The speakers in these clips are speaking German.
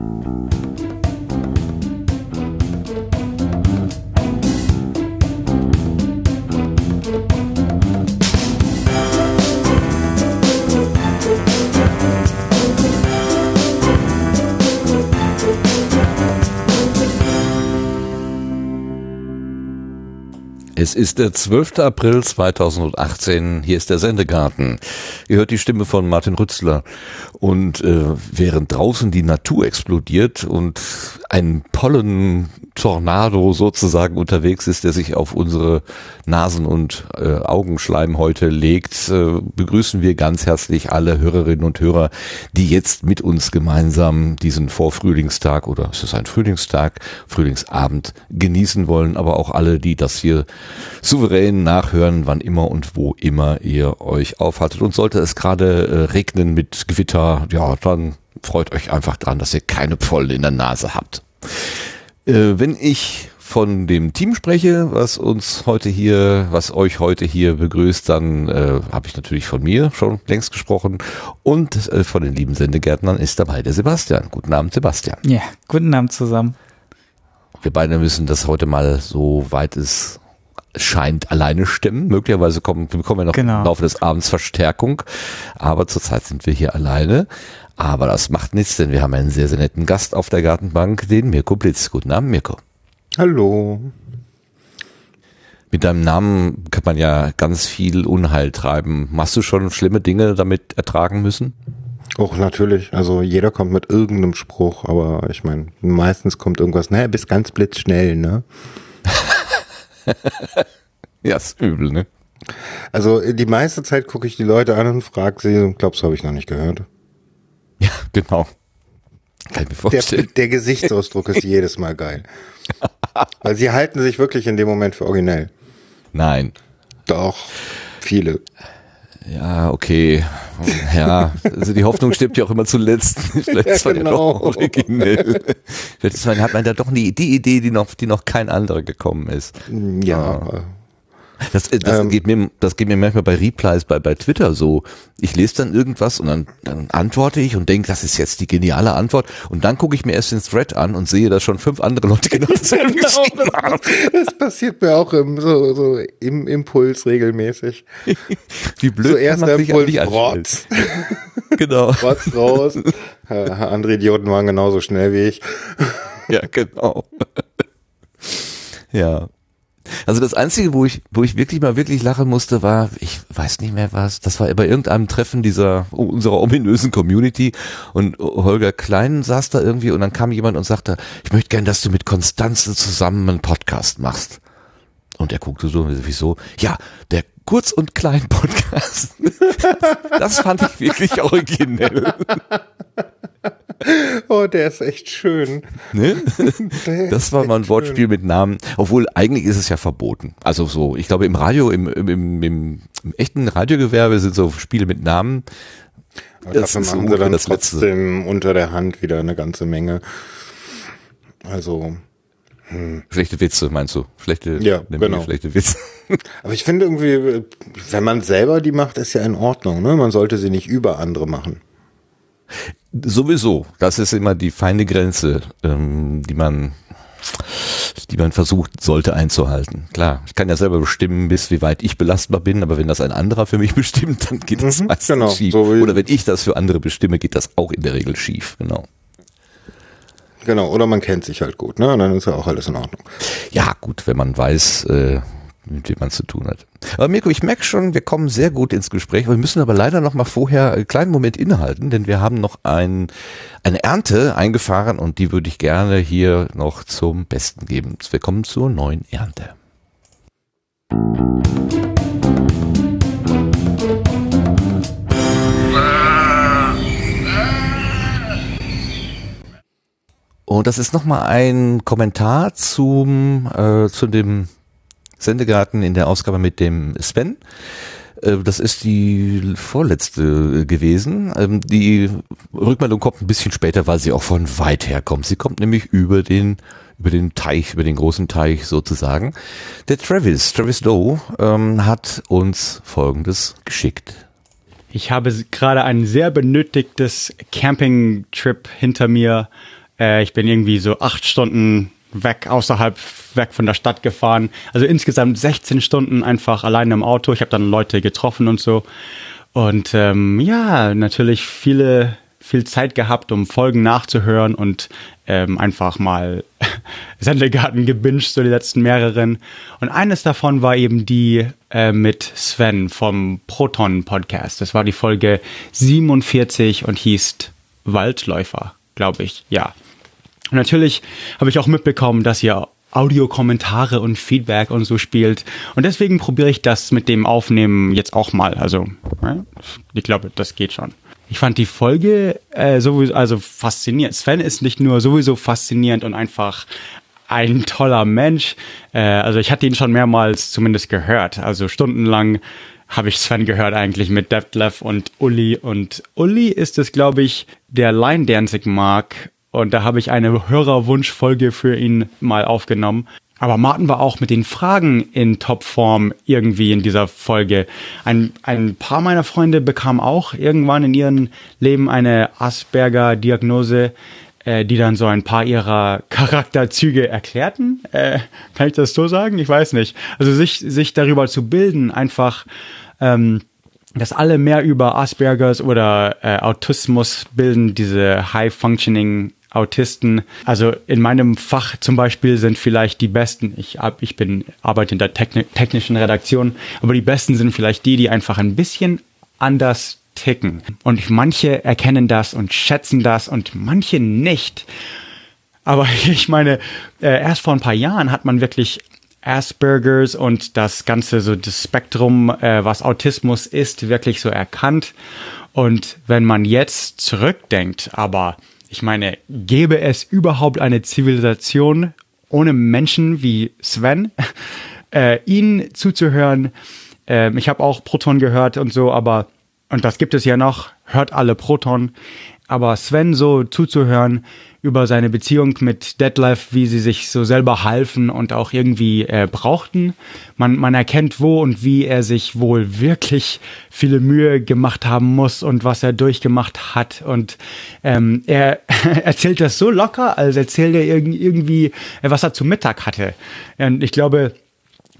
Thank you. Es ist der 12. April 2018. Hier ist der Sendegarten. Ihr hört die Stimme von Martin Rützler. Und äh, während draußen die Natur explodiert und ein Pollen-Tornado sozusagen unterwegs ist, der sich auf unsere Nasen- und äh, Augenschleimhäute legt, äh, begrüßen wir ganz herzlich alle Hörerinnen und Hörer, die jetzt mit uns gemeinsam diesen Vorfrühlingstag oder es ist ein Frühlingstag, Frühlingsabend genießen wollen, aber auch alle, die das hier souverän nachhören, wann immer und wo immer ihr euch aufhaltet. Und sollte es gerade äh, regnen mit Gewitter, ja, dann freut euch einfach dran, dass ihr keine Pollen in der Nase habt. Äh, wenn ich von dem Team spreche, was uns heute hier, was euch heute hier begrüßt, dann äh, habe ich natürlich von mir schon längst gesprochen und äh, von den lieben Sendegärtnern ist dabei der Sebastian. Guten Abend, Sebastian. Ja, guten Abend zusammen. Wir beide müssen das heute mal so weit es scheint alleine stimmen. Möglicherweise kommen, bekommen wir noch Genau. im Laufe des Abends Verstärkung. Aber zurzeit sind wir hier alleine. Aber das macht nichts, denn wir haben einen sehr, sehr netten Gast auf der Gartenbank, den Mirko Blitz. Guten Abend, Mirko. Hallo. Mit deinem Namen kann man ja ganz viel Unheil treiben. Machst du schon schlimme Dinge damit ertragen müssen? Auch natürlich, also jeder kommt mit irgendeinem Spruch, aber ich meine, meistens kommt irgendwas, naja, bist ganz blitzschnell, ne? Ja, ist übel, ne? Also die meiste Zeit gucke ich die Leute an und frage sie, glaubst du, habe ich noch nicht gehört? Ja, genau. Kann ich mir Der, vorstellen. der Gesichtsausdruck ist jedes Mal geil. Weil sie halten sich wirklich in dem Moment für originell. Nein. Doch, viele. Ja, okay. Ja, also die Hoffnung stirbt ja auch immer zuletzt. Vielleicht Ja, ist man ja genau. doch originell. Vielleicht hat man da doch die, die Idee, die noch, die noch kein anderer gekommen ist. Ja, Das, äh, das, Ähm. geht mir, das geht mir manchmal bei Replies bei, bei Twitter so. Ich lese dann irgendwas und dann, dann antworte ich und denke, das ist jetzt die geniale Antwort. Und dann gucke ich mir erst den Thread an und sehe, dass schon fünf andere Leute genau dasselbe geschrieben haben. das passiert mir auch im, so, so im Impuls regelmäßig. Wie blöd Zuerst kann der Impuls. Rotz. Genau. Rotz raus. Andere Idioten waren genauso schnell wie ich. Ja, genau. ja. Also das Einzige, wo ich, wo ich wirklich mal wirklich lachen musste, war, ich weiß nicht mehr was, das war bei irgendeinem Treffen dieser, unserer ominösen Community und Holger Klein saß da irgendwie und dann kam jemand und sagte, ich möchte gern, dass du mit Konstanze zusammen einen Podcast machst. Und er guckte so, wieso? Ja, der Kurz- und Klein-Podcast. Das fand ich wirklich originell. Oh, der ist echt schön. Ne? Das war mal ein Wortspiel mit Namen, obwohl eigentlich ist es ja verboten. Also so, ich glaube im Radio, im, im, im, im, echten Radiogewerbe sind so Spiele mit Namen. Aber Das dafür ist machen sie dann das Letzte. trotzdem unter der Hand wieder eine ganze Menge. Also, Schlechte Witze, meinst du? Schlechte, Ja, genau. schlechte Witze. aber ich finde irgendwie, wenn man selber die macht, ist ja in Ordnung. Ne? Man sollte sie nicht über andere machen. Sowieso, das ist immer die feine Grenze, ähm, die man, die man versucht sollte einzuhalten. Klar, ich kann ja selber bestimmen, bis wie weit ich belastbar bin, aber wenn das ein anderer für mich bestimmt, dann geht das Mhm, meistens genau, schief. so Oder wenn ich das für andere bestimme, geht das auch in der Regel schief. Genau. Genau, oder man kennt sich halt gut, ne? Und dann ist ja auch alles in Ordnung. Ja, gut, wenn man weiß, äh, mit wem man zu tun hat. Aber Mirko, ich merke schon, wir kommen sehr gut ins Gespräch. Wir müssen aber leider noch mal vorher einen kleinen Moment innehalten, denn wir haben noch ein, eine Ernte eingefahren und die würde ich gerne hier noch zum Besten geben. Wir kommen zur neuen Ernte. Und das ist nochmal ein Kommentar zum, äh, zu dem Sendegarten in der Ausgabe mit dem Sven. Äh, Das ist die vorletzte gewesen. Ähm, Die Rückmeldung kommt ein bisschen später, weil sie auch von weit her kommt. Sie kommt nämlich über den, über den Teich, über den großen Teich sozusagen. Der Travis, Travis Doe, ähm, hat uns Folgendes geschickt. Ich habe gerade ein sehr benötigtes Campingtrip hinter mir. Äh, ich bin irgendwie so acht Stunden weg, außerhalb, weg von der Stadt gefahren. Also insgesamt 16 Stunden einfach alleine im Auto. Ich habe dann Leute getroffen und so. Und ähm, ja, natürlich viele, viel Zeit gehabt, um Folgen nachzuhören und ähm, einfach mal Sendegarten gebinged, so die letzten mehreren. Und eines davon war eben die äh, mit Sven vom Proton Podcast. Das war die Folge 47 und hieß Waldläufer, glaube ich. Ja. Und natürlich habe ich auch mitbekommen, dass ihr Audiokommentare und Feedback und so spielt. Und deswegen probiere ich das mit dem Aufnehmen jetzt auch mal. Also, ich glaube, das geht schon. Ich fand die Folge äh, sowieso, also faszinierend. Sven ist nicht nur sowieso faszinierend und einfach ein toller Mensch. Äh, also ich hatte ihn schon mehrmals zumindest gehört. Also stundenlang habe ich Sven gehört eigentlich mit Detlef und Uli. Und Uli ist es, glaube ich, der Line Dancing mag und da habe ich eine Hörerwunschfolge für ihn mal aufgenommen. Aber Martin war auch mit den Fragen in Topform irgendwie in dieser Folge. Ein, ein paar meiner Freunde bekamen auch irgendwann in ihrem Leben eine Asperger-Diagnose, äh, die dann so ein paar ihrer Charakterzüge erklärten. Äh, kann ich das so sagen? Ich weiß nicht. Also sich, sich darüber zu bilden, einfach ähm, dass alle mehr über Aspergers oder äh, Autismus bilden, diese High-Functioning Autisten. Also in meinem Fach zum Beispiel sind vielleicht die Besten, ich, ich bin, arbeite in der Techni technischen Redaktion, aber die Besten sind vielleicht die, die einfach ein bisschen anders ticken. Und manche erkennen das und schätzen das und manche nicht. Aber ich meine, äh, erst vor ein paar Jahren hat man wirklich Aspergers und das ganze so das Spektrum, äh, was Autismus ist, wirklich so erkannt. Und wenn man jetzt zurückdenkt, aber ich meine, gäbe es überhaupt eine Zivilisation ohne Menschen wie Sven, äh, ihn zuzuhören? Äh, ich habe auch Proton gehört und so, aber, und das gibt es ja noch, hört alle Proton. Aber Sven so zuzuhören über seine Beziehung mit Detlef, wie sie sich so selber halfen und auch irgendwie äh, brauchten. Man, man erkennt, wo und wie er sich wohl wirklich viele Mühe gemacht haben muss und was er durchgemacht hat. Und ähm, er erzählt das so locker, als erzählt er irgendwie, was er zu Mittag hatte. Und ich glaube,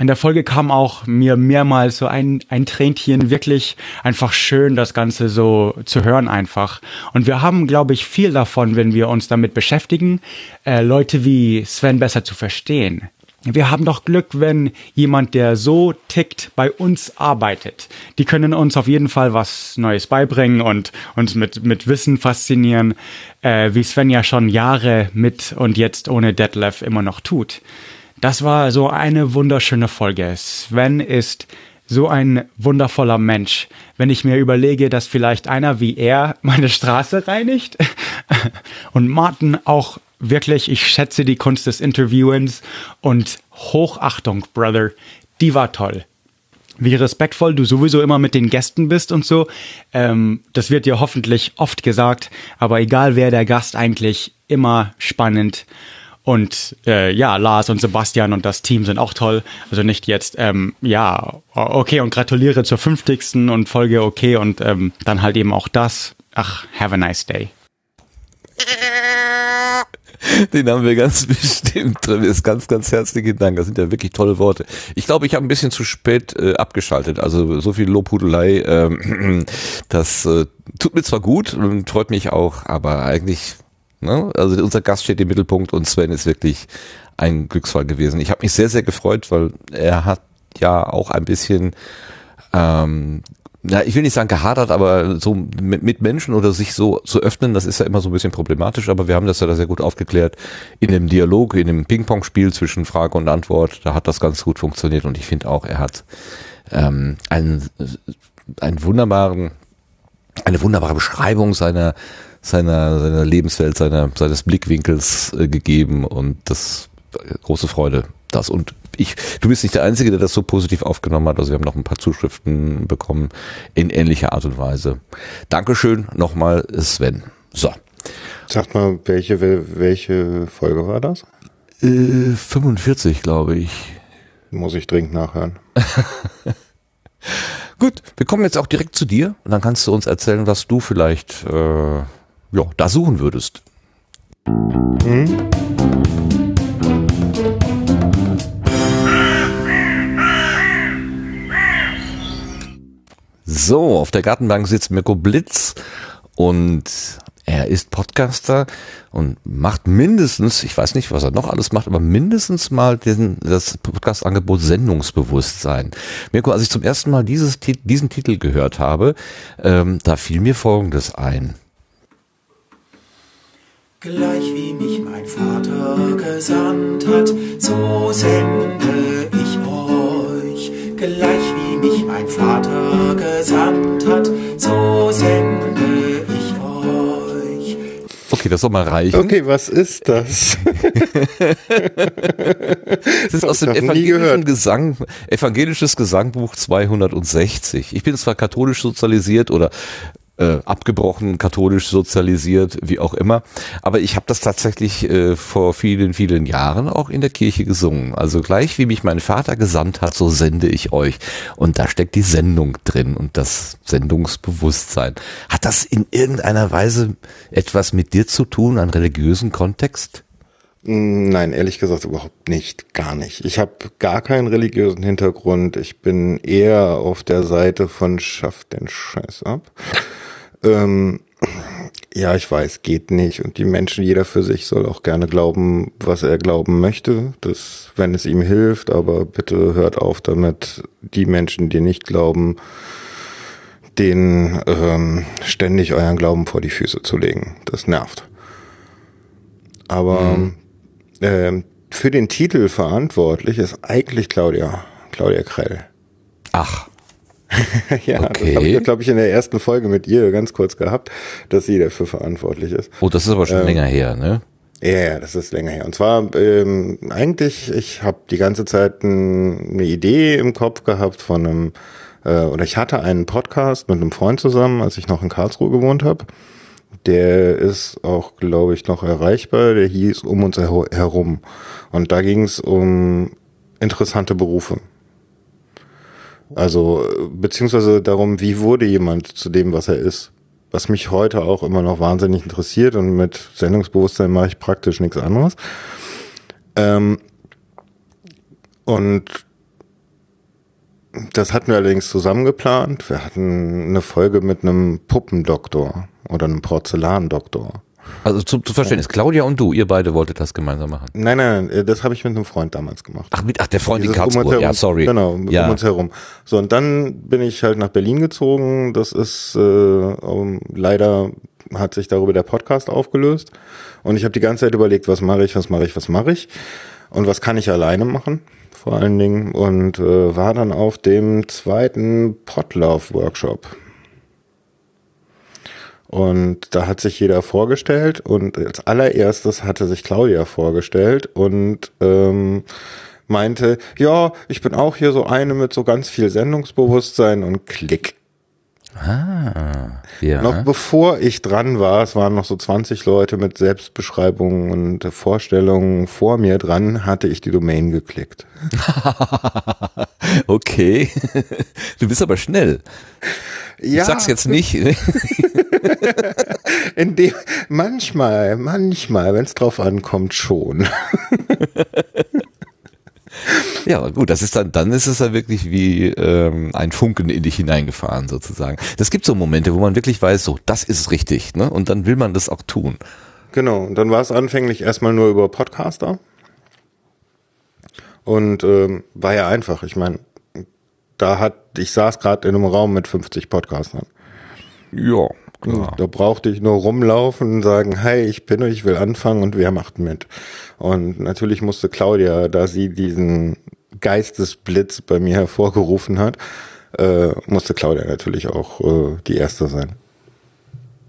in der Folge kam auch mir mehrmals so ein, ein Tränchen, wirklich einfach schön, das Ganze so zu hören einfach. Und wir haben, glaube ich, viel davon, wenn wir uns damit beschäftigen, äh, Leute wie Sven besser zu verstehen. Wir haben doch Glück, wenn jemand, der so tickt, bei uns arbeitet. Die können uns auf jeden Fall was Neues beibringen und uns mit, mit Wissen faszinieren, äh, wie Sven ja schon Jahre mit und jetzt ohne Detlef immer noch tut. Das war so eine wunderschöne Folge. Sven ist so ein wundervoller Mensch. Wenn ich mir überlege, dass vielleicht einer wie er meine Straße reinigt und Martin auch wirklich, ich schätze die Kunst des Interviewens und Hochachtung, Brother, die war toll. Wie respektvoll du sowieso immer mit den Gästen bist und so, ähm, das wird dir hoffentlich oft gesagt, aber egal wer der Gast eigentlich, immer spannend und äh, ja, Lars und Sebastian und das Team sind auch toll. Also nicht jetzt, ähm, ja, okay und gratuliere zur 50. und Folge okay und ähm, dann halt eben auch das. Ach, have a nice day. Den haben wir ganz bestimmt drin. Ist ganz, ganz herzlichen Dank. Das sind ja wirklich tolle Worte. Ich glaube, ich habe ein bisschen zu spät äh, abgeschaltet. Also so viel Lobhudelei, äh, das äh, tut mir zwar gut und freut mich auch, aber eigentlich Ne? Also unser Gast steht im Mittelpunkt und Sven ist wirklich ein Glücksfall gewesen. Ich habe mich sehr, sehr gefreut, weil er hat ja auch ein bisschen, ähm, ja, ich will nicht sagen gehadert, aber so mit, mit Menschen oder sich so zu öffnen, das ist ja immer so ein bisschen problematisch, aber wir haben das ja da sehr gut aufgeklärt in dem Dialog, in dem Ping-Pong-Spiel zwischen Frage und Antwort. Da hat das ganz gut funktioniert und ich finde auch, er hat ähm, einen, einen wunderbaren, eine wunderbare Beschreibung seiner seiner, seiner Lebenswelt, seiner, seines Blickwinkels äh, gegeben und das äh, große Freude. Das und ich, du bist nicht der Einzige, der das so positiv aufgenommen hat. Also wir haben noch ein paar Zuschriften bekommen in ähnlicher Art und Weise. Dankeschön nochmal, Sven. So. Sag mal, welche, welche Folge war das? Äh, 45, glaube ich. Muss ich dringend nachhören. Gut, wir kommen jetzt auch direkt zu dir und dann kannst du uns erzählen, was du vielleicht äh, ja, da suchen würdest. Hm? So, auf der Gartenbank sitzt Mirko Blitz und er ist Podcaster und macht mindestens, ich weiß nicht, was er noch alles macht, aber mindestens mal den, das Podcast-Angebot Sendungsbewusstsein. Mirko, als ich zum ersten Mal dieses, diesen Titel gehört habe, ähm, da fiel mir Folgendes ein. Gleich wie mich mein Vater gesandt hat, so sende ich euch. Gleich wie mich mein Vater gesandt hat, so sende ich euch. Okay, das soll mal reichen. Okay, was ist das? das ist aus dem evangelischen Gesang, evangelisches Gesangbuch 260. Ich bin zwar katholisch sozialisiert oder äh, abgebrochen, katholisch sozialisiert, wie auch immer. Aber ich habe das tatsächlich äh, vor vielen, vielen Jahren auch in der Kirche gesungen. Also gleich wie mich mein Vater gesandt hat, so sende ich euch. Und da steckt die Sendung drin und das Sendungsbewusstsein. Hat das in irgendeiner Weise etwas mit dir zu tun, an religiösen Kontext? Nein, ehrlich gesagt überhaupt nicht, gar nicht. Ich habe gar keinen religiösen Hintergrund. Ich bin eher auf der Seite von schafft den Scheiß ab. Ähm, ja, ich weiß, geht nicht. Und die Menschen, jeder für sich, soll auch gerne glauben, was er glauben möchte. Das, wenn es ihm hilft, aber bitte hört auf damit, die Menschen, die nicht glauben, denen ähm, ständig euren Glauben vor die Füße zu legen. Das nervt. Aber mhm. äh, für den Titel verantwortlich ist eigentlich Claudia, Claudia Krell. Ach. ja, okay. das habe ich, glaube ich, in der ersten Folge mit ihr ganz kurz gehabt, dass sie dafür verantwortlich ist. Oh, das ist aber schon ähm, länger her, ne? Ja, ja, das ist länger her. Und zwar ähm, eigentlich, ich habe die ganze Zeit ein, eine Idee im Kopf gehabt von einem, äh, oder ich hatte einen Podcast mit einem Freund zusammen, als ich noch in Karlsruhe gewohnt habe. Der ist auch, glaube ich, noch erreichbar. Der hieß um uns herum. Und da ging es um interessante Berufe. Also, beziehungsweise darum, wie wurde jemand zu dem, was er ist. Was mich heute auch immer noch wahnsinnig interessiert und mit Sendungsbewusstsein mache ich praktisch nichts anderes. Ähm, und das hatten wir allerdings zusammen geplant. Wir hatten eine Folge mit einem Puppendoktor oder einem Porzellandoktor. Also zu, zu Verständnis, Claudia und du, ihr beide wolltet das gemeinsam machen. Nein, nein, äh, das habe ich mit einem Freund damals gemacht. Ach, mit, ach der Freund Dieses in Karlsruhe, um ja, sorry. Genau, ja. um uns herum. So, und dann bin ich halt nach Berlin gezogen. Das ist äh, um, leider hat sich darüber der Podcast aufgelöst. Und ich habe die ganze Zeit überlegt, was mache ich, was mache ich, was mache ich. Und was kann ich alleine machen, vor allen Dingen. Und äh, war dann auf dem zweiten Potlauf-Workshop und da hat sich jeder vorgestellt und als allererstes hatte sich Claudia vorgestellt und ähm, meinte, ja, ich bin auch hier so eine mit so ganz viel Sendungsbewusstsein und klick. Ah, ja. Noch bevor ich dran war, es waren noch so 20 Leute mit Selbstbeschreibungen und Vorstellungen vor mir dran, hatte ich die Domain geklickt. okay. Du bist aber schnell. Ja. Ich sag's jetzt nicht. In dem, manchmal, manchmal, wenn es drauf ankommt, schon. Ja, gut, das ist dann, dann ist es ja wirklich wie ähm, ein Funken in dich hineingefahren sozusagen. Das gibt so Momente, wo man wirklich weiß, so, das ist richtig, ne? Und dann will man das auch tun. Genau, und dann war es anfänglich erstmal nur über Podcaster. Und ähm, war ja einfach. Ich meine, da hat, ich saß gerade in einem Raum mit 50 Podcastern. Ja, klar. Da brauchte ich nur rumlaufen und sagen, hey, ich bin und ich will anfangen und wer macht mit? Und natürlich musste Claudia, da sie diesen Geistesblitz bei mir hervorgerufen hat, äh, musste Claudia natürlich auch äh, die erste sein.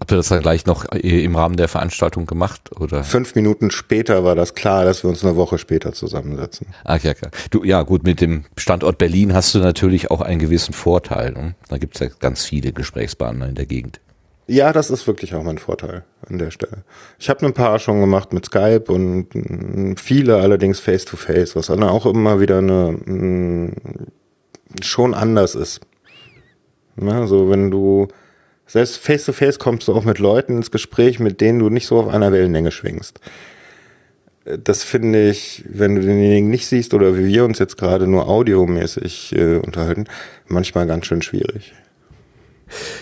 Habt ihr das dann gleich noch äh, im Rahmen der Veranstaltung gemacht? Oder? Fünf Minuten später war das klar, dass wir uns eine Woche später zusammensetzen. Ach ja, klar. Du, ja gut, mit dem Standort Berlin hast du natürlich auch einen gewissen Vorteil. Ne? Da gibt es ja ganz viele Gesprächspartner in der Gegend. Ja, das ist wirklich auch mein Vorteil an der Stelle. Ich habe ein paar schon gemacht mit Skype und viele allerdings face-to-face, -face, was dann auch immer wieder eine schon anders ist. Ja, so wenn du selbst face-to-face -face kommst du auch mit Leuten ins Gespräch, mit denen du nicht so auf einer Wellenlänge schwingst. Das finde ich, wenn du denjenigen nicht siehst oder wie wir uns jetzt gerade nur audiomäßig äh, unterhalten, manchmal ganz schön schwierig.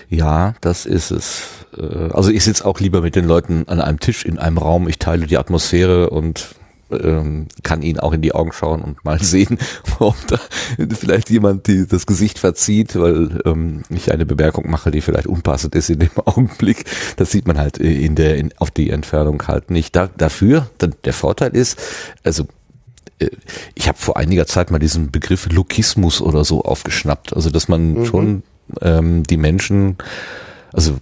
Ja, das ist es. Äh, Also ich sitze auch lieber mit den Leuten an einem Tisch in einem Raum. Ich teile die Atmosphäre und ähm, kann ihnen auch in die Augen schauen und mal sehen, ob da vielleicht jemand die, das Gesicht verzieht, weil ähm, ich eine Bemerkung mache, die vielleicht unpassend ist in dem Augenblick. Das sieht man halt in der in, auf die Entfernung halt nicht. Da, dafür, dann, der Vorteil ist, also äh, ich habe vor einiger Zeit mal diesen Begriff Lokismus oder so aufgeschnappt. Also dass man schon ähm, die Menschen, also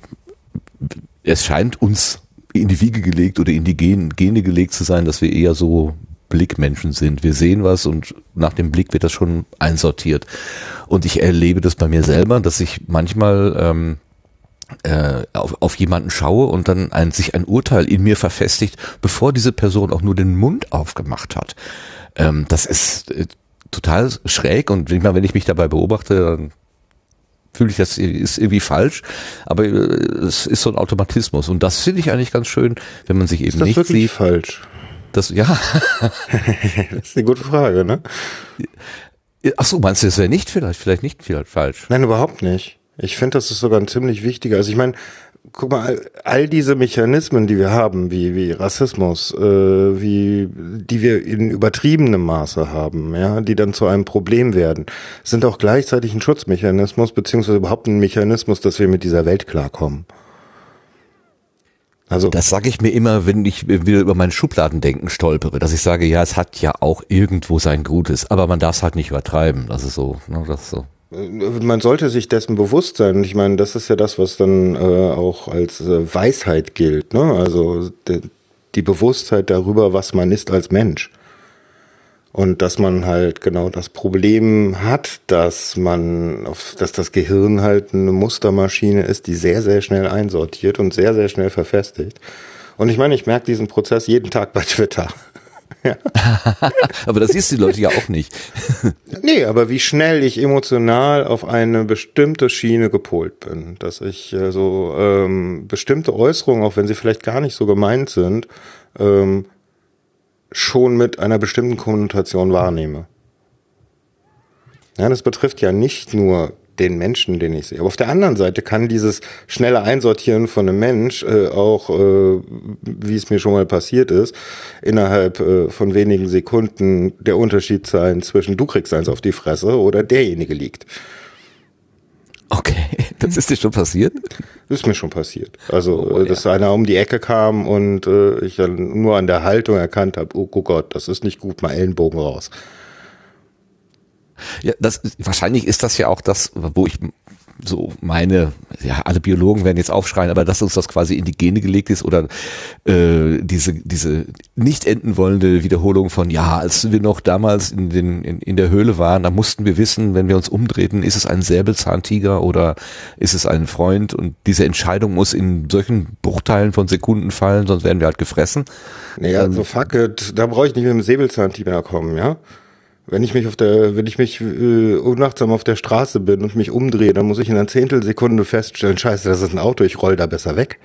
es scheint uns in die Wiege gelegt oder in die Gen, Gene gelegt zu sein, dass wir eher so Blickmenschen sind. Wir sehen was und nach dem Blick wird das schon einsortiert. Und ich erlebe das bei mir selber, dass ich manchmal ähm, äh, auf, auf jemanden schaue und dann ein, sich ein Urteil in mir verfestigt, bevor diese Person auch nur den Mund aufgemacht hat. Ähm, das ist äh, total schräg und wenn ich mich dabei beobachte, dann fühle ich, das ist irgendwie falsch, aber äh, es ist so ein Automatismus und das finde ich eigentlich ganz schön, wenn man sich eben Ist das nicht wirklich sieht. falsch? Das, ja, Das ist eine gute Frage, ne? ach so, meinst du, das wäre nicht vielleicht, vielleicht nicht vielleicht falsch? Nein, überhaupt nicht. Ich finde, das ist sogar ein ziemlich wichtiger. Also ich meine, guck mal, all, diese Mechanismen, die wir haben, wie wie Rassismus, äh, wie die wir in übertriebenem Maße haben, ja, die dann zu einem Problem werden, sind auch gleichzeitig ein Schutzmechanismus beziehungsweise überhaupt ein Mechanismus, dass wir mit dieser Welt klarkommen. Also Das sage ich mir immer, wenn ich wieder über mein Schubladendenken stolpere, dass ich sage, ja, es hat ja auch irgendwo sein Gutes, aber man darf es halt nicht übertreiben. Das ist so, ne, das ist so. Man sollte sich dessen bewusst sein. Ich meine, das ist ja das, was dann äh, auch als äh, Weisheit gilt. Ne? Also de, die Bewusstheit darüber, was man ist als Mensch. Und dass man halt genau das Problem hat, dass man, auf, dass das Gehirn halt eine Mustermaschine ist, die sehr, sehr schnell einsortiert und sehr, sehr schnell verfestigt. Und ich meine, ich merke diesen Prozess jeden Tag bei Twitter. Aber das siehst die Leute ja auch nicht. Nee, aber wie schnell ich emotional auf eine bestimmte Schiene gepolt bin, dass ich äh, so ähm, bestimmte Äußerungen, auch wenn sie vielleicht gar nicht so gemeint sind, ähm, schon mit einer bestimmten Konnotation wahrnehme. Ja, das betrifft ja nicht nur den Menschen, den ich sehe. Aber auf der anderen Seite kann dieses schnelle Einsortieren von einem Mensch äh, auch, äh, wie es mir schon mal passiert ist, innerhalb äh, von wenigen Sekunden der Unterschied sein zwischen du kriegst eins auf die Fresse oder derjenige liegt. Okay, das ist dir schon passiert? Das ist mir schon passiert. Also, Oh, äh, dass einer um die Ecke kam und äh, ich dann nur an der Haltung erkannt habe, oh, oh Gott, das ist nicht gut, mal Ellenbogen raus. Ja, das wahrscheinlich ist das ja auch das, wo ich so meine, ja, alle Biologen werden jetzt aufschreien, aber dass uns das quasi in die Gene gelegt ist oder äh, diese diese nicht enden wollende Wiederholung von ja, als wir noch damals in den in, in der Höhle waren, da mussten wir wissen, wenn wir uns umdrehten, ist es ein Säbelzahntiger oder ist es ein Freund und diese Entscheidung muss in solchen Bruchteilen von Sekunden fallen, sonst werden wir halt gefressen. Naja, also fuck it, da brauche ich nicht mit dem Säbelzahntiger kommen, ja? Wenn ich mich auf der, wenn ich mich äh, unachtsam auf der Straße bin und mich umdrehe, dann muss ich in einer Zehntelsekunde feststellen, scheiße, das ist ein Auto, ich roll da besser weg.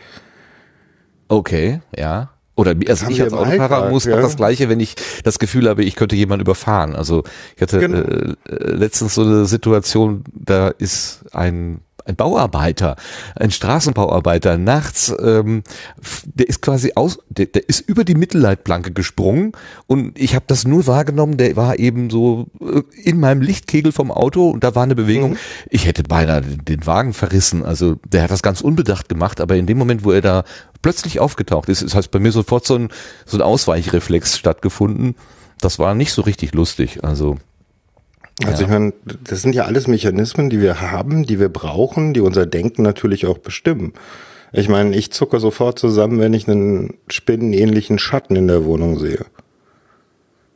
Okay, ja. Oder also ich als Autofahrer Alltag, muss ja. das Gleiche, wenn ich das Gefühl habe, ich könnte jemanden überfahren. Also ich hatte Genau. äh, letztens so eine Situation, da ist ein ein Bauarbeiter, ein Straßenbauarbeiter nachts, ähm, der ist quasi aus, der, der ist über die Mittelleitplanke gesprungen und ich habe das nur wahrgenommen, der war eben so äh, in meinem Lichtkegel vom Auto und da war eine Bewegung. Mhm. Ich hätte beinahe den, Wagen verrissen. Also der hat das ganz unbedacht gemacht, aber in dem Moment, wo er da plötzlich aufgetaucht ist, ist heißt bei mir sofort so ein, so ein Ausweichreflex stattgefunden. Das war nicht so richtig lustig. Also Also ich meine, das sind ja alles Mechanismen, die wir haben, die wir brauchen, die unser Denken natürlich auch bestimmen. Ich meine, ich zucke sofort zusammen, wenn ich einen spinnenähnlichen Schatten in der Wohnung sehe.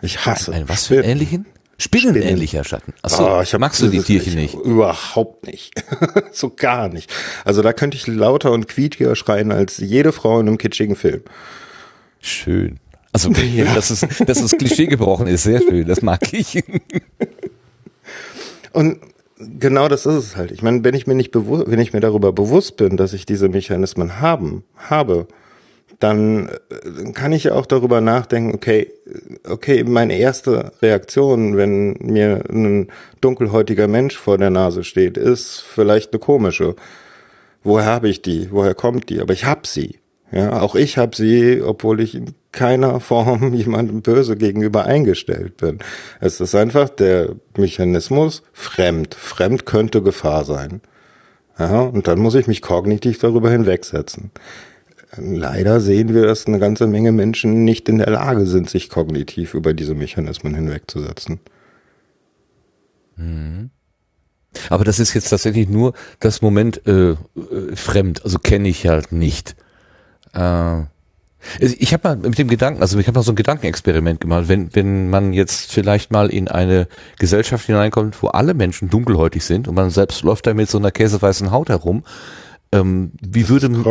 Ich hasse ein was für Spinnen. ähnlichen? Spinnenähnlicher Schatten. Achso, Ah, ich hab- magst du die Tierchen nicht? Überhaupt nicht. so gar nicht. Also da könnte ich lauter und quietschiger schreien als jede Frau in einem kitschigen Film. Schön. Also, dass, es, dass das Klischee gebrochen ist, sehr schön, das mag ich. Und genau das ist es halt. Ich meine, wenn ich mir nicht bewusst, wenn ich mir darüber bewusst bin, dass ich diese Mechanismen haben, habe, dann äh, kann ich ja auch darüber nachdenken, okay, okay, meine erste Reaktion, wenn mir ein dunkelhäutiger Mensch vor der Nase steht, ist vielleicht eine komische. Woher habe ich die? Woher kommt die? Aber ich habe sie. Ja, auch ich habe sie, obwohl ich in keiner Form jemandem böse gegenüber eingestellt bin. Es ist einfach der Mechanismus fremd. Fremd könnte Gefahr sein. Ja, und dann muss ich mich kognitiv darüber hinwegsetzen. Leider sehen wir, dass eine ganze Menge Menschen nicht in der Lage sind, sich kognitiv über diese Mechanismen hinwegzusetzen. Mhm. Aber das ist jetzt tatsächlich nur das Moment äh, äh fremd, also kenne ich halt nicht. Äh, ich habe mal mit dem Gedanken, also ich habe mal so ein Gedankenexperiment gemacht, wenn, wenn man jetzt vielleicht mal in eine Gesellschaft hineinkommt, wo alle Menschen dunkelhäutig sind und man selbst läuft da mit so einer käseweißen Haut herum, ähm, wie würde man.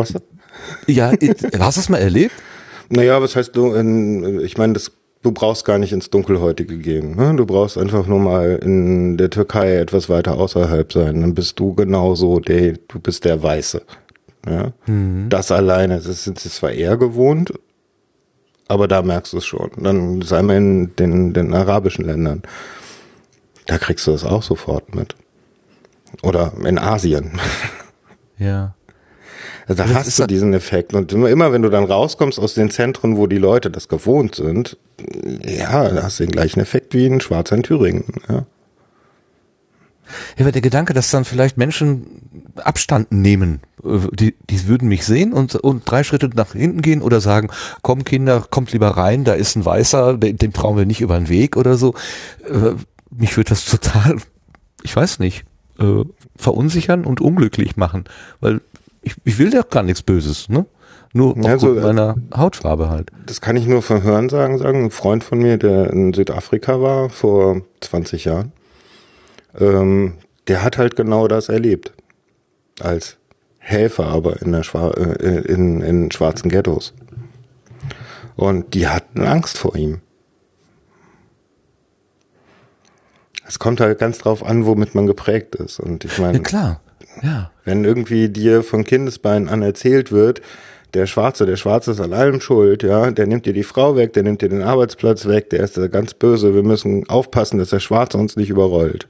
Ja, hast du es mal erlebt? Naja, was heißt du, in, ich meine, das du brauchst gar nicht ins Dunkelhäutige gehen. Ne? Du brauchst einfach nur mal in der Türkei etwas weiter außerhalb sein. Dann bist du genauso der, du bist der Weiße. Ja? Mhm. Das alleine, das sind sie zwar eher gewohnt, aber da merkst du es schon. Dann sei mal in den, den arabischen Ländern. Da kriegst du das auch sofort mit. Oder in Asien. Ja. Also da hast du diesen Effekt. Und immer, wenn du dann rauskommst aus den Zentren, wo die Leute das gewohnt sind, ja, da hast du den gleichen Effekt wie ein Schwarzer in Thüringen. Ja. Ja, aber der Gedanke, dass dann vielleicht Menschen Abstand nehmen, die, die würden mich sehen und, und drei Schritte nach hinten gehen oder sagen, komm Kinder, kommt lieber rein, da ist ein Weißer, dem trauen wir nicht über den Weg oder so. Äh, mich würde das total, ich weiß nicht, äh, verunsichern und unglücklich machen, weil ich, ich will ja gar nichts Böses, ne? Nur also, meiner Hautfarbe halt. Das kann ich nur von Hören sagen, sagen. Ein Freund von mir, der in Südafrika war vor 20 Jahren, ähm, der hat halt genau das erlebt. Als Helfer aber in, der Schwa äh, in, in schwarzen Ghettos. Und die hatten Angst vor ihm. Es kommt halt ganz drauf an, womit man geprägt ist. Und ich meine. Ja, klar. Ja. Wenn irgendwie dir von Kindesbeinen an erzählt wird, der Schwarze, der Schwarze ist an allem schuld, ja, der nimmt dir die Frau weg, der nimmt dir den Arbeitsplatz weg, der ist ganz böse, wir müssen aufpassen, dass der Schwarze uns nicht überrollt.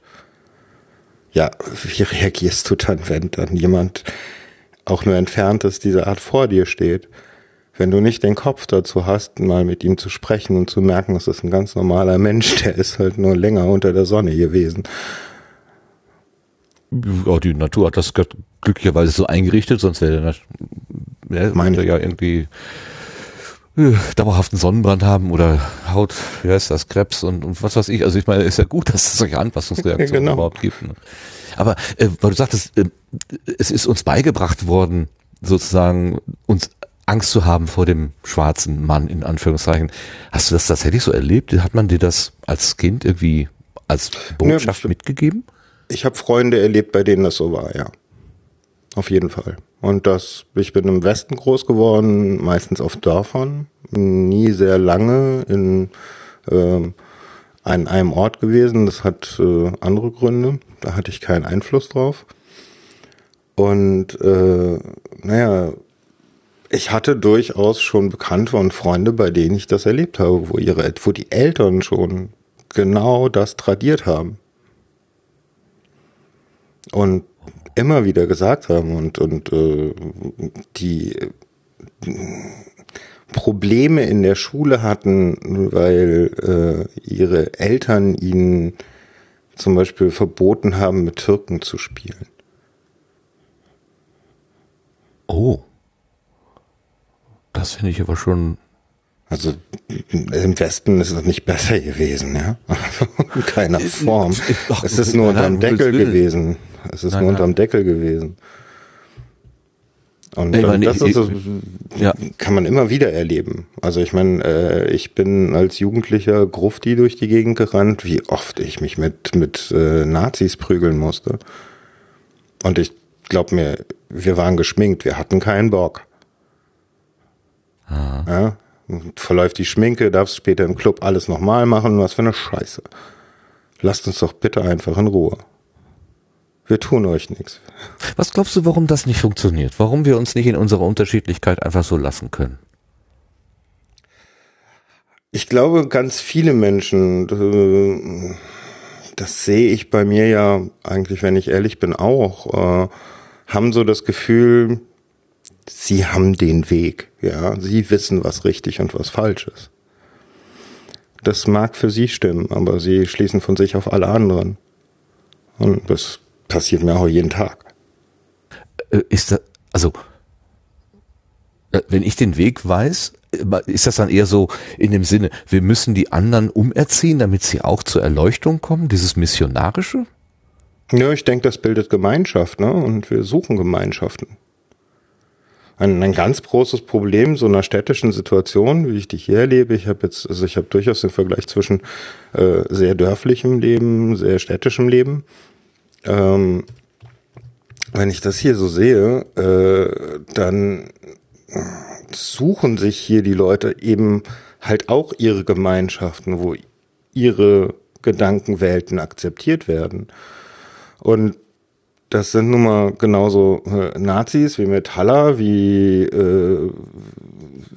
Ja, wie reagierst du dann, wenn dann jemand auch nur entferntes dieser Art vor dir steht? Wenn du nicht den Kopf dazu hast, mal mit ihm zu sprechen und zu merken, das ist ein ganz normaler Mensch, der ist halt nur länger unter der Sonne gewesen ja, die Natur hat das glücklicherweise so eingerichtet, sonst wäre der ja, Meine ja irgendwie dauerhaften Sonnenbrand haben oder Haut, wie heißt das, Krebs und, und was weiß ich. Also ich meine, ist ja gut, dass es solche Anpassungsreaktionen ja, genau. überhaupt gibt. Ne? Aber äh, weil du sagtest, äh, es ist uns beigebracht worden, sozusagen uns Angst zu haben vor dem schwarzen Mann, in Anführungszeichen. Hast du das tatsächlich so erlebt? Hat man dir das als Kind irgendwie als Botschaft ja, mitgegeben? Ich habe Freunde erlebt, bei denen das so war, ja. Auf jeden Fall. Und das, ich bin im Westen groß geworden, meistens auf Dörfern, nie sehr lange in äh, an einem Ort gewesen. Das hat äh, andere Gründe. Da hatte ich keinen Einfluss drauf. Und äh, naja, ich hatte durchaus schon Bekannte und Freunde, bei denen ich das erlebt habe, wo ihre, wo die Eltern schon genau das tradiert haben und immer wieder gesagt haben und, und äh, die Probleme in der Schule hatten, weil äh, ihre Eltern ihnen zum Beispiel verboten haben, mit Türken zu spielen. Oh. Das finde ich aber schon. Also im Westen ist es nicht besser gewesen, ja. In keiner Form. Es ist nur unterm Deckel gewesen. Es ist nein, nur unterm Deckel gewesen. Und, meine, das ist, ja. kann man immer wieder erleben. Also ich meine, äh, ich bin als Jugendlicher Grufti durch die Gegend gerannt, wie oft ich mich mit, mit äh, Nazis prügeln musste. Und ich glaub mir, wir waren geschminkt, wir hatten keinen Bock. Ja, verläuft die Schminke, darfst später im Club alles nochmal machen, was für eine Scheiße. Lasst uns doch bitte einfach in Ruhe. Wir tun euch nichts. Was glaubst du, warum das nicht funktioniert? Warum wir uns nicht in unserer Unterschiedlichkeit einfach so lassen können? Ich glaube, ganz viele Menschen, äh, das sehe ich bei mir ja eigentlich, wenn ich ehrlich bin, auch, äh, haben so das Gefühl, sie haben den Weg, ja, sie wissen, was richtig und was falsch ist. Das mag für sie stimmen, aber sie schließen von sich auf alle anderen. Und das passiert mir auch jeden Tag. Äh, ist das, also, äh, wenn ich den Weg weiß, äh, ist das dann eher so in dem Sinne, wir müssen die anderen umerziehen, damit sie auch zur Erleuchtung kommen, dieses Missionarische? Ja, ich denke, das bildet Gemeinschaft, ne? Und wir suchen Gemeinschaften. Ein, ein ganz großes Problem so einer städtischen Situation, wie ich die hier erlebe. Ich habe jetzt, also ich habe durchaus den Vergleich zwischen äh, sehr dörflichem Leben, sehr städtischem Leben. Ähm, wenn ich das hier so sehe, äh, dann suchen sich hier die Leute eben halt auch ihre Gemeinschaften, wo ihre Gedankenwelten akzeptiert werden. Und das sind nun mal genauso äh, Nazis wie Metaller, wie äh,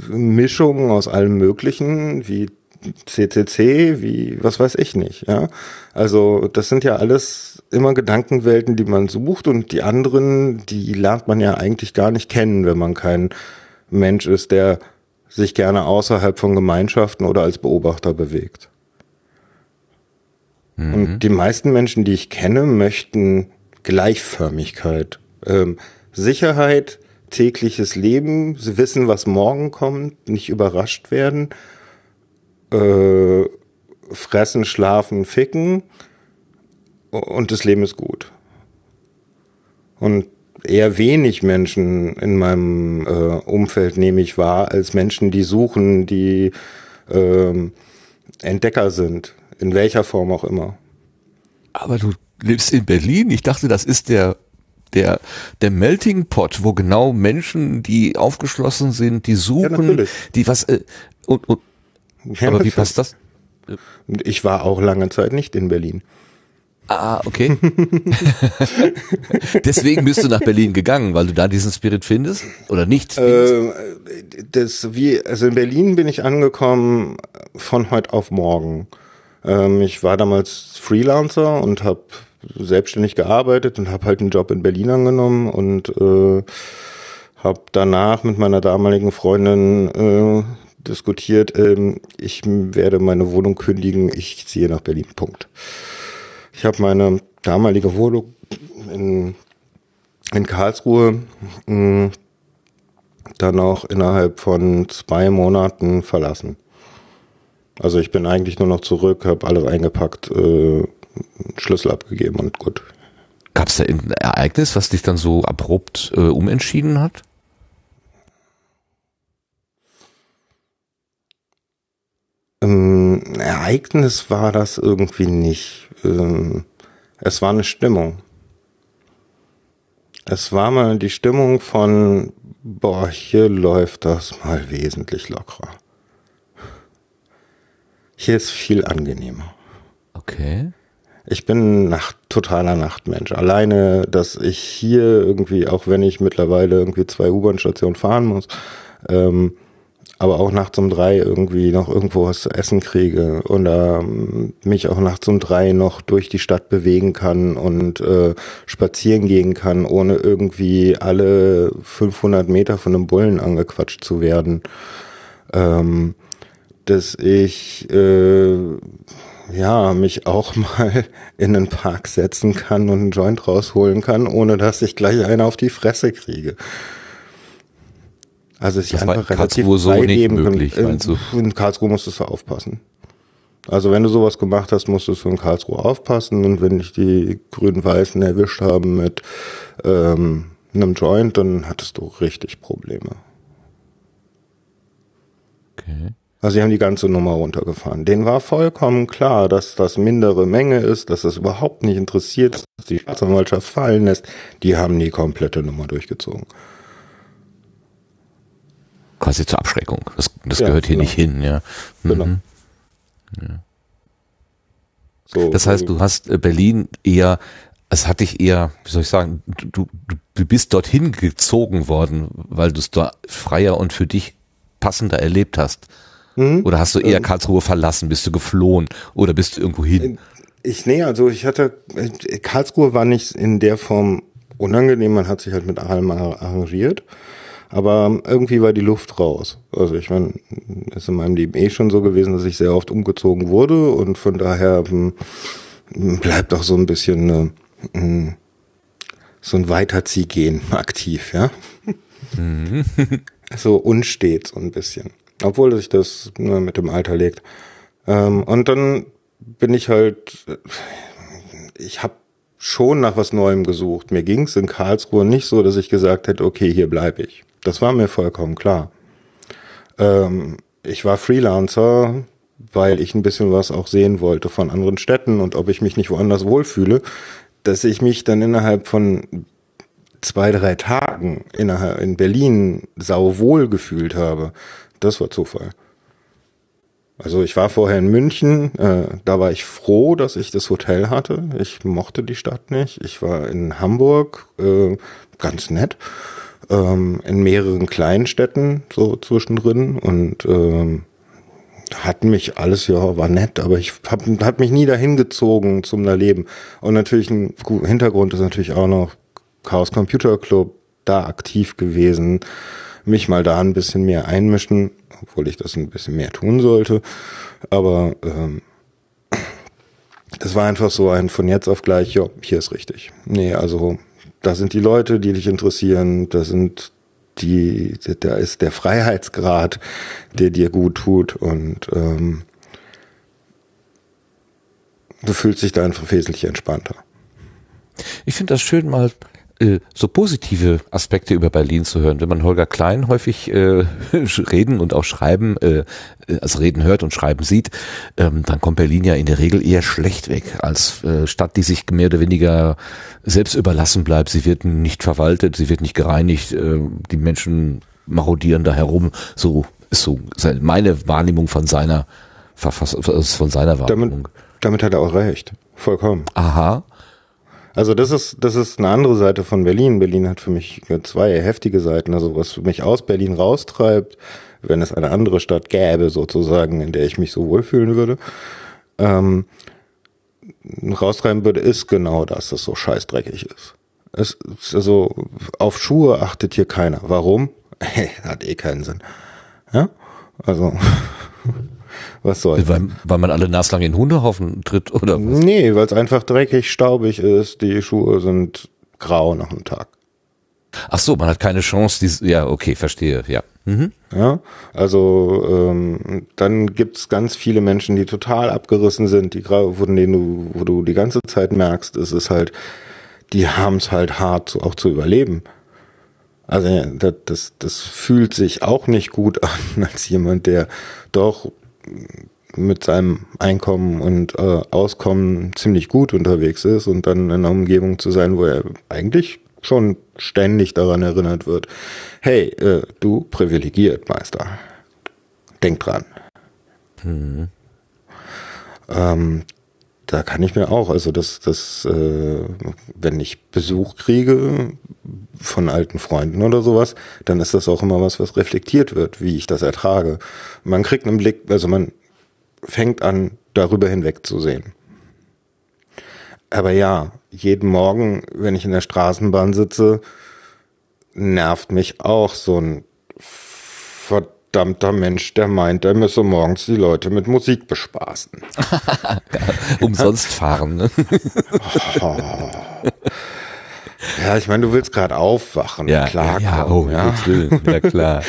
Mischungen aus allem Möglichen, wie CCC, wie was weiß ich nicht. Ja, also das sind ja alles immer Gedankenwelten, die man sucht und die anderen, die lernt man ja eigentlich gar nicht kennen, wenn man kein Mensch ist, der sich gerne außerhalb von Gemeinschaften oder als Beobachter bewegt. Mhm. Und die meisten Menschen, die ich kenne, möchten Gleichförmigkeit, ähm, Sicherheit, tägliches Leben, sie wissen, was morgen kommt, nicht überrascht werden, äh, fressen, schlafen, ficken und das Leben ist gut. Und eher wenig Menschen in meinem äh, Umfeld nehme ich wahr, als Menschen, die suchen, die äh, Entdecker sind, in welcher Form auch immer. Aber du lebst in Berlin. Ich dachte, das ist der der der Melting Pot, wo genau Menschen, die aufgeschlossen sind, die suchen, ja, die was äh, und, und ja, aber wie passt das? Ich war auch lange Zeit nicht in Berlin. Ah, okay. Deswegen bist du nach Berlin gegangen, weil du da diesen Spirit findest oder nicht? Äh, das wie also in Berlin bin ich angekommen von heute auf morgen. Ähm, ich war damals Freelancer und habe selbstständig gearbeitet und habe halt einen Job in Berlin angenommen und äh, habe danach mit meiner damaligen Freundin äh, diskutiert, ähm, ich werde meine Wohnung kündigen, ich ziehe nach Berlin. Punkt. Ich habe meine damalige Wohnung in, in Karlsruhe mh, mm, dann auch innerhalb von zwei Monaten verlassen. Also ich bin eigentlich nur noch zurück, habe alles eingepackt, äh, Schlüssel abgegeben und gut. Gab es da ein Ereignis, was dich dann so abrupt äh, umentschieden hat? Ähm, Ereignis war das irgendwie nicht. Ähm, es war eine Stimmung. Es war mal die Stimmung von, boah, hier läuft das mal wesentlich lockerer. Hier ist viel angenehmer. Okay. Ich bin Nacht, totaler Nachtmensch. Alleine, dass ich hier irgendwie, auch wenn ich mittlerweile irgendwie zwei U-Bahn-Stationen fahren muss, ähm, aber auch nachts um drei irgendwie noch irgendwo was zu essen kriege oder ähm, mich auch nachts um drei noch durch die Stadt bewegen kann und äh, spazieren gehen kann, ohne irgendwie alle 500 Meter von einem Bullen angequatscht zu werden. Ähm, dass ich äh, ja mich auch mal in einen Park setzen kann und einen Joint rausholen kann, ohne dass ich gleich einen auf die Fresse kriege. Also ist einfach relativ Karlsruhe so nicht möglich, in, meinst du? In Karlsruhe musstest du aufpassen. Also wenn du sowas gemacht hast, musstest du in Karlsruhe aufpassen und wenn dich die Grün-Weißen erwischt haben mit ähm, einem Joint, dann hattest du richtig Probleme. Okay. Also sie haben die ganze Nummer runtergefahren. Denen war vollkommen klar, dass das mindere Menge ist, dass es überhaupt nicht interessiert, dass die Staatsanwaltschaft fallen lässt. Die haben die komplette Nummer durchgezogen quasi zur Abschreckung. Das, das ja, gehört hier genau. nicht hin, ja. Genau. Mhm. ja. So, das heißt, du hast äh, Berlin eher, es hat dich eher, wie soll ich sagen, du, du bist dorthin gezogen worden, weil du es da freier und für dich passender erlebt hast. Mhm. Oder hast du eher ähm. Karlsruhe verlassen, bist du geflohen oder bist du irgendwo hin? Ich, nee, also ich hatte, Karlsruhe war nicht in der Form unangenehm, man hat sich halt mit allem arrangiert. Aber irgendwie war die Luft raus. Also ich meine, ist in meinem Leben eh schon so gewesen, dass ich sehr oft umgezogen wurde und von daher hm, bleibt auch so ein bisschen äh, so ein Weiterziehgehen aktiv, ja. Mhm. so unstet so ein bisschen. Obwohl sich das nur mit dem Alter legt. Ähm, und dann bin ich halt, ich habe schon nach was Neuem gesucht. Mir ging es in Karlsruhe nicht so, dass ich gesagt hätte, okay, hier bleibe ich. Das war mir vollkommen klar. Ähm, ich war Freelancer, weil ich ein bisschen was auch sehen wollte von anderen Städten und ob ich mich nicht woanders wohlfühle, dass ich mich dann innerhalb von zwei, drei Tagen innerhalb in Berlin sauwohl gefühlt habe, das war Zufall. Also ich war vorher in München, äh, da war ich froh, dass ich das Hotel hatte. Ich mochte die Stadt nicht. Ich war in Hamburg, äh, ganz nett, ähm, in mehreren kleinen Städten so zwischendrin und ähm, hat mich alles, ja, war nett, aber ich hab, hat mich nie dahin gezogen zum da Leben. Und natürlich ein Hintergrund ist natürlich auch noch Chaos Computer Club da aktiv gewesen, mich mal da ein bisschen mehr einmischen, obwohl ich das ein bisschen mehr tun sollte. Aber ähm, das war einfach so ein von jetzt auf gleich, ja, hier ist richtig. Nee, also da sind die Leute, die dich interessieren, da sind die, da ist der Freiheitsgrad, der dir gut tut und ähm, du fühlst dich da einfach wesentlich entspannter. Ich finde das schön, mal äh, so positive Aspekte über Berlin zu hören. Wenn man Holger Klein häufig äh, reden und auch schreiben, äh, also reden hört und schreiben sieht, ähm, dann kommt Berlin ja in der Regel eher schlecht weg als äh, Stadt, die sich mehr oder weniger selbst überlassen bleibt. Sie wird nicht verwaltet, sie wird nicht gereinigt, äh, die Menschen marodieren da herum. So ist so meine Wahrnehmung von seiner Verfass von seiner Wahrnehmung. Damit, damit hat er auch recht. Vollkommen. Aha. Also das ist, das ist eine andere Seite von Berlin. Berlin hat für mich zwei heftige Seiten. Also was mich aus Berlin raustreibt, wenn es eine andere Stadt gäbe, sozusagen, in der ich mich so wohlfühlen würde, ähm, raustreiben würde, ist genau das, dass es so scheißdreckig ist. Es also auf Schuhe achtet hier keiner. Warum? Hat eh keinen Sinn. Ja? Also Was soll? Weil, weil man alle naslang in Hundehaufen tritt oder was? Nee, weil es einfach dreckig, staubig ist. Die Schuhe sind grau nach dem Tag. Ach so, man hat keine Chance. Die, ja, okay, verstehe. Ja. Mhm. Ja, also ähm, dann gibt's ganz viele Menschen, die total abgerissen sind, die von denen du, wo du die ganze Zeit merkst, es ist halt, die haben's halt hart, auch zu überleben. Also das, das, das fühlt sich auch nicht gut an, als jemand, der doch mit seinem Einkommen und äh, Auskommen ziemlich gut unterwegs ist und dann in einer Umgebung zu sein, wo er eigentlich schon ständig daran erinnert wird, hey, äh, du privilegiert, Meister. Denk dran. Mhm. Ähm, da kann ich mir auch, also das, das, äh, wenn ich Besuch kriege von alten Freunden oder sowas, dann ist das auch immer was, was reflektiert wird, wie ich das ertrage. Man kriegt einen Blick, also man fängt an, darüber hinweg zu sehen. Aber ja, jeden Morgen, wenn ich in der Straßenbahn sitze, nervt mich auch so ein verdammter Mensch, der meint, er müsse morgens die Leute mit Musik bespaßen. Umsonst fahren, ne? oh. Ja, ich meine, du willst gerade aufwachen, ja, klar. Ja, oh, ja. ja klar.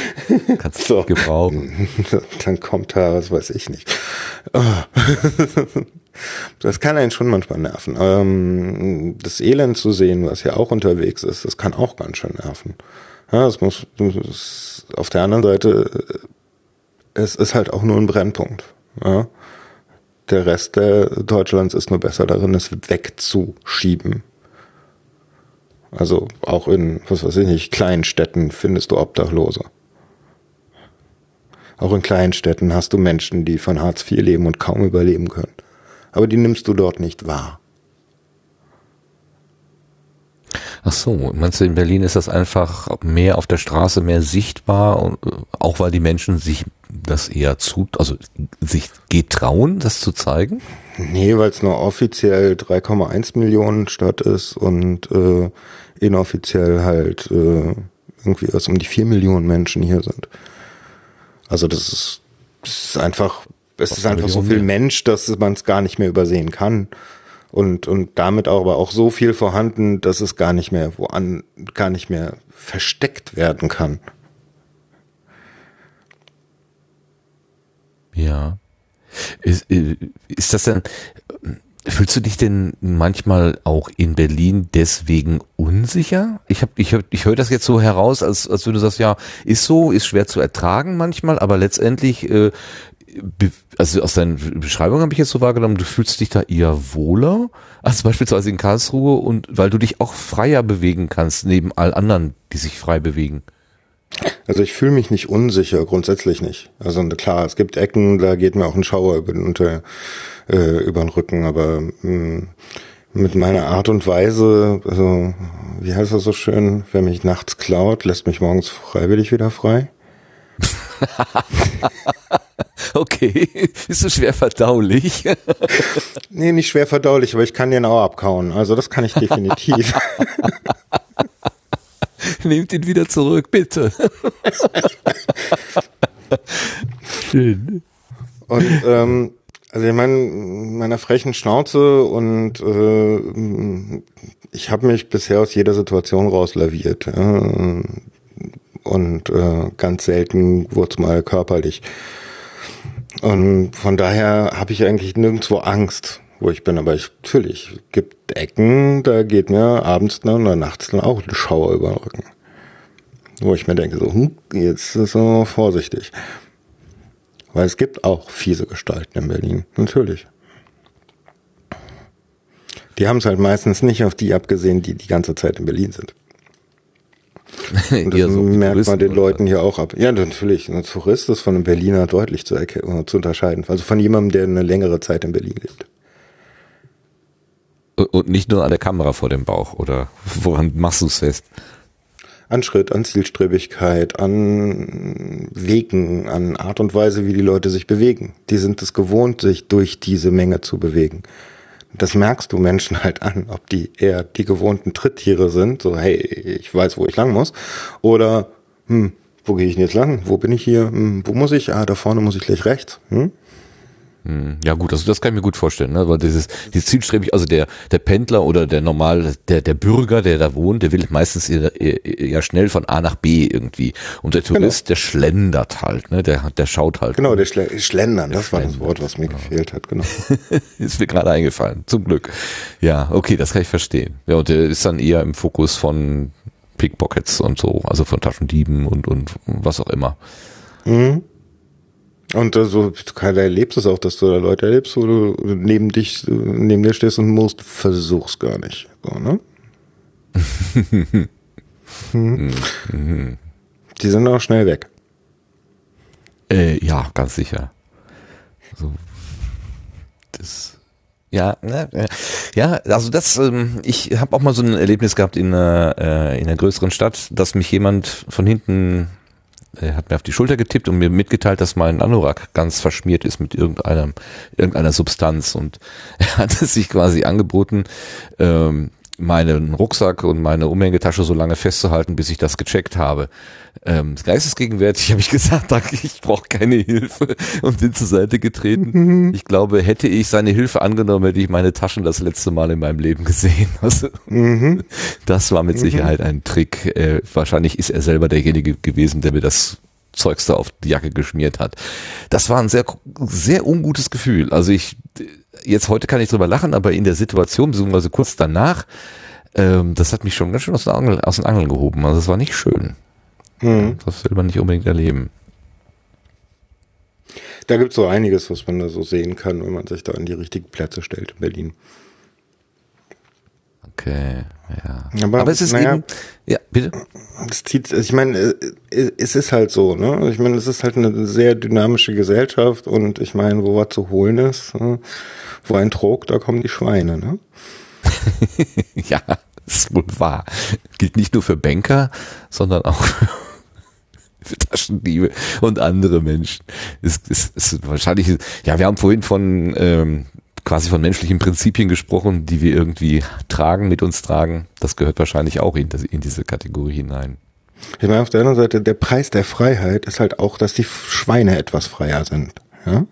Kannst du so. gebrauchen. Dann kommt da, was weiß ich nicht. Das kann einen schon manchmal nerven. Ähm, das Elend zu sehen, was ja auch unterwegs ist, das kann auch ganz schön nerven. Ja, es muss, es, auf der anderen Seite, es ist halt auch nur ein Brennpunkt. Ja. Der Rest der Deutschlands ist nur besser darin, es wegzuschieben. Also auch in, was weiß ich nicht, kleinen Städten findest du Obdachlose. Auch in kleinen Städten hast du Menschen, die von Hartz IV leben und kaum überleben können. Aber die nimmst du dort nicht wahr. Ach so, meinst du, in Berlin ist das einfach mehr auf der Straße, mehr sichtbar, äh, auch weil die Menschen sich das eher zu, also sich getrauen, das zu zeigen? Nee, weil es nur offiziell 3,1 Millionen Stadt ist und äh, inoffiziell halt äh, irgendwie was um die vier Millionen Menschen hier sind. Also das ist, das ist einfach, es ist einfach so viel Mensch, dass man es gar nicht mehr übersehen kann. Und, und damit aber auch so viel vorhanden, dass es gar nicht mehr woan, gar nicht mehr versteckt werden kann. Ja. Ist, ist das denn, fühlst du dich denn manchmal auch in Berlin deswegen unsicher? Ich hab, ich, hör, ich höre das jetzt so heraus, als, als wenn du sagst, ja, ist so, ist schwer zu ertragen manchmal, aber letztendlich, äh, also aus deinen Beschreibungen habe ich jetzt so wahrgenommen, du fühlst dich da eher wohler als beispielsweise in Karlsruhe und weil du dich auch freier bewegen kannst, neben all anderen, die sich frei bewegen. Also ich fühle mich nicht unsicher, grundsätzlich nicht. Also klar, es gibt Ecken, da geht mir auch ein Schauer über, unter, äh, über den Rücken, aber mh, mm, mit meiner Art und Weise, also wie heißt das so schön, wer mich nachts klaut, lässt mich morgens freiwillig wieder frei. okay, bist du schwer verdaulich? nee, nicht schwer verdaulich, aber ich kann den auch abkauen. Also das kann ich definitiv. Nehmt ihn wieder zurück, bitte. Schön. Und ähm, also ich meine, meiner frechen Schnauze und äh, ich habe mich bisher aus jeder Situation rauslaviert. Äh, und äh, ganz selten wurde es mal körperlich. Und von daher habe ich eigentlich nirgendwo Angst wo ich bin. Aber ich, natürlich, gibt Ecken, da geht mir abends dann oder nachts dann auch ein Schauer über den Rücken. Wo ich mir denke, so, hm, jetzt ist so vorsichtig. Weil es gibt auch fiese Gestalten in Berlin, natürlich. Die haben es halt meistens nicht auf die abgesehen, die die ganze Zeit in Berlin sind. Und das so merkt man den Leuten hier auch ab. Ja, natürlich. Ein Tourist ist von einem Berliner deutlich zu, zu unterscheiden. Also von jemandem, der eine längere Zeit in Berlin lebt. Und nicht nur an der Kamera vor dem Bauch, oder woran machst du es fest? An Schritt, an Zielstrebigkeit, an Wegen, an Art und Weise, wie die Leute sich bewegen. Die sind es gewohnt, sich durch diese Menge zu bewegen. Das merkst du Menschen halt an, ob die eher die gewohnten Tritttiere sind, so hey, ich weiß, wo ich lang muss, oder hm, wo gehe ich denn jetzt lang? Wo bin ich hier? Hm, wo muss ich? Ah, da vorne muss ich gleich rechts. Hm? Hm, ja gut, also das kann ich mir gut vorstellen, ne? weil dieses, dieses zielstrebig, also der, der Pendler oder der normal, der, der Bürger, der da wohnt, der will meistens ja schnell von A nach B irgendwie. Und der Tourist, genau. der schlendert halt, ne? der, der schaut halt. Genau, der Schle Schlendern, das Schlendern. war das Wort, was mir genau. gefehlt hat, genau. ist mir gerade eingefallen, zum Glück. Ja, okay, das kann ich verstehen. Ja, und der ist dann eher im Fokus von Pickpockets und so, also von Taschendieben und, und was auch immer. Mhm. Und äh, so keiner erlebst es auch, dass du da Leute erlebst, wo du neben dich, neben dir stehst und musst, versuch's gar nicht. So, ne? hm. Die sind auch schnell weg. Äh, ja, ganz sicher. So, das, ja, ne, äh, ja, also das, ähm, ich habe auch mal so ein Erlebnis gehabt in einer, äh, in einer größeren Stadt, dass mich jemand von hinten er hat mir auf die Schulter getippt und mir mitgeteilt, dass mein Anorak ganz verschmiert ist mit irgendeinem, irgendeiner Substanz. Und er hat es sich quasi angeboten, ähm, meinen Rucksack und meine Umhängetasche so lange festzuhalten, bis ich das gecheckt habe. Ähm, geistesgegenwärtig habe ich gesagt, danke, ich brauche keine Hilfe und bin zur Seite getreten. Mhm. Ich glaube, hätte ich seine Hilfe angenommen, hätte ich meine Taschen das letzte Mal in meinem Leben gesehen. Also, mhm. Das war mit mhm. Sicherheit ein Trick. Äh, wahrscheinlich ist er selber derjenige gewesen, der mir das Zeugs da auf die Jacke geschmiert hat. Das war ein sehr, sehr ungutes Gefühl. Also ich, jetzt heute kann ich drüber lachen, aber in der Situation, beziehungsweise kurz danach, ähm, das hat mich schon ganz schön aus, Angel, aus den Angeln gehoben. Also es war nicht schön. Mhm. Das will man nicht unbedingt erleben. Da gibt es so einiges, was man da so sehen kann, wenn man sich da an die richtigen Plätze stellt in Berlin. Okay, ja. Aber, Aber es ist naja, eben, ja, bitte. Es zieht, ich meine, äh, es ist halt so, ne? Ich meine, es ist halt eine sehr dynamische Gesellschaft und ich meine, wo was zu holen ist, ne? wo ein Trog, da kommen die Schweine, ne? ja, das ist wohl wahr. Gilt nicht nur für Banker, sondern auch für Taschendiebe und andere Menschen. Es ist, ist wahrscheinlich, ja, wir haben vorhin von ähm, quasi von menschlichen Prinzipien gesprochen, die wir irgendwie tragen, mit uns tragen. Das gehört wahrscheinlich auch in, das, in diese Kategorie hinein. Ich meine, auf der anderen Seite, der Preis der Freiheit ist halt auch, dass die Schweine etwas freier sind. Ja?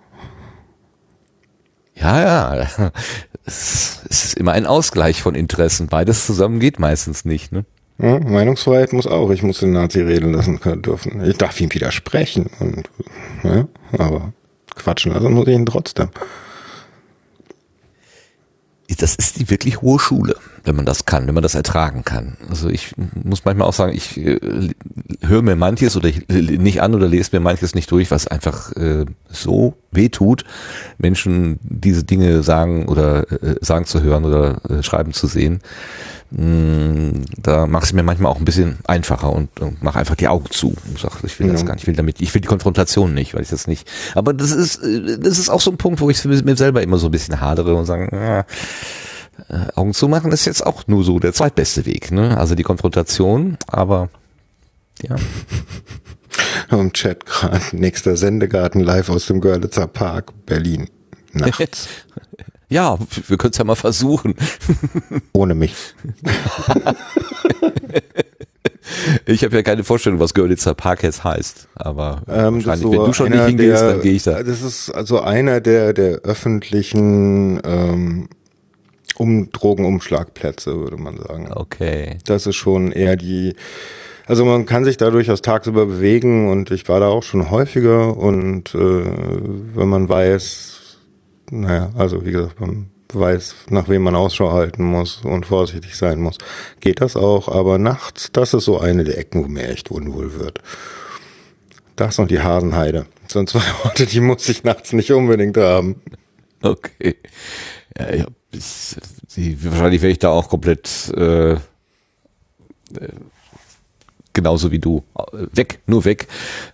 Ja, ja. Es ist immer ein Ausgleich von Interessen. Beides zusammen geht meistens nicht. Ne? Ja, Meinungsfreiheit muss auch. Ich muss den Nazi reden lassen können dürfen. Ich darf ihm widersprechen. Und, ja, aber quatschen lassen muss ich ihn trotzdem. Das ist die wirklich hohe Schule, wenn man das kann, wenn man das ertragen kann. Also ich muss manchmal auch sagen, ich äh, höre mir manches oder ich, nicht an oder lese mir manches nicht durch, was einfach äh, so weh tut, Menschen diese Dinge sagen oder äh, sagen zu hören oder äh, schreiben zu sehen. Mm, da mache ich mir manchmal auch ein bisschen einfacher und, und mache einfach die Augen zu und sage, ich will ja. das gar nicht, ich will damit, ich will die Konfrontation nicht, weil ich das nicht. Aber das ist, äh, das ist auch so ein Punkt, wo ich mir selber immer so ein bisschen hadere und sagen, äh, Augen zu machen ist jetzt auch nur so der zweitbeste Weg, ne? Also die Konfrontation, aber ja. Im Chat gerade nächster Sendegarten live aus dem Görlitzer Park, Berlin. Nachts. Ja, wir können es ja mal versuchen. Ohne mich. ich habe ja keine Vorstellung, was Görlitzer Park jetzt heißt, aber ähm, wahrscheinlich, so wenn du schon nicht hingehst, der, dann gehe ich da. Das ist also einer der der öffentlichen ähm, um Drogenumschlagplätze, würde man sagen. Okay. Das ist schon eher die also man kann sich da durchaus tagsüber bewegen und ich war da auch schon häufiger und äh, wenn man weiß, naja, also wie gesagt, man weiß, nach wem man Ausschau halten muss und vorsichtig sein muss. Geht das auch, aber nachts, das ist so eine der Ecken, wo mir echt unwohl wird. Das und die Hasenheide. Das sind zwei Orte, die muss ich nachts nicht unbedingt haben. Okay. Ja, ich, die, wahrscheinlich wäre ich da auch komplett äh, äh, genauso wie du. Weg, nur weg.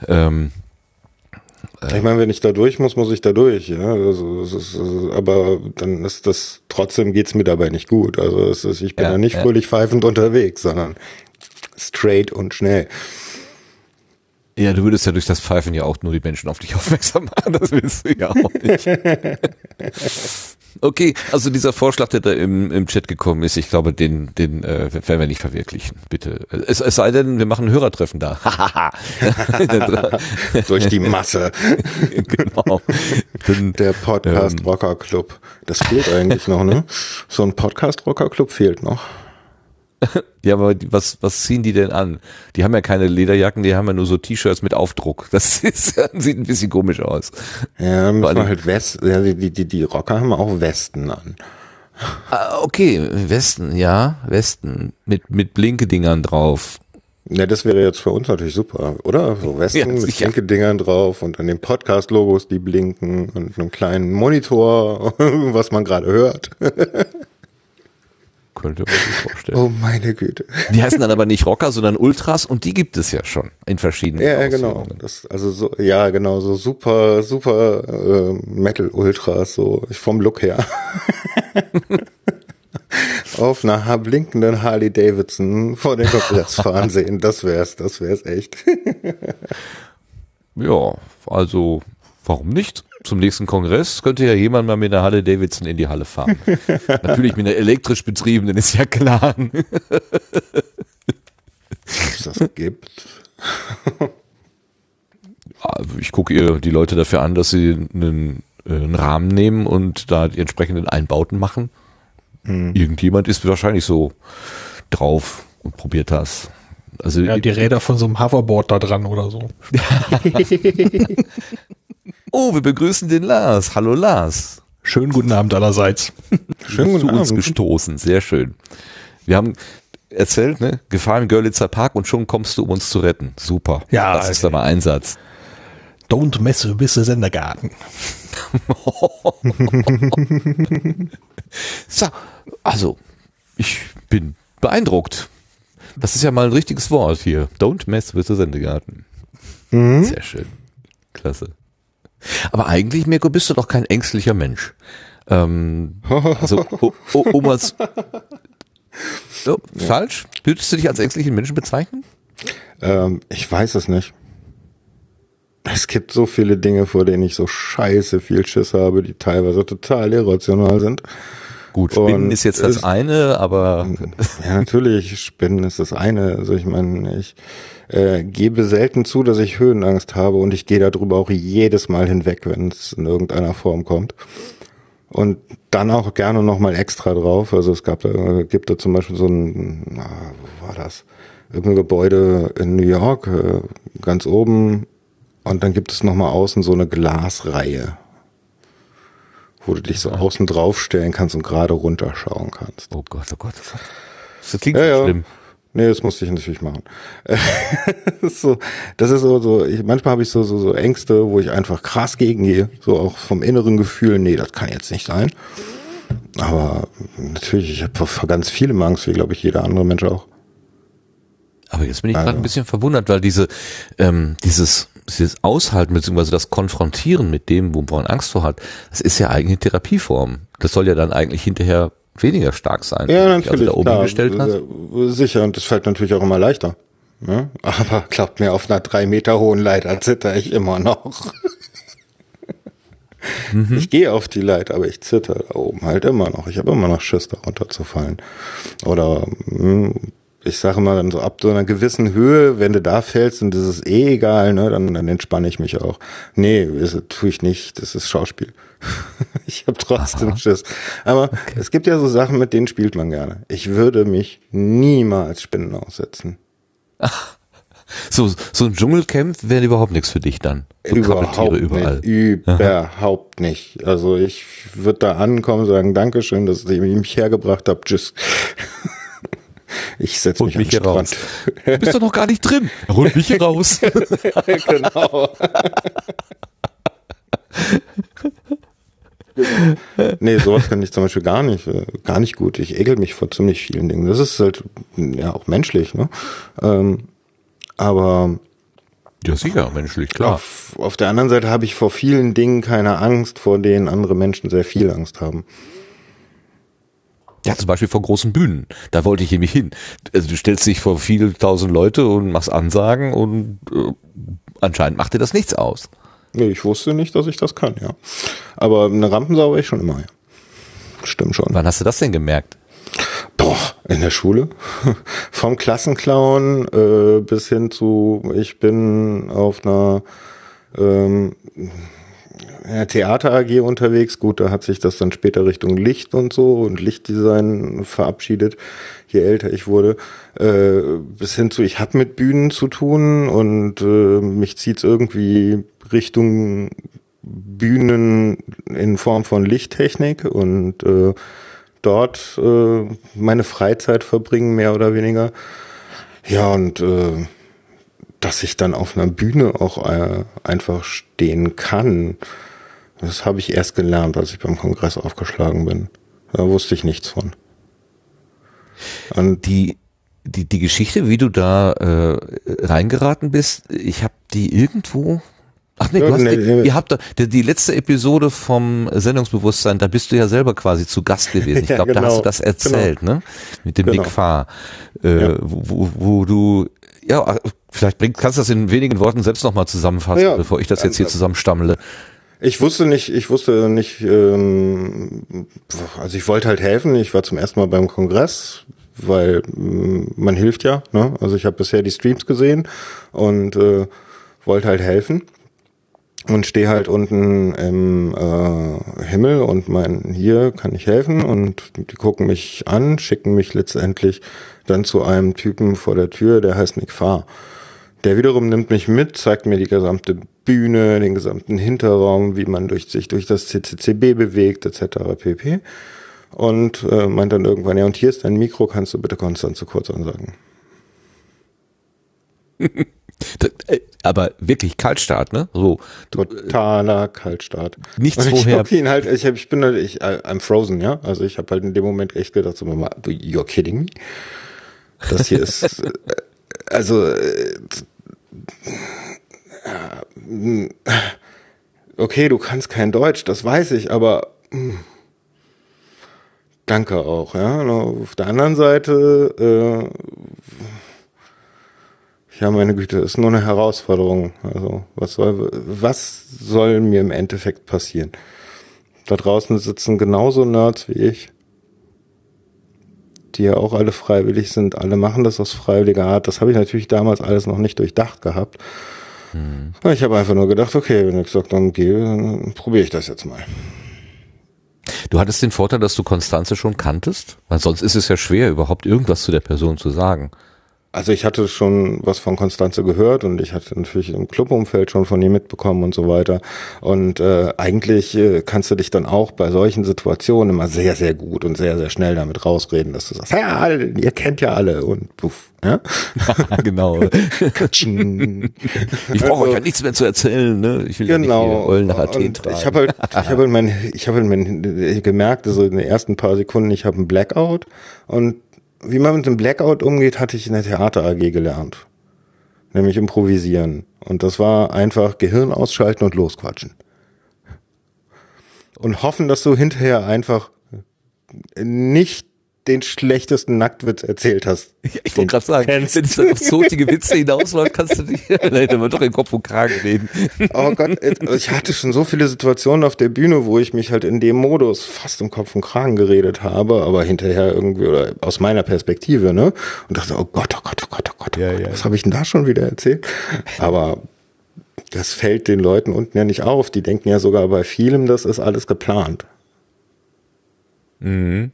Ähm, ich meine, wenn ich da durch muss, muss ich da durch. Ja? Also, ist, aber dann ist das trotzdem geht's mir dabei nicht gut. Also ist, ich bin ja, da nicht ja. fröhlich pfeifend unterwegs, sondern straight und schnell. Ja, du würdest ja durch das Pfeifen ja auch nur die Menschen auf dich aufmerksam machen. Das willst du ja auch nicht. Okay, also dieser Vorschlag, der da im, im Chat gekommen ist, ich glaube, den, den äh, werden wir nicht verwirklichen. Bitte. Es, es sei denn, wir machen ein Hörertreffen da. Durch die Masse. genau. Dann, Der Podcast ähm, Rocker Club. Das fehlt eigentlich noch, ne? So ein Podcast Rocker Club fehlt noch. ja, aber was, was ziehen die denn an? Die haben ja keine Lederjacken, die haben ja nur so T-Shirts mit Aufdruck. Das ist, sieht ein bisschen komisch aus. Ja, müssen wir halt West, ja, die, die, die Rocker haben auch Westen an. Ah, okay, Westen, ja, Westen. Mit, mit Blinkedingern drauf. Ja, das wäre jetzt für uns natürlich super, oder? So Westen ja, mit Blinkedingern drauf und an den Podcast-Logos, die blinken und einem kleinen Monitor, was man gerade hört. Könnte man sich vorstellen. Oh meine Güte. Die heißen dann aber nicht Rocker, sondern Ultras und die gibt es ja schon in verschiedenen Ja, genau. Das, also so, ja, genau, so super, super äh, Metal-Ultras, so vom Look her. Auf einer blinkenden Harley Davidson vor dem Kongress fahren sehen, das wär's, das wär's echt. ja, also warum nicht? Zum nächsten Kongress könnte ja jemand mal mit einer Halle Davidson in die Halle fahren. Natürlich mit einer elektrisch betriebenen, ist ja klar. Das gibt. ich gucke ihr die Leute dafür an, dass sie einen, äh, einen Rahmen nehmen und da die entsprechenden Einbauten machen. Mhm. Irgendjemand ist wahrscheinlich so drauf und probiert das. Also ja, die Räder von so einem Hoverboard da dran oder so. Oh, wir begrüßen den Lars. Hallo Lars. Schönen guten Abend allerseits. Schön guten zu Abend. uns gestoßen. Sehr schön. Wir haben erzählt, ne? Gefahr im Görlitzer Park und schon kommst du, um uns zu retten. Super. Ja. Das ist aber Einsatz. Don't mess with the Sendergarten. so, also, ich bin beeindruckt. Das ist ja mal ein richtiges Wort hier. Don't mess with the Sendegarten. Mhm. Sehr schön. Klasse. Aber eigentlich, Mirko, bist du doch kein ängstlicher Mensch. Ähm, also, Omas. Oh, ja. Falsch? Würdest du dich als ängstlichen Menschen bezeichnen? Ähm, ich weiß es nicht. es gibt so viele Dinge, vor denen ich so scheiße viel Schiss habe, die teilweise total irrational sind. Gut, Spinnen Und ist jetzt das es- eine, aber Ja, natürlich, Spinnen ist das eine. Also ich meine, ich äh, gebe selten zu, dass ich Höhenangst habe und ich gehe darüber auch jedes Mal hinweg, wenn es in irgendeiner Form kommt. Und dann auch gerne nochmal extra drauf. Also es gab, da, gibt da zum Beispiel so ein, na, wo war das? Irgendein Gebäude in New York, äh, ganz oben. Und dann gibt es nochmal außen so eine Glasreihe, wo du dich so außen draufstellen kannst und gerade runterschauen kannst. oh Gott, oh Gott, oh Gott. Das klingt Ja, so ja. schlimm. Nee, das musste ich natürlich machen. das ist so, das ist so, so ich, manchmal habe ich so, so, so Ängste, wo ich einfach krass gegengehe, so auch vom inneren Gefühl, nee, das kann jetzt nicht sein. Aber natürlich, ich habe vor, ganz vielem Angst, wie glaube ich jeder andere Mensch auch. Aber jetzt bin ich gerade Also. ein bisschen verwundert, weil diese, ähm, dieses, dieses Aushalten beziehungsweise das Konfrontieren mit dem, wo man Angst vor hat, das ist ja eigentlich eine Therapieform. Das soll ja dann eigentlich hinterher weniger stark sein. Ja, natürlich. Also da oben klar, gestellt hast. Sicher, und das fällt natürlich auch immer leichter. Ne? Aber glaubt mir, auf einer drei Meter hohen Leiter zitter ich immer noch. Mhm. Ich gehe auf die Leiter, aber ich zitter da oben halt immer noch. Ich habe immer noch Schiss, da runterzufallen. Oder hm, ich sage mal dann so ab so einer gewissen Höhe, wenn du da fällst, und das ist eh egal, ne, dann, dann entspanne ich mich auch. Nee, das tue ich nicht, das ist Schauspiel. ich habe trotzdem Schiss. Aber es gibt ja so Sachen, mit denen spielt man gerne. Ich würde mich niemals Spinnen aussetzen. So, so ein Dschungelcamp wäre überhaupt nichts für dich dann. So überall. nicht. Überhaupt nicht. Also ich würde da ankommen, sagen, Dankeschön, dass ihr mich hergebracht habt. Tschüss. Ich setze mich, mich an hier den raus. Strand. Du bist doch noch gar nicht drin. Holt mich hier raus. genau. nee, sowas kann ich zum Beispiel gar nicht, äh, gar nicht gut. Ich ekel mich vor ziemlich vielen Dingen. Das ist halt ja auch menschlich, ne? Ähm, aber ja, sicher, menschlich, klar. auf, auf der anderen Seite habe ich vor vielen Dingen keine Angst, vor denen andere Menschen sehr viel Angst haben. Ja, zum Beispiel vor großen Bühnen. Da wollte ich nämlich hin. Also du stellst dich vor viele tausend Leute und machst Ansagen und äh, anscheinend macht dir das nichts aus. Nee, ich wusste nicht, dass ich das kann, ja. Aber eine Rampensau war ich schon immer, ja. Stimmt schon. Wann hast du das denn gemerkt? Boah, in der Schule. Vom Klassenclown äh, bis hin zu, ich bin auf einer ähm, Theater AG unterwegs. Gut, da hat sich das dann später Richtung Licht und so und Lichtdesign verabschiedet, je älter ich wurde. Äh, bis hin zu, ich habe mit Bühnen zu tun und äh, mich zieht's irgendwie Richtung Bühnen in Form von Lichttechnik und äh, dort äh, meine Freizeit verbringen, mehr oder weniger. Ja, und äh, dass ich dann auf einer Bühne auch äh, einfach stehen kann, das habe ich erst gelernt, als ich beim Kongress aufgeschlagen bin. Da wusste ich nichts von. Und Die, die, die Geschichte, wie du da äh, reingeraten bist, ich habe die irgendwo. Ach nee, du hast, nee, nee. ihr habt da, die, die letzte Episode vom Sendungsbewusstsein, da bist du ja selber quasi zu Gast gewesen. Ich Ja, glaube, da hast genau. du das erzählt, ne? Mit dem Genau. Big Far, äh, Ja. wo, wo, du, ja, vielleicht bring, kannst du das in wenigen Worten selbst nochmal zusammenfassen, bevor ich das jetzt hier zusammenstammle. Ich wusste nicht, ich wusste nicht, ähm, also ich wollte halt helfen. Ich war zum ersten Mal beim Kongress, weil ähm, man hilft ja. Ne? Also ich habe bisher die Streams gesehen und äh, wollte halt helfen und stehe halt unten im äh, Himmel und mein, hier kann ich helfen und die gucken mich an, schicken mich letztendlich dann zu einem Typen vor der Tür, der heißt Nick Farr. Der wiederum nimmt mich mit, zeigt mir die gesamte Bühne, den gesamten Hinterraum, wie man durch sich durch das CCCB bewegt, etc. pp. Und äh, meint dann irgendwann, ja, und hier ist dein Mikro, kannst du bitte Konstanze kurz ansagen. Äh, aber wirklich Kaltstart, ne? So. Du, Totaler Kaltstart. Nichts ich vorher- guck ihn halt, ich, hab, ich bin halt, ich, I'm frozen, ja. Also ich habe halt in dem Moment echt gedacht, so, Mama, you're kidding me? Das hier ist, äh, also, äh, äh, okay, du kannst kein Deutsch, das weiß ich, aber mh, danke auch, ja. Auf der anderen Seite, äh, Ja, meine Güte, ist nur eine Herausforderung. Also, was soll, was soll mir im Endeffekt passieren? Da draußen sitzen genauso Nerds wie ich, die ja auch alle freiwillig sind. Alle machen das aus freiwilliger Art. Das habe ich natürlich damals alles noch nicht durchdacht gehabt. Hm. Ich habe einfach nur gedacht, okay, wenn ich gesagt dann gehe, dann probiere ich das jetzt mal. Du hattest den Vorteil, dass du Konstanze schon kanntest, weil sonst ist es ja schwer, überhaupt irgendwas zu der Person zu sagen. Also ich hatte schon was von Konstanze gehört und ich hatte natürlich im Clubumfeld schon von ihr mitbekommen und so weiter. Und äh, eigentlich äh, kannst du dich dann auch bei solchen Situationen immer sehr, sehr gut und sehr, sehr schnell damit rausreden, dass du sagst, ja, ihr kennt ja alle und puff. Ja? genau. ich brauche also, euch ja nichts mehr zu erzählen, ne? Ich will genau. ja nicht nach Athen tragen. Ich habe halt, ich habe halt mein, ich habe halt mein, gemerkt, also in den ersten paar Sekunden, ich habe einen Blackout und wie man mit dem Blackout umgeht, hatte ich in der Theater AG gelernt. Nämlich improvisieren. Und das war einfach Gehirn ausschalten und losquatschen. Und hoffen, dass du hinterher einfach nicht den schlechtesten Nacktwitz erzählt hast. Ja, ich wollte gerade sagen, kennst. wenn es dann auf zotige Witze hinausläuft, kannst du dich aber doch in Kopf und Kragen reden. Oh Gott, ich hatte schon so viele Situationen auf der Bühne, wo ich mich halt in dem Modus fast um Kopf und Kragen geredet habe, aber hinterher irgendwie, oder aus meiner Perspektive, ne? Und dachte, oh Gott, oh Gott, oh Gott, oh Gott, oh ja, Gott ja. was habe ich denn da schon wieder erzählt? Aber das fällt den Leuten unten ja nicht auf. Die denken ja sogar bei vielem, das ist alles geplant. Mhm.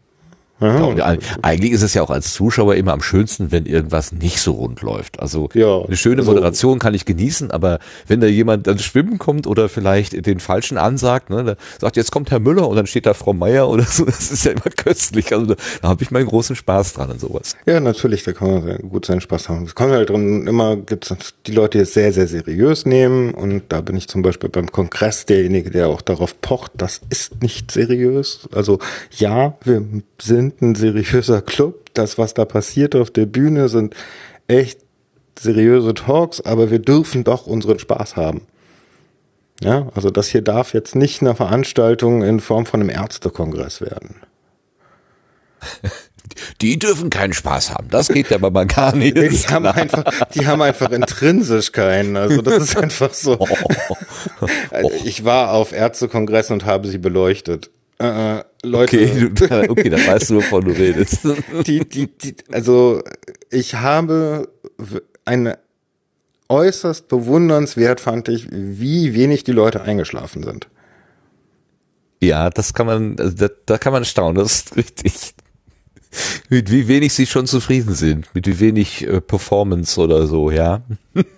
Ja, eigentlich ist es ja auch als Zuschauer immer am schönsten, wenn irgendwas nicht so rund läuft. Also ja, eine schöne also Moderation kann ich genießen, aber wenn da jemand dann schwimmen kommt oder vielleicht den falschen ansagt, ne, sagt jetzt kommt Herr Müller und dann steht da Frau Meier oder so, das ist ja immer köstlich. Also da, da habe ich meinen großen Spaß dran und sowas. Ja, natürlich, da kann man gut seinen Spaß haben. Es kommt halt drum, immer gibt's die Leute, die es sehr, sehr seriös nehmen und da bin ich zum Beispiel beim Kongress derjenige, der auch darauf pocht, das ist nicht seriös. Also ja, wir sind ein seriöser Club. Das, was da passiert auf der Bühne, sind echt seriöse Talks, aber wir dürfen doch unseren Spaß haben. Ja, also das hier darf jetzt nicht eine Veranstaltung in Form von einem Ärztekongress werden. Die dürfen keinen Spaß haben. Das geht aber mal gar nicht. Die haben, einfach, die haben einfach intrinsisch keinen. Also das ist einfach so. Also ich war auf Ärztekongressen und habe sie beleuchtet. Äh, Leute. Okay, okay, dann weißt du, wovon du redest. Die, die, die, also ich habe eine äußerst bewundernswert fand ich, wie wenig die Leute eingeschlafen sind. Ja, das kann man, also da, da kann man staunen, das ist richtig. Mit wie wenig sie schon zufrieden sind, mit wie wenig äh, Performance oder so, ja.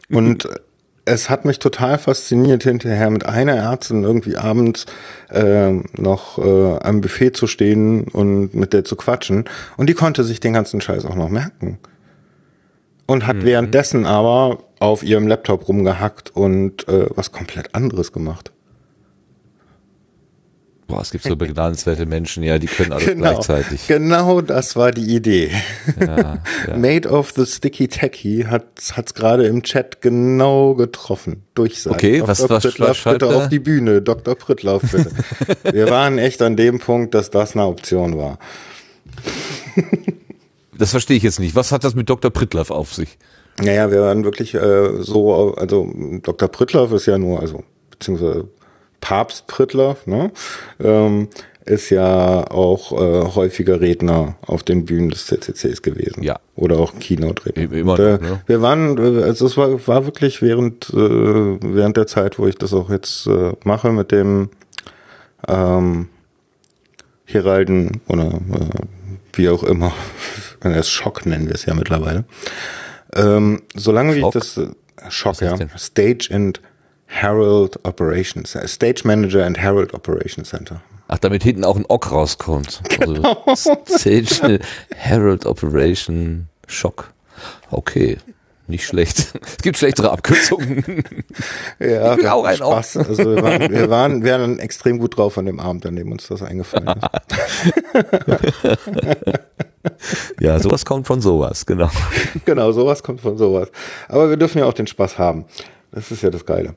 Und es hat mich total fasziniert, hinterher mit einer Ärztin irgendwie abends äh, noch äh, am Buffet zu stehen und mit der zu quatschen. Und die konnte sich den ganzen Scheiß auch noch merken. Und hat mhm. währenddessen aber auf ihrem Laptop rumgehackt und äh, was komplett anderes gemacht. Boah, es gibt so begnadenswerte Menschen, ja, die können alles genau, gleichzeitig. Genau das war die Idee. Ja, ja. Made of the Sticky Tacky hat es gerade im Chat genau getroffen. Durchsagen. Okay, Dr. was, was, Prittlauf, was bitte auf die Bühne, Dr. Prittlauf bitte. Wir waren echt an dem Punkt, dass das eine Option war. das verstehe ich jetzt nicht. Was hat das mit Dr. Prittlaff auf sich? Naja, wir waren wirklich äh, so, also Dr. Prittlaff ist ja nur, also beziehungsweise Papst Prittlaff, ne? Ähm, ist ja auch äh, häufiger Redner auf den Bühnen des CCCs gewesen. Ja. Oder auch Keynote-Redner. Immer noch, ne? Wir waren, also es war, war wirklich während, äh, während der Zeit, wo ich das auch jetzt äh, mache mit dem ähm, Heralden oder äh, wie auch immer, es Schock nennen wir es ja mittlerweile. Ähm, solange Schock? wie ich das äh, Schock, ja, Stage and Herald Operations, Stage Manager and Herald Operations Center. Ach, damit hinten auch ein Ock rauskommt. Also genau. Stage Herald Operation Shock. Okay. Nicht schlecht. Es gibt schlechtere Abkürzungen. Ja, ich auch ein Spaß. Also wir waren, wir waren, wir waren extrem gut drauf an dem Abend, an dem uns das eingefallen ist. ja, sowas kommt von sowas, genau. Genau, sowas kommt von sowas. Aber wir dürfen ja auch den Spaß haben. Das ist ja das Geile.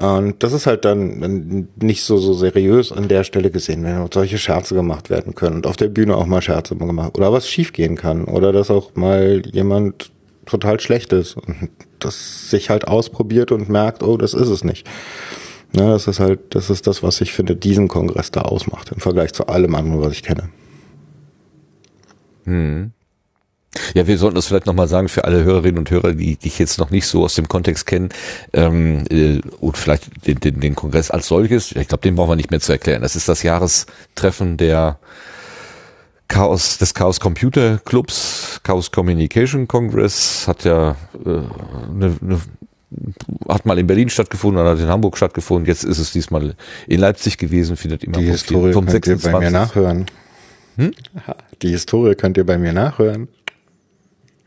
Und das ist halt dann nicht so, so seriös an der Stelle gesehen, wenn solche Scherze gemacht werden können und auf der Bühne auch mal Scherze gemacht oder was schiefgehen kann oder dass auch mal jemand total schlecht ist und das sich halt ausprobiert und merkt, oh, das ist es nicht. Ja, das ist halt, das ist das, was ich finde, diesen Kongress da ausmacht, im Vergleich zu allem anderen, was ich kenne. Hm. Ja, wir sollten das vielleicht nochmal sagen für alle Hörerinnen und Hörer, die dich jetzt noch nicht so aus dem Kontext kennen ähm, äh, und vielleicht den, den, den Kongress als solches. Ich glaube, den brauchen wir nicht mehr zu erklären. Das ist das Jahrestreffen der Chaos des Chaos Computer Clubs, Chaos Communication Congress hat ja äh, ne, ne, hat mal in Berlin stattgefunden, hat in Hamburg stattgefunden. Jetzt ist es diesmal in Leipzig gewesen, findet immer Die Historie vom könnt 26. ihr bei mir nachhören. Hm? Die Historie könnt ihr bei mir nachhören.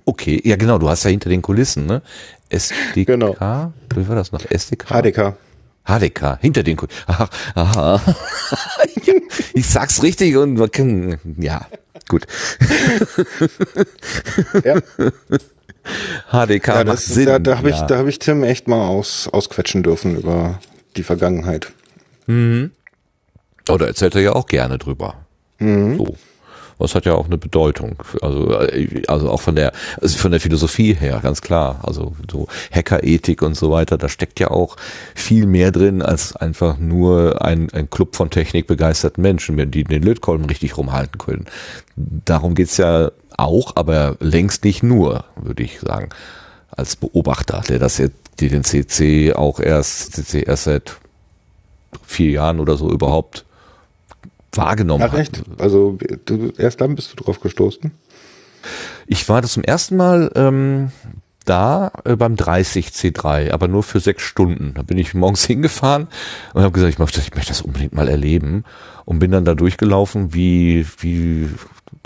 Okay, ja genau, du hast ja hinter den Kulissen, ne? SDK, genau. wie war das noch? SDK? HDK. HDK, hinter den Kulissen. Aha, aha. ich sag's richtig und man kann, ja, gut. ja. HDK ja, das, Sinn. Da, da habe ja. ich, da hab ich Tim echt mal aus, ausquetschen dürfen über die Vergangenheit. Mhm. Oder erzählt er ja auch gerne drüber. Mhm. So. Das hat ja auch eine Bedeutung. Also, äh, also auch von der, also von der Philosophie her, ganz klar. Also so Hackerethik und so weiter, da steckt ja auch viel mehr drin als einfach nur ein, ein Club von technikbegeisterten Menschen, die den Lötkolben richtig rumhalten können. Darum geht's ja auch, aber längst nicht nur, würde ich sagen, als Beobachter, der das jetzt, die den CC auch erst, CC erst seit vier Jahren oder so überhaupt wahrgenommen Ach, echt? Also du, erst dann bist du drauf gestoßen? Ich war das zum ersten Mal ähm, da äh, beim 30 C3, aber nur für sechs Stunden. Da bin ich morgens hingefahren und habe gesagt, ich möchte, ich möchte das unbedingt mal erleben und bin dann da durchgelaufen wie wie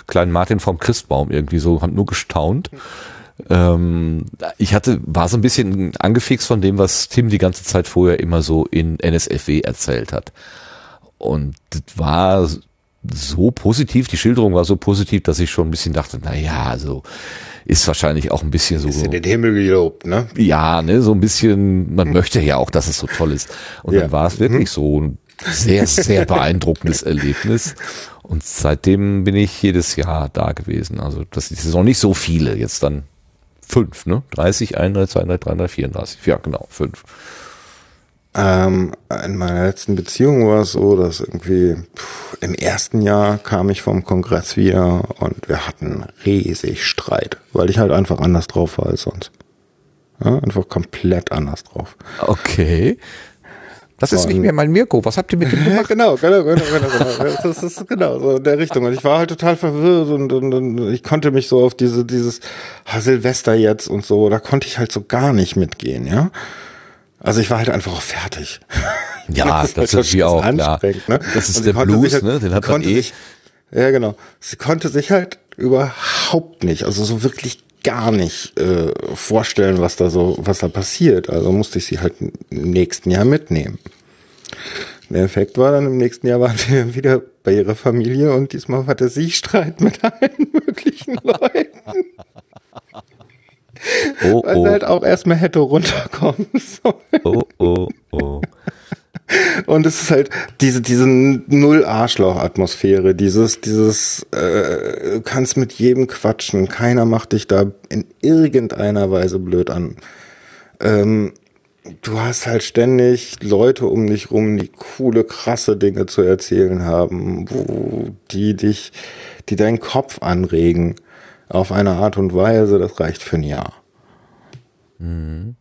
kleinen Martin vom Christbaum irgendwie so, hab nur gestaunt. Ähm, ich hatte, war so ein bisschen angefixt von dem, was Tim die ganze Zeit vorher immer so in NSFW erzählt hat. Und das war so positiv, die Schilderung war so positiv, dass ich schon ein bisschen dachte, na ja, also ist wahrscheinlich auch ein bisschen so. Ist in den Himmel gelobt, ne? Ja, ne, so ein bisschen, man möchte ja auch, dass es so toll ist. Und ja. dann war es wirklich mhm. so ein sehr, sehr beeindruckendes Erlebnis. Und seitdem bin ich jedes Jahr da gewesen. Also das ist noch nicht so viele, jetzt dann fünf, ne? 30, 31, 32, 33, 34. Ja, genau, fünf. Ähm, in meiner letzten Beziehung war es so, dass irgendwie pff, im ersten Jahr kam ich vom Kongress wieder und wir hatten riesig Streit, weil ich halt einfach anders drauf war als sonst. Ja, einfach komplett anders drauf. Okay. Das ist und, nicht mehr mein Mirko. Was habt ihr mit dem gemacht? genau, genau, genau, genau, genau. Das ist genau so in der Richtung. Und ich war halt total verwirrt und, und, und ich konnte mich so auf diese, dieses ah, Silvester jetzt und so, da konnte ich halt so gar nicht mitgehen, ja. Also ich war halt einfach auch fertig. Ja, das, das ist wie auch. Ja. Ne? Das ist der Blues, halt, ne? Den hat man eh. Sich, ja, genau. Sie konnte sich halt überhaupt nicht, also so wirklich gar nicht äh, vorstellen, was da so, was da passiert. Also musste ich sie halt im nächsten Jahr mitnehmen. Der Effekt war dann im nächsten Jahr waren wir wieder bei ihrer Familie und diesmal hatte sie Streit mit allen möglichen Leuten. Oh, Weil oh. sie halt auch erstmal hätte runterkommen sollen. Oh, oh, oh. Und es ist halt diese, diese Null-Arschloch-Atmosphäre, dieses, dieses, äh, du kannst mit jedem quatschen, keiner macht dich da in irgendeiner Weise blöd an. Ähm, du hast halt ständig Leute um dich rum, die coole, krasse Dinge zu erzählen haben, wo die dich, die deinen Kopf anregen auf eine Art und Weise, das reicht für ein Jahr. Mhm.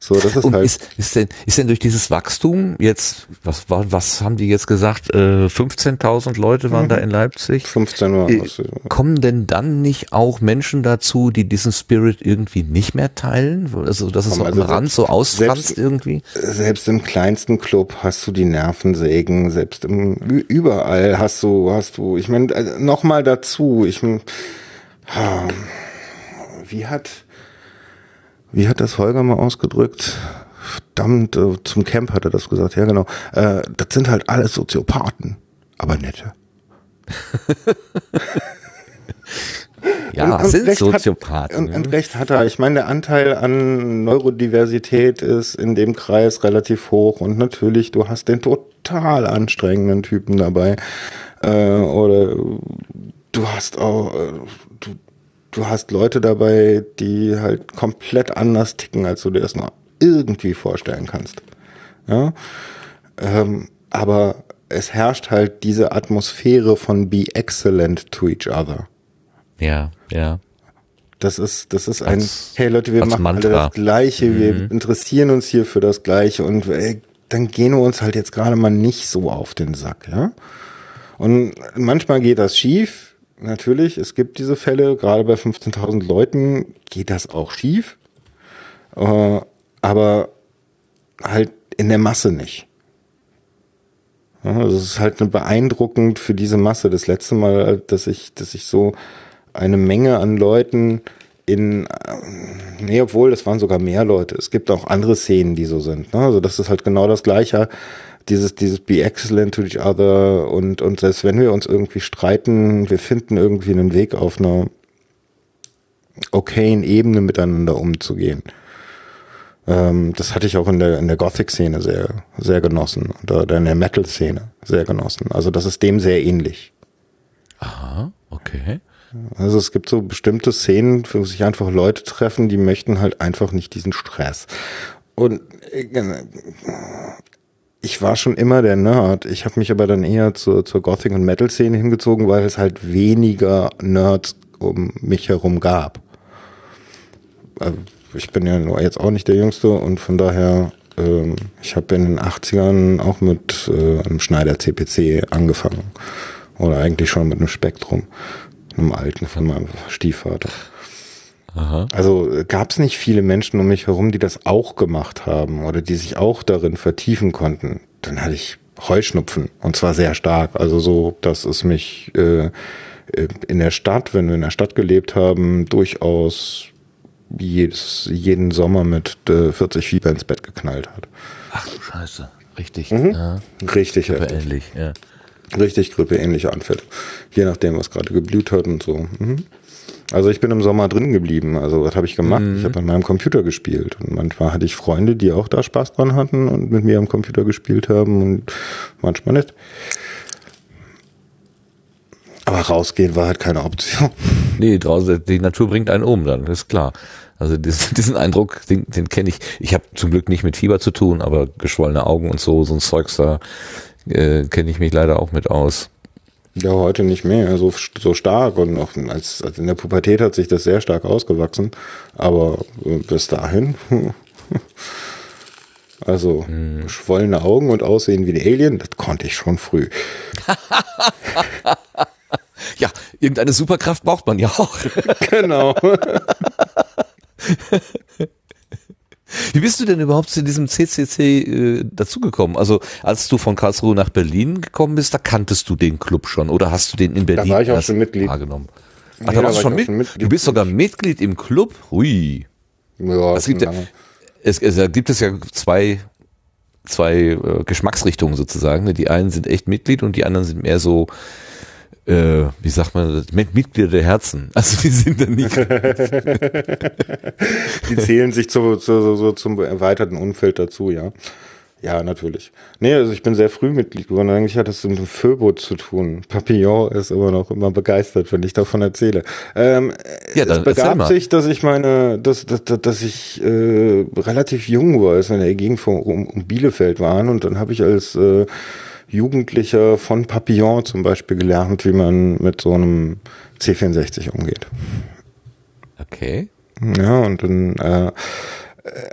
So, das ist und halt. Ist, ist, denn, ist denn durch dieses Wachstum jetzt, was, war, was haben die jetzt gesagt, äh, 15.000 Leute waren mhm. da in Leipzig? 15 Uhr. Äh, kommen denn dann nicht auch Menschen dazu, die diesen Spirit irgendwie nicht mehr teilen? Also, dass es so also am Rand so ausfranst irgendwie? Selbst im kleinsten Club hast du die Nervensägen, selbst im, überall hast du, hast du, ich meine, also nochmal dazu, ich, wie hat, wie hat das Holger mal ausgedrückt? Verdammt, äh, zum Camp hat er das gesagt, ja genau. Äh, das sind halt alles Soziopathen, aber nette. ja, und, und sind Soziopathen. Hat, und, und, recht hat er. Ich meine, der Anteil an Neurodiversität ist in dem Kreis relativ hoch und natürlich, du hast den total anstrengenden Typen dabei. Äh, oder du hast auch, äh, du, hast Leute dabei, die halt komplett anders ticken, als du dir das noch irgendwie vorstellen kannst. Ja, ähm, aber es herrscht halt diese Atmosphäre von be excellent to each other. Ja, ja. Das ist, das ist ein, Als- hey Leute, wir machen Mantra. alle das Gleiche, wir interessieren uns hier für das Gleiche und ey, dann gehen wir uns halt jetzt gerade mal nicht so auf den Sack, ja. Und manchmal geht das schief, natürlich, es gibt diese Fälle, gerade bei 15.000 Leuten geht das auch schief, äh, aber halt in der Masse nicht. Also es ist halt beeindruckend für diese Masse. Das letzte Mal, dass ich, dass ich so eine Menge an Leuten in, äh, nee, obwohl, das waren sogar mehr Leute. Es gibt auch andere Szenen, die so sind. Ne? Also das ist halt genau das Gleiche. Dieses, dieses be excellent to each other und, und selbst wenn wir uns irgendwie streiten, wir finden irgendwie einen Weg auf einer okayen Ebene miteinander umzugehen. Ähm, das hatte ich auch in der, in der Gothic-Szene sehr, sehr genossen oder in der Metal-Szene sehr genossen. Also das ist dem sehr ähnlich. Aha, okay. Also es gibt so bestimmte Szenen, wo sich einfach Leute treffen, die möchten halt einfach nicht diesen Stress. Und äh, ich war schon immer der Nerd. Ich habe mich aber dann eher zur, zur Gothic- und Metal-Szene hingezogen, weil es halt weniger Nerds um mich herum gab. Also ich bin ja nur jetzt auch nicht der Jüngste und von daher, ähm, ich habe in den 80ern auch mit äh, einem Schneider CPC angefangen. Oder eigentlich schon mit einem Spektrum, einem alten von meinem Stiefvater. Aha. Also gab es nicht viele Menschen um mich herum, die das auch gemacht haben oder die sich auch darin vertiefen konnten. Dann hatte ich Heuschnupfen und zwar sehr stark. Also so, dass es mich äh, äh, in der Stadt, wenn wir in der Stadt gelebt haben, durchaus jedes, jeden Sommer mit äh, 40 Fieber ins Bett geknallt hat. Ach du Scheiße. Richtig. Mhm. Ja, Richtig heftig. ähnlich, ja. Richtig grippeähnliche Anfälle. Je nachdem, was gerade geblüht hat und so. Mhm. Also ich bin im Sommer drin geblieben. Also was habe ich gemacht? Ich habe an meinem Computer gespielt. Und manchmal hatte ich Freunde, die auch da Spaß dran hatten und mit mir am Computer gespielt haben und manchmal nicht. Aber rausgehen war halt keine Option. Nee, draußen, die Natur bringt einen um dann, das ist klar. Also diesen, diesen Eindruck, den, den kenne ich. Ich habe zum Glück nicht mit Fieber zu tun, aber geschwollene Augen und so, so ein Zeugs da äh, kenne ich mich leider auch mit aus. Ja, heute nicht mehr so, so stark und auch als, als in der Pubertät hat sich das sehr stark ausgewachsen. Aber äh, bis dahin, also geschwollene Augen und Aussehen wie die Alien, das konnte ich schon früh. Ja, irgendeine Superkraft braucht man ja auch. genau. Wie bist du denn überhaupt zu diesem CCC äh, dazugekommen? Also als du von Karlsruhe nach Berlin gekommen bist, da kanntest du den Club schon oder hast du den in Berlin war ich auch schon Mitglied. wahrgenommen? Ach, Nee, da da warst du schon, mit? schon Mitglied. Du bist sogar Mitglied im Club? Hui. Ja, Es gibt ja, es, es da gibt es ja zwei, zwei äh, Geschmacksrichtungen sozusagen. Die einen sind echt Mitglied und die anderen sind mehr so, äh, wie sagt man, das? Mit- Mitglieder der Herzen. Also die sind dann nicht. Die zählen sich zu, zu, so, so zum erweiterten Umfeld dazu, ja. Ja, natürlich. Nee, also ich bin sehr früh Mitglied geworden. Eigentlich hat das mit dem Föbot zu tun. Papillon ist immer noch immer begeistert, wenn ich davon erzähle. Ähm, Ja, es dann erzähl begab sich, dass ich meine, dass, dass, dass dass ich äh, relativ jung war, als wir in der Gegend von um, um Bielefeld waren und dann habe ich als äh, Jugendlicher von Papillon zum Beispiel gelernt, wie man mit so einem C64 umgeht. Okay. Ja, und dann äh,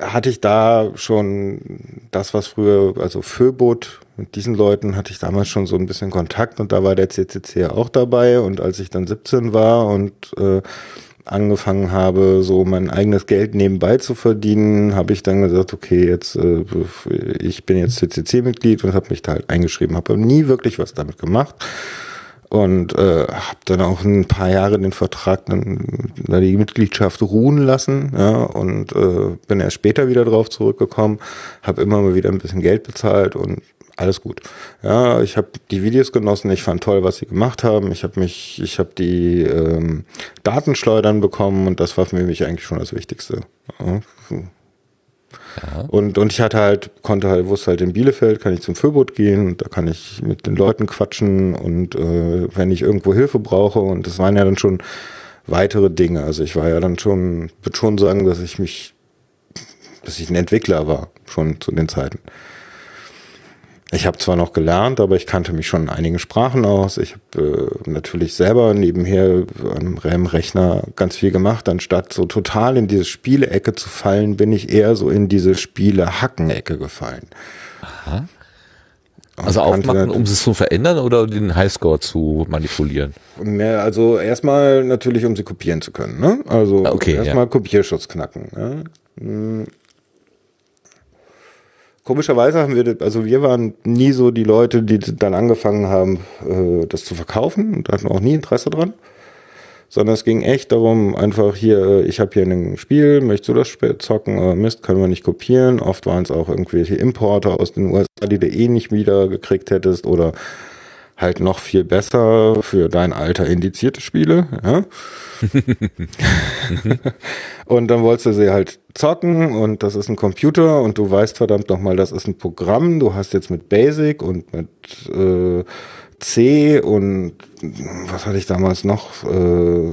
hatte ich da schon das, was früher, also Föbot, mit diesen Leuten hatte ich damals schon so ein bisschen Kontakt und da war der CCC ja auch dabei und als ich dann 17 war und äh, angefangen habe, so mein eigenes Geld nebenbei zu verdienen, habe ich dann gesagt, okay, jetzt äh, ich bin jetzt CCC-Mitglied und habe mich da halt eingeschrieben, habe nie wirklich was damit gemacht und äh, habe dann auch ein paar Jahre den Vertrag dann da die Mitgliedschaft ruhen lassen ja und äh, bin erst später wieder drauf zurückgekommen habe immer mal wieder ein bisschen Geld bezahlt und alles gut ja ich habe die Videos genossen ich fand toll was sie gemacht haben ich habe mich ich habe die ähm, Datenschleudern bekommen und das war für mich eigentlich schon das Wichtigste ja. Und, und ich hatte halt, konnte halt, wusste halt in Bielefeld, kann ich zum Föbot gehen und da kann ich mit den Leuten quatschen und äh, wenn ich irgendwo Hilfe brauche und das waren ja dann schon weitere Dinge. Also ich war ja dann schon, würde schon sagen, dass ich mich, dass ich ein Entwickler war, schon zu den Zeiten. Ich habe zwar noch gelernt, aber ich kannte mich schon in einigen Sprachen aus. Ich habe äh, natürlich selber nebenher am RAM-Rechner ganz viel gemacht. Anstatt so total in diese Spiele-Ecke zu fallen, bin ich eher so in diese Spiele-Hacken-Ecke gefallen. Aha. Also aufmachen, um es zu verändern oder den Highscore zu manipulieren? Mehr, also erstmal natürlich, um sie kopieren zu können. Ne? Also Ah, okay, erstmal ja. Kopierschutz knacken. Ne? Komischerweise haben wir, also wir waren nie so die Leute, die dann angefangen haben, äh, das zu verkaufen und hatten auch nie Interesse dran. Sondern es ging echt darum, einfach hier, äh, ich habe hier ein Spiel, möchtest du das Spiel zocken? Äh, Mist, können wir nicht kopieren. Oft waren es auch irgendwelche Importer aus den USA, die du eh nicht wieder gekriegt hättest oder halt noch viel besser für dein Alter indizierte Spiele. Ja? und dann wolltest du sie halt zocken und das ist ein Computer und du weißt verdammt nochmal, das ist ein Programm. Du hast jetzt mit Basic und mit äh, C und was hatte ich damals noch? Äh,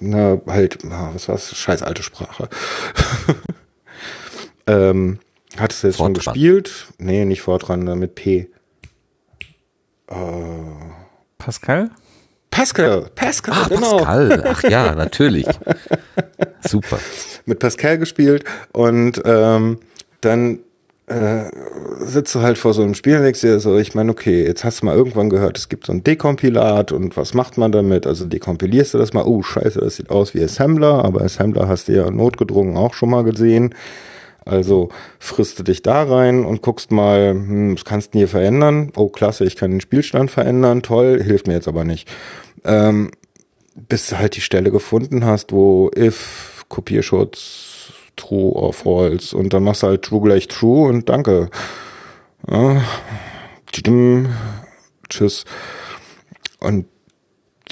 na, halt, was war's? Scheiß alte Sprache. ähm, hattest du jetzt schon Fortran. gespielt? Nee, nicht Fortran, mit P. Pascal? Pascal, Pascal, Ah, genau. Pascal. Ach ja, natürlich. Super. Mit Pascal gespielt und ähm, dann äh, sitzt du halt vor so einem Spiel und denkst dir so, ich meine, okay, jetzt hast du mal irgendwann gehört, es gibt so ein Dekompilat und was macht man damit? Also dekompilierst du das mal, oh scheiße, das sieht aus wie Assembler, aber Assembler hast du ja notgedrungen auch schon mal gesehen. Also frisst du dich da rein und guckst mal, hm, das kannst du hier verändern. Oh, klasse, ich kann den Spielstand verändern, toll, hilft mir jetzt aber nicht. Ähm, bis du halt die Stelle gefunden hast, wo if, Kopierschutz, true or false und dann machst du halt true gleich true und danke. Ja, tschüss. Und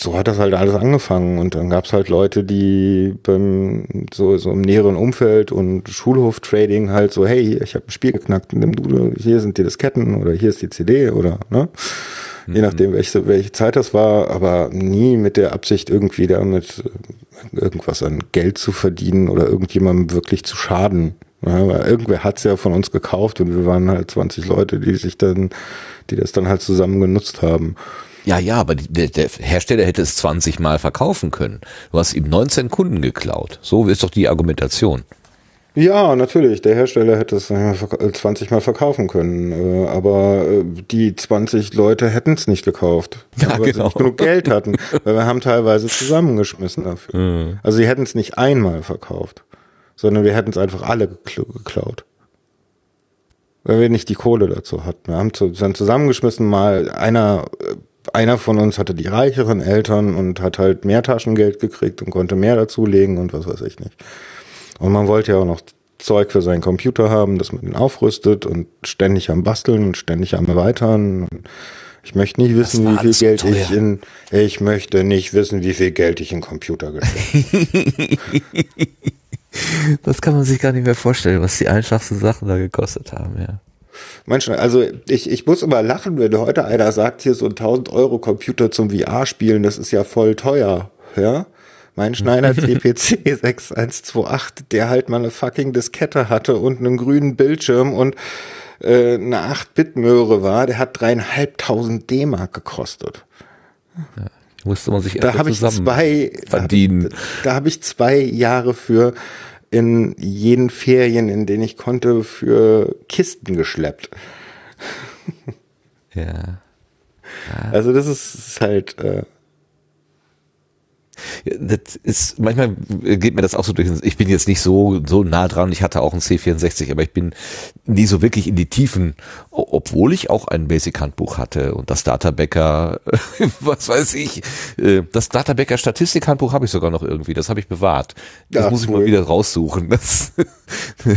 so hat das halt alles angefangen und dann gab's halt Leute, die beim so, so im näheren Umfeld und Schulhof-Trading halt so, hey, ich habe ein Spiel geknackt, nimm du, hier sind die Disketten oder hier ist die CD oder ne? Je nachdem, welche, welche Zeit das war, aber nie mit der Absicht, irgendwie damit irgendwas an Geld zu verdienen oder irgendjemandem wirklich zu schaden. Ja, weil irgendwer hat's ja von uns gekauft und wir waren halt 20 Leute, die sich dann, die das dann halt zusammen genutzt haben. Ja, ja, aber die, der, der Hersteller hätte es 20 Mal verkaufen können. Du hast ihm 19 Kunden geklaut. So ist doch die Argumentation. Ja, natürlich. Der Hersteller hätte es äh, verk- 20 Mal verkaufen können, äh, aber äh, die 20 Leute hätten es nicht gekauft, Ja, weil genau. sie nicht genug Geld hatten, weil wir haben teilweise zusammengeschmissen dafür. Also sie hätten es nicht einmal verkauft, sondern wir hätten es einfach alle gekl- geklaut. Weil wir nicht die Kohle dazu hatten. Wir haben zu, dann zusammengeschmissen, mal einer, äh, einer von uns hatte die reicheren Eltern und hat halt mehr Taschengeld gekriegt und konnte mehr dazulegen und was weiß ich nicht. Und man wollte ja auch noch Zeug für seinen Computer haben, dass man ihn aufrüstet und ständig am Basteln und ständig am Erweitern. Und Ich möchte nicht wissen, wie viel Geld teuer. ich in, ich möchte nicht wissen, wie viel Geld ich in Computer gesteckt Das kann man sich gar nicht mehr vorstellen, was die einfachsten Sachen da gekostet haben, ja. Manchmal, also ich, ich muss immer lachen, wenn heute einer sagt, hier so ein 1000 Euro Computer zum VR-Spielen, das ist ja voll teuer, ja. Mein Schneider CPC 6128, der halt mal eine fucking Diskette hatte und einen grünen Bildschirm und äh, eine 8-Bit-Möhre war, der hat dreieinhalbtausend D-Mark gekostet. Musste man sich Da erst habe ich zwei verdienen. Da, da habe ich zwei Jahre für in jeden Ferien, in denen ich konnte, für Kisten geschleppt. Ja. Also das ist, ist halt äh, Ja, Das ist, manchmal geht mir das auch so durch. Ich bin jetzt nicht so, so nah dran. Ich hatte auch ein C64, aber ich bin nie so wirklich in die Tiefen, obwohl ich auch ein Basic-Handbuch hatte und das Databäcker, was weiß ich, äh, das Databäcker Statistik-Handbuch habe ich sogar noch irgendwie. Das habe ich bewahrt. Das Ja, muss ich cool. mal wieder raussuchen. Das,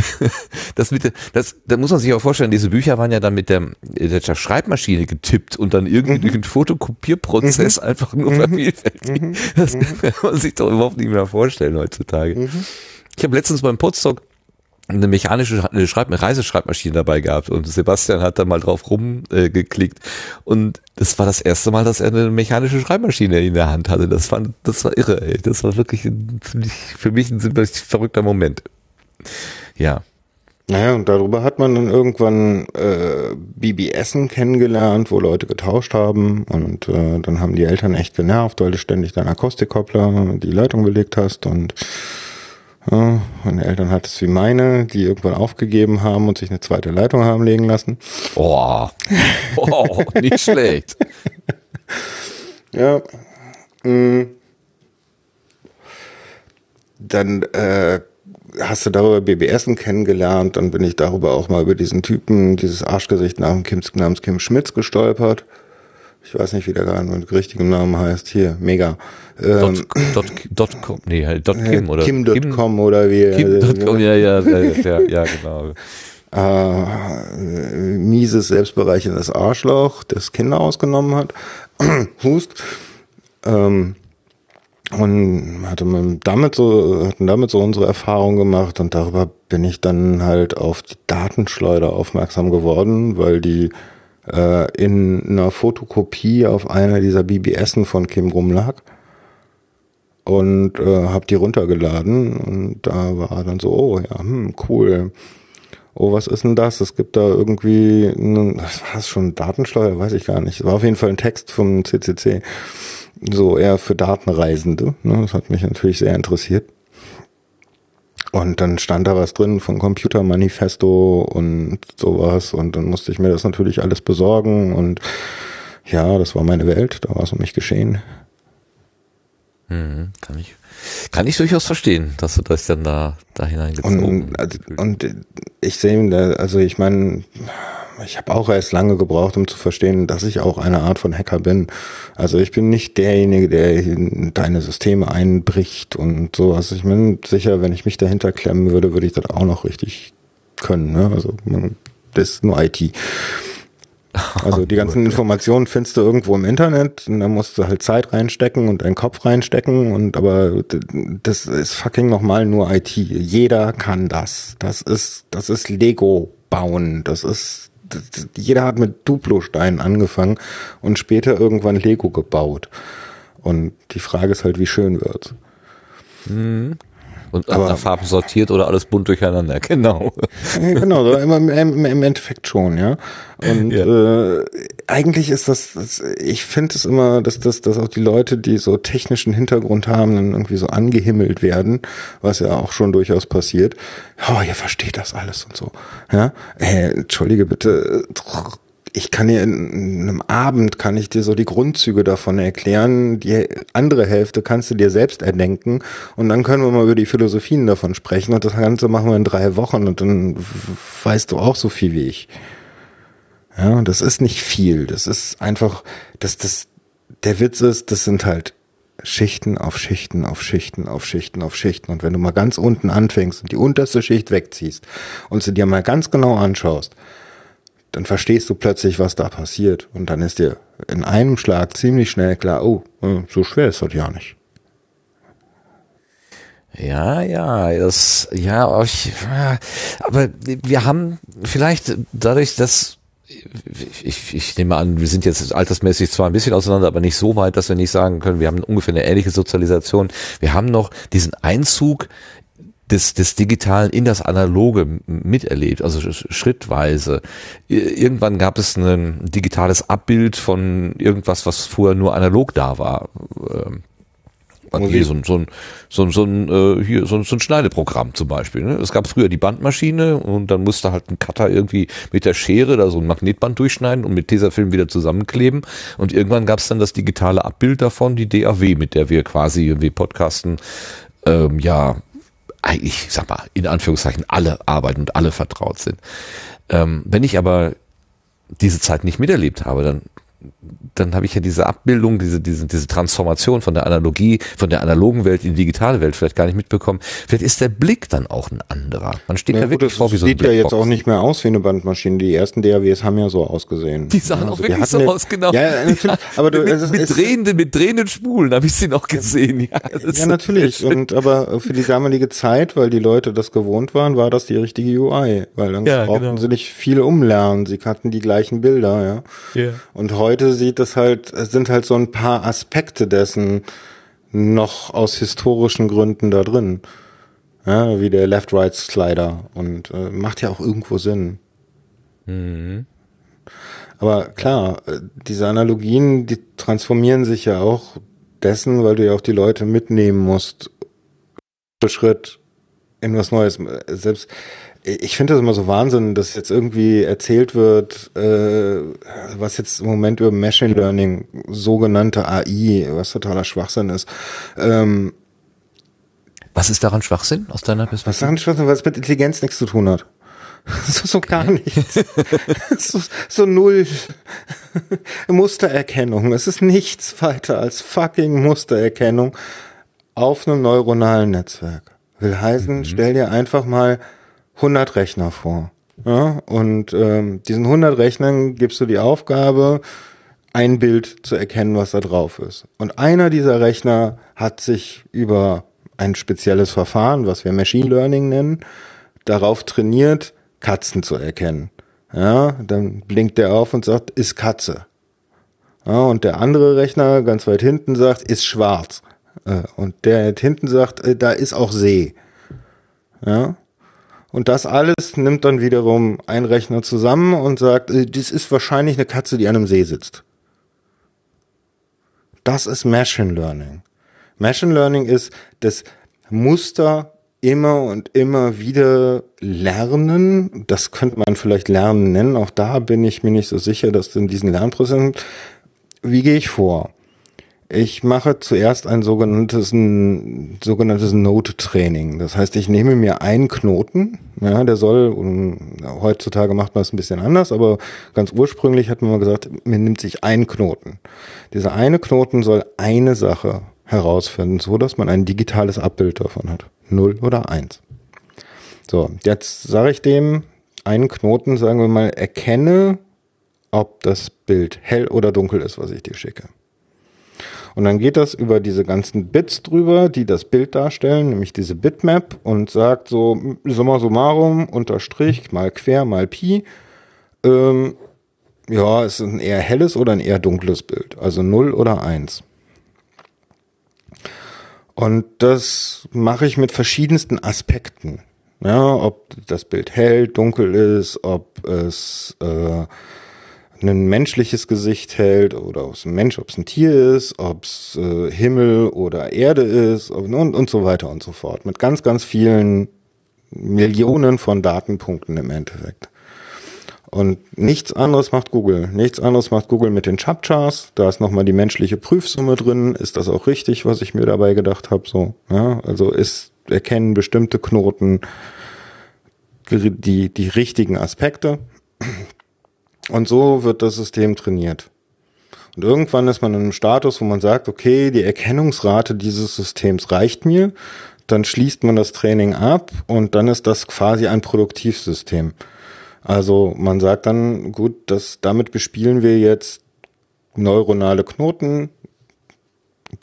das mit das, da muss man sich auch vorstellen, diese Bücher waren ja dann mit der, der Schreibmaschine getippt und dann irgendwie durch einen Fotokopierprozess einfach nur vervielfältigt. Das man sich doch überhaupt nicht mehr vorstellen heutzutage. Ich habe letztens beim Podstock eine mechanische eine Schreib eine Reiseschreibmaschine dabei gehabt und Sebastian hat da mal drauf rumgeklickt äh, und das war das erste Mal, dass er eine mechanische Schreibmaschine in der Hand hatte. Das, fand, das war irre, ey. Das war wirklich ein, für mich ein ziemlich verrückter Moment. Ja. Naja, und darüber hat man dann irgendwann äh, BBSen kennengelernt, wo Leute getauscht haben und äh, dann haben die Eltern echt genervt, weil du ständig deinen Akustikkoppler die Leitung belegt hast und ja, meine Eltern hat es wie meine, die irgendwann aufgegeben haben und sich eine zweite Leitung haben legen lassen. Oh, oh nicht schlecht. Ja. Mm. Dann äh, hast du darüber BBSen kennengelernt, dann bin ich darüber auch mal über diesen Typen, dieses Arschgesicht namens Kim, namens Kim Schmitz gestolpert. Ich weiß nicht, wie der gerade mit richtigem Namen heißt. Hier, mega. Ähm, dot, dot, dot com, nee, halt dot Kim oder Kim.com oder wie. Kim.com, ja, ja, ja, ja, ja, genau. Äh, mieses, selbstbereichendes Arschloch, das Kinder ausgenommen hat. Hust. Ähm, und hatte damit so, hatten damit so unsere Erfahrung gemacht und darüber bin ich dann halt auf die Datenschleuder aufmerksam geworden, weil die äh, in einer Fotokopie auf einer dieser BBSen von Kim rumlag und äh, habe die runtergeladen und da war dann so, oh ja, hm, cool. Oh, was ist denn das? Es gibt da irgendwie, was war das schon, Datenschleuder? Weiß ich gar nicht. War auf jeden Fall ein Text vom CCC so eher für Datenreisende. Ne? Das hat mich natürlich sehr interessiert. Und dann stand da was drin von Computermanifesto und sowas und dann musste ich mir das natürlich alles besorgen und ja, das war meine Welt, da war es um mich geschehen. Mhm, kann ich, kann ich durchaus verstehen, dass du das dann da, da hineingezogen und, also, und ich sehe, also ich meine, ich habe auch erst lange gebraucht, um zu verstehen, dass ich auch eine Art von Hacker bin. Also ich bin nicht derjenige, der in deine Systeme einbricht und sowas. Ich bin sicher, wenn ich mich dahinter klemmen würde, würde ich das auch noch richtig können. Ne? Also das ist nur IT. Also die ganzen Informationen findest du irgendwo im Internet und da musst du halt Zeit reinstecken und deinen Kopf reinstecken und aber das ist fucking nochmal nur IT. Jeder kann das. Das ist, das ist Lego bauen. Das ist jeder hat mit Duplo-Steinen angefangen und später irgendwann Lego gebaut. Und die Frage ist halt, wie schön wird's. Mhm. Und aber, nach Farben sortiert oder alles bunt durcheinander, genau. genau, im, im, im, Endeffekt schon, ja. Und ja. Äh, eigentlich ist das, das ich finde es immer, dass, dass, dass auch die Leute, die so technischen Hintergrund haben, dann irgendwie so angehimmelt werden, was ja auch schon durchaus passiert. Oh, ihr versteht das alles und so. Ja, äh, entschuldige bitte ich kann dir in einem Abend kann ich dir so die Grundzüge davon erklären. Die andere Hälfte kannst du dir selbst erdenken und dann können wir mal über die Philosophien davon sprechen und das Ganze machen wir in drei Wochen und dann weißt du auch so viel wie ich. Ja, das ist nicht viel. Das ist einfach, dass das, der Witz ist, das sind halt Schichten auf Schichten auf Schichten auf Schichten auf Schichten. Und wenn du mal ganz unten anfängst und die unterste Schicht wegziehst und sie dir mal ganz genau anschaust, dann verstehst du plötzlich, was da passiert. Und dann ist dir in einem Schlag ziemlich schnell klar, oh, äh, so schwer ist das ja nicht. Ja, ja, das, ja, aber, ich, aber wir haben vielleicht dadurch, dass ich, ich nehme an, wir sind jetzt altersmäßig zwar ein bisschen auseinander, aber nicht so weit, dass wir nicht sagen können, wir haben ungefähr eine ähnliche Sozialisation. Wir haben noch diesen Einzug des, des Digitalen in das Analoge miterlebt, also schrittweise. Irgendwann gab es ein digitales Abbild von irgendwas, was vorher nur analog da war. Ähm, hier so ein, so ein, so ein, so ein, äh, hier, so ein, so ein Schneideprogramm zum Beispiel. Ne? Es gab früher die Bandmaschine und dann musste halt ein Cutter irgendwie mit der Schere da so ein Magnetband durchschneiden und mit Tesafilm wieder zusammenkleben. Und irgendwann gab es dann das digitale Abbild davon, die DAW, mit der wir quasi wie Podcasten ähm, ja eigentlich, sag mal, in Anführungszeichen alle arbeiten und alle vertraut sind. Ähm, wenn ich aber diese Zeit nicht miterlebt habe, dann dann habe ich ja diese Abbildung, diese, diese, diese Transformation von der Analogie, von der analogen Welt in die digitale Welt vielleicht gar nicht mitbekommen. Vielleicht ist der Blick dann auch ein anderer. Man steht ja, ja wirklich gut, vor wie so ein sieht ja jetzt auch nicht mehr aus wie eine Bandmaschine. Die ersten DAWs haben ja so ausgesehen. Die sahen ja, also auch wirklich so aus, genau. Ja, natürlich. Aber du, mit, mit, drehenden, mit drehenden Spulen habe ich sie noch gesehen. Ja, ja natürlich. Und aber für die damalige Zeit, weil die Leute das gewohnt waren, war das die richtige UI. Weil dann brauchten genau. sie nicht viel umlernen. Sie hatten die gleichen Bilder, ja. ja. Und heute sieht, es halt, sind halt so ein paar Aspekte dessen noch aus historischen Gründen da drin. Ja, wie der Left-Right-Slider und äh, macht ja auch irgendwo Sinn. Mhm. Aber klar, äh, diese Analogien, die transformieren sich ja auch dessen, weil du ja auch die Leute mitnehmen musst, für Schritt in was Neues. Selbst ich finde das immer so Wahnsinn, dass jetzt irgendwie erzählt wird, äh, was jetzt im Moment über Machine Learning, sogenannte AI, was totaler Schwachsinn ist. Ähm, was ist daran Schwachsinn aus deiner Perspektive? Was daran Schwachsinn, weil es mit Intelligenz nichts zu tun hat. So, so gar nichts. so, so null. Mustererkennung. Es ist nichts weiter als fucking Mustererkennung auf einem neuronalen Netzwerk. Will heißen, mhm. stell dir einfach mal 100 Rechner vor. Ja? Und ähm, diesen 100 Rechnern gibst du die Aufgabe, ein Bild zu erkennen, was da drauf ist. Und einer dieser Rechner hat sich über ein spezielles Verfahren, was wir Machine Learning nennen, darauf trainiert, Katzen zu erkennen. Ja, dann blinkt der auf und sagt, ist Katze. Ja, und der andere Rechner ganz weit hinten sagt, ist schwarz. Äh, und der hinten sagt, äh, da ist auch See. Ja. Und das alles nimmt dann wiederum ein Rechner zusammen und sagt, äh, das ist wahrscheinlich eine Katze, die an einem See sitzt. Das ist Machine Learning. Machine Learning ist das Muster immer und immer wieder lernen. Das könnte man vielleicht Lernen nennen. Auch da bin ich mir nicht so sicher, dass in diesen Lernprozessen, wie gehe ich vor? Ich mache zuerst ein sogenanntes, ein sogenanntes Node-Training. Das heißt, ich nehme mir einen Knoten, ja, der soll, um, heutzutage macht man es ein bisschen anders, aber ganz ursprünglich hat man mal gesagt, man nimmt sich einen Knoten. Dieser eine Knoten soll eine Sache herausfinden, so dass man ein digitales Abbild davon hat. Null oder eins. So, jetzt sage ich dem einen Knoten, sagen wir mal, erkenne, ob das Bild hell oder dunkel ist, was ich dir schicke. Und dann geht das über diese ganzen Bits drüber, die das Bild darstellen, nämlich diese Bitmap und sagt so, summa summarum, unterstrich, mal quer, mal pi. Ähm, ja, es ist ein eher helles oder ein eher dunkles Bild. Also 0 oder 1. Und das mache ich mit verschiedensten Aspekten. Ja, ob das Bild hell, dunkel ist, ob es äh, ein menschliches Gesicht hält oder ob es ein Mensch, ob es ein Tier ist, ob es äh, Himmel oder Erde ist und, und so weiter und so fort. Mit ganz, ganz vielen Millionen von Datenpunkten im Endeffekt. Und nichts anderes macht Google. Nichts anderes macht Google mit den Chapchas. Da ist nochmal die menschliche Prüfsumme drin. Ist das auch richtig, was ich mir dabei gedacht habe? So, ja, also ist erkennen bestimmte Knoten die die richtigen Aspekte und so wird das System trainiert. Und irgendwann ist man in einem Status, wo man sagt, okay, die Erkennungsrate dieses Systems reicht mir. Dann schließt man das Training ab und dann ist das quasi ein Produktivsystem. Also man sagt dann, gut, das, damit bespielen wir jetzt neuronale Knoten,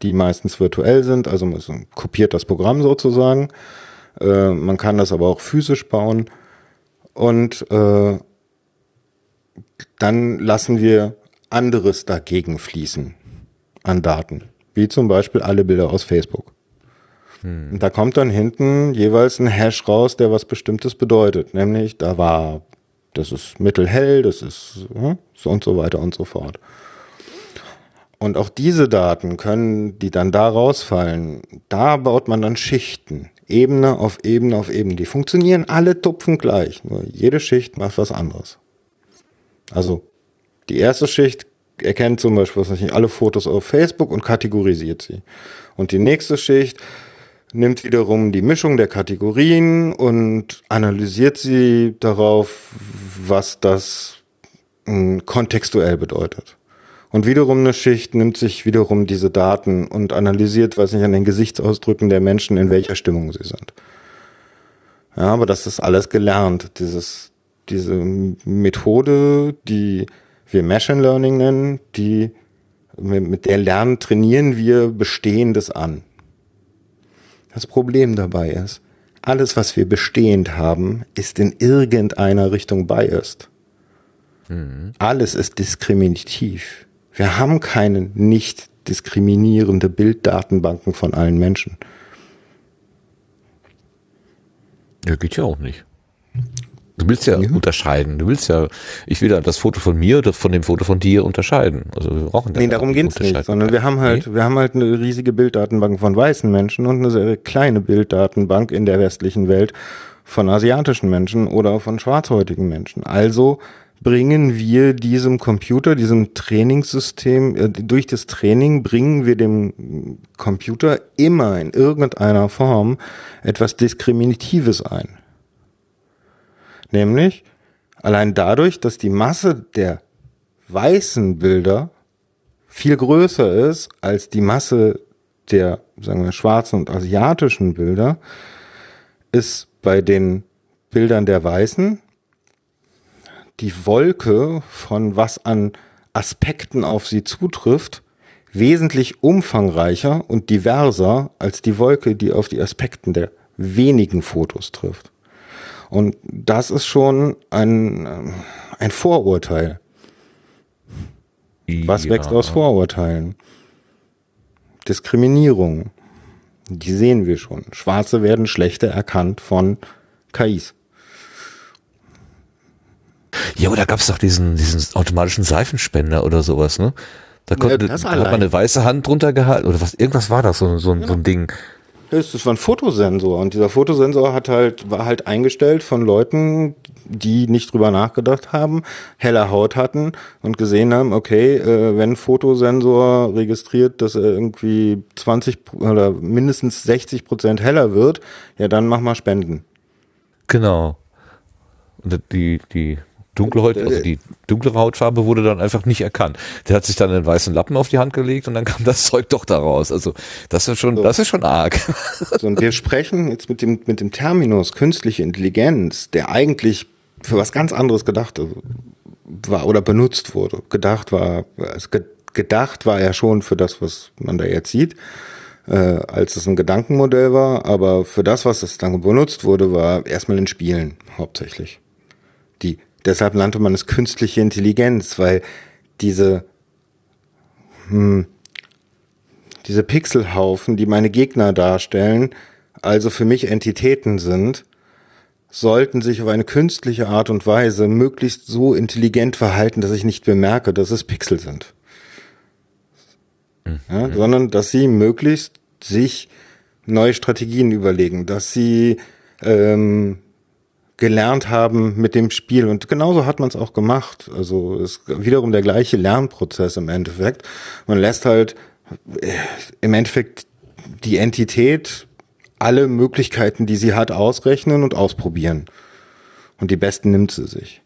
die meistens virtuell sind, also man kopiert das Programm sozusagen. Äh, man kann das aber auch physisch bauen. Und äh, dann lassen wir anderes dagegen fließen an Daten, wie zum Beispiel alle Bilder aus Facebook. Hm. Und da kommt dann hinten jeweils ein Hash raus, der was Bestimmtes bedeutet, nämlich da war, das ist mittelhell, das ist hm, so und so weiter und so fort. Und auch diese Daten können, die dann da rausfallen, da baut man dann Schichten. Ebene auf Ebene auf Ebene. Die funktionieren alle tupfen gleich. Nur jede Schicht macht was anderes. Also die erste Schicht erkennt zum Beispiel was nicht, alle Fotos auf Facebook und kategorisiert sie. Und die nächste Schicht nimmt wiederum die Mischung der Kategorien und analysiert sie darauf, was das hm, kontextuell bedeutet. Und wiederum eine Schicht nimmt sich wiederum diese Daten und analysiert, weiß nicht, an den Gesichtsausdrücken der Menschen, in welcher Stimmung sie sind. Ja, aber das ist alles gelernt. Dieses, diese Methode, die wir Machine Learning nennen, die mit der Lernen trainieren wir Bestehendes an. Das Problem dabei ist, alles, was wir bestehend haben, ist in irgendeiner Richtung biased. Mhm. Alles ist diskriminativ. Wir haben keine nicht diskriminierende Bilddatenbanken von allen Menschen. Ja, geht ja auch nicht. Du willst ja, ja, unterscheiden. Du willst ja, ich will ja das Foto von mir von dem Foto von dir unterscheiden. Also wir brauchen Nee, darum geht's nicht, sondern wir haben halt, nee? wir haben halt eine riesige Bilddatenbank von weißen Menschen und eine sehr kleine Bilddatenbank in der westlichen Welt von asiatischen Menschen oder von schwarzhäutigen Menschen. Also bringen wir diesem Computer, diesem Trainingssystem, äh, durch das Training bringen wir dem Computer immer in irgendeiner Form etwas Diskriminatives ein. Nämlich allein dadurch, dass die Masse der weißen Bilder viel größer ist als die Masse der, sagen wir, schwarzen und asiatischen Bilder, ist bei den Bildern der Weißen die Wolke von was an Aspekten auf sie zutrifft, wesentlich umfangreicher und diverser als die Wolke, die auf die Aspekten der wenigen Fotos trifft. Und das ist schon ein, ein Vorurteil. Was ja. wächst aus Vorurteilen? Diskriminierung. Die sehen wir schon. Schwarze werden schlechter erkannt von KIs. Ja, oder gab es doch diesen, diesen automatischen Seifenspender oder sowas, ne? Da konnte ja, da hat man eine weiße Hand drunter gehalten oder was, irgendwas war das, so, so, genau. so ein Ding. Das war ein Fotosensor und dieser Fotosensor hat halt, war halt eingestellt von Leuten, die nicht drüber nachgedacht haben, helle Haut hatten und gesehen haben, okay, äh, wenn Fotosensor registriert, dass er irgendwie 20 oder mindestens 60 Prozent heller wird, ja dann mach mal Spenden. Genau. Und die, die dunkle Haut, also die dunklere Hautfarbe wurde dann einfach nicht erkannt. Der hat sich dann einen weißen Lappen auf die Hand gelegt und dann kam das Zeug doch da raus. Also das ist schon, so. das ist schon arg. So, und wir sprechen jetzt mit dem, mit dem Terminus künstliche Intelligenz, der eigentlich für was ganz anderes gedacht war oder benutzt wurde. Gedacht war, gedacht war er schon für das, was man da jetzt sieht, äh, als es ein Gedankenmodell war, aber für das, was es dann benutzt wurde, war erstmal in Spielen hauptsächlich. Deshalb nannte man es künstliche Intelligenz, weil diese, hm, diese Pixelhaufen, die meine Gegner darstellen, also für mich Entitäten sind, sollten sich auf eine künstliche Art und Weise möglichst so intelligent verhalten, dass ich nicht bemerke, dass es Pixel sind. Mhm. Ja, sondern dass sie möglichst sich neue Strategien überlegen, dass sie ähm, gelernt haben mit dem Spiel. Und genauso hat man es auch gemacht. Also ist wiederum der gleiche Lernprozess im Endeffekt. Man lässt halt äh, im Endeffekt die Entität alle Möglichkeiten, die sie hat, ausrechnen und ausprobieren. Und die besten nimmt sie sich.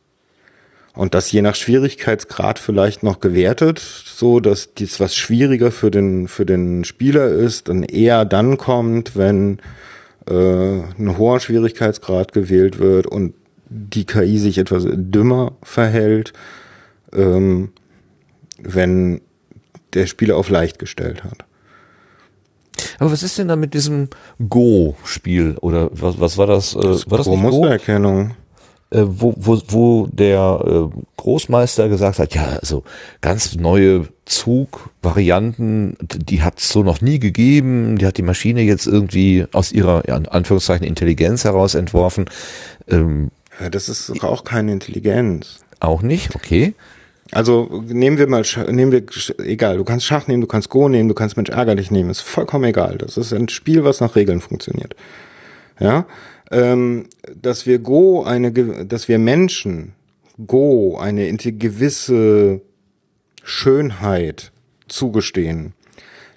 Und das je nach Schwierigkeitsgrad vielleicht noch gewertet, so dass dies was schwieriger für den, für den Spieler ist, dann eher dann kommt, wenn äh, ein hoher Schwierigkeitsgrad gewählt wird und die KI sich etwas dümmer verhält, ähm, wenn der Spieler auf leicht gestellt hat. Aber was ist denn da mit diesem Go-Spiel oder was, was war das? Äh, das war das Mustererkennung. Äh, wo, wo, wo der äh, Großmeister gesagt hat, ja, also ganz neue Zugvarianten, die hat es so noch nie gegeben, die hat die Maschine jetzt irgendwie aus ihrer, ja, in Anführungszeichen, Intelligenz heraus entworfen. Ähm, ja, das ist auch keine Intelligenz. Auch nicht, okay. Also nehmen wir mal, nehmen wir, egal, du kannst Schach nehmen, du kannst Go nehmen, du kannst Mensch ärgerlich nehmen, ist vollkommen egal. Das ist ein Spiel, was nach Regeln funktioniert. Ja, ähm, dass wir Go eine, dass wir Menschen Go eine gewisse Schönheit zugestehen,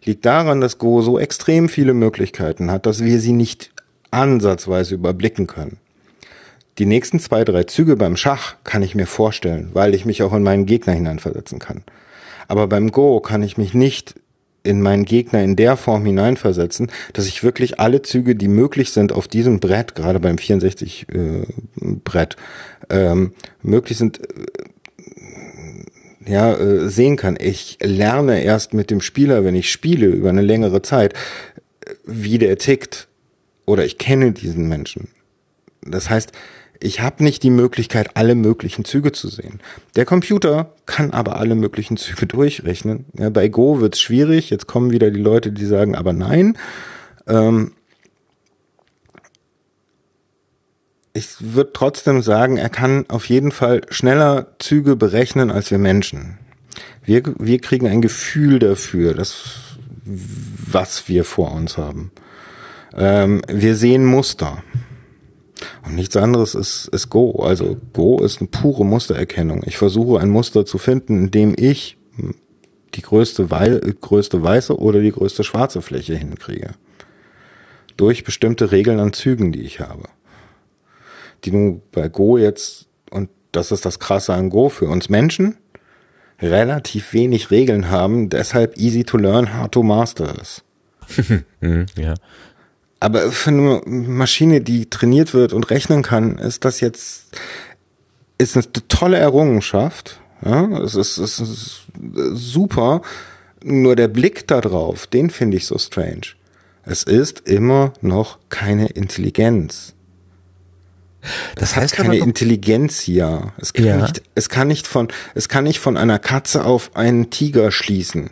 liegt daran, dass Go so extrem viele Möglichkeiten hat, dass wir sie nicht ansatzweise überblicken können. Die nächsten zwei, drei Züge beim Schach kann ich mir vorstellen, weil ich mich auch in meinen Gegner hineinversetzen kann. Aber beim Go kann ich mich nicht in meinen Gegner in der Form hineinversetzen, dass ich wirklich alle Züge, die möglich sind auf diesem Brett, gerade beim 64 äh, ähm, möglich sind, äh, ja, äh, sehen kann. Ich lerne erst mit dem Spieler, wenn ich spiele über eine längere Zeit, wie der tickt. Oder ich kenne diesen Menschen. Das heißt, Ich habe nicht die Möglichkeit, alle möglichen Züge zu sehen. Der Computer kann aber alle möglichen Züge durchrechnen. Ja, bei Go wird's schwierig. Jetzt kommen wieder die Leute, die sagen, aber nein. Ähm, ich würde trotzdem sagen, er kann auf jeden Fall schneller Züge berechnen als wir Menschen. Wir, wir kriegen ein Gefühl dafür, dass, was wir vor uns haben. Ähm, wir sehen Muster. Und nichts anderes ist, ist Go. Also Go ist eine pure Mustererkennung. Ich versuche ein Muster zu finden, in dem ich die größte, Wei größte weiße oder die größte schwarze Fläche hinkriege. Durch bestimmte Regeln an Zügen, die ich habe die nun bei Go jetzt, und das ist das Krasse an Go für uns Menschen, relativ wenig Regeln haben, deshalb easy to learn, hard to master ist. Mhm, ja. Aber für eine Maschine, die trainiert wird und rechnen kann, ist das jetzt, ist eine tolle Errungenschaft. Ja, es ist, es ist super. Nur der Blick da drauf, den finde ich so strange. Es ist immer noch keine Intelligenz. Das, heißt keine Intelligenz ja. Es kann ja. nicht, es kann nicht von, es kann nicht von einer Katze auf einen Tiger schließen.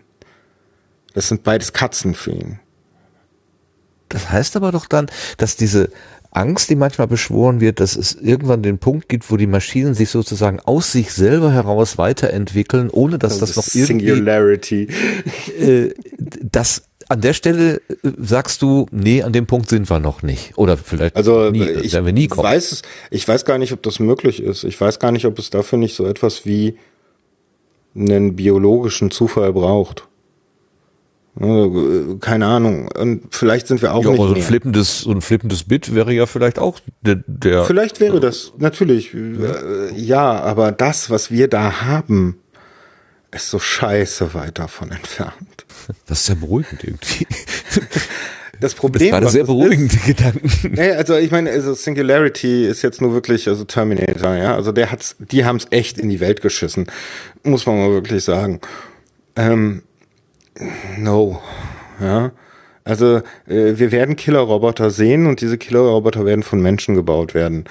Das sind beides Katzen für ihn. Das heißt aber doch dann, dass diese Angst, die manchmal beschworen wird, dass es irgendwann den Punkt gibt, wo die Maschinen sich sozusagen aus sich selber heraus weiterentwickeln, ohne dass das, das noch irgendwie Singularity. Äh, das an der Stelle äh, sagst du, nee, an dem Punkt sind wir noch nicht. Oder vielleicht also, nie, ich werden wir nie kommen. Weiß, ich weiß gar nicht, ob das möglich ist. Ich weiß gar nicht, ob es dafür nicht so etwas wie einen biologischen Zufall braucht. Keine Ahnung. Und vielleicht sind wir auch ja, nicht. Aber so ein flippendes, so ein flippendes Bit wäre ja vielleicht auch der. der vielleicht wäre das, natürlich. Ja. ja, aber das, was wir da haben, ist so scheiße weit davon entfernt. Das ist sehr beruhigend irgendwie. Das Problem das war sehr beruhigende ist, Gedanken. Nee, also ich meine, also Singularity ist jetzt nur wirklich, also Terminator, ja, also der hat's, die haben es echt in die Welt geschissen, muss man mal wirklich sagen. Ähm, no, ja. Also äh, wir werden Killerroboter sehen und diese Killerroboter werden von Menschen gebaut werden.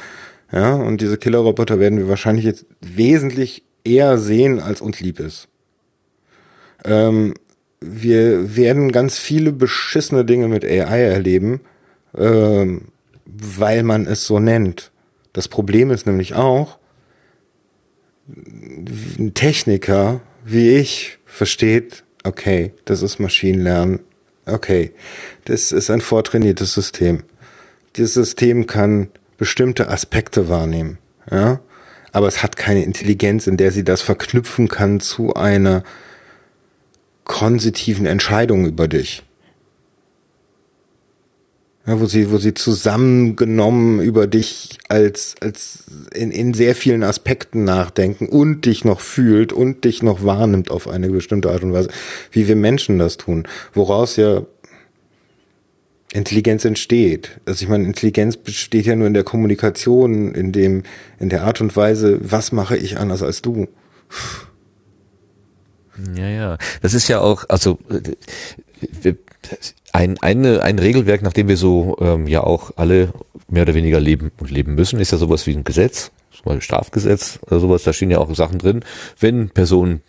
Ja, und diese Killerroboter werden wir wahrscheinlich jetzt wesentlich eher sehen, als uns lieb ist. Ähm, wir werden ganz viele beschissene Dinge mit AI erleben, ähm, weil man es so nennt. Das Problem ist nämlich auch, ein Techniker wie ich versteht, okay, das ist Maschinenlernen, okay, das ist ein vortrainiertes System. Dieses System kann bestimmte Aspekte wahrnehmen, ja, aber es hat keine Intelligenz, in der sie das verknüpfen kann zu einer konsitiven Entscheidungen über dich. Ja, wo sie, wo sie zusammengenommen über dich als, als in, in sehr vielen Aspekten nachdenken und dich noch fühlt und dich noch wahrnimmt auf eine bestimmte Art und Weise, wie wir Menschen das tun, woraus ja Intelligenz entsteht. Also ich meine, Intelligenz besteht ja nur in der Kommunikation, in dem, in der Art und Weise, was mache ich anders als du. Ja, ja. Das ist ja auch, also ein, eine, ein Regelwerk, nach dem wir so ähm, ja auch alle mehr oder weniger leben und leben müssen, ist ja sowas wie ein Gesetz, zum Beispiel Strafgesetz oder sowas, da stehen ja auch Sachen drin. Wenn Person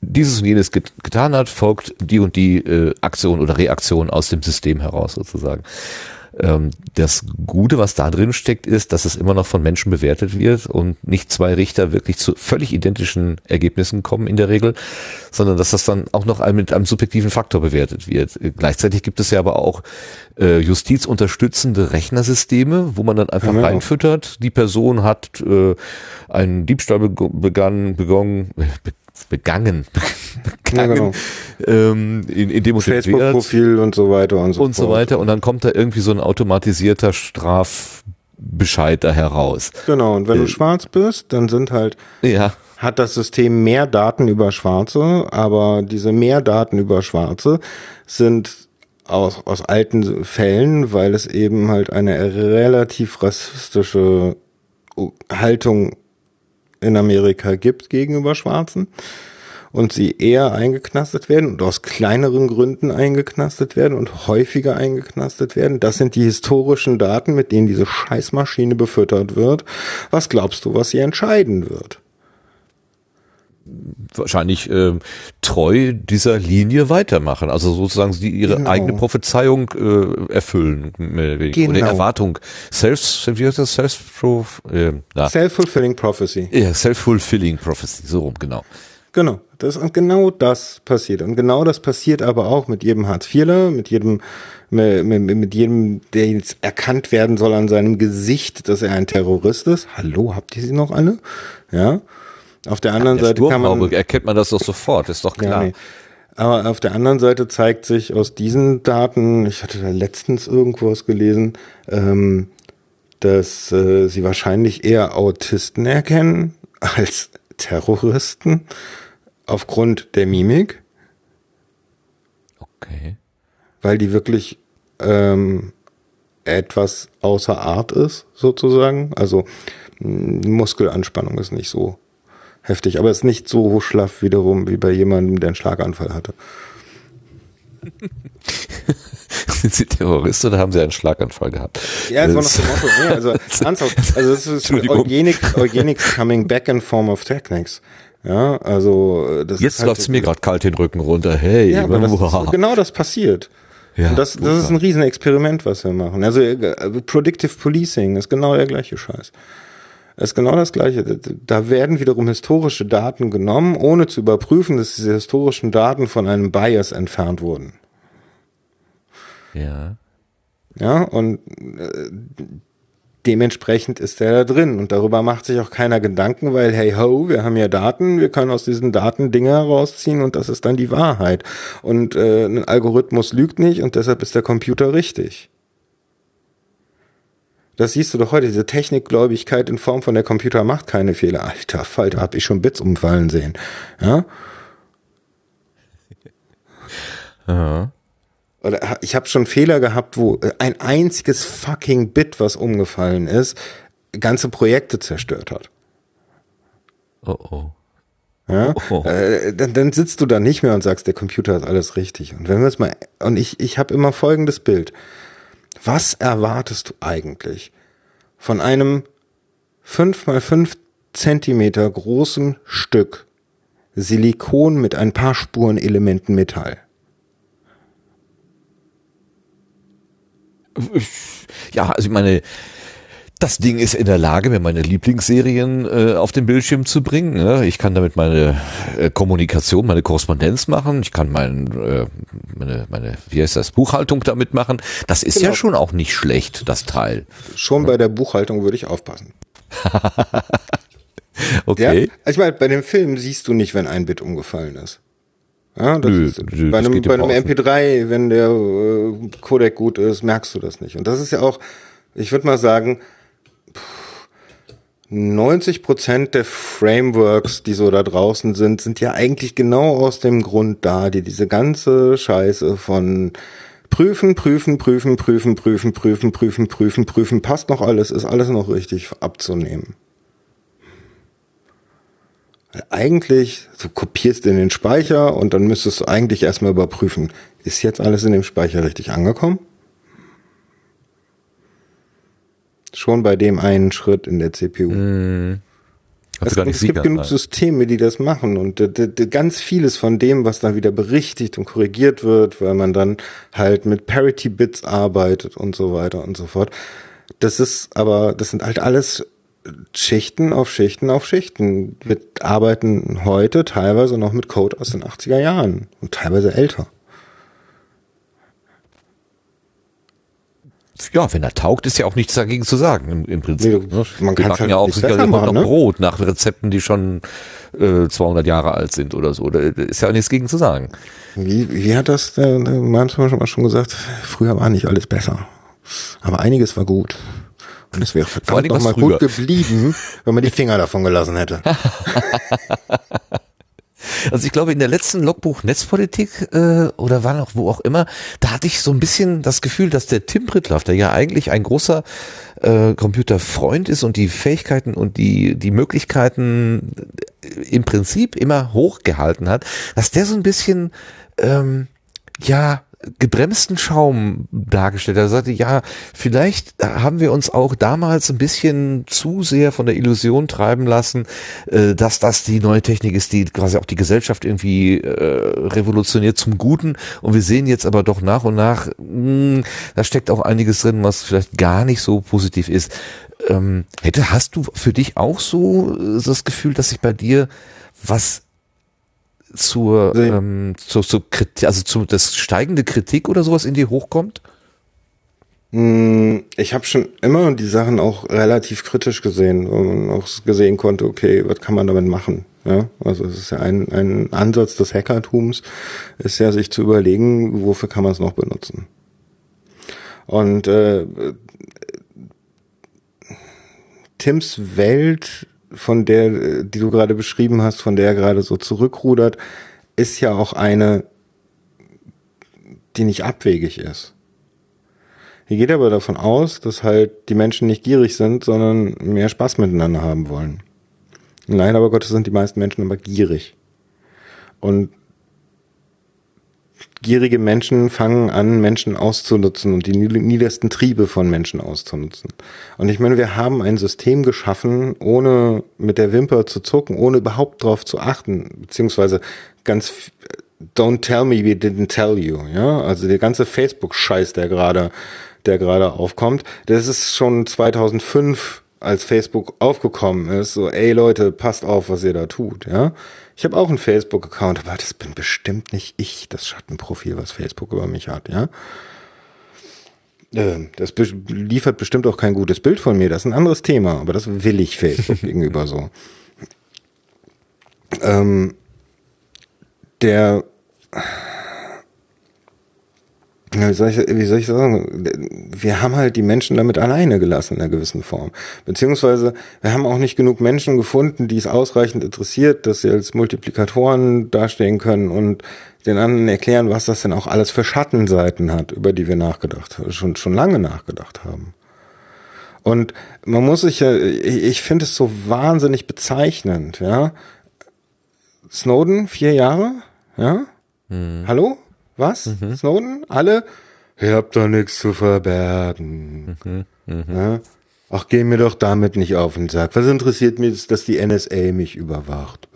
dieses und jenes get getan hat, folgt die und die äh, Aktion oder Reaktion aus dem System heraus sozusagen. Ähm, das Gute, was da drin steckt, ist, dass es immer noch von Menschen bewertet wird und nicht zwei Richter wirklich zu völlig identischen Ergebnissen kommen in der Regel, sondern dass das dann auch noch mit einem subjektiven Faktor bewertet wird. Gleichzeitig gibt es ja aber auch äh, justizunterstützende Rechnersysteme, wo man dann einfach ja, reinfüttert, die Person hat äh, einen Diebstahl begangen, begonnen, begangen, begangen. Ja, genau. ähm, in, in dem Facebook-Profil und so weiter und so, und so weiter. Und dann kommt da irgendwie so ein automatisierter Strafbescheid da heraus. Genau. Und wenn äh, du schwarz bist, dann sind halt ja. hat das System mehr Daten über Schwarze, aber diese mehr Daten über Schwarze sind aus, aus alten Fällen, weil es eben halt eine relativ rassistische Haltung in Amerika gibt gegenüber Schwarzen. und sie eher eingeknastet werden und aus kleineren Gründen eingeknastet werden und häufiger eingeknastet werden. Das sind die historischen Daten, mit denen diese Scheißmaschine befüttert wird. Was glaubst du, was sie entscheiden wird? Wahrscheinlich äh, treu dieser Linie weitermachen. Also sozusagen sie ihre Genau. eigene Prophezeiung äh, erfüllen. Genau. oder Erwartung. Self, wie heißt das? Self, äh, na, Self-fulfilling prophecy. ja, self-fulfilling prophecy, so rum, genau. Genau, das und genau das passiert und genau das passiert aber auch mit jedem Hartz IVler, mit jedem mit, mit, mit jedem, der jetzt erkannt werden soll an seinem Gesicht, dass er ein Terrorist ist. Hallo, habt ihr sie noch alle? Ja. Auf der anderen Der Seite kann man erkennt man das doch sofort, ist doch klar. ja, nee. Aber auf der anderen Seite zeigt sich aus diesen Daten, ich hatte da letztens irgendwo was gelesen, ähm, dass äh, sie wahrscheinlich eher Autisten erkennen als Terroristen aufgrund der Mimik, Okay. weil die wirklich ähm, etwas außer Art ist, sozusagen. Also Muskelanspannung ist nicht so heftig, aber ist nicht so schlaff wiederum wie bei jemandem, der einen Schlaganfall hatte. Sind Sie Terrorist oder haben Sie einen Schlaganfall gehabt? Ja, so nach Das- dem Motto. Nee, also ernsthaft. Also es ist. Eugenik, Eugenics coming back in form of techniques. Ja, also das Jetzt ist halt läuft's mir gerade kalt den Rücken runter. Hey, Ja, aber das ist, genau das passiert. Ja, Und das, das ist ein Riesenexperiment, was wir machen. Also äh, Predictive Policing ist genau der gleiche Scheiß. Ist genau das Gleiche. Da werden wiederum historische Daten genommen, ohne zu überprüfen, dass diese historischen Daten von einem Bias entfernt wurden. Ja. Ja, und äh, dementsprechend ist der da drin. Und darüber macht sich auch keiner Gedanken, weil, hey ho, wir haben ja Daten, wir können aus diesen Daten Dinge herausziehen und das ist dann die Wahrheit. Und äh, ein Algorithmus lügt nicht und deshalb ist der Computer richtig. Das siehst du doch heute, diese Technikgläubigkeit in Form von der Computer macht keine Fehler. Alter Falter, hab ich schon Bits umfallen sehen. Ja? Oder ich habe schon Fehler gehabt, wo äh, ein einziges fucking Bit, was umgefallen ist, ganze Projekte zerstört hat. Oh oh. Ja? Oh. Äh, dann, dann sitzt du da nicht mehr und sagst, der Computer ist alles richtig. Und wenn wir es mal und ich ich habe immer folgendes Bild. Was erwartest du eigentlich von einem fünf mal fünf Zentimeter großen Stück Silikon mit ein paar Spurenelementen Metall? Ja, also ich meine, das Ding ist in der Lage, mir meine Lieblingsserien äh, auf den Bildschirm zu bringen. Ne? Ich kann damit meine äh, Kommunikation, meine Korrespondenz machen. Ich kann mein, äh, meine, meine, wie heißt das, Buchhaltung damit machen. Das ist ja Genau. schon auch nicht schlecht, das Teil. Schon bei der Buchhaltung würde ich aufpassen. Okay. Ja? Also ich meine, bei dem Film siehst du nicht, wenn ein Bit umgefallen ist. Ja, das Nö, ist, nö, bei einem, bei einem Außen. MP3, wenn der äh, Codec gut ist, merkst du das nicht. Und das ist ja auch, ich würde mal sagen, 90 Prozent der Frameworks, die so da draußen sind, sind ja eigentlich genau aus dem Grund da, die diese ganze Scheiße von prüfen, prüfen, prüfen, prüfen, prüfen, prüfen, prüfen, prüfen, prüfen, passt noch alles, ist alles noch richtig abzunehmen. Weil Eigentlich, du kopierst in den Speicher und dann müsstest du eigentlich erstmal überprüfen, ist jetzt alles in dem Speicher richtig angekommen? Schon bei dem einen Schritt in der CPU. Also Es, es gibt genug sein. Systeme, die das machen und d- ganz vieles von dem, was dann wieder berichtigt und korrigiert wird, weil man dann halt mit Parity Bits arbeitet und so weiter und so fort. Das ist aber, das sind halt alles Schichten auf Schichten auf Schichten. Wir arbeiten heute teilweise noch mit Code aus den 80er Jahren und teilweise älter. Ja, wenn er taugt, ist ja auch nichts dagegen zu sagen im, im Prinzip. Nee, ne? man backen halt ja auch nicht sicherlich noch ne? Brot nach Rezepten, die schon äh, 200 Jahre alt sind oder so. Da ist ja nichts gegen zu sagen. Wie, wie hat das der, der manchmal schon mal schon gesagt? Früher war nicht alles besser. Aber einiges war gut. Und es wäre verdammt Dingen noch mal was gut geblieben, wenn man die Finger davon gelassen hätte. Also ich glaube, in der letzten Logbuch Netzpolitik äh, oder war noch wo auch immer, da hatte ich so ein bisschen das Gefühl, dass der Tim Prittlaff, der ja eigentlich ein großer äh, Computerfreund ist und die Fähigkeiten und die, die Möglichkeiten im Prinzip immer hochgehalten hat, dass der so ein bisschen ähm, ja gebremsten Schaum dargestellt. Er sagte, ja, vielleicht haben wir uns auch damals ein bisschen zu sehr von der Illusion treiben lassen, äh, dass das die neue Technik ist, die quasi auch die Gesellschaft irgendwie äh, revolutioniert zum Guten. Und wir sehen jetzt aber doch nach und nach, mh, hm, da steckt auch einiges drin, was vielleicht gar nicht so positiv ist. Ähm, hätte, hast du für dich auch so äh, das Gefühl, dass sich bei dir was zur, ähm, zur, zur Kritik, also zu das steigende Kritik oder sowas in dir hochkommt? Hm, ich habe schon immer die Sachen auch relativ kritisch gesehen und auch gesehen konnte, okay, was kann man damit machen? Ja, also es ist ja ein, ein Ansatz des Hackertums, ist ja sich zu überlegen, wofür kann man es noch benutzen. Und äh, Tims Welt von der, die du gerade beschrieben hast, von der er gerade so zurückrudert, ist ja auch eine, die nicht abwegig ist. Hier geht aber davon aus, dass halt die Menschen nicht gierig sind, sondern mehr Spaß miteinander haben wollen. Nein, aber Gottes sind die meisten Menschen aber gierig. Und gierige Menschen fangen an, Menschen auszunutzen und die niedersten Triebe von Menschen auszunutzen. Und ich meine, wir haben ein System geschaffen, ohne mit der Wimper zu zucken, ohne überhaupt darauf zu achten, beziehungsweise ganz Don't tell me we didn't tell you, ja? Also der ganze Facebook-Scheiß, der gerade, der gerade aufkommt, das ist schon 2005 als Facebook aufgekommen ist, so, ey Leute, passt auf, was ihr da tut, ja. Ich habe auch einen Facebook-Account, aber das bin bestimmt nicht ich, das Schattenprofil, was Facebook über mich hat, ja. Ähm, das liefert bestimmt auch kein gutes Bild von mir, das ist ein anderes Thema, aber das will ich Facebook gegenüber so. Ähm, der wie soll, ich, wie soll ich sagen? Wir haben halt die Menschen damit alleine gelassen in einer gewissen Form. Beziehungsweise wir haben auch nicht genug Menschen gefunden, die es ausreichend interessiert, dass sie als Multiplikatoren dastehen können und den anderen erklären, was das denn auch alles für Schattenseiten hat, über die wir nachgedacht, schon, schon lange nachgedacht haben. Und man muss sich ja, ich finde es so wahnsinnig bezeichnend, ja. Snowden, vier Jahre, ja. Hm. Hallo? Was? Mhm. Snowden? Alle? Ihr habt doch nichts zu verbergen. Mhm. Mhm. Ja? Ach, geh mir doch damit nicht auf den Sack. Was interessiert mich, dass die NSA mich überwacht?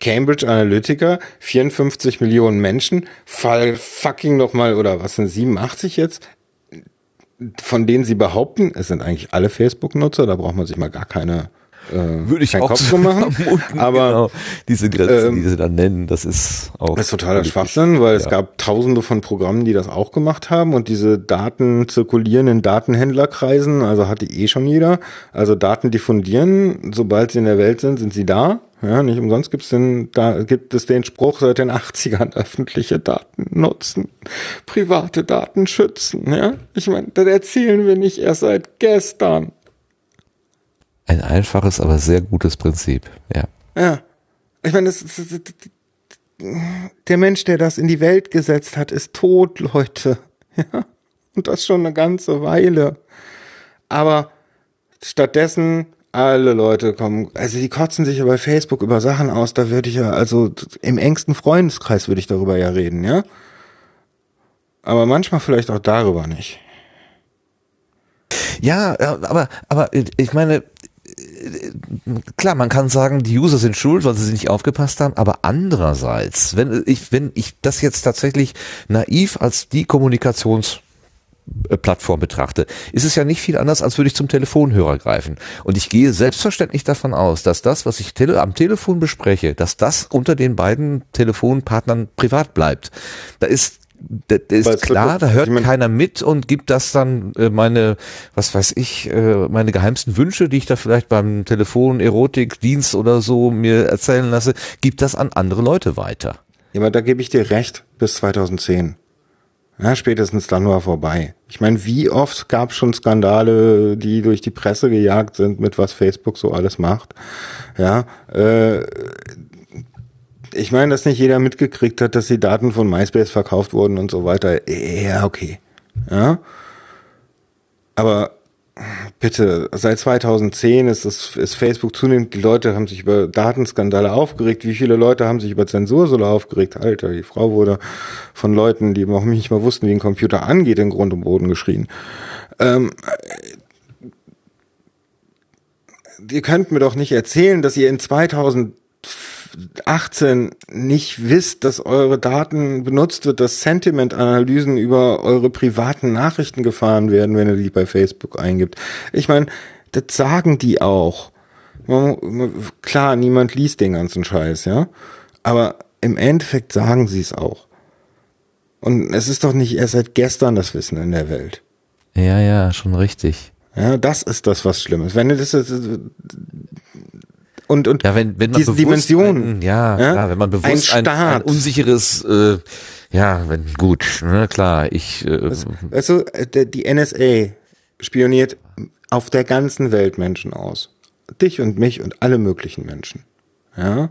Cambridge Analytica, 54 Millionen Menschen, fall fucking nochmal, oder was sind 87 jetzt? Von denen sie behaupten, es sind eigentlich alle Facebook-Nutzer, da braucht man sich mal gar keine äh, würde ich auch Kopf so machen. Vermuten, aber genau. diese Grenzen, ähm, die sie dann nennen, das ist auch. Das ist totaler Schwachsinn, weil ja. es gab tausende von Programmen, die das auch gemacht haben und diese Daten zirkulieren in Datenhändlerkreisen, also hat die eh schon jeder. Also Daten diffundieren, sobald sie in der Welt sind, sind sie da. Ja, nicht umsonst gibt's den, da gibt es den Spruch seit den 80ern, öffentliche Daten nutzen, private Daten schützen. Ja, ich meine, das erzählen wir nicht erst seit gestern. Ein einfaches, aber sehr gutes Prinzip, ja. Ja. Ich meine, das, das, das, der Mensch, der das in die Welt gesetzt hat, ist tot, Leute. Ja. Und das schon eine ganze Weile. Aber stattdessen alle Leute kommen, also die kotzen sich ja bei Facebook über Sachen aus, da würde ich ja, also im engsten Freundeskreis würde ich darüber ja reden, ja. Aber manchmal vielleicht auch darüber nicht. Ja, aber, aber ich meine, klar, man kann sagen, die User sind schuld, weil sie nicht aufgepasst haben, aber andererseits, wenn ich, wenn ich das jetzt tatsächlich naiv als die Kommunikations Plattform betrachte, ist es ja nicht viel anders, als würde ich zum Telefonhörer greifen. Und ich gehe selbstverständlich davon aus, dass das, was ich tele am Telefon bespreche, dass das unter den beiden Telefonpartnern privat bleibt. Da ist das ist klar, da hört keiner mit und gibt das dann äh, meine, was weiß ich, äh, meine geheimsten Wünsche, die ich da vielleicht beim Telefon, Erotik, Dienst oder so mir erzählen lasse, gibt das an andere Leute weiter. Ja, aber da gebe ich dir recht, bis 2010. Ja, spätestens dann war vorbei. Ich meine, wie oft gab es schon Skandale, die durch die Presse gejagt sind, mit was Facebook so alles macht. Ja, äh, ich meine, dass nicht jeder mitgekriegt hat, dass die Daten von MySpace verkauft wurden und so weiter. Ja, okay. Ja. Aber bitte, seit 2010 ist, das, ist Facebook zunehmend, die Leute haben sich über Datenskandale aufgeregt. Wie viele Leute haben sich über Zensur so aufgeregt? Alter, die Frau wurde von Leuten, die noch nicht mal wussten, wie ein Computer angeht, in Grund und Boden geschrien. Ähm, ihr könnt mir doch nicht erzählen, dass ihr in 2018 nicht wisst, dass eure Daten benutzt wird, dass Sentiment-Analysen über eure privaten Nachrichten gefahren werden, wenn ihr die bei Facebook eingibt. Ich meine, das sagen die auch. Klar, niemand liest den ganzen Scheiß, ja. Aber im Endeffekt sagen sie es auch. Und es ist doch nicht erst seit gestern das Wissen in der Welt. Ja, ja, schon richtig. Ja, das ist das, was schlimm ist. Wenn du das und und ja, wenn, wenn man diese Dimension, ein, ja, ja, klar, wenn man bewusst ein, ein, ein unsicheres, äh, ja, wenn gut, ne, klar, ich. Äh, du, äh, die NSA spioniert auf der ganzen Welt Menschen aus, dich und mich und alle möglichen Menschen. Ja,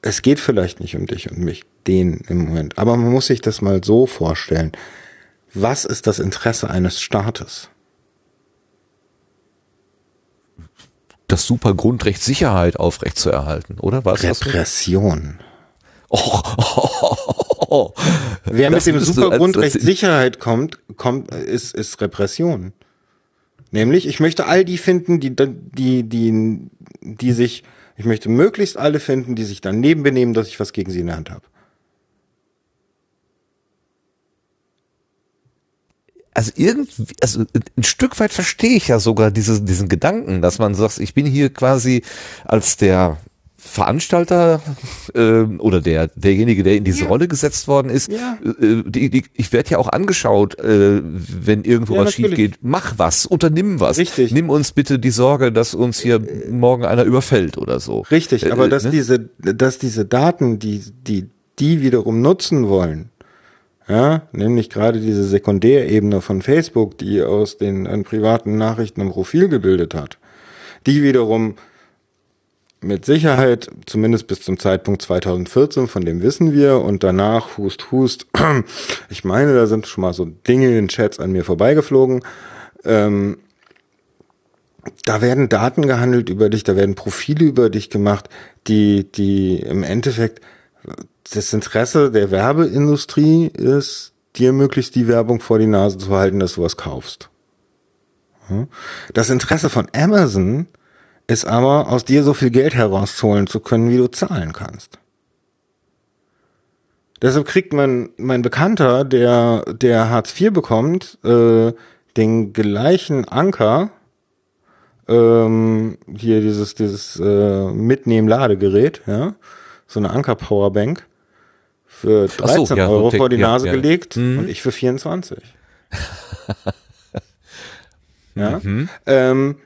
es geht vielleicht nicht um dich und mich, den im Moment, aber man muss sich das mal so vorstellen. Was ist das Interesse eines Staates? Das super Grundrecht Sicherheit aufrechtzuerhalten, oder? Was Repression. Oh, oh, oh, oh, Wer das mit dem super Grundrecht Sicherheit kommt, kommt, ist, ist Repression. Nämlich, ich möchte all die finden, die, die, die, die sich, ich möchte möglichst alle finden, die sich daneben benehmen, dass ich was gegen sie in der Hand habe. Also irgendwie, also ein Stück weit verstehe ich ja sogar diese, diesen Gedanken, dass man sagt, ich bin hier quasi als der Veranstalter äh, oder der derjenige, der in diese ja. Rolle gesetzt worden ist, ja. äh, die, die, ich werde ja auch angeschaut, äh, wenn irgendwo ja, was natürlich. schief geht. Mach was, unternimm was. Richtig. Nimm uns bitte die Sorge, dass uns hier morgen einer überfällt oder so. Richtig, äh, aber dass ne? diese, dass diese Daten, die die die wiederum nutzen wollen, ja, nämlich gerade diese Sekundärebene von Facebook, die aus den an privaten Nachrichten im Profil gebildet hat, die wiederum mit Sicherheit, zumindest bis zum Zeitpunkt 2014, von dem wissen wir, und danach, hust, hust, ich meine, da sind schon mal so Dinge in Chats an mir vorbeigeflogen, ähm, da werden Daten gehandelt über dich, da werden Profile über dich gemacht, die, die im Endeffekt das Interesse der Werbeindustrie ist, dir möglichst die Werbung vor die Nase zu halten, dass du was kaufst. Das Interesse von Amazon ist aber, aus dir so viel Geld herausholen zu können, wie du zahlen kannst. Deshalb kriegt man mein Bekannter, der der Hartz IV bekommt, äh, den gleichen Anker, ähm, hier dieses dieses äh, Mitnehmen-Ladegerät, ja, so eine Anker-Powerbank, für 13 so, ja, Euro vor die Nase ja, gelegt mhm. und ich für 24. ja. Mhm. Ähm,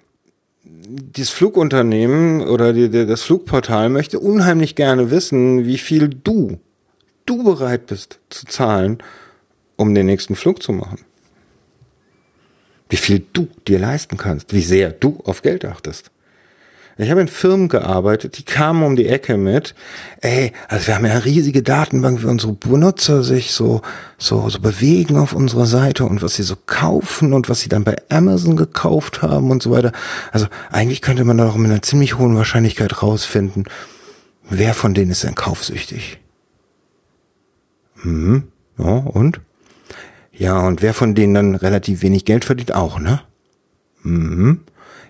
dieses Flugunternehmen oder die, die, das Flugportal möchte unheimlich gerne wissen, wie viel du, du bereit bist zu zahlen, um den nächsten Flug zu machen. Wie viel du dir leisten kannst, wie sehr du auf Geld achtest. Ich habe in Firmen gearbeitet, die kamen um die Ecke mit, ey, also wir haben ja eine riesige Datenbank, wie unsere Benutzer sich so, so, so bewegen auf unserer Seite und was sie so kaufen und was sie dann bei Amazon gekauft haben und so weiter. Also eigentlich könnte man doch mit einer ziemlich hohen Wahrscheinlichkeit rausfinden, wer von denen ist denn kaufsüchtig. Hm, ja, und? Ja, und wer von denen dann relativ wenig Geld verdient, auch, ne? Mhm.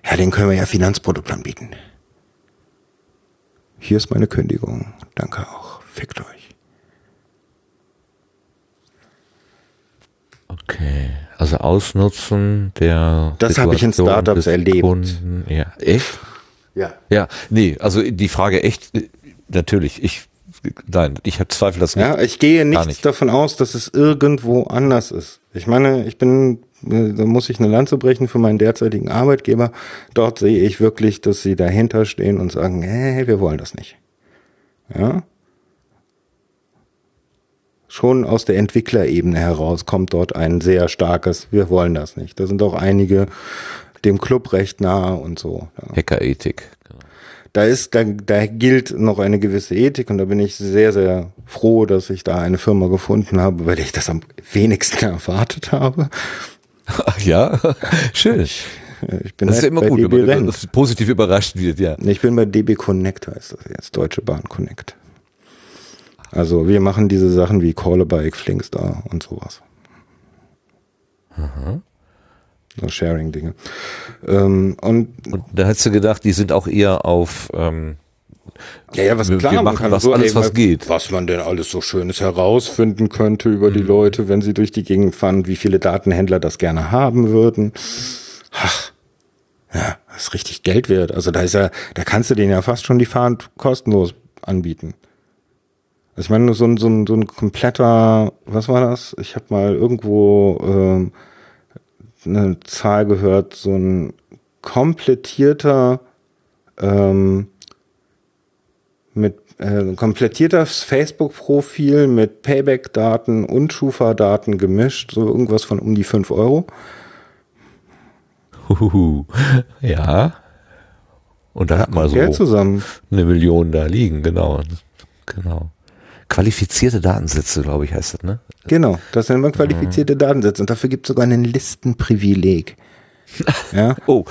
Ja, den können wir ja Finanzprodukt anbieten. Hier ist meine Kündigung. Danke auch. Fickt euch. Okay, also Ausnutzen der. Das habe ich in Startups erlebt. Kunden. Ja, echt? Ja. Ja, nee, also die Frage echt, natürlich, ich, nein, ich habe Zweifel, dass nicht. Ja, ich gehe nichts nicht. davon aus, dass es irgendwo anders ist. Ich meine, ich bin da muss ich eine Lanze brechen für meinen derzeitigen Arbeitgeber. Dort sehe ich wirklich, dass sie dahinter stehen und sagen, hey, wir wollen das nicht. Ja? Schon aus der Entwicklerebene heraus kommt dort ein sehr starkes, wir wollen das nicht. Da sind auch einige dem Club recht nahe und so. Ja. Hackerethik. Genau. da ist, da, da gilt noch eine gewisse Ethik und da bin ich sehr, sehr froh, dass ich da eine Firma gefunden habe, bei der ich das am wenigsten erwartet habe. Ach ja, schön. Ich bin Das ist ja halt immer bei gut, DB wenn man Renn. positiv überrascht wird, ja. Ich bin bei DB Connect, heißt das jetzt, Deutsche Bahn Connect. Also wir machen diese Sachen wie Callabike, Flinkstar und sowas. So Sharing-Dinge. Ähm, und Und da hättest du gedacht, die sind auch eher auf, ähm, Ja, ja, was Wir- klar, wir machen kann was- so, alles, was mal- geht. Was man denn alles so Schönes herausfinden könnte über die Leute, wenn sie durch die Gegend fahren, wie viele Datenhändler das gerne haben würden. Ach, ja, das ist richtig Geld wert. Also da ist ja, da kannst du denen ja fast schon die Fahrt kostenlos anbieten. Also ich meine, so ein, so ein, so ein kompletter, was war das? Ich habe mal irgendwo ähm, eine Zahl gehört, so ein komplettierter ähm, mit äh, komplettiertes Facebook-Profil mit Payback-Daten und Schufa-Daten gemischt, so irgendwas von um die 5 Euro. huhuhu, ja. Und da hat man so Geld zusammen. eine Million da liegen, genau. Genau. Qualifizierte Datensätze, glaube ich, heißt das, ne? Genau, das nennt man qualifizierte Datensätze und dafür gibt es sogar ein Listenprivileg. ja? Oh.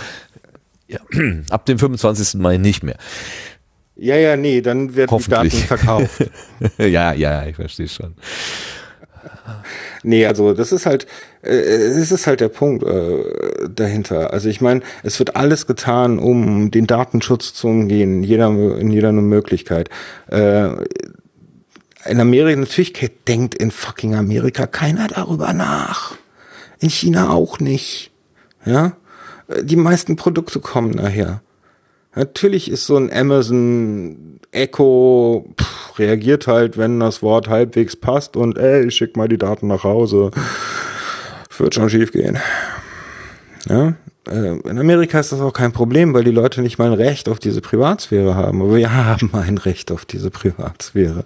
Ja, ab dem 25. Mai nicht mehr. Ja, ja, nee, dann werden die Daten verkauft. ja, ja, ich verstehe schon. Nee, also das ist halt, äh, es ist halt der Punkt äh, dahinter. Also ich meine, es wird alles getan, um den Datenschutz zu umgehen, in jeder, in jeder Möglichkeit. Äh, in Amerika, natürlich denkt in fucking Amerika keiner darüber nach. In China auch nicht. Ja? Äh, Die meisten Produkte kommen daher. Natürlich ist so ein Amazon Echo pff, reagiert halt, wenn das Wort halbwegs passt und ey, ich schick mal die Daten nach Hause. Wird schon schief gehen. Ja? Äh, In Amerika ist das auch kein Problem, weil die Leute nicht mal ein Recht auf diese Privatsphäre haben. Aber wir haben ein Recht auf diese Privatsphäre.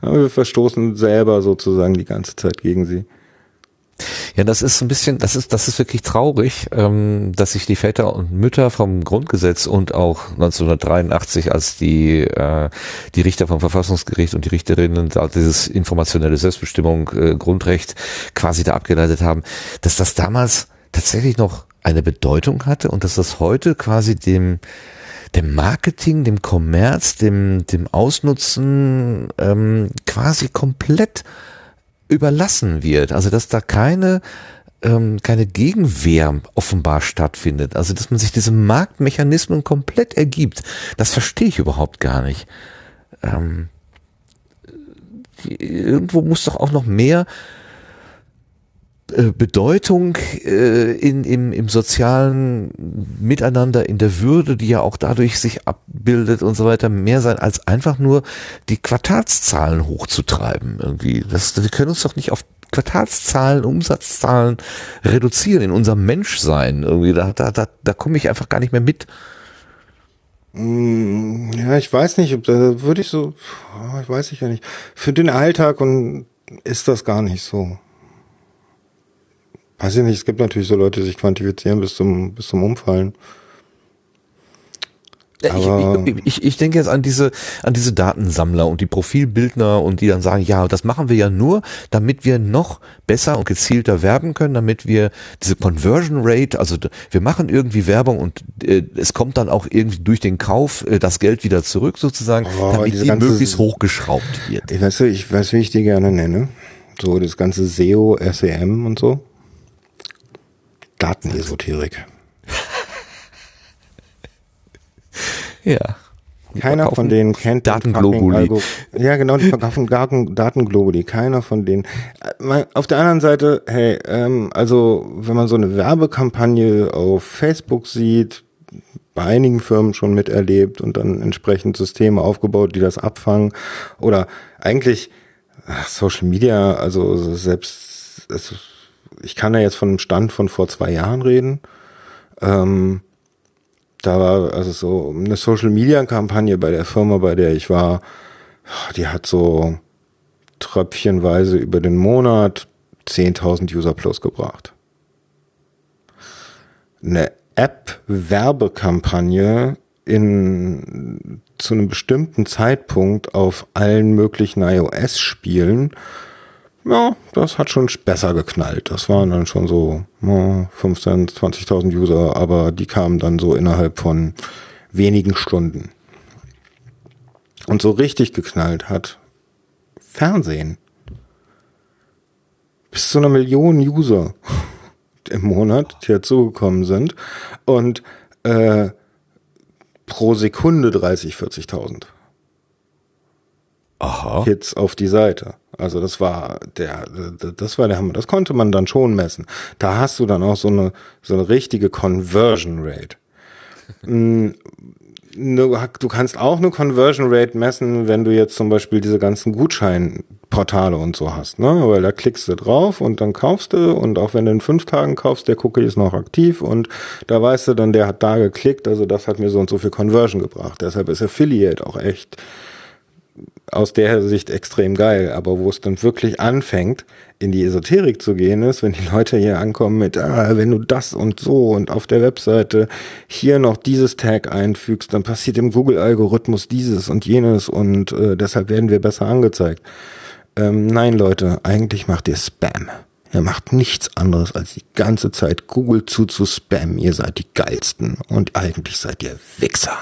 Aber wir verstoßen selber sozusagen die ganze Zeit gegen sie. Ja, das ist ein bisschen, das ist, das ist wirklich traurig, ähm, dass sich die Väter und Mütter vom Grundgesetz und auch 1983, als die, äh, die Richter vom Verfassungsgericht und die Richterinnen da dieses informationelle Selbstbestimmung, äh, Grundrecht quasi da abgeleitet haben, dass das damals tatsächlich noch eine Bedeutung hatte und dass das heute quasi dem, dem Marketing, dem Kommerz, dem, dem Ausnutzen ähm, quasi komplett überlassen wird. Also dass da keine ähm, keine Gegenwehr offenbar stattfindet. Also dass man sich diesem Marktmechanismen komplett ergibt. Das verstehe ich überhaupt gar nicht. Ähm, die- irgendwo muss doch auch noch mehr äh, Bedeutung äh, in, im, im sozialen Miteinander, in der Würde, die ja auch dadurch sich abbildet und so weiter, mehr sein, als einfach nur die Quartalszahlen hochzutreiben. Irgendwie. Das, wir können uns doch nicht auf Quartalszahlen, Umsatzzahlen reduzieren in unserem Menschsein. Irgendwie, da, da, da, da komme ich einfach gar nicht mehr mit. Mm, Ja, ich weiß nicht, ob da würde ich so, ich weiß ich ja nicht. Für den Alltag und ist das gar nicht so. Weiß ich nicht, es gibt natürlich so Leute, die sich quantifizieren bis zum, bis zum Umfallen. Ich, ich, ich denke jetzt an diese, an diese Datensammler und die Profilbildner und die dann sagen, ja, das machen wir ja nur, damit wir noch besser und gezielter werben können, damit wir diese Conversion Rate, also wir machen irgendwie Werbung und äh, es kommt dann auch irgendwie durch den Kauf äh, das Geld wieder zurück sozusagen, Oh, damit die ganze- möglichst hochgeschraubt wird. Ich weiß, ich weiß, wie ich die gerne nenne. So das ganze SEO, SEM und so. Datenesoterik. Ja. Keiner von denen kennt Datenglobuli. Ja, genau, die verkaufen Daten, Datenglobuli. Keiner von denen. Äh, Auf der anderen Seite, hey, ähm, also wenn man so eine Werbekampagne auf Facebook sieht, bei einigen Firmen schon miterlebt und dann entsprechend Systeme aufgebaut, die das abfangen. Oder eigentlich ach, Social Media, also selbst, es, ich kann ja jetzt von einem Stand von vor zwei Jahren reden. Ähm, da war also so eine Social Media Kampagne bei der Firma, bei der ich war, die hat so tröpfchenweise über den Monat 10.000 User plus gebracht. Eine App-Werbekampagne in zu einem bestimmten Zeitpunkt auf allen möglichen iOS-Spielen, ja, das hat schon besser geknallt. Das waren dann schon so ja, 15, 20.000 User, aber die kamen dann so innerhalb von wenigen Stunden. Und so richtig geknallt hat Fernsehen. Bis zu einer Million User im Monat, die dazugekommen sind. Und äh, pro Sekunde 30, 40.000 Aha. Hits auf die Seite. Also das war der, das war der Hammer. Das konnte man dann schon messen. Da hast du dann auch so eine, so eine richtige Conversion Rate. Mm, du kannst auch eine Conversion Rate messen, wenn du jetzt zum Beispiel diese ganzen Gutscheinportale und so hast, ne? Weil da klickst du drauf und dann kaufst du und auch wenn du in fünf Tagen kaufst, der Cookie ist noch aktiv und da weißt du dann, der hat da geklickt, also das hat mir so und so viel Conversion gebracht. Deshalb ist Affiliate auch echt aus der Sicht extrem geil. Aber wo es dann wirklich anfängt, in die Esoterik zu gehen, ist, wenn die Leute hier ankommen mit, ah, wenn du das und so und auf der Webseite hier noch dieses Tag einfügst, dann passiert im Google-Algorithmus dieses und jenes und äh, deshalb werden wir besser angezeigt. Ähm, nein, Leute, eigentlich macht ihr Spam. Ihr macht nichts anderes, als die ganze Zeit Google zu zu spammen. Ihr seid die geilsten und eigentlich seid ihr Wichser.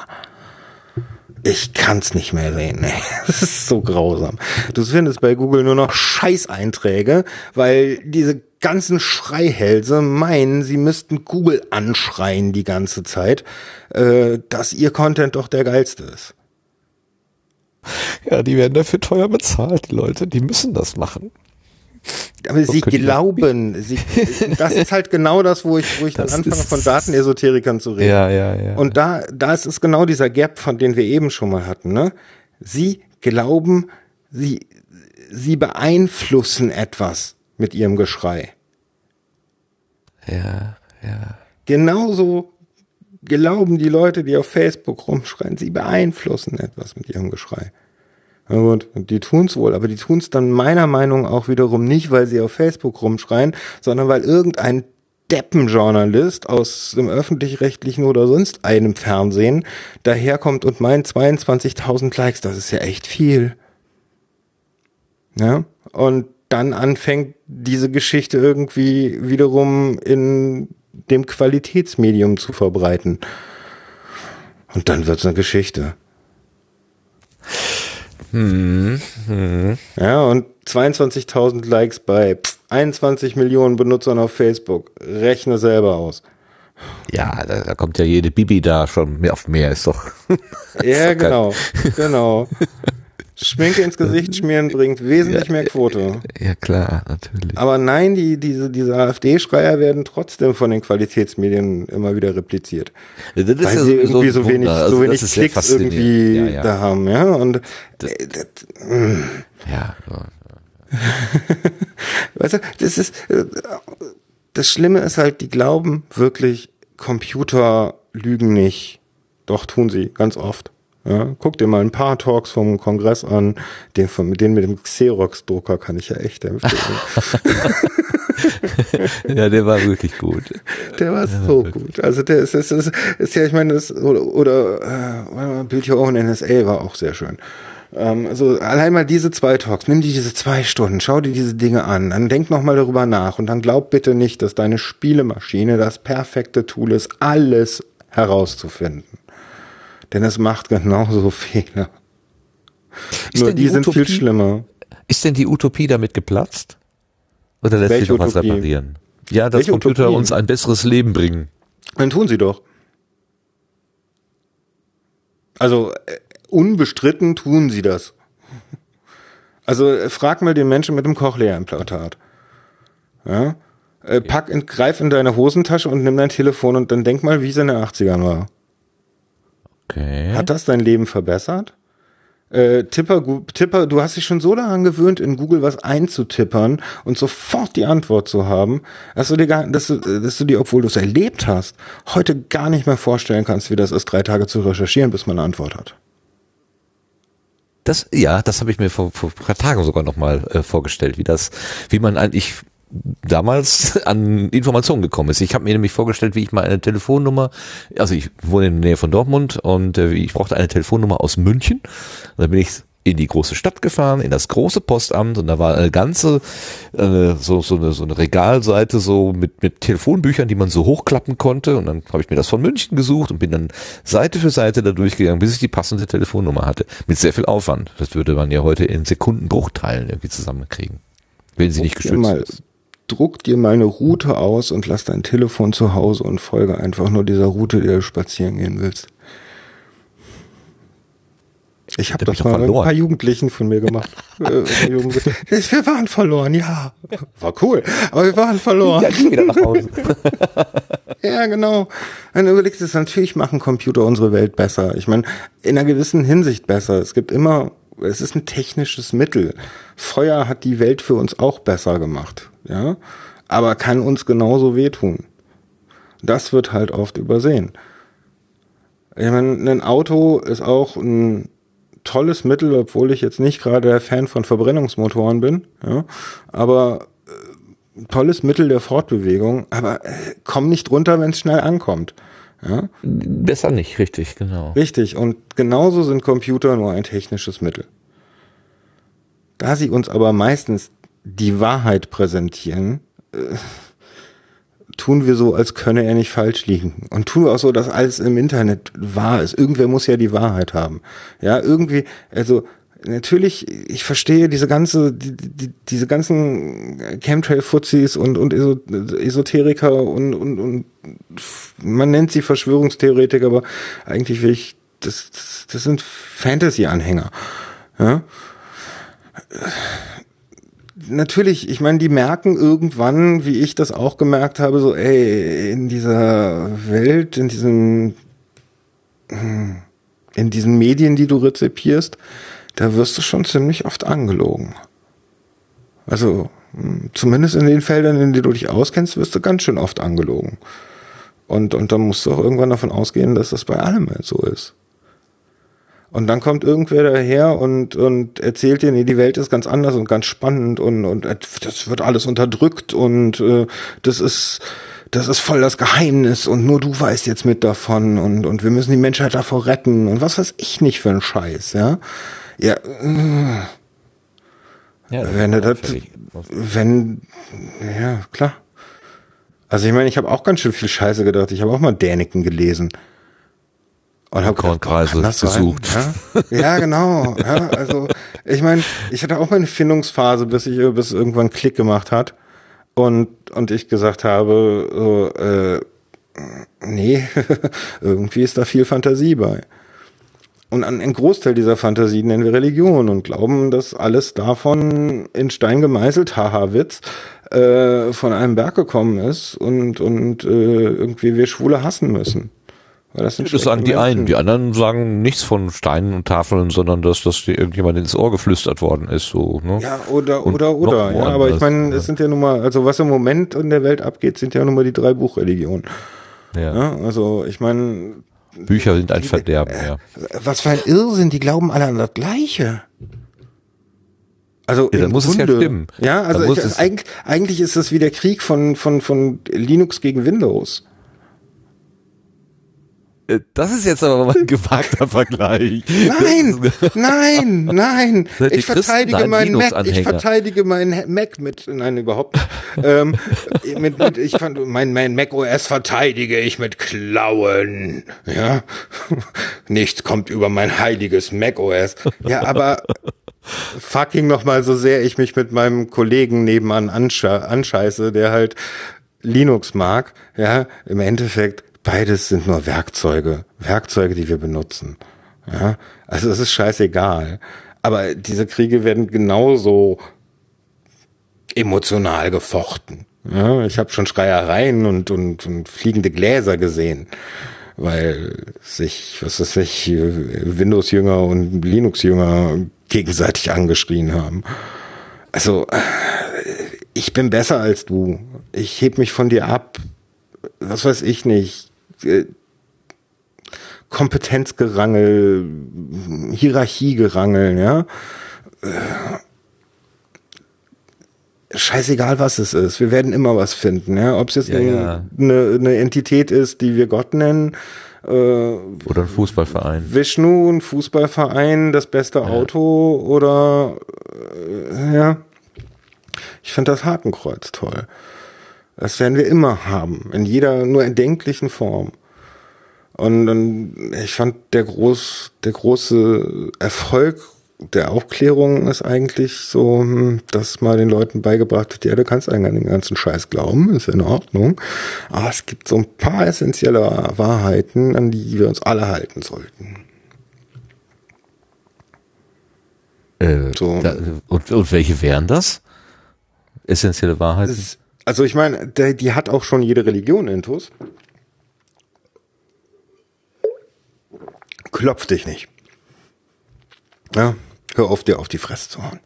Ich kann's nicht mehr sehen. Nee, das ist so grausam. Du findest bei Google nur noch Scheißeinträge, weil diese ganzen Schreihälse meinen, sie müssten Google anschreien die ganze Zeit, äh, dass ihr Content doch der geilste ist. Ja, die werden dafür teuer bezahlt, die Leute, die müssen das machen. Aber sie glauben, sie, das ist halt genau das, wo ich, wo ich dann anfange, von Datenesoterikern zu reden. Ja, ja, ja. Und da, da ist es genau dieser Gap, von dem wir eben schon mal hatten, ne? Sie glauben, sie, sie beeinflussen etwas mit ihrem Geschrei. Ja, ja. Genauso glauben die Leute, die auf Facebook rumschreien, sie beeinflussen etwas mit ihrem Geschrei. Na gut, die tun's wohl, aber die tun's dann meiner Meinung auch wiederum nicht, weil sie auf Facebook rumschreien, sondern weil irgendein Deppenjournalist aus dem öffentlich-rechtlichen oder sonst einem Fernsehen daherkommt und meint 22.000 Likes, das ist ja echt viel. Ja, und dann anfängt diese Geschichte irgendwie wiederum in dem Qualitätsmedium zu verbreiten. Und dann wird's eine Geschichte. Hm, hm. Ja, und 22.000 Likes bei 21 Millionen Benutzern auf Facebook. Rechne selber aus. Ja, da, da kommt ja jede Bibi da schon mehr auf mehr, ist doch. ja, doch genau, genau. Schminke ins Gesicht schmieren bringt wesentlich ja, mehr Quote. Ja, klar, natürlich. Aber nein, die, diese, diese AfD-Schreier werden trotzdem von den Qualitätsmedien immer wieder repliziert. Das ist weil ja sie irgendwie so wenig, Also so wenig das ist sehr Klicks irgendwie. Ja, ja. da haben, ja. Und Das- äh, das. Ja, so. Weißt du, das ist, äh, das Schlimme ist halt, die glauben wirklich, Computer lügen nicht. Doch tun sie, ganz oft. Ja, guck dir mal ein paar Talks vom Kongress an. Den, von, den mit dem Xerox-Drucker kann ich ja echt empfehlen. ja, der war wirklich gut. Der war so gut. Also der ist, ist, ist, ist ja, ich meine, das, oder, oder äh, Build Your Own NSA war auch sehr schön. Ähm, also allein mal diese zwei Talks, nimm dir diese zwei Stunden, schau dir diese Dinge an, dann denk noch mal darüber nach und dann glaub bitte nicht, dass deine Spielemaschine das perfekte Tool ist, alles herauszufinden. Denn es macht genauso Fehler. Ist Nur die, die sind viel Utopie- schlimmer. Ist denn die Utopie damit geplatzt? Oder lässt sich Welche noch was Utopie? reparieren? Ja, dass Welche Computer Utopie? uns ein besseres Leben bringen. Dann tun sie doch. Also äh, unbestritten tun sie das. Also äh, frag mal den Menschen mit dem Cochlea-Implantat. Ja? Äh, pack in, greif in deine Hosentasche und nimm dein Telefon und dann denk mal, wie es in den 80ern war. Okay. Hat das dein Leben verbessert? Äh, Tipper, Tipper, du hast dich schon so daran gewöhnt, in Google was einzutippern und sofort die Antwort zu haben, dass du dir, gar, dass du, dass du dir, obwohl du es erlebt hast, heute gar nicht mehr vorstellen kannst, wie das ist, drei Tage zu recherchieren, bis man eine Antwort hat. Das, ja, das habe ich mir vor, vor ein paar Tagen sogar nochmal äh, vorgestellt, wie das, wie man eigentlich damals an Informationen gekommen ist. Ich habe mir nämlich vorgestellt, wie ich mal eine Telefonnummer, also ich wohne in der Nähe von Dortmund und äh, ich brauchte eine Telefonnummer aus München. Und da bin ich in die große Stadt gefahren, in das große Postamt und da war eine ganze äh, so, so, eine, so eine Regalseite so mit, mit Telefonbüchern, die man so hochklappen konnte und dann habe ich mir das von München gesucht und bin dann Seite für Seite da durchgegangen, bis ich die passende Telefonnummer hatte. Mit sehr viel Aufwand. Das würde man ja heute in Sekundenbruchteilen irgendwie zusammenkriegen, wenn sie nicht geschützt ist. Druck dir mal eine Route aus und lass dein Telefon zu Hause und folge einfach nur dieser Route, die du spazieren gehen willst. Ich habe das mal mit ein paar Jugendlichen von mir gemacht. Äh, wir waren verloren, ja. War cool, aber wir waren verloren. Ja, wieder nach Hause. Ja, genau. Du überlegst, es natürlich machen Computer unsere Welt besser. Ich meine, in einer gewissen Hinsicht besser. Es gibt immer, es ist ein technisches Mittel. Feuer hat die Welt für uns auch besser gemacht, ja, aber kann uns genauso wehtun. Das wird halt oft übersehen. Ich meine, ein Auto ist auch ein tolles Mittel, obwohl ich jetzt nicht gerade der Fan von Verbrennungsmotoren bin, ja, aber äh, tolles Mittel der Fortbewegung, aber äh, komm nicht runter, wenn es schnell ankommt. Ja, Besser nicht, richtig, genau. richtig. Und genauso sind Computer nur ein technisches Mittel. Da sie uns aber meistens die Wahrheit präsentieren, äh, tun wir so, als könne er nicht falsch liegen. Und tun wir auch so, dass alles im Internet wahr ist. Irgendwer muss ja die Wahrheit haben. Ja, irgendwie, also natürlich, ich verstehe diese ganze, die, die, diese ganzen Chemtrail-Fuzis und, und Eso Esoteriker und, und, und man nennt sie Verschwörungstheoretiker, aber eigentlich will ich, das, das, das sind Fantasy-Anhänger. Ja? natürlich, ich meine, die merken irgendwann, wie ich das auch gemerkt habe, so, ey, in dieser Welt, in diesen, in diesen Medien, die du rezipierst, da wirst du schon ziemlich oft angelogen. Also, mh, zumindest in den Feldern, in denen du dich auskennst, wirst du ganz schön oft angelogen. Und, und dann musst du auch irgendwann davon ausgehen, dass das bei allem so ist. Und dann kommt irgendwer daher und, und erzählt dir, nee, die Welt ist ganz anders und ganz spannend und, und das wird alles unterdrückt und äh, das ist, das ist voll das Geheimnis und nur du weißt jetzt mit davon und, und wir müssen die Menschheit davor retten und was weiß ich nicht für ein Scheiß, ja. Ja, Ja, wenn du das, wenn, ja, klar. Also ich meine, ich habe auch ganz schön viel Scheiße gedacht. Ich habe auch mal Däniken gelesen. Und habe Kornkreise gesucht. Ja? ja, genau. Ja, also ich meine, ich hatte auch mal eine Findungsphase, bis ich bis irgendwann Klick gemacht hat und und ich gesagt habe, so, äh, nee, irgendwie ist da viel Fantasie bei. Und an einen Großteil dieser Fantasie nennen wir Religion und glauben, dass alles davon in Stein gemeißelt, haha, Witz, äh, von einem Berg gekommen ist und, und äh, irgendwie wir Schwule hassen müssen. Weil das, sind Das sagen die schlechte einen, Menschen. die anderen sagen nichts von Steinen und Tafeln, sondern dass das irgendjemand ins Ohr geflüstert worden ist. So, ne? Ja, oder, Und oder, oder. Ja, aber ich meine, ja. es sind ja nun mal, also was im Moment in der Welt abgeht, sind ja nun mal die drei Buchreligionen. ja. Ja, also ich meine, Bücher sind ein Verderben, ja. was für ein Irrsinn, die glauben alle an das Gleiche. Also Ja, dann muss es ja Grunde, stimmen. Ja, also ich, eigentlich, eigentlich ist das wie der Krieg von, von, von Linux gegen Windows. Äh, Das ist jetzt aber mal ein gewagter Vergleich. Nein, nein, nein. Ich verteidige meinen Mac. Ich verteidige meinen Mac mit, nein, überhaupt. ähm, mit, mit, ich fand, mein, mein Mac OS verteidige ich mit Klauen. Ja. Nichts kommt über mein heiliges Mac OS. Ja, aber fucking noch mal so sehr ich mich mit meinem Kollegen nebenan ansche anscheiße, der halt Linux mag, ja, im Endeffekt beides sind nur Werkzeuge, Werkzeuge, die wir benutzen. Ja, also es ist scheißegal. Aber diese Kriege werden genauso emotional gefochten. Ja, ich habe schon Schreiereien und, und, und fliegende Gläser gesehen, weil sich, was weiß ich, Windows-Jünger und Linux-Jünger gegenseitig angeschrien haben. Also, ich bin besser als du. Ich heb mich von dir ab. Was weiß ich nicht. Äh, Kompetenzgerangel, Hierarchiegerangel, ja. Äh, scheißegal was es ist, wir werden immer was finden, ja. Ob es jetzt Ja, ein- ja. Eine, eine Entität ist, die wir Gott nennen, äh, Oder ein Fußballverein. Vishnu, ein Fußballverein, das beste Auto oder äh, ja. Ich finde das Hakenkreuz toll. Das werden wir immer haben, in jeder nur erdenklichen Form. Und, und ich fand der groß, der große Erfolg der Aufklärung ist eigentlich so, hm, dass mal den Leuten beigebracht wird, ja, du kannst eigentlich an den ganzen Scheiß glauben, ist in Ordnung. Aber es gibt so ein paar essentielle Wahrheiten, an die wir uns alle halten sollten. Äh, So. da, und, und welche wären das? Essentielle Wahrheiten? Ist, also ich meine, der, die hat auch schon jede Religion intus. Klopf dich nicht. Ja, hör auf, dir auf die Fresse zu hauen.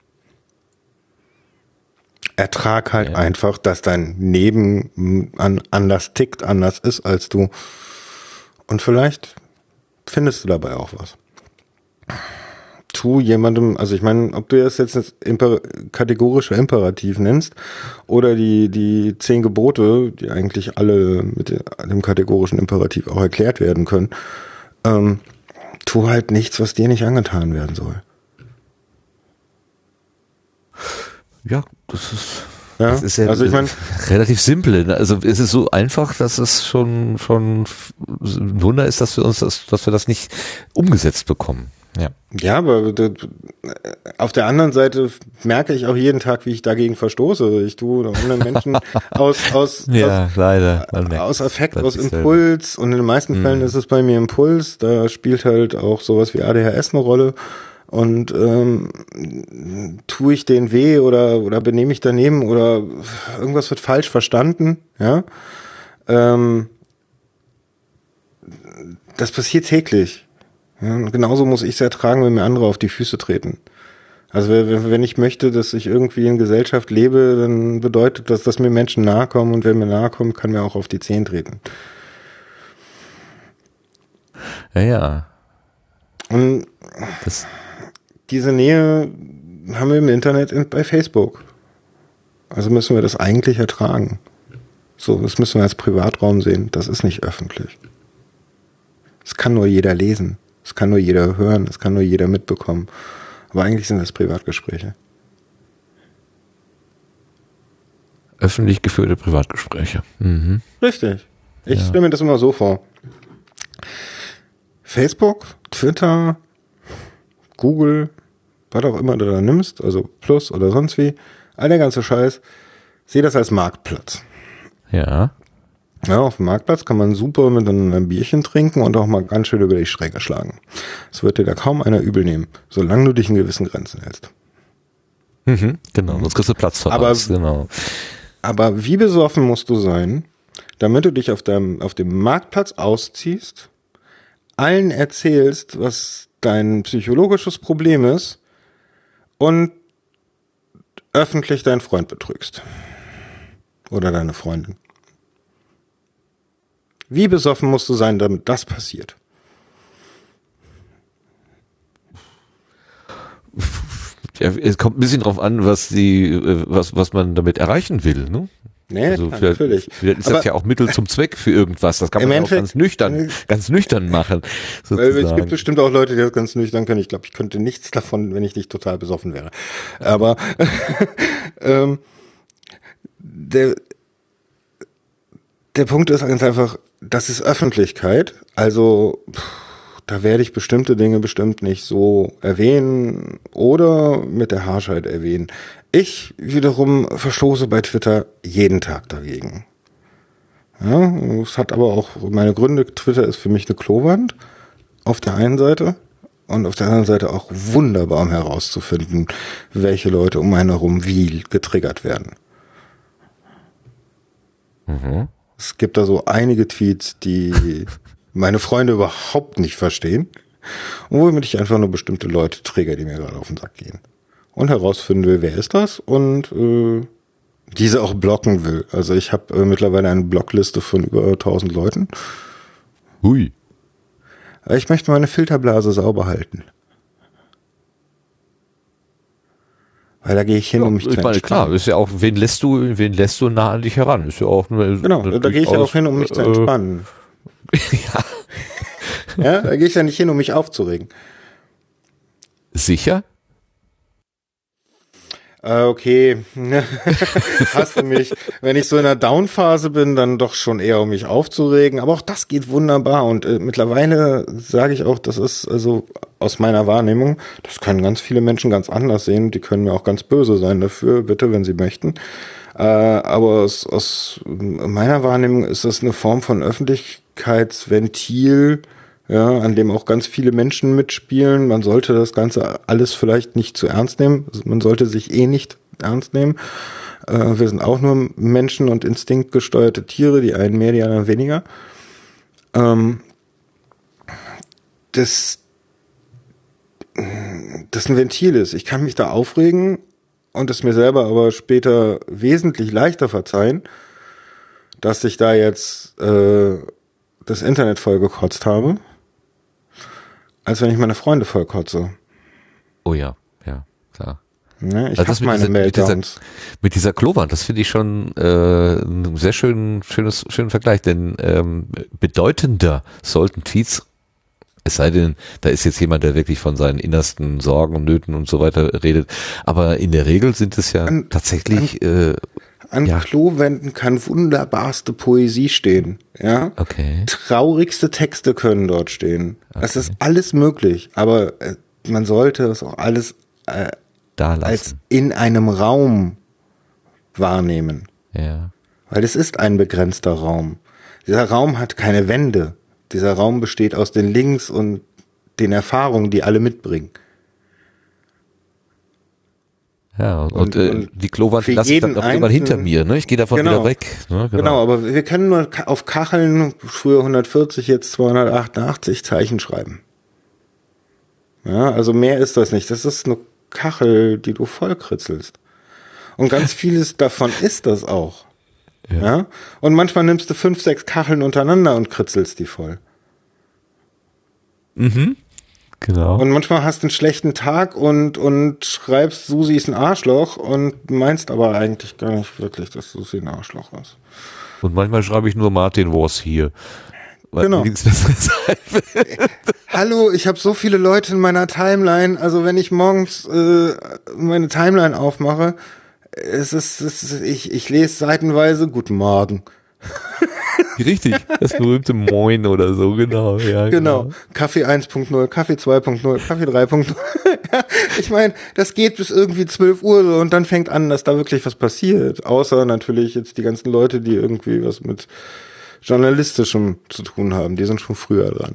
Ertrag halt Ja. einfach, dass dein Leben mm, an, anders tickt, anders ist als du. Und vielleicht findest du dabei auch was. Tu jemandem, also ich meine, ob du das jetzt Imper kategorische Imperativ nennst oder die, die zehn Gebote, die eigentlich alle mit dem kategorischen Imperativ auch erklärt werden können, ähm, tu halt nichts, was dir nicht angetan werden soll. Ja, das ist, Ja, das ist ja also ich mein- relativ simpel. Also es ist so einfach, dass es schon, schon ein Wunder ist, dass wir uns das, dass wir das nicht umgesetzt bekommen. Ja. Ja, aber auf der anderen Seite merke ich auch jeden Tag, wie ich dagegen verstoße. Ich tue anderen Menschen aus, aus, Ja, leider. aus, merkt aus Affekt, aus. Impuls und in den meisten Fällen ist es bei mir Impuls. Da spielt halt auch sowas wie ADHS eine Rolle. Und ähm, tue ich den weh oder oder benehme ich daneben oder irgendwas wird falsch verstanden, ja. Ähm, das passiert täglich. Ja, und genauso muss ich es ertragen, wenn mir andere auf die Füße treten. Also wenn wenn ich möchte, dass ich irgendwie in Gesellschaft lebe, dann bedeutet das, dass mir Menschen nahe kommen und wer mir nahe kommt, kann mir auch auf die Zehen treten. Ja, ja. Und Das, diese Nähe haben wir im Internet bei Facebook. Also müssen wir das eigentlich ertragen. So, das müssen wir als Privatraum sehen. Das ist nicht öffentlich. Es kann nur jeder lesen. Es kann nur jeder hören. Es kann nur jeder mitbekommen. Aber eigentlich sind das Privatgespräche. öffentlich geführte Privatgespräche. Mhm. Richtig. Ich Ja. stelle mir das immer so vor. Facebook, Twitter, Google, was auch immer du da nimmst, also Plus oder sonst wie, all der ganze Scheiß, sehe das als Marktplatz. Ja. Ja, auf dem Marktplatz kann man super mit einem Bierchen trinken und auch mal ganz schön über die Schräge schlagen. Das wird dir da kaum einer übel nehmen, solange du dich in gewissen Grenzen hältst. Mhm. Genau, sonst kriegst du Platz Aber- uns. Genau. Aber wie besoffen musst du sein, damit du dich auf, deinem, auf dem Marktplatz ausziehst, allen erzählst, was dein psychologisches Problem ist und öffentlich deinen Freund betrügst. Oder deine Freundin. Wie besoffen musst du sein, damit das passiert? Ja, es kommt ein bisschen drauf an, was die, äh, was, was man damit erreichen will, ne? Nee, Also klar, vielleicht, natürlich. vielleicht ist Aber- das ja auch Mittel zum Zweck für irgendwas. Das kann man ja auch ganz nüchtern, ganz nüchtern machen. Weil es gibt Sozusagen. bestimmt auch Leute, die das ganz nüchtern können. Ich glaube, ich könnte nichts davon, wenn ich nicht total besoffen wäre. Aber ähm, der, der Punkt ist ganz einfach, das ist Öffentlichkeit. Also pff, da werde ich bestimmte Dinge bestimmt nicht so erwähnen oder mit der Haarscheid erwähnen. Ich wiederum verstoße bei Twitter jeden Tag dagegen. Ja, es hat aber auch meine Gründe. Twitter ist für mich eine Klowand auf der einen Seite und auf der anderen Seite auch wunderbar, um herauszufinden, welche Leute um einen herum wie getriggert werden. Es gibt da so einige Tweets, die meine Freunde überhaupt nicht verstehen und womit ich einfach nur bestimmte Leute trigger, die mir gerade auf den Sack gehen. Und herausfinden will, wer ist das und äh, diese auch blocken will. Also ich habe äh, mittlerweile eine Blockliste von über 1000 Leuten. Hui. Ich möchte meine Filterblase sauber halten. Weil da gehe ich hin, um mich ich zu meine, entspannen. klar, ist ja auch, wen lässt du, wen lässt du nah an dich heran? Ist ja auch eine, Genau, eine da gehe ich ja auch hin, um mich zu äh, entspannen. ja. Ja, da gehe ich ja nicht hin, um mich aufzuregen. Sicher? Äh, okay, hast du mich. Wenn ich so in der Down-Phase bin, dann doch schon eher, um mich aufzuregen. Aber auch das geht wunderbar. Und äh, mittlerweile sage ich auch, das ist also aus meiner Wahrnehmung, das können ganz viele Menschen ganz anders sehen. Die können mir auch ganz böse sein dafür, bitte, wenn sie möchten. Äh, aber aus, aus meiner Wahrnehmung ist das eine Form von Öffentlichkeitsventil, ja, an dem auch ganz viele Menschen mitspielen. Man sollte das Ganze alles vielleicht nicht zu ernst nehmen. Man sollte sich eh nicht ernst nehmen. Äh, wir sind auch nur Menschen und instinktgesteuerte Tiere, die einen mehr, die anderen weniger. Ähm, das, das ein Ventil ist. Ich kann mich da aufregen und es mir selber aber später wesentlich leichter verzeihen, dass ich da jetzt äh, das Internet vollgekotzt habe, als wenn ich meine Freunde vollkotze. Oh ja, ja, klar. Ne? Ich Also das mit meine dieser, mit dieser, Meltdowns. mit dieser Klowand, das finde ich schon äh, ein sehr schön, schönes, schönen Vergleich, denn ähm, bedeutender sollten Tweets, es sei denn, da ist jetzt jemand, der wirklich von seinen innersten Sorgen und Nöten und so weiter redet, aber in der Regel sind es ja An- tatsächlich, äh, An Ja. Klowänden kann wunderbarste Poesie stehen. Ja. okay, Traurigste Texte können dort stehen. Es ist alles möglich, aber äh, man sollte es auch alles äh, als in einem Raum wahrnehmen. Ja. Weil es ist ein begrenzter Raum. Dieser Raum hat keine Wände. Dieser Raum besteht aus den Links und den Erfahrungen, die alle mitbringen. Ja, und, Und- äh, und die Klowand lasse ich dann auch irgendwann hinter mir, ne? Ich gehe davon Genau. wieder weg. Ne? Genau. aber wir können nur auf Kacheln, früher 140, jetzt 288 Zeichen schreiben. Ja, also mehr ist das nicht. Das ist eine Kachel, die du vollkritzelst. Und ganz vieles davon ist das auch. Ja. Und manchmal nimmst du fünf, sechs Kacheln untereinander und kritzelst die voll. Genau. Und manchmal hast du einen schlechten Tag und, und schreibst, Susi ist ein Arschloch und meinst aber eigentlich gar nicht wirklich, dass Susi ein Arschloch ist. Und manchmal schreibe ich nur Martin was hier. Genau. Hallo, ich habe so viele Leute in meiner Timeline. Also wenn ich morgens äh, meine Timeline aufmache, es ist, es ist ich, ich lese seitenweise Guten Morgen. Richtig, das berühmte Moin oder so, genau. Ja, Genau. Kaffee 1.0, Kaffee 2.0, Kaffee 3.0. Ja, ich meine, das geht bis irgendwie 12 Uhr und dann fängt an, dass da wirklich was passiert. Außer natürlich jetzt die ganzen Leute, die irgendwie was mit Journalistischem zu tun haben. Die sind schon früher dran.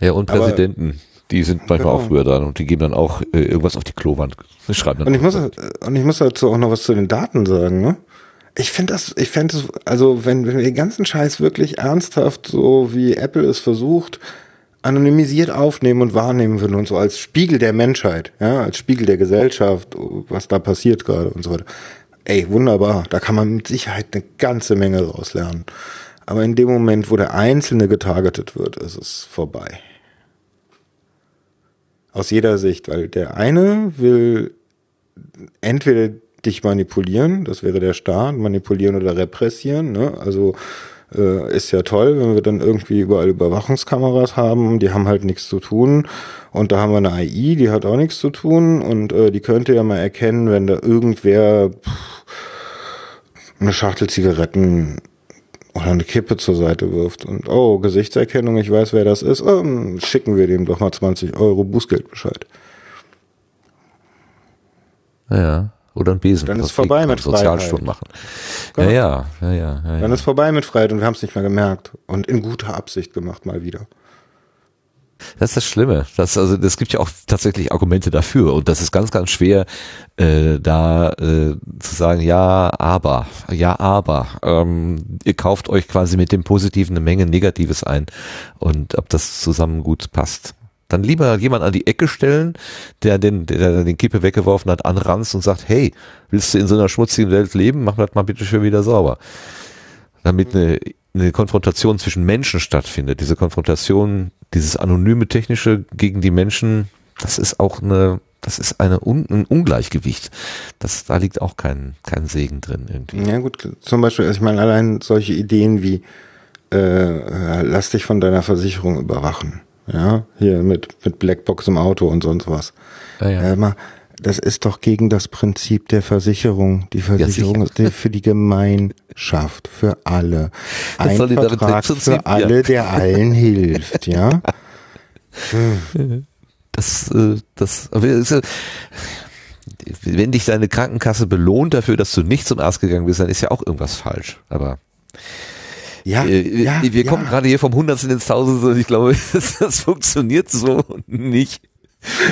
Ja, und Aber- Präsidenten, die sind manchmal Genau. auch früher dran und die geben dann auch äh, irgendwas auf die Klowand. Schreiben dann Und ich muss, und ich muss dazu auch noch was zu den Daten sagen, ne? Ich finde das, ich fände es, also wenn, wenn wir den ganzen Scheiß wirklich ernsthaft, so wie Apple es versucht, anonymisiert aufnehmen und wahrnehmen würden und so als Spiegel der Menschheit, ja, als Spiegel der Gesellschaft, was da passiert gerade und so weiter. Ey, wunderbar. Da kann man mit Sicherheit eine ganze Menge draus lernen. Aber in dem Moment, wo der Einzelne getargetet wird, ist es vorbei. Aus jeder Sicht, weil der eine will entweder dich manipulieren, das wäre der Staat, manipulieren oder repressieren. Ne? Also äh, ist ja toll, wenn wir dann irgendwie überall Überwachungskameras haben, die haben halt nichts zu tun. Und da haben wir eine AI, die hat auch nichts zu tun und äh, die könnte ja mal erkennen, wenn da irgendwer pff, eine Schachtel Zigaretten oder eine Kippe zur Seite wirft und oh, Gesichtserkennung, ich weiß, wer das ist, ähm, schicken wir dem doch mal 20 Euro Bußgeldbescheid. Ja, oder ein Besen. Dann ist vorbei mit Sozialstunden machen. Ja, ja, ja, ja. ja, Dann ist vorbei mit Freiheit und wir haben es nicht mehr gemerkt. Und in guter Absicht gemacht mal wieder. Das ist das Schlimme. Das, also, das gibt ja auch tatsächlich Argumente dafür. Und das ist ganz, ganz schwer, äh, da äh, zu sagen, ja, aber, ja, aber. Ähm, ihr kauft euch quasi mit dem Positiven eine Menge Negatives ein. Und ob das zusammen gut passt. Dann lieber jemand an die Ecke stellen, der den, der den Kippe weggeworfen hat, anranzt und sagt, hey, willst du in so einer schmutzigen Welt leben? Mach das mal bitte schön wieder sauber. Damit eine, eine Konfrontation zwischen Menschen stattfindet. Diese Konfrontation, dieses anonyme Technische gegen die Menschen, das ist auch eine das ist eine ein Ungleichgewicht. Das, da liegt auch kein, kein Segen drin irgendwie. Ja gut, zum Beispiel, also ich meine, allein solche Ideen wie äh, lass dich von deiner Versicherung überwachen. Ja, hier mit, mit Blackbox im Auto und sonst was. Ja, ja. Äh, mal, das ist doch gegen das Prinzip der Versicherung. Die Versicherung sicher. ist für die Gemeinschaft, für alle. Ein Vertrag für alle, der allen hilft, ja. Das, äh, das, ja- wenn dich deine Krankenkasse belohnt dafür, dass du nicht zum Arzt gegangen bist, dann ist ja auch irgendwas falsch. Aber Ja, äh, ja, wir ja. kommen gerade hier vom Hundertsten ins Tausendste und ich glaube, das, das funktioniert so nicht.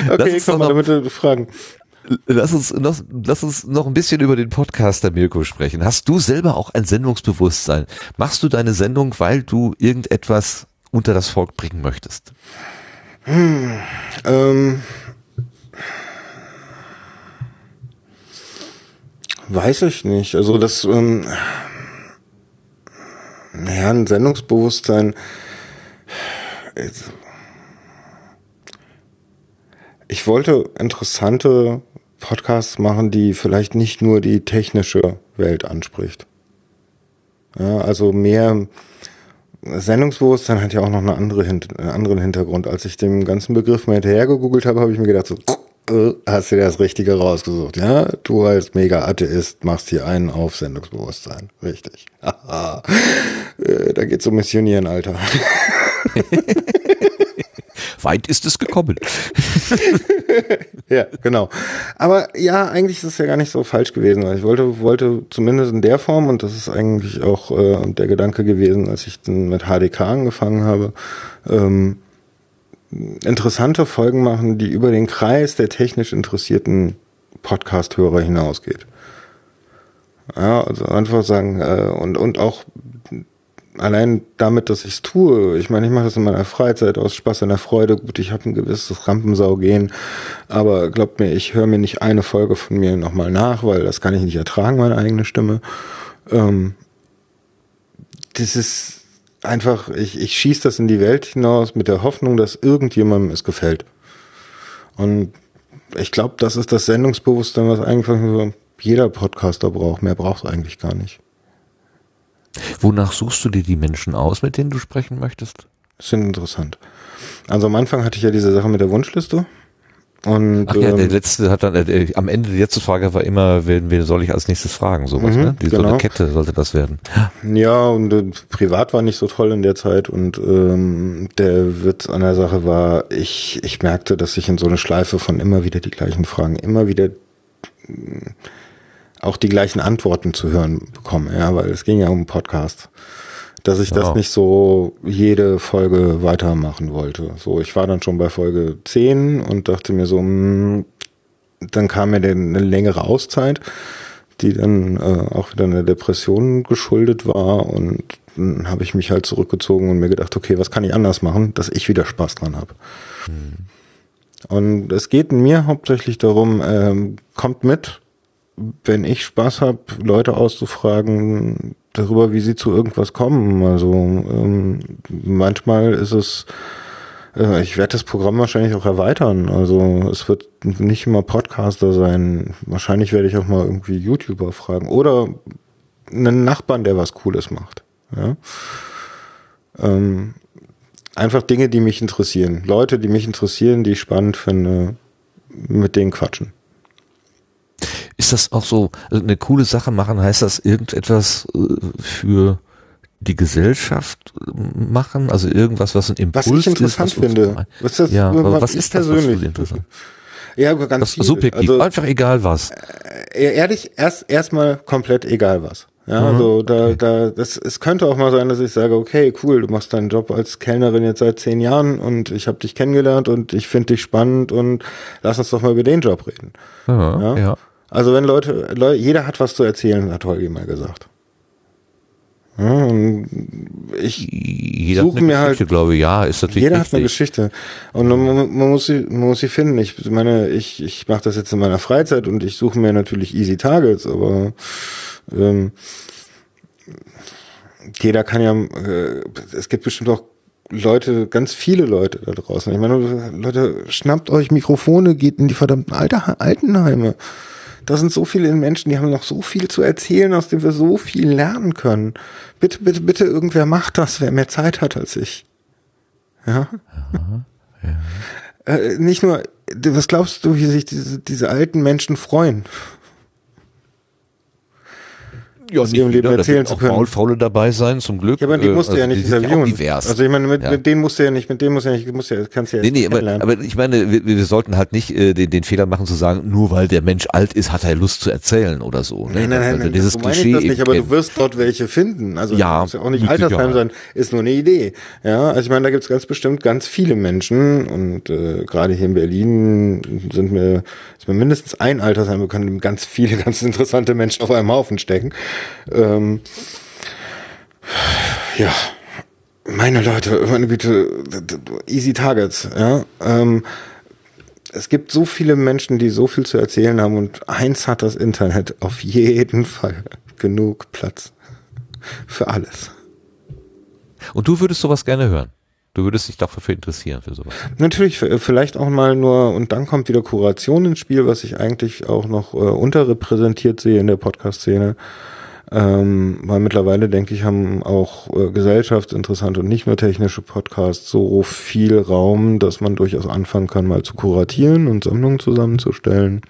Okay, komm doch mal du fragen. Lass uns noch, lass uns noch ein bisschen über den Podcaster Mirko sprechen. Hast du selber auch ein Sendungsbewusstsein? Machst du deine Sendung, weil du irgendetwas unter das Volk bringen möchtest? Ähm, weiß ich nicht. Also das, ähm, naja, ein Sendungsbewusstsein. Ich wollte interessante Podcasts machen, die vielleicht nicht nur die technische Welt anspricht. Ja, also mehr Sendungsbewusstsein hat ja auch noch eine andere, einen anderen Hintergrund. Als ich dem ganzen Begriff mal hinterher gegoogelt habe, habe ich mir gedacht, so, hast du dir das Richtige rausgesucht. Ja, du als Mega-Atheist machst hier einen auf Sendungsbewusstsein. Richtig. Haha. Äh, da geht's um Missionieren, Alter. Weit ist es gekommen. Ja, genau. Aber ja, eigentlich ist es ja gar nicht so falsch gewesen. weil Ich wollte, wollte zumindest in der Form, und das ist eigentlich auch äh, der Gedanke gewesen, als ich dann mit HDK angefangen habe, ähm, interessante Folgen machen, die über den Kreis der technisch interessierten Podcast-Hörer hinausgeht. Ja, also einfach sagen, äh, und, und auch allein damit, dass ich es tue, ich meine, ich mache das in meiner Freizeit aus Spaß an der Freude. Gut, ich habe ein gewisses Rampensau-Gehen, aber glaubt mir, ich höre mir nicht eine Folge von mir nochmal nach, weil das kann ich nicht ertragen, meine eigene Stimme. Ähm, das ist einfach, ich, ich schieße das in die Welt hinaus mit der Hoffnung, dass irgendjemandem es gefällt. Und ich glaube, das ist das Sendungsbewusstsein, was nur jeder Podcaster braucht. Mehr braucht es eigentlich gar nicht. Wonach suchst du dir die Menschen aus, mit denen du sprechen möchtest? Das sind interessant. Also am Anfang hatte ich ja diese Sache mit der Wunschliste. Und Ach ja, der ähm, letzte hat dann, äh, am Ende die letzte Frage war immer, wen, wen soll ich als nächstes fragen, sowas, Mhm, ne? Die so genau. eine Kette sollte das werden. ja, und äh, privat war nicht so toll in der Zeit und ähm, der Witz an der Sache war, ich, ich merkte, dass ich in so eine Schleife von immer wieder die gleichen Fragen, immer wieder mh, auch die gleichen Antworten zu hören bekomme, ja, weil es ging ja um einen Podcast. Dass ich das nicht so jede Folge weitermachen wollte. So, ich war dann schon bei Folge 10 und dachte mir so, mh, dann kam mir eine längere Auszeit, die dann äh, auch wieder einer Depression geschuldet war und dann habe ich mich halt zurückgezogen und mir gedacht, okay, was kann ich anders machen, dass ich wieder Spaß dran habe. Und es geht mir hauptsächlich darum, ähm, kommt mit, wenn ich Spaß habe, Leute auszufragen darüber, wie sie zu irgendwas kommen. Also ähm, manchmal ist es äh, ich werde das Programm wahrscheinlich auch erweitern. Also es wird nicht immer Podcaster sein. Wahrscheinlich werde ich auch mal irgendwie YouTuber fragen. Oder einen Nachbarn, der was Cooles macht. Ja? Ähm, einfach Dinge, die mich interessieren. Leute, die mich interessieren, die ich spannend finde, mit denen quatschen. Ist das auch so also eine coole Sache machen? Heißt das irgendetwas äh, für die Gesellschaft äh, machen? Also irgendwas, was ein Impuls Was ich interessant ist? was finde. Was ist das, ja, was was ist das, was persönlich- dich interessant? Ja, ganz Das viel. subjektiv, Also, einfach egal was. E- ehrlich, erst erstmal komplett egal was. Ja, also da, da, das, es könnte auch mal sein, dass ich sage, okay, cool, du machst deinen Job als Kellnerin jetzt seit zehn Jahren und ich habe dich kennengelernt und ich finde dich spannend und lass uns doch mal über den Job reden. Ja, Ja? ja. Also wenn Leute, Leute, jeder hat was zu erzählen, hat Holgi mal gesagt. Ja, ich Jeder eine mir halt- Geschichte, glaube ich, ja, ist natürlich Jeder hat eine richtig. Geschichte. Und man, man, man, muss sie, man muss sie finden. Ich meine, ich, ich mache das jetzt in meiner Freizeit und ich suche mir natürlich easy Targets, aber ähm, jeder kann ja, äh, es gibt bestimmt auch Leute, ganz viele Leute da draußen. Ich meine, Leute, schnappt euch Mikrofone, geht in die verdammten Alter, Altenheime. Da sind so viele Menschen, die haben noch so viel zu erzählen, aus dem wir so viel lernen können. Bitte, bitte, bitte, irgendwer macht das, wer mehr Zeit hat als ich. Ja. ja, ja. Äh, nicht nur, was glaubst du, wie sich diese, diese alten Menschen freuen? Ja, aus ihrem Leben erzählen zu können. Maulfaule dabei sein, zum Glück. Ja, aber die musst du äh, also ja nicht interviewen. divers. Also ich meine, mit, ja. mit denen musst du ja nicht, mit denen musst du ja nicht, musst ja, kannst ja Nee, nee, aber, aber ich meine, wir, wir sollten halt nicht äh, den, den Fehler machen zu sagen, nur weil der Mensch alt ist, hat er Lust zu erzählen oder so. Ne? Nein, nein, nein, also nein dieses so Klischee das nicht, aber du wirst dort welche finden. Also ja, muss ja auch nicht Altersheim sein, ist nur eine Idee. Ja, also ich meine, da gibt's ganz bestimmt ganz viele Menschen und äh, gerade hier in Berlin sind mir, ist mir mindestens ein Altersheim, wir können ganz viele ganz interessante Menschen auf einem Haufen stecken. Ähm, ja, meine Leute, meine Güte, easy targets, ja. Ähm, es gibt so viele Menschen, die so viel zu erzählen haben und eins hat das Internet auf jeden Fall genug Platz für alles. Und du würdest sowas gerne hören? Du würdest dich dafür interessieren für sowas? Natürlich, vielleicht auch mal nur, und dann kommt wieder Kuration ins Spiel, was ich eigentlich auch noch äh, unterrepräsentiert sehe in der Podcast-Szene. Ähm, weil mittlerweile, denke ich, haben auch äh, gesellschaftsinteressante und nicht nur technische Podcasts so viel Raum, dass man durchaus anfangen kann, mal zu kuratieren und Sammlungen zusammenzustellen.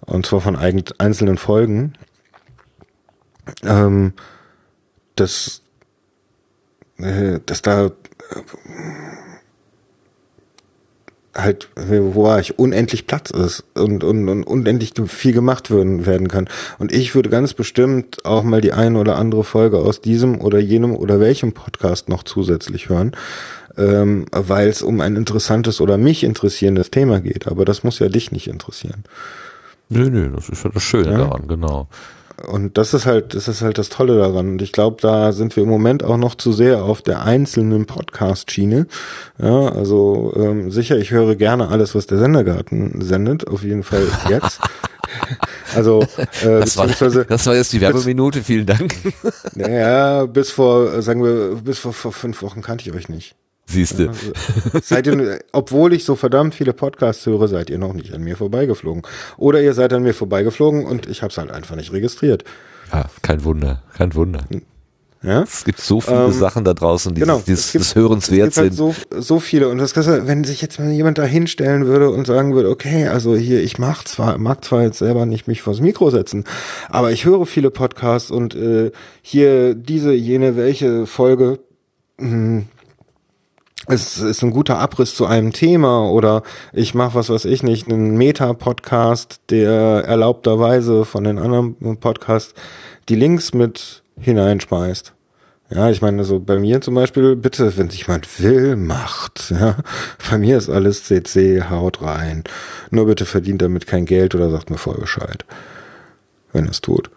Und zwar von einzelnen Folgen. Ähm, dass, äh, dass da äh, halt, wo ich unendlich Platz ist und, und, und unendlich viel gemacht werden, werden kann. Und ich würde ganz bestimmt auch mal die eine oder andere Folge aus diesem oder jenem oder welchem Podcast noch zusätzlich hören, ähm, weil es um ein interessantes oder mich interessierendes Thema geht. Aber das muss ja dich nicht interessieren. Nö, nö, das ist ja das Schöne ja? daran, genau. Und das ist halt, das ist halt das Tolle daran. Und ich glaube, da sind wir im Moment auch noch zu sehr auf der einzelnen Podcast-Schiene. Ja, also ähm, sicher, ich höre gerne alles, was der Sendergarten sendet, auf jeden Fall jetzt. also äh, das, war, das war jetzt die Werbeminute, vielen Dank. Naja, bis vor, sagen wir, bis vor, vor fünf Wochen kannte ich euch nicht. Siehst du. Also, seid ihr, obwohl ich so verdammt viele Podcasts höre, seid ihr noch nicht an mir vorbeigeflogen. Oder ihr seid an mir vorbeigeflogen und ich habe es halt einfach nicht registriert. Ja, kein Wunder, kein Wunder. Ja? Es gibt so viele ähm, Sachen da draußen, die genau, dieses, gibt, des Hörenswert es gibt halt so, so viele. Und das wenn sich jetzt mal jemand da hinstellen würde und sagen würde, okay, also hier, ich mach zwar, mag zwar jetzt selber nicht mich vors Mikro setzen, aber ich höre viele Podcasts und äh, hier diese, jene, welche Folge, mh, hm, es ist ein guter Abriss zu einem Thema oder ich mache was weiß ich nicht, einen Meta-Podcast, der erlaubterweise von den anderen Podcasts die Links mit hineinschmeißt. Ja, ich meine, so bei mir zum Beispiel, bitte, wenn sich jemand will, macht. Ja, bei mir ist alles CC, haut rein. Nur bitte verdient damit kein Geld oder sagt mir voll Bescheid, wenn es tut.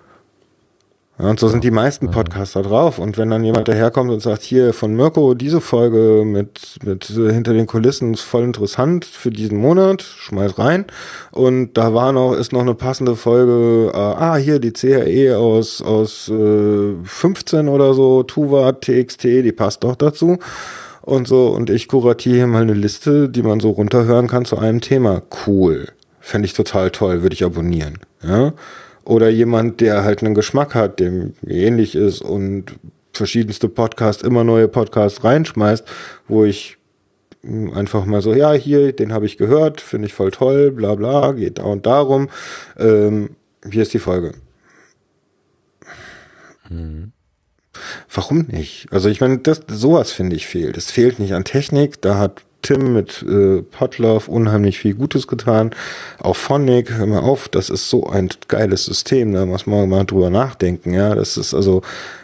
Und so sind die meisten Podcaster drauf. Und wenn dann jemand daherkommt und sagt, hier von Mirko, diese Folge mit, mit äh, hinter den Kulissen ist voll interessant für diesen Monat, schmeiß rein. Und da war noch, ist noch eine passende Folge, äh, ah, hier die CRE aus, aus äh, 15 oder so, Tuva, TXT, die passt doch dazu. Und so, und ich kuratiere hier mal eine Liste, die man so runterhören kann zu einem Thema. Cool. Fände ich total toll, würde ich abonnieren. Ja oder jemand, der halt einen Geschmack hat, dem ähnlich ist und verschiedenste Podcasts, immer neue Podcasts reinschmeißt, wo ich einfach mal so, ja, hier, den habe ich gehört, finde ich voll toll, bla bla, geht da und darum. Ähm, hier ist die Folge. Mhm. Warum nicht? Also ich meine, das sowas finde ich fehlt. Es fehlt nicht an Technik, da hat Tim mit äh, Podlove unheimlich viel Gutes getan. Auch Phonic, hör mal auf, das ist so ein geiles System, da muss man mal drüber nachdenken, ja. Das ist also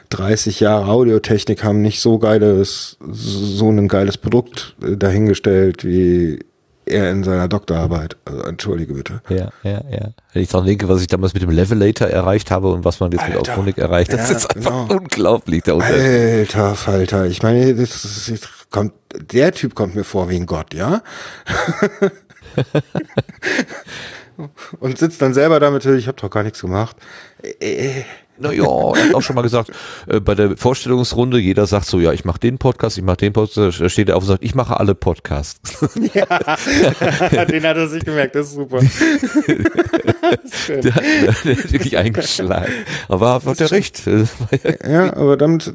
30 Jahre Audiotechnik haben nicht so geiles, so ein geiles Produkt äh, dahingestellt wie er in seiner Doktorarbeit. Also entschuldige bitte. Ja, ja, ja. Wenn ich daran denke, was ich damals mit dem Levelator erreicht habe und was man jetzt Alter, mit Auphonic erreicht, das ja, ist einfach genau. unglaublich. Der Alter Falter, ich meine, das, das kommt, der Typ kommt mir vor wie ein Gott, ja? und sitzt dann selber damit, ich habe doch gar nichts gemacht. Äh, Naja, er hat auch schon mal gesagt, äh, bei der Vorstellungsrunde, jeder sagt so, ja, ich mache den Podcast, ich mache den Podcast, da steht er auf und sagt, ich mache alle Podcasts. Ja, den hat er sich gemerkt, das ist super. Das ist. Der, der hat wirklich eingeschlagen. Aber hat er recht. Ja, aber damit,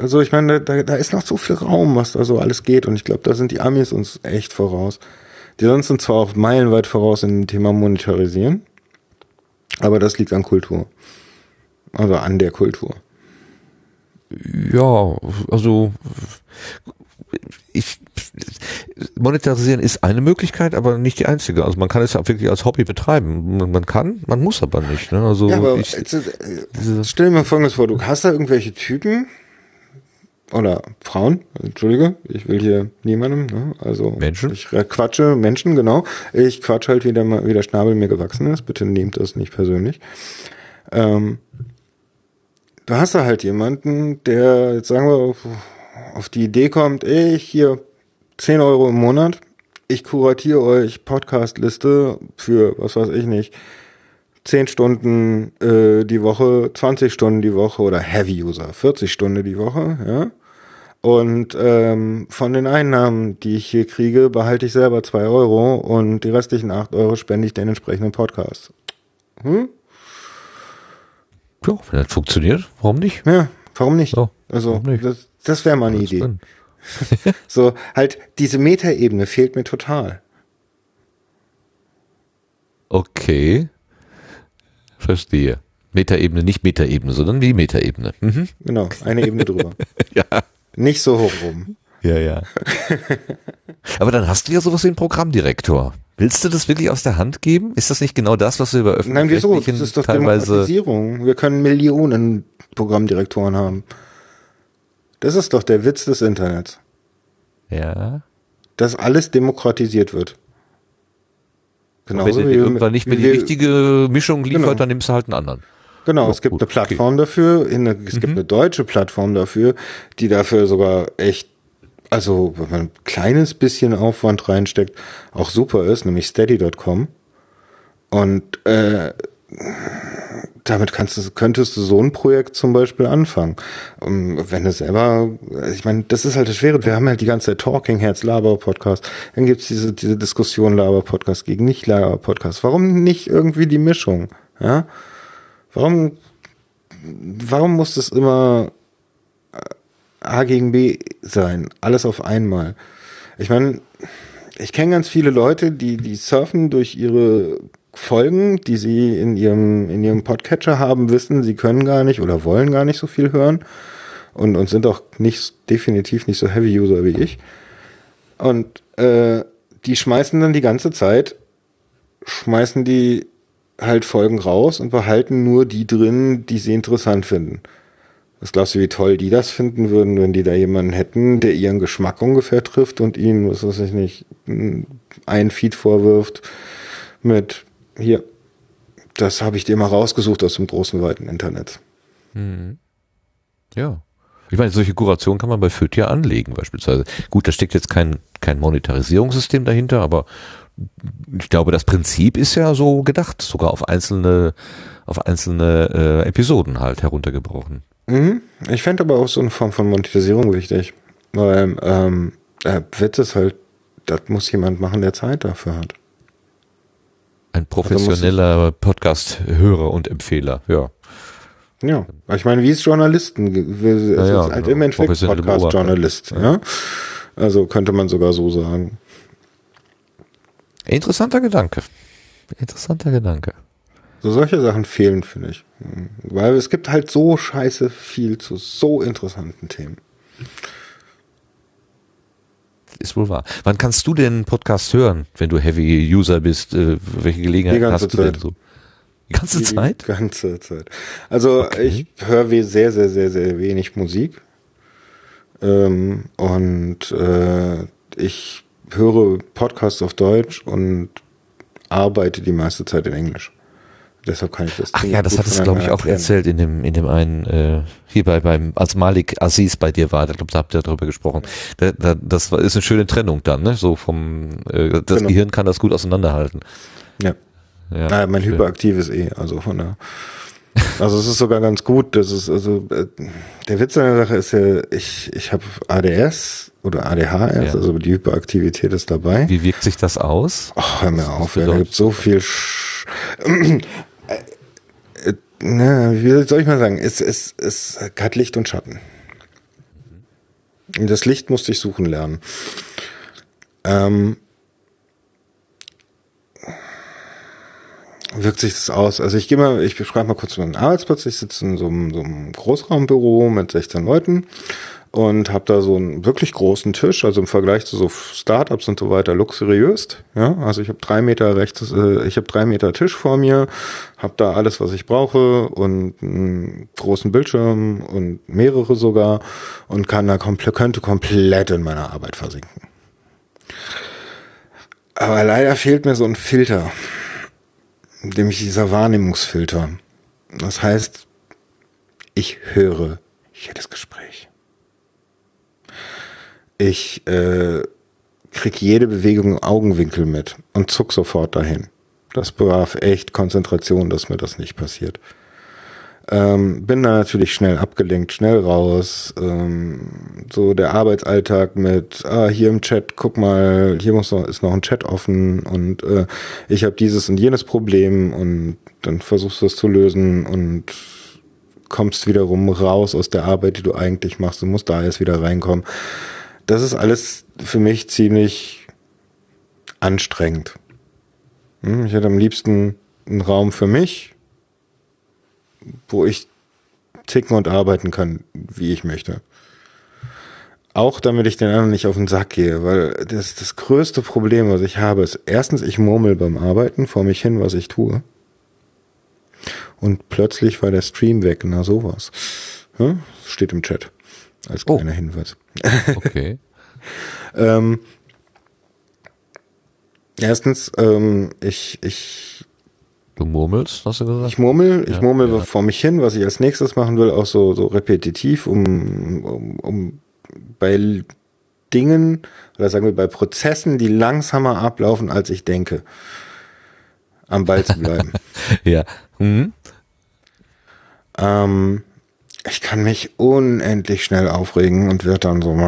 also ich meine, da, da ist noch so viel Raum, was da so alles geht. Und ich glaube, da sind die Amis uns echt voraus. Die sonst sind zwar auch meilenweit voraus in dem Thema Monetarisieren, aber das liegt an Kultur. Also an der Kultur. Ja, also ich monetarisieren ist eine Möglichkeit, aber nicht die einzige. Also man kann es ja wirklich als Hobby betreiben. Man- kann, man muss aber nicht. Ne? Also Ja, aber ich, jetzt, äh, stell dir mal folgendes vor, du hast da irgendwelche Typen oder Frauen, entschuldige, ich will hier niemandem, ne? also Menschen? ich quatsche, Menschen, genau, ich quatsche halt wieder mal, wie der Schnabel mir gewachsen ist, bitte nehmt das nicht persönlich. Ähm, du hast da halt jemanden, der, jetzt sagen wir, auf, auf die Idee kommt, ey, hier 10 Euro im Monat, ich kuratiere euch Podcast-Liste für, was weiß ich nicht, 10 Stunden äh, die Woche, 20 Stunden die Woche oder Heavy User, 40 Stunden die Woche, ja. Und ähm, von den Einnahmen, die ich hier kriege, behalte ich selber 2 Euro und die restlichen 8 Euro spende ich den entsprechenden Podcast. Hm? Ja, wenn das funktioniert, warum nicht? Ja, warum nicht? So, also, warum nicht? das, das wäre mal eine Idee. So, halt, diese Metaebene fehlt mir total. Okay, verstehe. Metaebene, nicht Metaebene, sondern wie Metaebene. Mhm. Genau, eine Ebene drüber. Ja. Nicht so hoch oben. Ja, ja. Aber dann hast du ja sowas wie einen Programmdirektor. Willst du das wirklich aus der Hand geben? Ist das nicht genau das, was wir über Nein, wieso? Das ist doch teilweise Demokratisierung. Wir können Millionen Programmdirektoren haben. Das ist doch der Witz des Internets. ja. Dass alles demokratisiert wird. Und Genauso wenn wie dir irgendwann nicht mehr die richtige Mischung liefert, Genau. dann nimmst du halt einen anderen. Genau, Oh, es gibt gut, eine Plattform dafür, in eine, es gibt eine deutsche Plattform dafür, die dafür sogar echt, also wenn man ein kleines bisschen Aufwand reinsteckt, auch super ist, nämlich steady.com. Und äh, damit kannst du, könntest du so ein Projekt zum Beispiel anfangen. Um, wenn du selber, ich meine, das ist halt das Schwere. Wir haben halt die ganze Zeit Talking Heads, Laber-Podcast. Dann gibt's diese, diese Diskussion Laber-Podcast gegen Nicht-Laber-Podcast. Warum nicht irgendwie die Mischung? Ja? Warum, warum muss das immer A gegen B sein? Alles auf einmal. Ich meine, ich kenne ganz viele Leute, die, die surfen durch ihre Folgen, die sie in ihrem, in ihrem Podcatcher haben, wissen, sie können gar nicht oder wollen gar nicht so viel hören und, und sind auch nicht, definitiv nicht so Heavy User wie ich. Und äh, die schmeißen dann die ganze Zeit, schmeißen die halt Folgen raus und behalten nur die drin, die sie interessant finden. Was glaubst du, wie toll die das finden würden, wenn die da jemanden hätten, der ihren Geschmack ungefähr trifft und ihnen, was weiß ich nicht, ein Feed vorwirft mit, hier, das habe ich dir mal rausgesucht aus dem großen, weiten Internet. Ja. Ich meine, solche Kurationen kann man bei FIT ja anlegen, beispielsweise. Gut, da steckt jetzt kein, kein Monetarisierungssystem dahinter, aber ich glaube, das Prinzip ist ja so gedacht, sogar auf einzelne, auf einzelne äh, Episoden halt heruntergebrochen. Mhm. Ich fände aber auch so eine Form von Monetisierung wichtig, weil ähm, äh, Witz ist halt, das muss jemand machen, der Zeit dafür hat. Ein professioneller Podcast-Hörer und Empfehler, ja. Ja, ich meine, wie ist Journalisten? Ist Ja, ja, halt genau. im Endeffekt Podcast-Journalist. Ja. Also könnte man sogar so sagen. Interessanter Gedanke. Interessanter Gedanke. So solche Sachen fehlen, finde ich. Weil es gibt halt so scheiße viel zu so interessanten Themen. Ist wohl wahr. Wann kannst du den Podcast hören, wenn du Heavy User bist? Äh, welche Gelegenheit hast du denn Zeit. so? Die ganze Die Zeit? ganze Zeit. Also Okay. ich höre sehr, sehr, sehr, sehr wenig Musik. Ähm, und äh, ich höre Podcasts auf Deutsch und arbeite die meiste Zeit in Englisch. Deshalb kann ich das. Ach ja, das hattest du, glaube ich, auch trennen. erzählt in dem, in dem einen, äh, hier bei, beim, als Malik Aziz bei dir war, da, glaub, da habt ihr darüber gesprochen. Da, da, das ist eine schöne Trennung dann, ne? So vom, äh, das Genau. Gehirn kann das gut auseinanderhalten. Ja. Ja, Ah, mein schön. hyperaktives eh, also von der. Also es ist sogar ganz gut. Das ist also äh, der Witz an der Sache ist ja, ich ich habe ADS oder ADHS, Ja. also die Hyperaktivität ist dabei. Wie wirkt sich das aus? Ach, hör mir auf, ja, da gibt so viel. Sch äh, äh, na, wie soll ich mal sagen? Es, es, es hat Licht und Schatten. Das Licht musste ich suchen lernen. Ähm, wirkt sich das aus? Also ich gehe mal, ich beschreibe mal kurz meinen Arbeitsplatz. Ich sitze in so einem, so einem Großraumbüro mit 16 Leuten und habe da so einen wirklich großen Tisch, also im Vergleich zu so Startups und so weiter luxuriös. Ja, also ich habe drei Meter rechts, äh, ich habe drei Meter Tisch vor mir, habe da alles, was ich brauche und einen großen Bildschirm und mehrere sogar und kann da komplett, könnte komplett in meiner Arbeit versinken. Aber leider fehlt mir so ein Filter, nämlich dieser Wahrnehmungsfilter. Das heißt, ich höre jedes Gespräch. Ich äh, krieg jede Bewegung im Augenwinkel mit und zuck sofort dahin. Das bedarf echt Konzentration, dass mir das nicht passiert. Ähm, bin da natürlich schnell abgelenkt, schnell raus. Ähm, so der Arbeitsalltag mit, ah, hier im Chat, guck mal, hier muss noch, ist noch ein Chat offen und äh, ich habe dieses und jenes Problem und dann versuchst du es zu lösen und kommst wiederum raus aus der Arbeit, die du eigentlich machst. Du musst da erst wieder reinkommen. Das ist alles für mich ziemlich anstrengend. Hm, Ich hätte am liebsten einen Raum für mich, wo ich ticken und arbeiten kann, wie ich möchte. Auch damit ich den anderen nicht auf den Sack gehe, weil das, das größte Problem, was ich habe, ist erstens, ich murmel beim Arbeiten vor mich hin, was ich tue. Und plötzlich war der Stream weg, na sowas. Hm? Steht im Chat. Als Oh. kleiner Hinweis. Okay. Ähm, erstens, ähm, ich, ich, Du murmelst, hast du gesagt? ich murmel, ich Ja, murmel ja. vor mich hin, was ich als nächstes machen will, auch so, so repetitiv, um, um, um bei Dingen, oder sagen wir bei Prozessen, die langsamer ablaufen, als ich denke, am Ball zu bleiben. ja. Mhm. Ähm, ich kann mich unendlich schnell aufregen und wird dann so und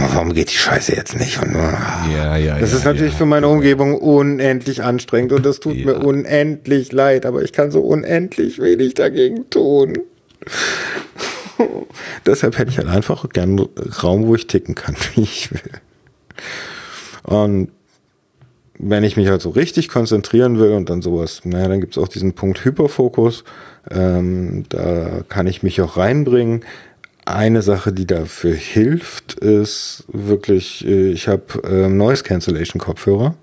warum geht die Scheiße jetzt nicht? Und, Ja, ja, das ja, ist natürlich ja. für meine Umgebung unendlich anstrengend und das tut Ja. mir unendlich leid, aber ich kann so unendlich wenig dagegen tun. Deshalb hätte ich halt einfach gern einen Raum, wo ich ticken kann, wie ich will. Und wenn ich mich halt so richtig konzentrieren will und dann sowas, naja, dann gibt's auch diesen Punkt Hyperfokus. Ähm, da kann ich mich auch reinbringen. Eine Sache, die dafür hilft, ist wirklich, äh, ich habe ähm, Noise Cancellation Kopfhörer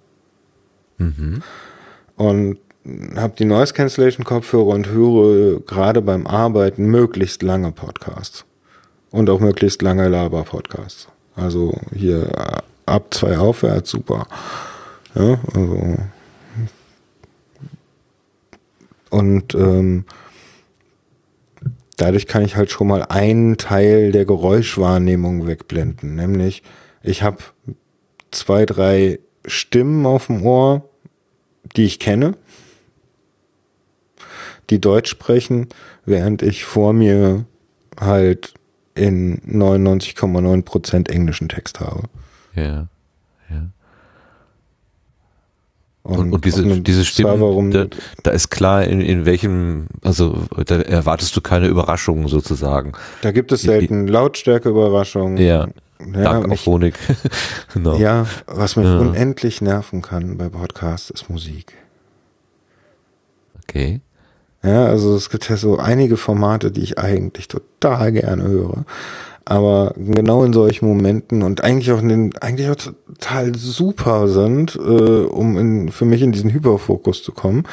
und habe die Noise Cancellation Kopfhörer und höre gerade beim Arbeiten möglichst lange Podcasts und auch möglichst lange Laber-Podcasts. Also hier äh, ab zwei aufwärts, super. Ja, also und ähm, dadurch kann ich halt schon mal einen Teil der Geräuschwahrnehmung wegblenden. Nämlich, ich habe zwei, drei Stimmen auf dem Ohr, die ich kenne, die Deutsch sprechen, während ich vor mir halt in 99,9 Prozent englischen Text habe. Ja. ja. Und, Und, diese, diese Stimmen, da, da ist klar, in, in welchem, also da erwartest du keine Überraschungen sozusagen. Da gibt es selten Lautstärkeüberraschungen. Ja. Ja, Dark mich, genau. ja, was mich Ja. unendlich nerven kann bei Podcasts ist Musik. Okay. Ja, also es gibt ja so einige Formate, die ich eigentlich total gerne höre. Aber genau in solchen Momenten und eigentlich auch in den, eigentlich auch total super sind, äh, um in, für mich in diesen Hyperfokus zu kommen.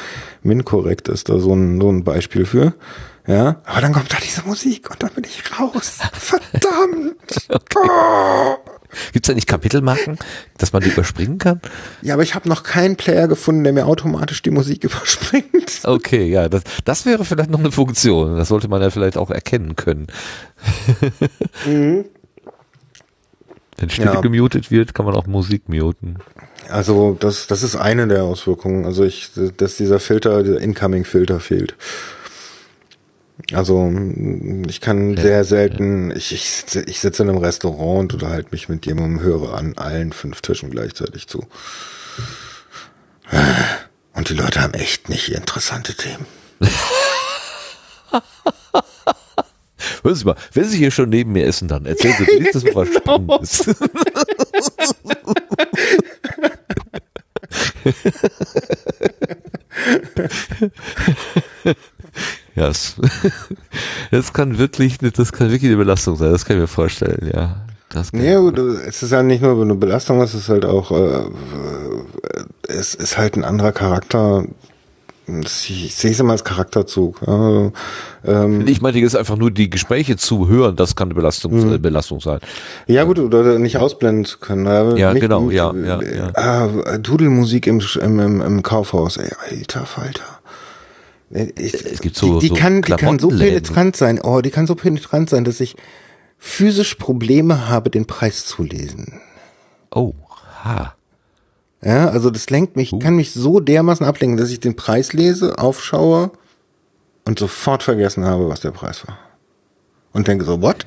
Minkorrekt ist da so ein, so ein Beispiel für. Ja, aber dann kommt da diese Musik und dann bin ich raus. Verdammt! Oh. Gibt's da nicht Kapitelmarken, dass man die überspringen kann? Ja, aber ich habe noch keinen Player gefunden, der mir automatisch die Musik überspringt. Okay, ja, das, das wäre vielleicht noch eine Funktion. Das sollte man ja vielleicht auch erkennen können. Wenn Stille Ja. gemutet wird, kann man auch Musik muten. Also das, das ist eine der Auswirkungen. Also ich, dass dieser Filter, dieser Incoming-Filter fehlt. Also ich kann sehr selten, ich, ich, sitze, ich sitze in einem Restaurant und unterhalte mich mit jemandem, höre an allen fünf Tischen gleichzeitig zu. Und die Leute haben echt nicht interessante Themen. Hören Sie mal, wenn Sie hier schon neben mir essen, dann erzählen Sie wenigstens mal was Spannendes. Ja, es, das kann wirklich, das kann wirklich eine Belastung sein, das kann ich mir vorstellen, ja. Das gut, es ist ja nicht nur eine Belastung, es ist halt auch, äh, es ist halt ein anderer Charakter. Ich, ich sehe es immer als Charakterzug. Also, ähm, ich meine, das ist einfach nur die Gespräche zu hören, das kann eine Belastung, äh, Belastung sein. ja gut, oder nicht ausblenden zu können. aber Ja, nicht, genau, ja, ja, äh, ja. Ah, Dudelmusik im, im, im, im Kaufhaus, ey, alter Falter. Ich, Es gibt so- die, die so kann, die kann so penetrant sein. Oh, die kann so penetrant sein, dass ich physisch Probleme habe, den Preis zu lesen. Oh, ha. Ja, also das lenkt mich, kann mich so dermaßen ablenken, dass ich den Preis lese, aufschaue und sofort vergessen habe, was der Preis war. Und denke so, what?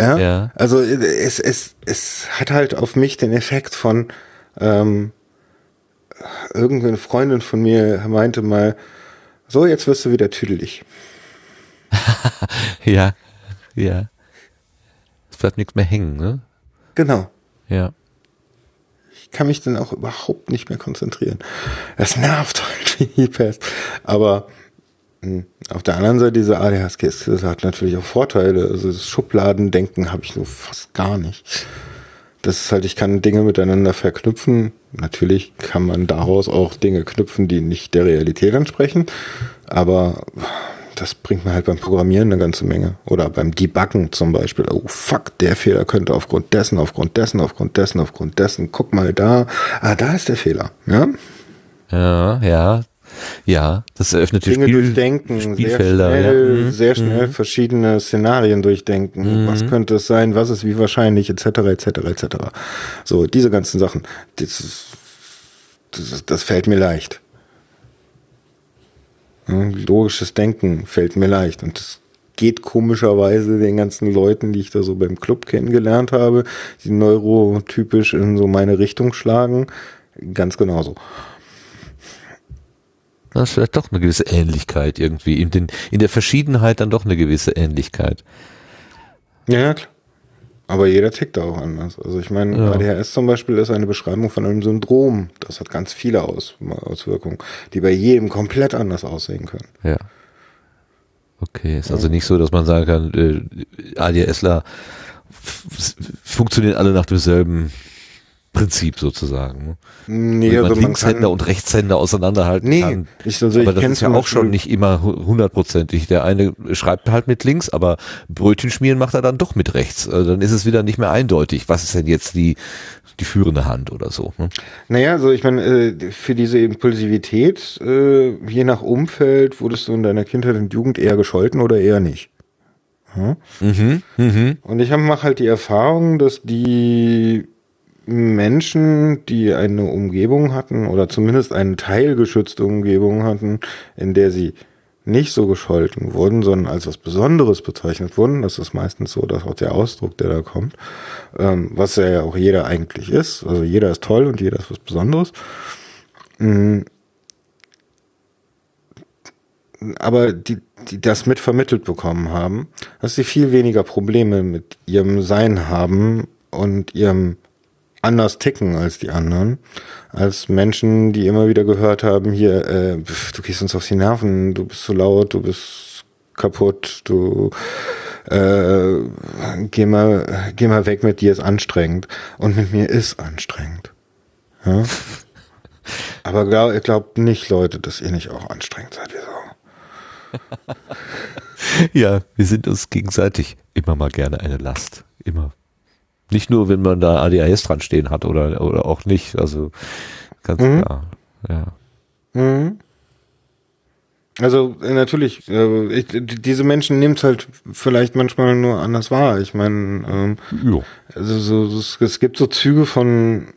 Ja, Ja. Also es, es, es hat halt auf mich den Effekt von ähm, irgendeine Freundin von mir meinte mal, so, jetzt wirst du wieder tüdelig. Ja, ja. Es bleibt nichts mehr hängen, ne? Genau. Ja. Ich kann mich dann auch überhaupt nicht mehr konzentrieren. Das nervt halt wie Pest. Aber mh, auf der anderen Seite, diese ADHS das hat natürlich auch Vorteile. Also das Schubladendenken habe ich nur fast gar nicht. Das ist halt, ich kann Dinge miteinander verknüpfen. Natürlich kann man daraus auch Dinge knüpfen, die nicht der Realität entsprechen. Aber das bringt mir halt beim Programmieren eine ganze Menge. Oder beim Debuggen zum Beispiel. Oh fuck, der Fehler könnte aufgrund dessen, aufgrund dessen, aufgrund dessen, aufgrund dessen. Guck mal da. Ah, da ist der Fehler. Ja? Ja, ja. Ja, das eröffnet die Dinge Spiel durchdenken, sehr Spielfelder. schnell, ja. Mhm. sehr schnell verschiedene Szenarien durchdenken. Was könnte es sein? Was ist wie wahrscheinlich? Etc. etc. etc. So diese ganzen Sachen. Das, das, das fällt mir leicht. Ja, Logisches Denken fällt mir leicht und das geht komischerweise den ganzen Leuten, die ich da so beim Club kennengelernt habe, die neurotypisch in so meine Richtung schlagen, ganz genauso. Das ist vielleicht doch eine gewisse Ähnlichkeit irgendwie. In, den, in der Verschiedenheit dann doch eine gewisse Ähnlichkeit. Ja, ja, klar. Aber jeder tickt da auch anders. Also ich meine, Ja. ADHS zum Beispiel ist eine Beschreibung von einem Syndrom. Das hat ganz viele Aus Auswirkungen, die bei jedem komplett anders aussehen können. Ja. Okay, ist also nicht so, dass man sagen kann, äh, ADHSler funktionieren alle nach demselben Prinzip sozusagen. Ne? Nee, Wenn also man man Linkshänder und Rechtshänder auseinanderhalten Nee, kann. ich- also aber ich das ist ja auch schon nicht immer hu- hundertprozentig. Der eine schreibt halt mit links, aber Brötchen schmieren macht er dann doch mit rechts. Also dann ist es wieder nicht mehr eindeutig. Was ist denn jetzt die, die führende Hand oder so? Ne? naja, also ich meine, äh, für diese Impulsivität, äh, je nach Umfeld, wurdest du in deiner Kindheit und Jugend eher gescholten oder eher nicht. Mhm, mhm. Und ich mache halt die Erfahrung, dass die Menschen, die eine Umgebung hatten oder zumindest eine teilgeschützte Umgebung hatten, in der sie nicht so gescholten wurden, sondern als was Besonderes bezeichnet wurden, das ist meistens so, dass auch der Ausdruck, der da kommt, ähm, was ja auch jeder eigentlich ist, also jeder ist toll und jeder ist was Besonderes. Mm. aber die, die das mit vermittelt bekommen haben, dass sie viel weniger Probleme mit ihrem Sein haben und ihrem anders ticken als die anderen, als Menschen, die immer wieder gehört haben, hier, äh, pf, du gehst uns auf die Nerven, du bist zu laut, du bist kaputt, du äh, geh mal, geh mal weg mit dir ist anstrengend und mit mir ist anstrengend. Ja? Aber glaub, glaubt nicht, Leute, dass ihr nicht auch anstrengend seid wie so. Ja, wir sind uns gegenseitig immer mal gerne eine Last. Immer. Nicht nur, wenn man da ADHS dran stehen hat oder, oder auch nicht. Also ganz Mhm. klar. Ja. Mhm. Also äh, natürlich, äh, ich, diese Menschen nehmen es halt vielleicht manchmal nur anders wahr. Ich meine, ähm, Jo. also so, es, es gibt so Züge von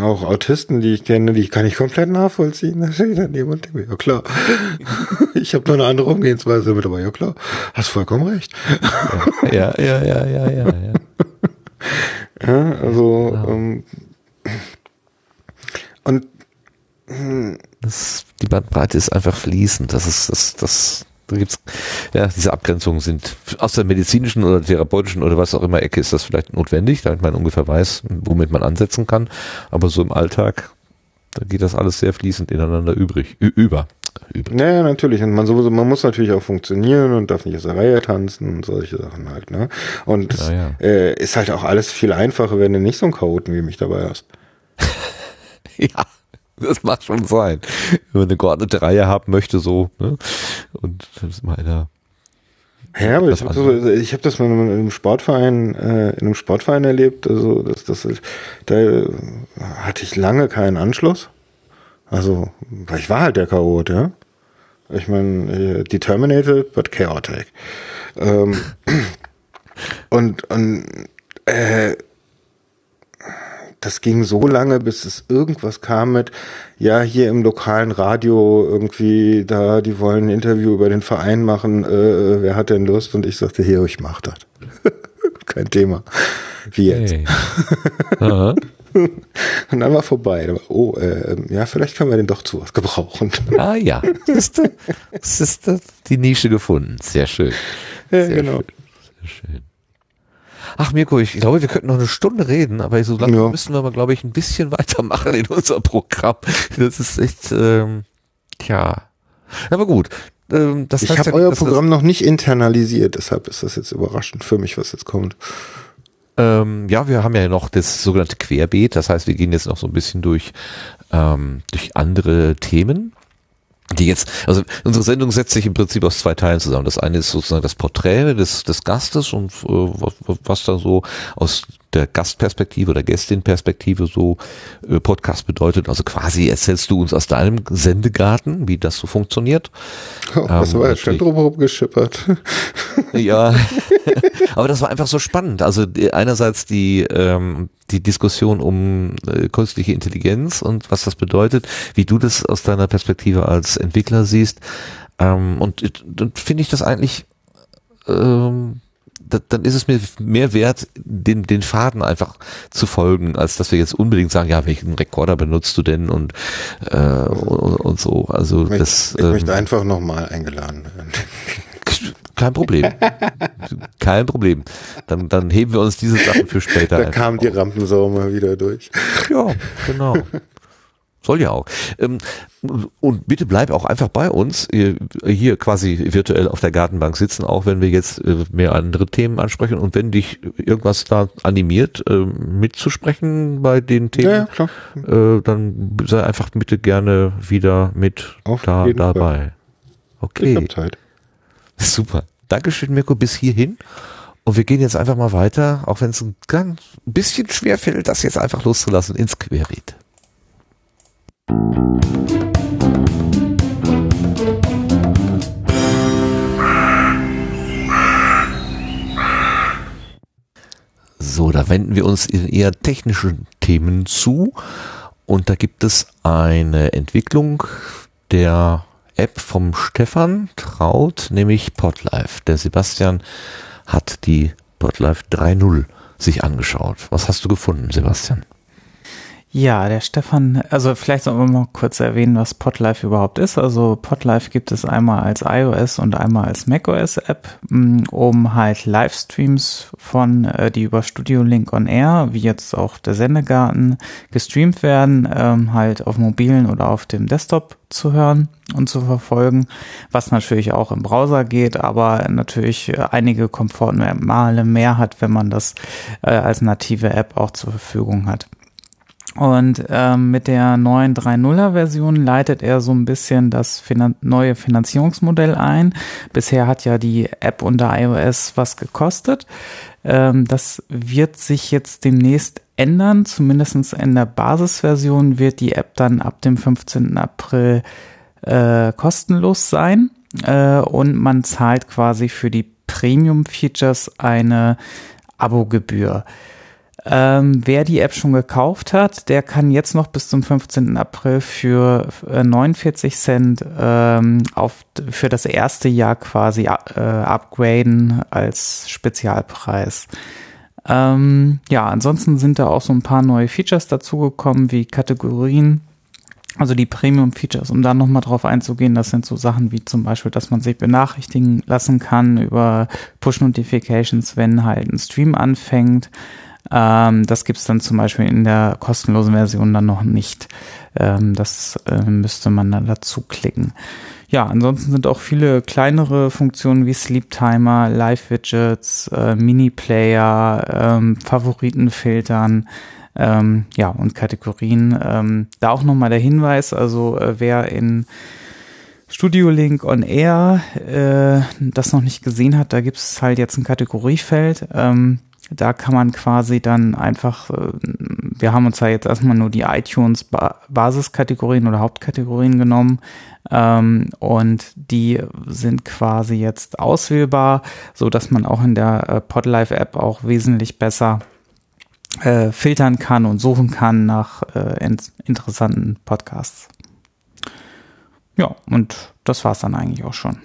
auch Autisten, die ich kenne, die kann ich komplett nachvollziehen. Da und denke mir, ja klar. Ich habe nur eine andere Umgehensweise damit, aber ja klar, hast vollkommen recht. Ja, ja, ja, ja, ja, ja. Ja, also Genau. ähm, und Das, die Bandbreite ist einfach fließend. Das ist, das, das, da gibt's, ja, diese Abgrenzungen sind aus der medizinischen oder therapeutischen oder was auch immer Ecke ist das vielleicht notwendig, damit man ungefähr weiß, womit man ansetzen kann. Aber so im Alltag, da geht das alles sehr fließend ineinander übrig, über. Über. Naja, natürlich. Und man sowieso, man muss natürlich auch funktionieren und darf nicht aus der Reihe tanzen und solche Sachen halt, ne? Und Ja, ja. Äh, ist halt auch alles viel einfacher, wenn du nicht so einen Chaoten wie mich dabei hast. Ja, das mag schon sein. Wenn man eine geordnete Reihe haben möchte, so, ne? Und das ist mal einer. Ja, aber Das ich habe so, ich hab das mal in einem Sportverein, äh, in einem Sportverein erlebt. Also das, das, da hatte ich lange keinen Anschluss. Also, weil ich war halt der Chaot, ja. Ich meine, äh, determinated, but chaotic. Ähm, und und äh, das ging so lange, bis es irgendwas kam mit, ja, hier im lokalen Radio irgendwie, da, die wollen ein Interview über den Verein machen, äh, wer hat denn Lust? Und ich sagte, hier, ich mach das. Kein Thema. Wie jetzt. Hey. Und dann war vorbei. Oh, äh, ja, vielleicht können wir den doch zu was gebrauchen. Ah ja, das ist, das ist die Nische gefunden. Sehr schön. Ja, Sehr genau. schön. Sehr schön. Ach Mirko, ich glaube, wir könnten noch eine Stunde reden, aber so lange Ja. müssen wir aber, glaube ich, ein bisschen weitermachen in unser Programm. Das ist echt, ähm, tja. Aber gut. Ähm, das Ich habe ja, euer Programm noch nicht internalisiert, deshalb ist das jetzt überraschend für mich, was jetzt kommt. Ähm, ja, wir haben ja noch das sogenannte Querbeet. Das heißt, wir gehen jetzt noch so ein bisschen durch, ähm, durch andere Themen. Die jetzt, also unsere Sendung setzt sich im Prinzip aus zwei Teilen zusammen. Das eine ist sozusagen das Porträt des, des Gastes und äh, was, was da so aus der Gastperspektive oder Gästinperspektive so äh, Podcast bedeutet. Also quasi erzählst du uns aus deinem Sendegarten, wie das so funktioniert. Oh, das Ähm, war schnell natürlich. drüber geschippert. Ja, aber das war einfach so spannend. Also die- einerseits die ähm, die Diskussion um äh, künstliche Intelligenz und was das bedeutet, wie du das aus deiner Perspektive als Entwickler siehst. Ähm, und dann finde ich das eigentlich, ähm, dann ist es mir mehr wert, den, den Faden einfach zu folgen, als dass wir jetzt unbedingt sagen, ja, welchen Rekorder benutzt du denn und, äh, und, und so. Also Ich, das ich ähm, möchte einfach nochmal eingeladen werden. kein Problem. Kein Problem. Dann, dann heben wir uns diese Sachen für später. Da kam die. Rampensau mal wieder durch. Ja, genau. Soll ja auch. Ähm, Und bitte bleib auch einfach bei uns, äh, hier quasi virtuell auf der Gartenbank sitzen, auch wenn wir jetzt äh, mehr andere Themen ansprechen. Und wenn dich irgendwas da animiert, äh, mitzusprechen bei den Ja, ja, Themen, klar. äh, dann sei einfach bitte gerne wieder mit Auf da jeden Fall. dabei. Ich Okay. hab Zeit. Super. Dankeschön, Mirko, bis hierhin. Und wir gehen jetzt einfach mal weiter, auch wenn es ein ganz bisschen schwer fällt, das jetzt einfach loszulassen ins Querbeet. So, da wenden wir uns eher technischen Themen zu. Und da gibt es eine Entwicklung der App vom Stefan Traut, nämlich Podlife. Der Sebastian hat die Podlife 3.0 sich angeschaut. Was hast du gefunden, Sebastian? Ja, der Stefan, also vielleicht sollen wir mal kurz erwähnen, was Podlife überhaupt ist. Also Podlife gibt es einmal als iOS und einmal als macOS App, mh, um halt Livestreams von, äh, die über Studio Link on Air, wie jetzt auch der Sendegarten, gestreamt werden, ähm, halt auf mobilen oder auf dem Desktop zu hören und zu verfolgen, was natürlich auch im Browser geht, aber natürlich äh, einige Komfortmale mehr hat, wenn man das äh, als native App auch zur Verfügung hat. Und ähm, mit der neuen 3.0er Version leitet er so ein bisschen das finan neue Finanzierungsmodell ein. Bisher hat ja die App unter iOS was gekostet. Ähm, das wird sich jetzt demnächst ändern. Zumindestens in der Basisversion wird die App dann ab dem 15. April äh, kostenlos sein. Äh, und man zahlt quasi für die Premium-Features eine Abogebühr. Ähm, wer die App schon gekauft hat, der kann jetzt noch bis zum 15. April für äh, 49 Cent ähm, auf, für das erste Jahr quasi äh, upgraden als Spezialpreis. Ähm, ja, ansonsten sind da auch so ein paar neue Features dazugekommen, wie Kategorien. Also die Premium-Features, um da nochmal drauf einzugehen, das sind so Sachen wie zum Beispiel, dass man sich benachrichtigen lassen kann über Push-Notifications, wenn halt ein Stream anfängt. Ähm, das gibt's dann zum Beispiel in der kostenlosen Version dann noch nicht. Ähm, das äh, müsste man dann dazu klicken. Ja, ansonsten sind auch viele kleinere Funktionen wie Sleep Timer, Live-Widgets, äh, Mini-Player, ähm, Favoritenfiltern, ähm, ja, und Kategorien. Ähm, da auch nochmal der Hinweis, also äh, wer in Studio Link on Air äh, das noch nicht gesehen hat, da gibt es halt jetzt ein Kategoriefeld. Ähm, da kann man quasi dann einfach, äh, wir haben uns ja jetzt erstmal nur die iTunes Basiskategorien oder Hauptkategorien genommen ähm, und die sind quasi jetzt auswählbar, so dass man auch in der äh, Podlife App auch wesentlich besser äh, filtern kann und suchen kann nach äh, in interessanten Podcasts. Ja, und das war es dann eigentlich auch schon.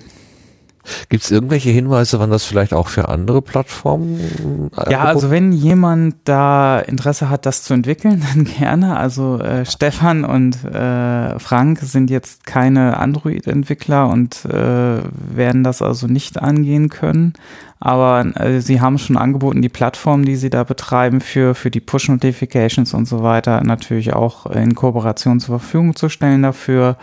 Gibt es irgendwelche Hinweise, wann das vielleicht auch für andere Plattformen? Äh, ja, also wenn jemand da Interesse hat, das zu entwickeln, dann gerne. Also äh, Stefan und äh, Frank sind jetzt keine Android-Entwickler und äh, werden das also nicht angehen können. Aber äh, sie haben schon angeboten, die Plattform, die sie da betreiben, für, für die Push-Notifications und so weiter, natürlich auch in Kooperation zur Verfügung zu stellen dafür.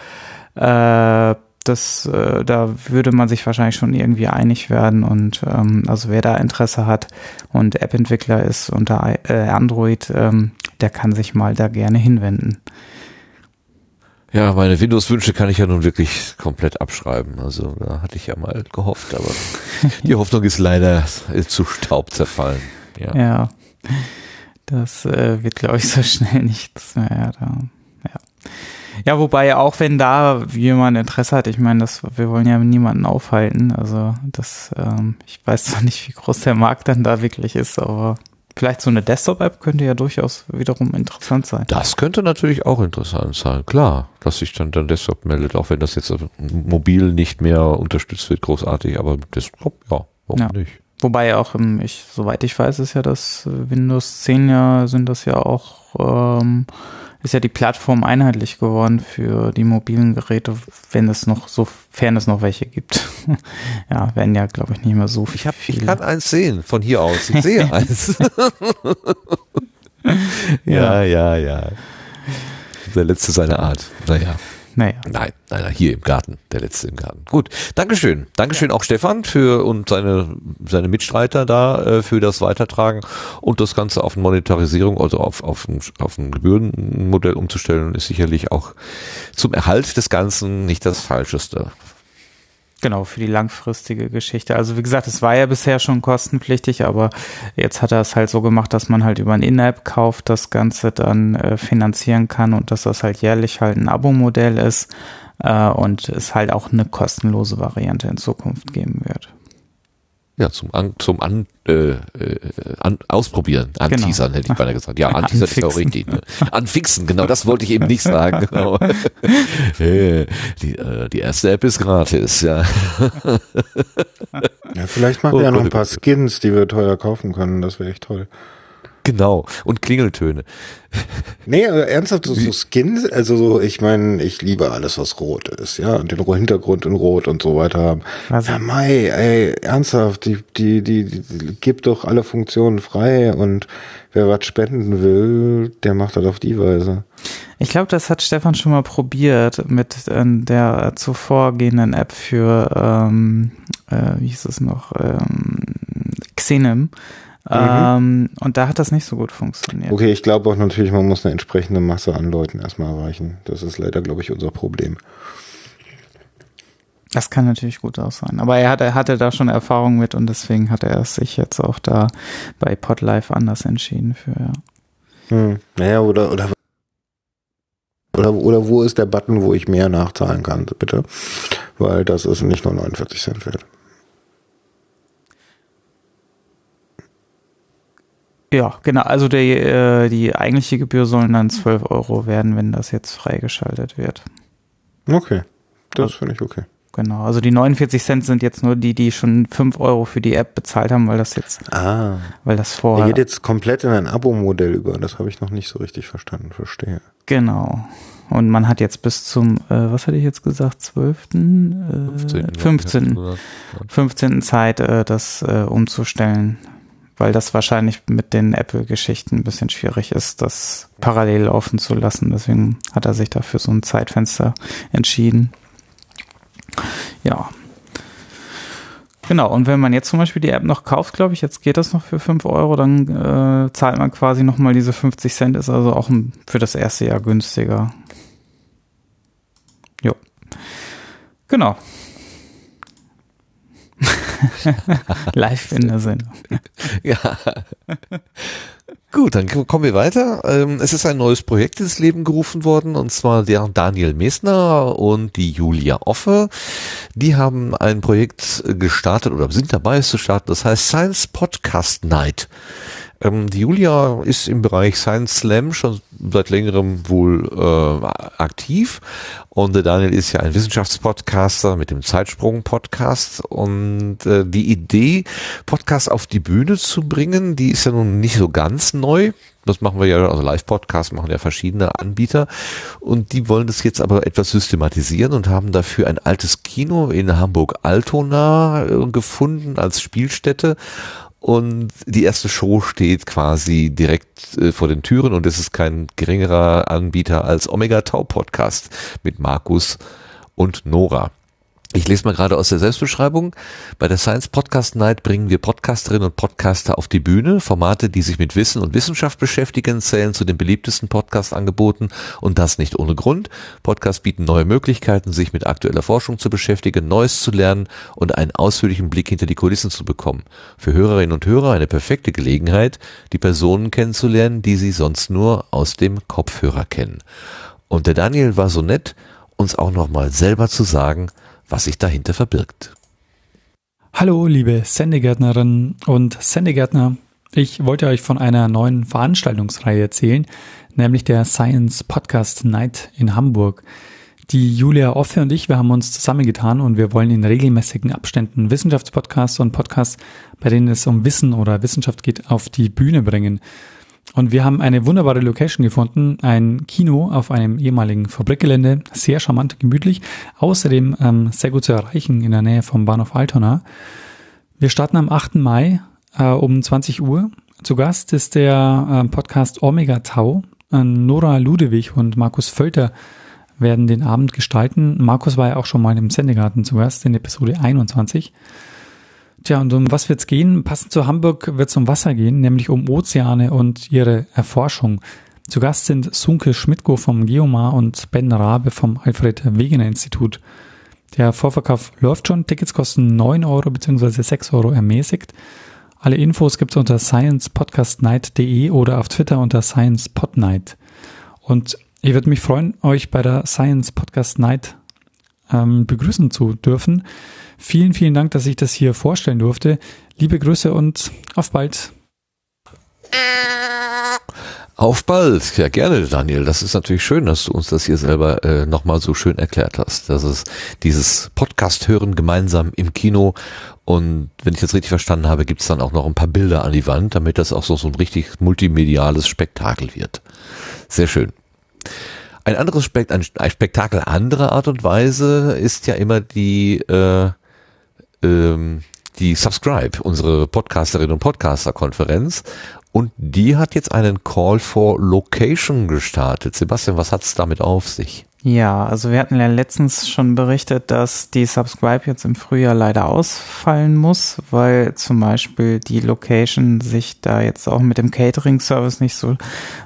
Äh, das, äh, da würde man sich wahrscheinlich schon irgendwie einig werden und ähm, also wer da Interesse hat und App-Entwickler ist unter äh, Android, ähm, der kann sich mal da gerne hinwenden. Ja, meine Windows-Wünsche kann ich ja nun wirklich komplett abschreiben. Also da hatte ich ja mal gehofft, aber die Hoffnung ist leider zu Staub zerfallen. Ja, ja das äh, wird, glaube ich, so schnell nichts mehr. Da. Ja. Ja, wobei auch wenn da jemand Interesse hat, ich meine, das, wir wollen ja niemanden aufhalten. Also das, ähm, ich weiß zwar nicht, wie groß der Markt dann da wirklich ist, aber vielleicht so eine Desktop-App könnte ja durchaus wiederum interessant sein. Das könnte natürlich auch interessant sein, klar, dass sich dann der Desktop meldet, auch wenn das jetzt mobil nicht mehr unterstützt wird, großartig, aber Desktop, ja, warum ja. nicht? Wobei auch, ich, soweit ich weiß, ist ja das Windows 10 ja, sind das ja auch ähm, ist ja die Plattform einheitlich geworden für die mobilen Geräte, wenn es noch, sofern es noch welche gibt. ja, werden ja, glaube ich, nicht mehr so ich hab, viele. Ich kann eins sehen von hier aus. Ich sehe eins. ja, ja, ja. Der letzte seiner Art. Naja. Naja. Nein, nein, hier im Garten, der letzte im Garten. Gut, Dankeschön. Dankeschön ja. auch Stefan für und seine, seine Mitstreiter da äh, für das Weitertragen und das Ganze auf Monetarisierung, also auf, auf, ein, auf ein Gebührenmodell umzustellen, ist sicherlich auch zum Erhalt des Ganzen nicht das Falscheste. Genau, für die langfristige Geschichte. Also wie gesagt, es war ja bisher schon kostenpflichtig, aber jetzt hat er es halt so gemacht, dass man halt über ein In-App-Kauf das Ganze dann äh, finanzieren kann und dass das halt jährlich halt ein Abo-Modell ist äh, und es halt auch eine kostenlose Variante in Zukunft geben wird. Ja, zum an, zum an, äh, äh, an ausprobieren, anteasern genau. hätte ich beinahe gesagt. Ja, anteasern ist auch richtig. Ne? Anfixen, genau, das wollte ich eben nicht sagen. Genau. die, äh, die erste App ist gratis, ja. ja, vielleicht machen wir oh, ja noch ein paar Skins, die wir teuer kaufen können. Das wäre echt toll. Genau. Und Klingeltöne. Nee, aber ernsthaft, so, so Skins, also so, ich meine, ich liebe alles, was rot ist, ja, und den Hintergrund in Rot und so weiter haben. Also, ja, Mai, ey, ernsthaft, die, die, die, die gibt doch alle Funktionen frei und wer was spenden will, der macht das auf die Weise. Ich glaube, das hat Stefan schon mal probiert mit äh, der zuvorgehenden App für, ähm, äh, wie hieß es noch, ähm, Xenem. Mhm. Ähm, und da hat das nicht so gut funktioniert. Okay, ich glaube auch natürlich, man muss eine entsprechende Masse an Leuten erstmal erreichen. Das ist leider, glaube ich, unser Problem. Das kann natürlich gut auch sein. Aber er hatte, hatte da schon Erfahrung mit und deswegen hat er sich jetzt auch da bei Podlife anders entschieden für, ja. Hm. Naja, oder, oder, oder, oder wo ist der Button, wo ich mehr nachzahlen kann, bitte? Weil das ist nicht nur 49 Cent wert. Ja, genau. Also die, äh, die eigentliche Gebühr sollen dann 12 Euro werden, wenn das jetzt freigeschaltet wird. Okay, das finde ich okay. Genau. Also die 49 Cent sind jetzt nur die, die schon 5 Euro für die App bezahlt haben, weil das jetzt, Ah, weil das er vorher. geht jetzt komplett in ein Abo-Modell über. Das habe ich noch nicht so richtig verstanden. Verstehe. Genau. Und man hat jetzt bis zum, äh, was hatte ich jetzt gesagt, 12. Äh, 15. 15. 15. Zeit, äh, das äh, umzustellen, weil das wahrscheinlich mit den Apple-Geschichten ein bisschen schwierig ist, das parallel laufen zu lassen. Deswegen hat er sich dafür so ein Zeitfenster entschieden. Ja. Genau, und wenn man jetzt zum Beispiel die App noch kauft, glaube ich, jetzt geht das noch für 5 Euro, dann äh, zahlt man quasi nochmal diese 50 Cent, ist also auch ein, für das erste Jahr günstiger. Jo. Genau. Live in der Sendung. Ja. Gut, dann kommen wir weiter. Ähm, Es ist ein neues Projekt ins Leben gerufen worden, und zwar der Daniel Mesner und die Julia Offe. Die haben ein Projekt gestartet oder sind dabei, es zu starten. Das heißt Science Podcast Night. Ähm, die Julia ist im Bereich Science Slam schon seit längerem wohl äh, aktiv. Und der Daniel ist ja ein Wissenschaftspodcaster mit dem Zeitsprung-Podcast. Und äh, die Idee, Podcast auf die Bühne zu bringen, die ist ja nun nicht so ganz neu. Das machen wir ja, also Live-Podcasts machen ja verschiedene Anbieter. Und die wollen das jetzt aber etwas systematisieren und haben dafür ein altes Kino in Hamburg-Altona äh, gefunden als Spielstätte und die erste Show steht quasi direkt äh, vor den Türen und es ist kein geringerer Anbieter als Omega Tau Podcast mit Markus und Nora. Ich lese mal gerade aus der Selbstbeschreibung. Bei der Science Podcast Night bringen wir Podcasterinnen und Podcaster auf die Bühne. Formate, die sich mit Wissen und Wissenschaft beschäftigen, zählen zu den beliebtesten Podcast-Angeboten und das nicht ohne Grund. Podcasts bieten neue Möglichkeiten, sich mit aktueller Forschung zu beschäftigen, Neues zu lernen und einen ausführlichen Blick hinter die Kulissen zu bekommen. Für Hörerinnen und Hörer eine perfekte Gelegenheit, die Personen kennenzulernen, die sie sonst nur aus dem Kopfhörer kennen. Und der Daniel war so nett, uns auch nochmal selber zu sagen, was sich dahinter verbirgt. Hallo, liebe Sendegärtnerinnen und Sendegärtner. Ich wollte euch von einer neuen Veranstaltungsreihe erzählen, nämlich der Science Podcast Night in Hamburg. Die Julia Offe und ich, wir haben uns zusammengetan und wir wollen in regelmäßigen Abständen Wissenschaftspodcasts und Podcasts, bei denen es um Wissen oder Wissenschaft geht, auf die Bühne bringen. Und wir haben eine wunderbare Location gefunden, ein Kino auf einem ehemaligen Fabrikgelände, sehr charmant, gemütlich, außerdem ähm, sehr gut zu erreichen in der Nähe vom Bahnhof Altona. Wir starten am 8. Mai äh, um 20 Uhr. Zu Gast ist der äh, Podcast Omega Tau. Äh, Nora Ludewig und Markus Völter werden den Abend gestalten. Markus war ja auch schon mal im Sendegarten zu Gast in Episode 21. Tja, und um was wird's gehen? Passend zu Hamburg wird's um Wasser gehen, nämlich um Ozeane und ihre Erforschung. Zu Gast sind Sunke Schmidtko vom Geomar und Ben Rabe vom Alfred Wegener Institut. Der Vorverkauf läuft schon. Tickets kosten 9 Euro bzw. 6 Euro ermäßigt. Alle Infos gibt's unter sciencepodcastnight.de oder auf Twitter unter sciencepodnight. Und ich würde mich freuen, euch bei der Science Podcast Night ähm, begrüßen zu dürfen. Vielen, vielen Dank, dass ich das hier vorstellen durfte. Liebe Grüße und auf bald. Auf bald. Ja, gerne, Daniel. Das ist natürlich schön, dass du uns das hier selber äh, nochmal so schön erklärt hast. Das ist dieses Podcast hören gemeinsam im Kino. Und wenn ich das richtig verstanden habe, gibt's dann auch noch ein paar Bilder an die Wand, damit das auch so, so ein richtig multimediales Spektakel wird. Sehr schön. Ein anderes Spekt ein Spektakel anderer Art und Weise ist ja immer die äh, ähm, die Subscribe, unsere Podcasterinnen und Podcaster-Konferenz. Und die hat jetzt einen Call for Location gestartet. Sebastian, was hat's damit auf sich? Ja, also wir hatten ja letztens schon berichtet, dass die Subscribe jetzt im Frühjahr leider ausfallen muss, weil zum Beispiel die Location sich da jetzt auch mit dem Catering-Service nicht so,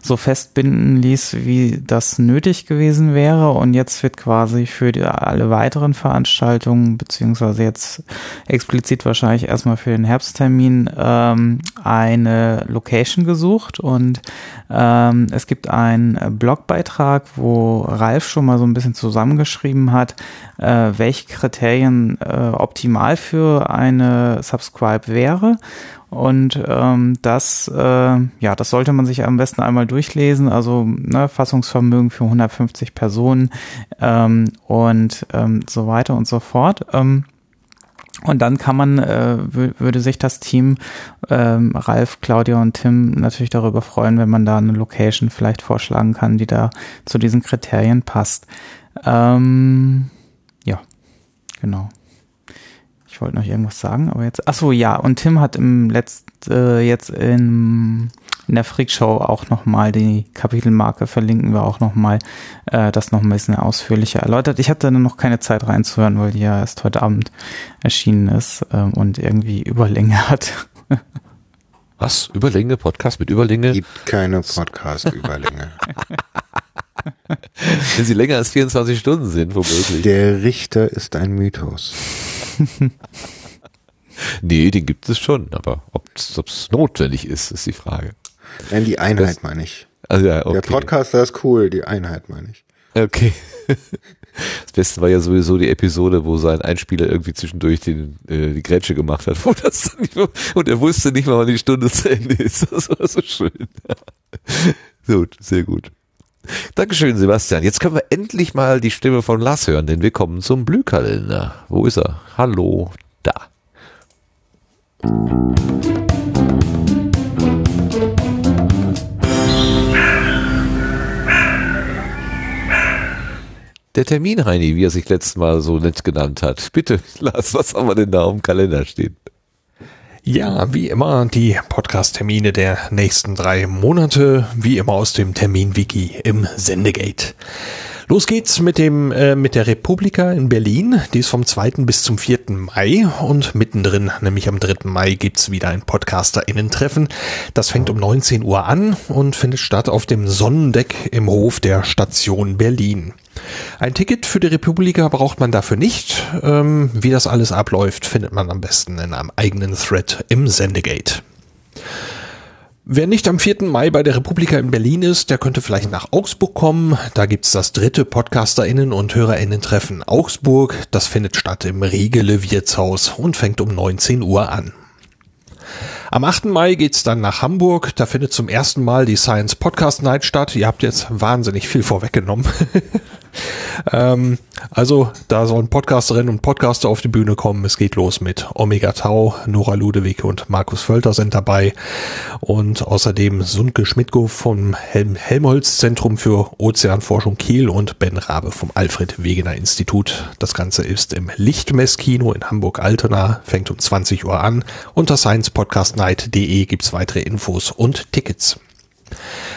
so festbinden ließ, wie das nötig gewesen wäre. Und jetzt wird quasi für die, alle weiteren Veranstaltungen, beziehungsweise jetzt explizit wahrscheinlich erstmal für den Herbsttermin, ähm, eine Location gesucht. Und ähm, es gibt einen Blogbeitrag, wo Ralf schon mal so ein bisschen zusammengeschrieben hat, äh, welche Kriterien äh, optimal für eine Subscribe wäre. Und ähm, das, äh, ja, das sollte man sich am besten einmal durchlesen. Also ne, Fassungsvermögen für 150 Personen ähm, und ähm, so weiter und so fort. Ähm, und dann kann man, äh, würde sich das Team, ähm, Ralf, Claudia und Tim natürlich darüber freuen, wenn man da eine Location vielleicht vorschlagen kann, die da zu diesen Kriterien passt. Ähm, ja, genau. Ich wollte noch irgendwas sagen, aber jetzt. Ach so, ja. Und Tim hat im letzten äh, jetzt in, in der Freakshow auch nochmal die Kapitelmarke verlinken wir auch nochmal, äh, das noch ein bisschen ausführlicher erläutert. Ich hatte dann noch keine Zeit reinzuhören, weil die ja erst heute Abend erschienen ist äh, und irgendwie Überlänge hat. Was? Überlänge? Podcast mit Überlänge? Gibt keine Podcast-Überlänge. Wenn sie länger als 24 Stunden sind, womöglich. Der Richter ist ein Mythos. nee, den gibt es schon, aber ob es notwendig ist, ist die Frage. Nein, die Einheit das, meine ich. Also ja, okay. Der Podcaster ist cool, die Einheit meine ich. Okay. Das Beste war ja sowieso die Episode, wo sein Einspieler irgendwie zwischendurch den, äh, die Grätsche gemacht hat. Wo das mehr, und er wusste nicht mal, wann die Stunde zu Ende ist. Das war so schön. gut, sehr gut. Dankeschön, Sebastian. Jetzt können wir endlich mal die Stimme von Lars hören, denn wir kommen zum Blühkalender. Wo ist er? Hallo, da. Der Termin, Heini, wie er sich letztes Mal so nett genannt hat. Bitte, Lars, was haben wir denn da im Kalender stehen? Ja, wie immer die Podcast-Termine der nächsten drei Monate, wie immer aus dem Termin-Wiki im Sendegate. Los geht's mit dem äh, mit der Republika in Berlin. Die ist vom 2. bis zum 4. Mai und mittendrin, nämlich am 3. Mai, gibt's wieder ein Podcaster-Innen-Treffen. Das fängt um 19 Uhr an und findet statt auf dem Sonnendeck im Hof der Station Berlin. Ein Ticket für die Republika braucht man dafür nicht. Ähm, wie das alles abläuft, findet man am besten in einem eigenen Thread im Sendegate. Wer nicht am 4. Mai bei der Republika in Berlin ist, der könnte vielleicht nach Augsburg kommen. Da gibt's das dritte PodcasterInnen und HörerInnen-Treffen Augsburg. Das findet statt im Riegele Wirtshaus und fängt um 19 Uhr an. Am 8. Mai geht's dann nach Hamburg. Da findet zum ersten Mal die Science Podcast Night statt. Ihr habt jetzt wahnsinnig viel vorweggenommen. ähm, also, da sollen Podcasterinnen und Podcaster auf die Bühne kommen. Es geht los mit Omega Tau, Nora Ludewig und Markus Völter sind dabei. Und außerdem Sundke Schmidtko vom Helm Helmholtz Zentrum für Ozeanforschung Kiel und Ben Rabe vom Alfred Wegener Institut. Das Ganze ist im Lichtmesskino in Hamburg-Altona, fängt um 20 Uhr an. Unter sciencepodcastnight.de gibt's weitere Infos und Tickets.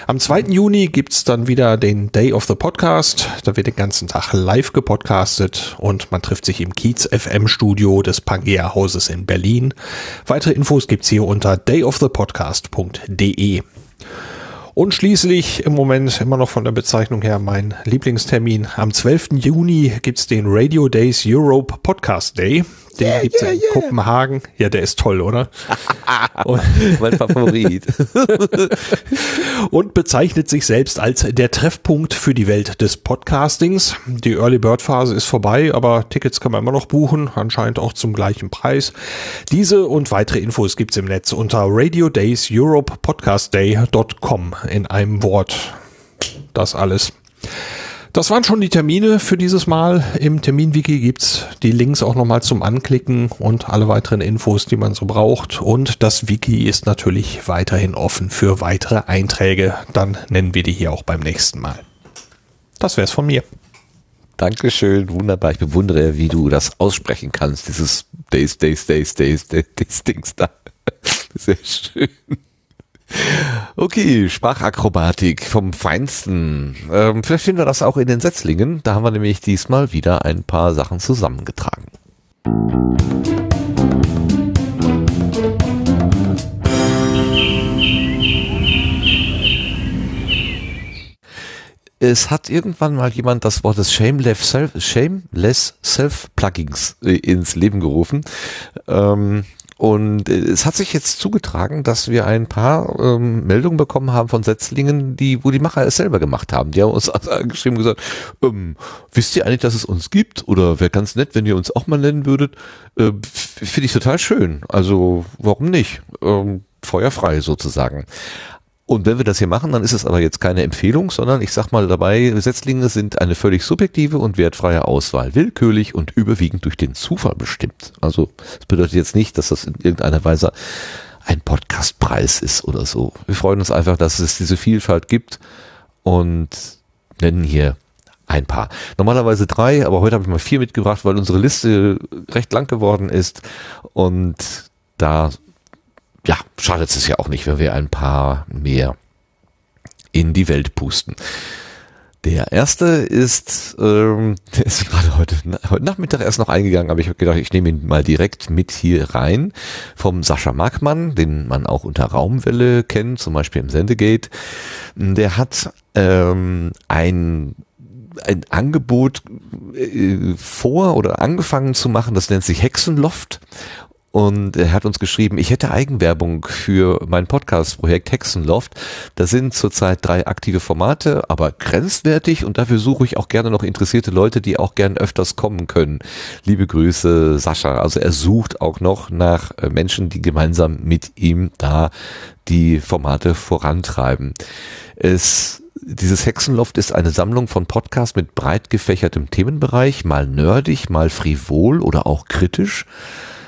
Am 2. Juni gibt's dann wieder den Day of the Podcast. Da wird den ganzen Tag live gepodcastet und man trifft sich im Kiez FM Studio des Pangea Hauses in Berlin. Weitere Infos gibt's hier unter dayofthepodcast.de. Und schließlich im Moment immer noch von der Bezeichnung her mein Lieblingstermin. Am 12. Juni gibt's den Radio Days Europe Podcast Day. Den yeah, gibt's yeah, in yeah. Kopenhagen. Ja, der ist toll, oder? mein Favorit. und bezeichnet sich selbst als der Treffpunkt für die Welt des Podcastings. Die Early Bird Phase ist vorbei, aber Tickets kann man immer noch buchen, anscheinend auch zum gleichen Preis. Diese und weitere Infos gibt's im Netz unter radiodayseuropepodcastday.com in einem Wort. Das alles. Das waren schon die Termine für dieses Mal. Im Terminwiki gibt's die Links auch nochmal zum Anklicken und alle weiteren Infos, die man so braucht. Und das Wiki ist natürlich weiterhin offen für weitere Einträge. Dann nennen wir die hier auch beim nächsten Mal. Das wär's von mir. Dankeschön, wunderbar. Ich bewundere, wie du das aussprechen kannst. Dieses Days, Days, Days, Days, Days, Days Dings da. Sehr schön. Okay, Sprachakrobatik vom Feinsten. Ähm, vielleicht finden wir das auch in den Setzlingen. Da haben wir nämlich diesmal wieder ein paar Sachen zusammengetragen. Es hat irgendwann mal jemand das Wort des Shameless Self, Shameless Self Pluggings äh, ins Leben gerufen. Ähm, Und äh, es hat sich jetzt zugetragen, dass wir ein paar ähm, Meldungen bekommen haben von Setzlingen, die, wo die Macher es selber gemacht haben. Die haben uns angeschrieben und gesagt, ähm, wisst ihr eigentlich, dass es uns gibt? Oder wäre ganz nett, wenn ihr uns auch mal nennen würdet. Äh, Finde ich total schön. Also warum nicht? Ähm, feuerfrei sozusagen. Und wenn wir das hier machen, dann ist es aber jetzt keine Empfehlung, sondern ich sag mal dabei, Setzlinge sind eine völlig subjektive und wertfreie Auswahl, willkürlich und überwiegend durch den Zufall bestimmt. Also das bedeutet jetzt nicht, dass das in irgendeiner Weise ein Podcastpreis ist oder so. Wir freuen uns einfach, dass es diese Vielfalt gibt und nennen hier ein paar. Normalerweise drei, aber heute habe ich mal vier mitgebracht, weil unsere Liste recht lang geworden ist und da ja, schadet es ja auch nicht, wenn wir ein paar mehr in die Welt pusten. Der erste ist, ähm, der ist gerade heute, heute Nachmittag erst noch eingegangen, aber ich habe gedacht, ich nehme ihn mal direkt mit hier rein. Vom Sascha Markmann, den man auch unter Raumwelle kennt, zum Beispiel im Sendegate. Der hat ähm, ein ein Angebot äh, vor oder angefangen zu machen, das nennt sich Hexenloft und er hat uns geschrieben, ich hätte Eigenwerbung für mein Podcast-Projekt Hexenloft. Da sind zurzeit drei aktive Formate, aber grenzwertig und dafür suche ich auch gerne noch interessierte Leute, die auch gern öfters kommen können. Liebe Grüße, Sascha. Also er sucht auch noch nach äh, Menschen, die gemeinsam mit ihm da die Formate vorantreiben. Es dieses Hexenloft ist eine Sammlung von Podcasts mit breit gefächertem Themenbereich, mal nerdig, mal frivol oder auch kritisch.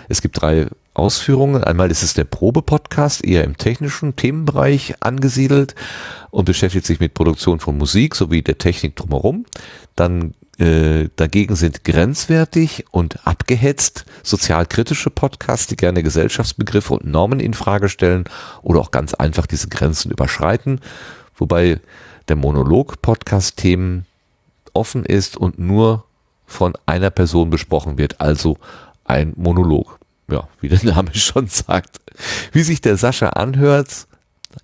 Es gibt drei Ausführungen. Einmal ist es der Probe-Podcast, eher im technischen Themenbereich angesiedelt und beschäftigt sich mit Produktion von Musik sowie der Technik drumherum. Dann äh, dagegen sind grenzwertig und abgehetzt sozialkritische Podcasts, die gerne Gesellschaftsbegriffe und Normen in Frage stellen oder auch ganz einfach diese Grenzen überschreiten. Wobei der Monolog-Podcast Themen offen ist und nur von einer Person besprochen wird, also ein Monolog. Ja, wie der Name schon sagt. Wie sich der Sascha anhört,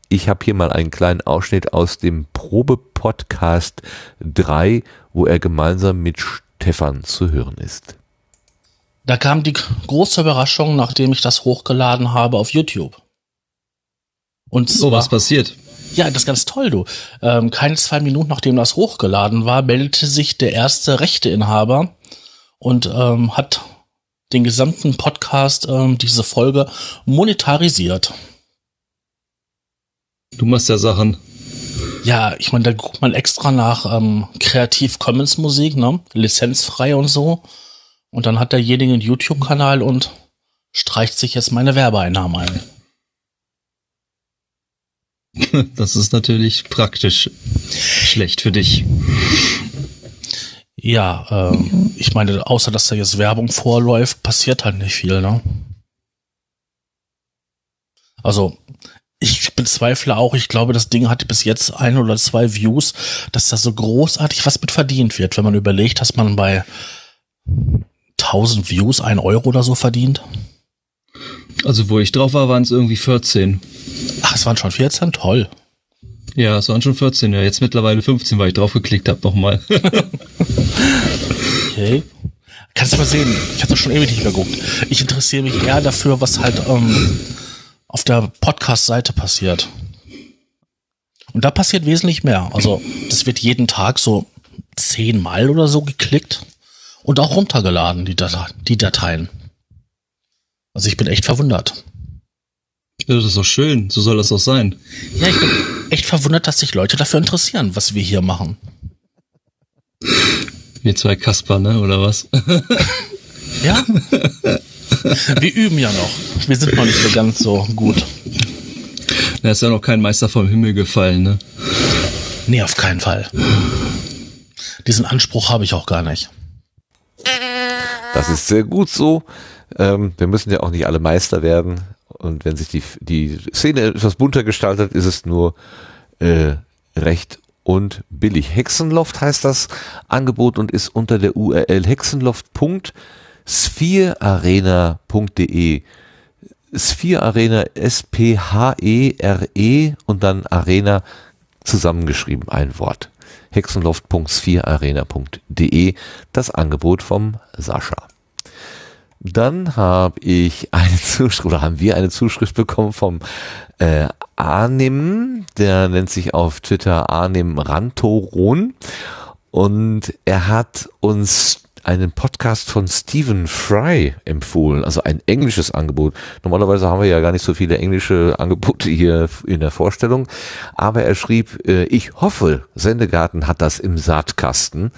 ich habe hier mal einen kleinen Ausschnitt aus dem Probe-Podcast 3, wo er gemeinsam mit Stefan zu hören ist. Da kam die große Überraschung, nachdem ich das hochgeladen habe auf YouTube. Und so, was passiert? Ja, das ist ganz toll, du. Ähm, keine zwei Minuten nachdem das hochgeladen war, meldete sich der erste Rechteinhaber und ähm, hat den gesamten Podcast, ähm, diese Folge monetarisiert. Du machst ja Sachen. Ja, ich meine, da guckt man extra nach ähm, Creative Commons Musik, ne? Lizenzfrei und so. Und dann hat derjenige einen YouTube-Kanal und streicht sich jetzt meine Werbeeinnahmen ein. Das ist natürlich praktisch schlecht für dich. Ja, ähm, ich meine, außer dass da jetzt Werbung vorläuft, passiert halt nicht viel, ne? Also, ich bezweifle auch, ich glaube, das Ding hatte bis jetzt ein oder zwei Views, dass da so großartig was mit verdient wird, wenn man überlegt, dass man bei 1000 Views ein Euro oder so verdient. Also, wo ich drauf war, waren es irgendwie 14. Ach, es waren schon 14? Toll. Ja, es waren schon 14, ja. Jetzt mittlerweile 15, weil ich drauf geklickt habe nochmal. okay. Kannst du mal sehen, ich habe das schon ewig nicht geguckt. Ich interessiere mich eher dafür, was halt ähm, auf der Podcast-Seite passiert. Und da passiert wesentlich mehr. Also, das wird jeden Tag so zehnmal oder so geklickt und auch runtergeladen, die, Date die Dateien. Also ich bin echt verwundert. Ja, das ist doch schön. So soll das auch sein. Ja, ich bin echt verwundert, dass sich Leute dafür interessieren, was wir hier machen. Wir zwei Kasper, ne? Oder was? Ja. Wir üben ja noch. Wir sind noch nicht so ganz so gut. Da ist ja noch kein Meister vom Himmel gefallen, ne? Nee, auf keinen Fall. Diesen Anspruch habe ich auch gar nicht. Das ist sehr gut so. Ähm, wir müssen ja auch nicht alle Meister werden. Und wenn sich die, die Szene etwas bunter gestaltet, ist es nur äh, recht und billig. Hexenloft heißt das Angebot und ist unter der URL hexenloft.spherearena.de. Sphere S-P-H-E-R-E und dann Arena zusammengeschrieben, ein Wort. Hexenloft.spherearena.de, das Angebot vom Sascha. Dann habe ich eine Zuschrift, oder haben wir eine Zuschrift bekommen vom äh, Arnim, der nennt sich auf Twitter Arnim Rantoron und er hat uns einen Podcast von Stephen Fry empfohlen, also ein englisches Angebot. Normalerweise haben wir ja gar nicht so viele englische Angebote hier in der Vorstellung, aber er schrieb, äh, ich hoffe, Sendegarten hat das im Saatkasten.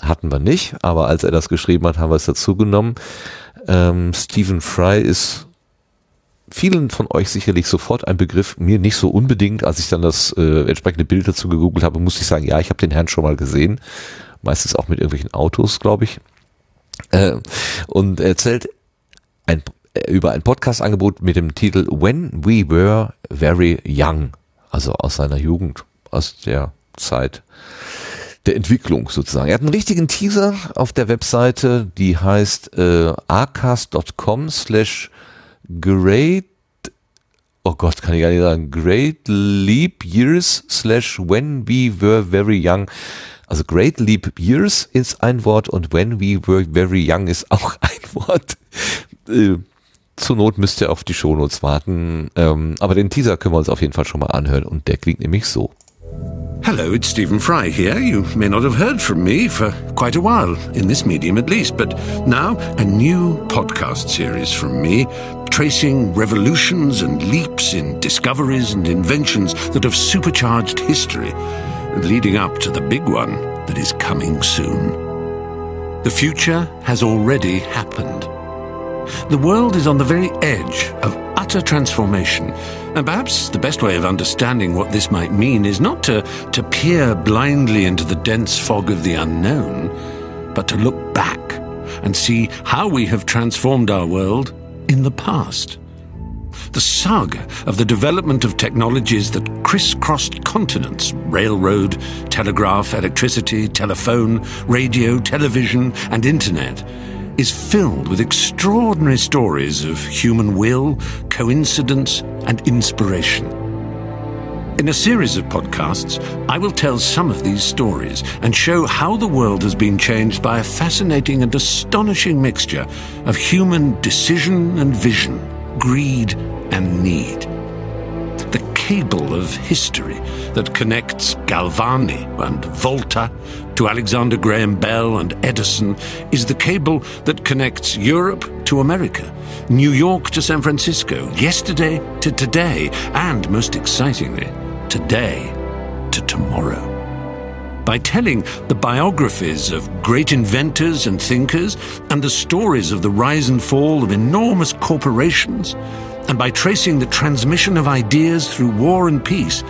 Hatten wir nicht, aber als er das geschrieben hat, haben wir es dazu genommen. Ähm, Stephen Fry ist vielen von euch sicherlich sofort ein Begriff, mir nicht so unbedingt. Als ich dann das äh, entsprechende Bild dazu gegoogelt habe, musste ich sagen, ja, ich habe den Herrn schon mal gesehen. Meistens auch mit irgendwelchen Autos, glaube ich. Äh, und er erzählt ein, äh, über ein Podcast-Angebot mit dem Titel When We Were Very Young. Also aus seiner Jugend, aus der Zeit der Entwicklung sozusagen. Er hat einen richtigen Teaser auf der Webseite, die heißt äh, arcast.com slash great oh Gott, kann ich gar nicht sagen, Great Leap Years slash When We Were Very Young. Also Great Leap Years ist ein Wort und When We Were Very Young ist auch ein Wort. Äh, zur Not müsst ihr auf die Shownotes warten. Ähm, aber den Teaser können wir uns auf jeden Fall schon mal anhören und der klingt nämlich so. Hello, it's Stephen Fry here. You may not have heard from me for quite a while, in this medium at least, but now a new podcast series from me, tracing revolutions and leaps in discoveries and inventions that have supercharged history, leading up to the big one that is coming soon. The future has already happened. The world is on the very edge of utter transformation. And perhaps the best way of understanding what this might mean is not to, to peer blindly into the dense fog of the unknown, but to look back and see how we have transformed our world in the past. The saga of the development of technologies that crisscrossed continents railroad, telegraph, electricity, telephone, radio, television, and internet is filled with extraordinary stories of human will, coincidence, and inspiration. In a series of podcasts, I will tell some of these stories and show how the world has been changed by a fascinating and astonishing mixture of human decision and vision, greed and need. Cable of history that connects Galvani and Volta to Alexander Graham Bell and Edison is the cable that connects Europe to America, New York to San Francisco, yesterday to today, and most excitingly, today to tomorrow. By telling the biographies of great inventors and thinkers and the stories of the rise and fall of enormous corporations, and by tracing the transmission of ideas through war and peace,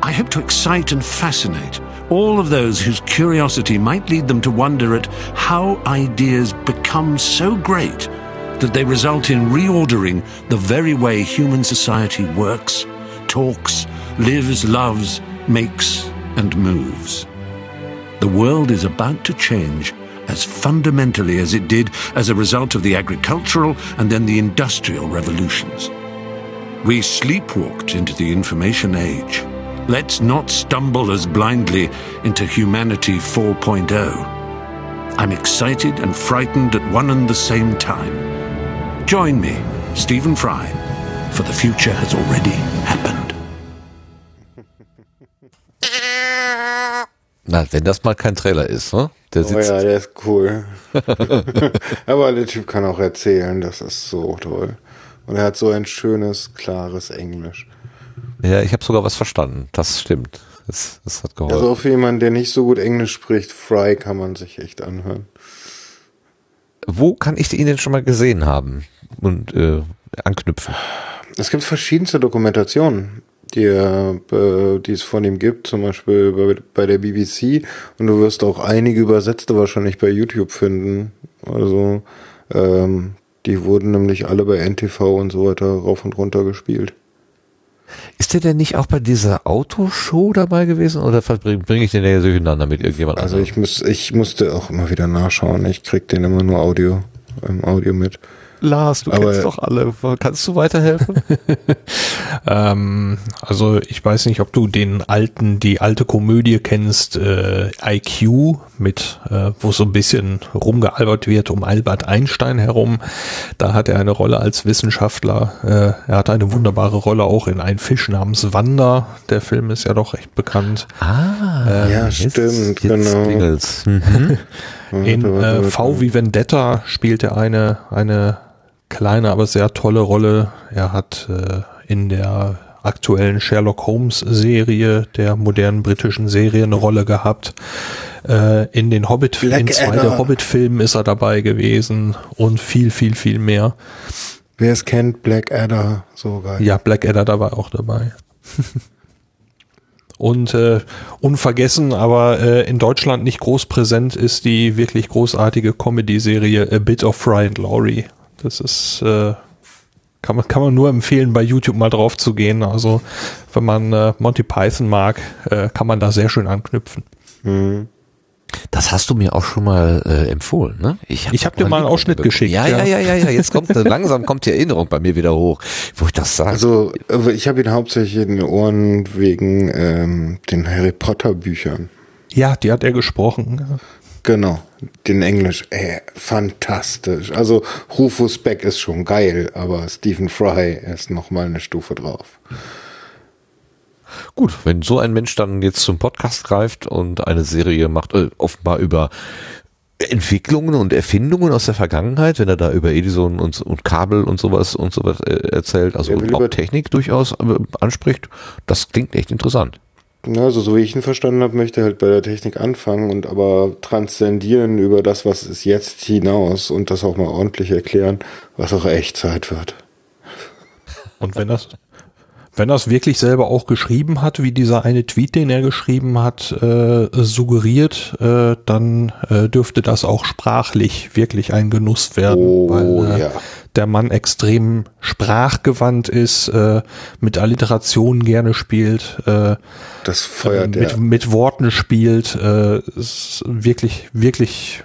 I hope to excite and fascinate all of those whose curiosity might lead them to wonder at how ideas become so great that they result in reordering the very way human society works, talks, lives, loves, makes, and moves. The world is about to change as fundamentally as it did as a result of the agricultural and then the industrial revolutions. We sleepwalked into the information age. Let's not stumble as blindly into humanity 4.0. I'm excited and frightened at one and the same time. Join me, Stephen Fry, for the future has already happened. Na, wenn das mal kein Trailer ist, ne? Der Oh sitzt, ja, der ist cool. Aber der Typ kann auch erzählen, das ist so toll. Und er hat so ein schönes, klares Englisch. ja, ich habe sogar was verstanden. Das stimmt. Das, das hat geholfen. Also auch für jemanden, der nicht so gut Englisch spricht, Fry kann man sich echt anhören. Wo kann ich ihn denn schon mal gesehen haben und äh, anknüpfen? Es gibt verschiedenste Dokumentationen, die, äh, die es von ihm gibt, zum Beispiel bei, bei der BBC. Und du wirst auch einige übersetzte wahrscheinlich bei YouTube finden. Also ähm, die wurden nämlich alle bei NTV und so weiter rauf und runter gespielt. Ist der denn nicht auch bei dieser Autoshow dabei gewesen oder bringe bring ich den ja durcheinander mit irgendjemand Also ich muss, ich musste auch immer wieder nachschauen. Ich krieg den immer nur Audio, im Audio mit. Lars, du Aber- kennst doch alle. Kannst du weiterhelfen? Ähm, also ich weiß nicht, ob du den alten, die alte Komödie kennst, äh, IQ, mit, äh, wo so ein bisschen rumgealbert wird um Albert Einstein herum. Da hat er eine Rolle als Wissenschaftler. Äh, er hat eine wunderbare Rolle auch in Ein Fisch namens Wanda. Der Film ist ja doch recht bekannt. ah, Ja, stimmt, genau. klingelt's. Mhm. In äh, V wie Vendetta spielt er eine, eine kleine, aber sehr tolle Rolle. Er hat äh, in der aktuellen Sherlock Holmes Serie, der modernen britischen Serie, eine Rolle gehabt. Äh, in den Hobbit, in zwei Blackadder. der Hobbit-Filmen ist er dabei gewesen und viel, viel, viel mehr. Wer es kennt, Blackadder, so geil. Ja, Blackadder da war auch dabei. Und äh, unvergessen, aber äh, in Deutschland nicht groß präsent ist die wirklich großartige Comedy-Serie A Bit of Fry and Laurie. Das ist äh, kann man kann man nur empfehlen, bei YouTube mal drauf zu gehen. Also wenn man äh, Monty Python mag, äh, kann man da sehr schön anknüpfen. Das hast du mir auch schon mal äh, empfohlen, ne? Ich hab dir mal einen Ausschnitt geschickt, Ja, ja, ja. ja, ja, ja. Jetzt kommt langsam kommt die Erinnerung bei mir wieder hoch, wo ich das sage. Also, äh, ich habe ihn hauptsächlich in den Ohren wegen ähm, den Harry Potter Büchern. Ja, die hat er gesprochen. Genau, den Englisch, ey, fantastisch. Also Rufus Beck ist schon geil, aber Stephen Fry ist noch mal eine Stufe drauf. Gut, wenn so ein Mensch dann jetzt zum Podcast greift und eine Serie macht, äh, offenbar über Entwicklungen und Erfindungen aus der Vergangenheit, wenn er da über Edison und, und Kabel und sowas und sowas äh, erzählt, also auch Technik durchaus äh, anspricht, das klingt echt interessant. Ja, also so wie ich ihn verstanden habe, möchte er halt bei der Technik anfangen und aber transzendieren über das, was ist jetzt hinaus und das auch mal ordentlich erklären, was auch echt Zeit wird. Und wenn das, wenn das wirklich selber auch geschrieben hat, wie dieser eine Tweet, den er geschrieben hat, äh, suggeriert, äh, dann äh, dürfte das auch sprachlich wirklich ein Genuss werden, Oh, weil äh, ja. Der Mann extrem sprachgewandt ist, äh, mit Alliterationen gerne spielt, äh, Das feuert mit, er. mit Worten spielt, äh, ist wirklich, wirklich.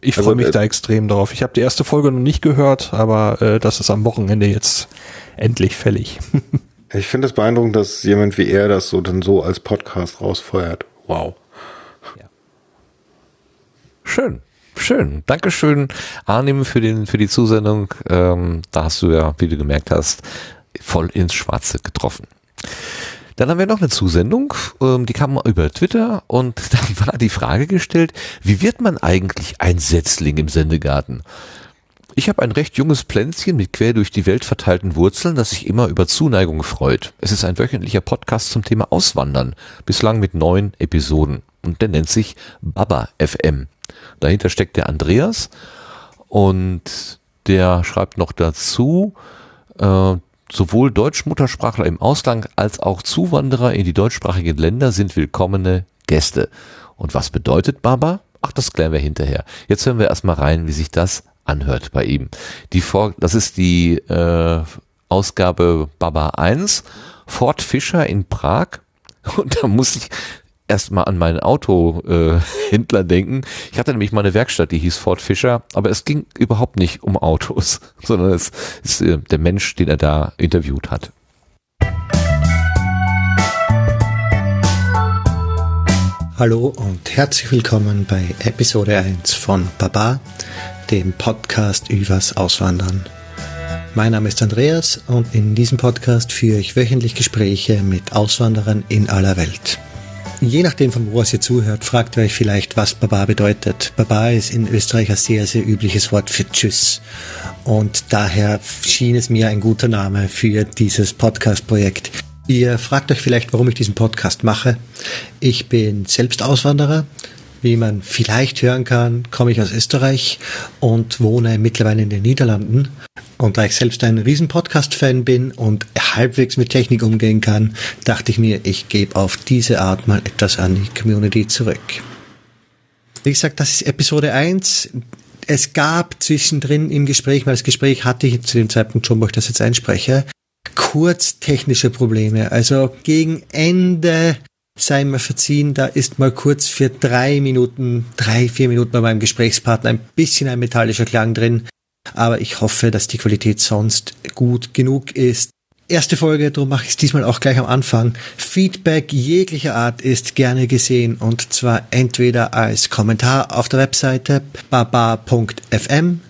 Ich Also, freue mich äh, da extrem drauf. Ich habe die erste Folge noch nicht gehört, aber äh, das ist am Wochenende jetzt endlich fällig. Ich finde es beeindruckend, dass jemand wie er das so dann so als Podcast rausfeuert. Wow. Schön, schön. Dankeschön, Arnim, für, den, für die Zusendung. Ähm, da hast du ja, wie du gemerkt hast, voll ins Schwarze getroffen. Dann haben wir noch eine Zusendung, ähm, die kam über Twitter und da war die Frage gestellt, wie wird man eigentlich ein Setzling im Sendegarten? Ich habe ein recht junges Pflänzchen mit quer durch die Welt verteilten Wurzeln, das sich immer über Zuneigung freut. Es ist ein wöchentlicher Podcast zum Thema Auswandern, bislang mit neun Episoden. Und der nennt sich Baba FM. Dahinter steckt der Andreas und der schreibt noch dazu, äh, sowohl Deutschmuttersprachler im Ausland als auch Zuwanderer in die deutschsprachigen Länder sind willkommene Gäste. Und was bedeutet Baba? Ach, das klären wir hinterher. Jetzt hören wir erstmal rein, wie sich das anhört bei ihm. Die Vor das ist die äh, Ausgabe Baba 1, Ford Fischer in Prag. Und da muss ich erstmal an meinen Autohändler äh, denken. Ich hatte nämlich mal eine Werkstatt, die hieß Ford Fischer, aber es ging überhaupt nicht um Autos, sondern es ist äh, der Mensch, den er da interviewt hat. Hallo und herzlich willkommen bei Episode 1 von Baba, dem Podcast übers Auswandern. Mein Name ist Andreas und in diesem Podcast führe ich wöchentlich Gespräche mit Auswanderern in aller Welt. Je nachdem, von wo aus ihr zuhört, fragt ihr euch vielleicht, was Baba bedeutet. Baba ist in Österreich ein sehr, sehr übliches Wort für Tschüss. Und daher schien es mir ein guter Name für dieses Podcast-Projekt. Ihr fragt euch vielleicht, warum ich diesen Podcast mache. Ich bin selbst Auswanderer. Wie man vielleicht hören kann, komme ich aus Österreich und wohne mittlerweile in den Niederlanden. Und da ich selbst ein riesen Podcast-Fan bin und halbwegs mit Technik umgehen kann, dachte ich mir, ich gebe auf diese Art mal etwas an die Community zurück. Wie gesagt, das ist Episode 1. Es gab zwischendrin im Gespräch, weil das Gespräch hatte ich zu dem Zeitpunkt schon, wo ich das jetzt einspreche, kurz technische Probleme. Also gegen Ende sei mir verziehen, da ist mal kurz für drei Minuten, drei, vier Minuten bei meinem Gesprächspartner ein bisschen ein metallischer Klang drin. aber ich hoffe, dass die Qualität sonst gut genug ist. Erste Folge, darum mache ich es diesmal auch gleich am Anfang. Feedback jeglicher Art ist gerne gesehen und zwar entweder als Kommentar auf der Webseite baba.fm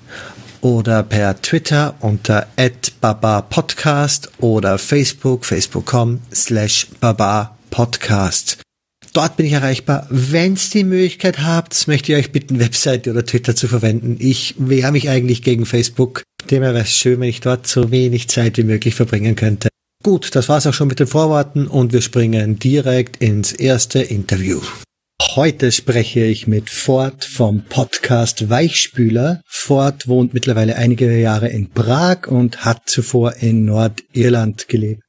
oder per Twitter unter @baba_podcast oder Facebook facebook.com baba_podcast. Dort bin ich erreichbar. Wenn ihr die Möglichkeit habt, möchte ich euch bitten, Webseite oder Twitter zu verwenden. Ich wehre mich eigentlich gegen Facebook. Dem wäre es schön, wenn ich dort so wenig Zeit wie möglich verbringen könnte. Gut, das war's auch schon mit den Vorworten und wir springen direkt ins erste Interview. Heute spreche ich mit Ford vom Podcast Weichspüler. Ford wohnt mittlerweile einige Jahre in Prag und hat zuvor in Nordirland gelebt.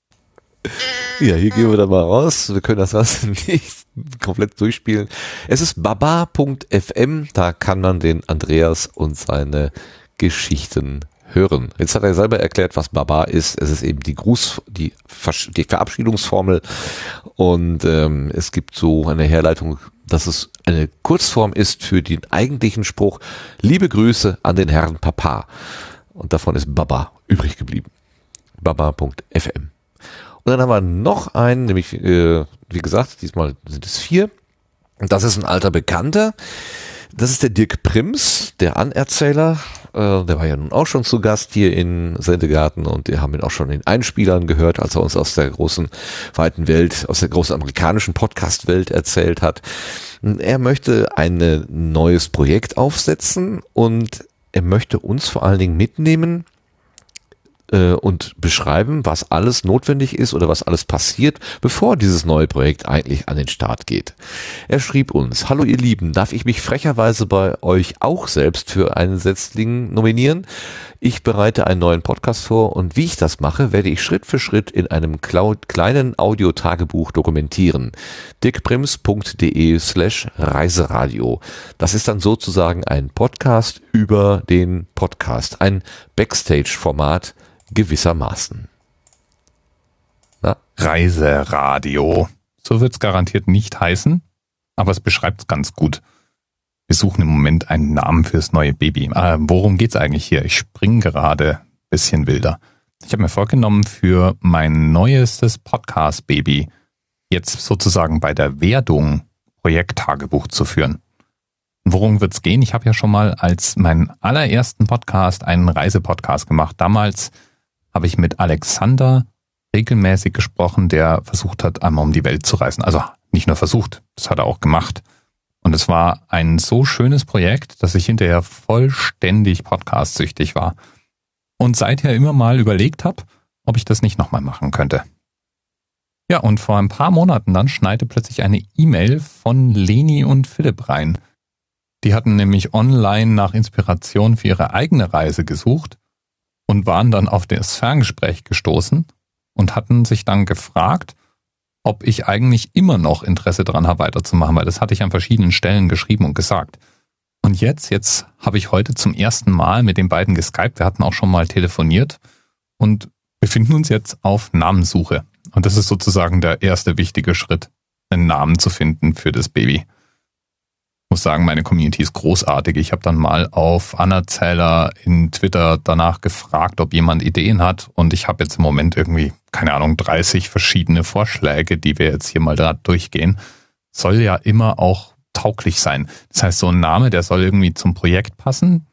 Ja, hier gehen wir da mal raus. Wir können das Ganze nicht komplett durchspielen. Es ist baba.fm, da kann man den Andreas und seine Geschichten hören. Jetzt hat er selber erklärt, was Baba ist. Es ist eben die Gruß, die, die Verabschiedungsformel und ähm, es gibt so eine Herleitung, dass es eine Kurzform ist für den eigentlichen Spruch Liebe Grüße an den Herrn Papa. Und davon ist Baba übrig geblieben. Baba.fm. Und dann haben wir noch einen, nämlich, äh, wie gesagt, diesmal sind es vier. Und das ist ein alter Bekannter. Das ist der Dirk Prims, der Anerzähler. Äh, der war ja nun auch schon zu Gast hier in Sendegarten und wir haben ihn auch schon in Einspielern gehört, als er uns aus der großen, weiten Welt, aus der großen amerikanischen Podcast-Welt erzählt hat. Er möchte ein neues Projekt aufsetzen und er möchte uns vor allen Dingen mitnehmen äh, und beschreiben, was alles notwendig ist oder was alles passiert, bevor dieses neue Projekt eigentlich an den Start geht. Er schrieb uns, Hallo ihr Lieben, darf ich mich frecherweise bei euch auch selbst für einen Setzling nominieren? Ich bereite einen neuen Podcast vor und wie ich das mache, werde ich Schritt für Schritt in einem kleinen Audiotagebuch dokumentieren. dickprims.de slash Reiseradio. Das ist dann sozusagen ein Podcast über den Podcast, ein Backstage-Format, gewissermaßen. Na? Reiseradio. So wird's garantiert nicht heißen, aber es beschreibt's ganz gut. Wir suchen im Moment einen Namen fürs neue Baby. Äh, worum geht's eigentlich hier? Ich spring gerade bisschen wilder. Ich habe mir vorgenommen, für mein neuestes Podcast-Baby jetzt sozusagen bei der Werdung Projekttagebuch zu führen. Worum wird's gehen? Ich habe ja schon mal als meinen allerersten Podcast einen Reisepodcast gemacht. Damals habe ich mit Alexander regelmäßig gesprochen, der versucht hat, einmal um die Welt zu reisen. Also nicht nur versucht, das hat er auch gemacht. Und es war ein so schönes Projekt, dass ich hinterher vollständig podcastsüchtig war. Und seither immer mal überlegt habe, ob ich das nicht nochmal machen könnte. Ja, und vor ein paar Monaten dann schneite plötzlich eine E-Mail von Leni und Philipp rein. Die hatten nämlich online nach Inspiration für ihre eigene Reise gesucht und waren dann auf das Ferngespräch gestoßen und hatten sich dann gefragt, ob ich eigentlich immer noch Interesse daran habe, weiterzumachen, weil das hatte ich an verschiedenen Stellen geschrieben und gesagt. Und jetzt, jetzt habe ich heute zum ersten Mal mit den beiden geskypt. Wir hatten auch schon mal telefoniert und befinden uns jetzt auf Namenssuche. Und das ist sozusagen der erste wichtige Schritt, einen Namen zu finden für das Baby muss sagen, meine Community ist großartig. Ich habe dann mal auf Anerzähler in Twitter danach gefragt, ob jemand Ideen hat. Und ich habe jetzt im Moment irgendwie, keine Ahnung, 30 verschiedene Vorschläge, die wir jetzt hier mal da durchgehen. Soll ja immer auch tauglich sein. Das heißt, so ein Name, der soll irgendwie zum Projekt passen.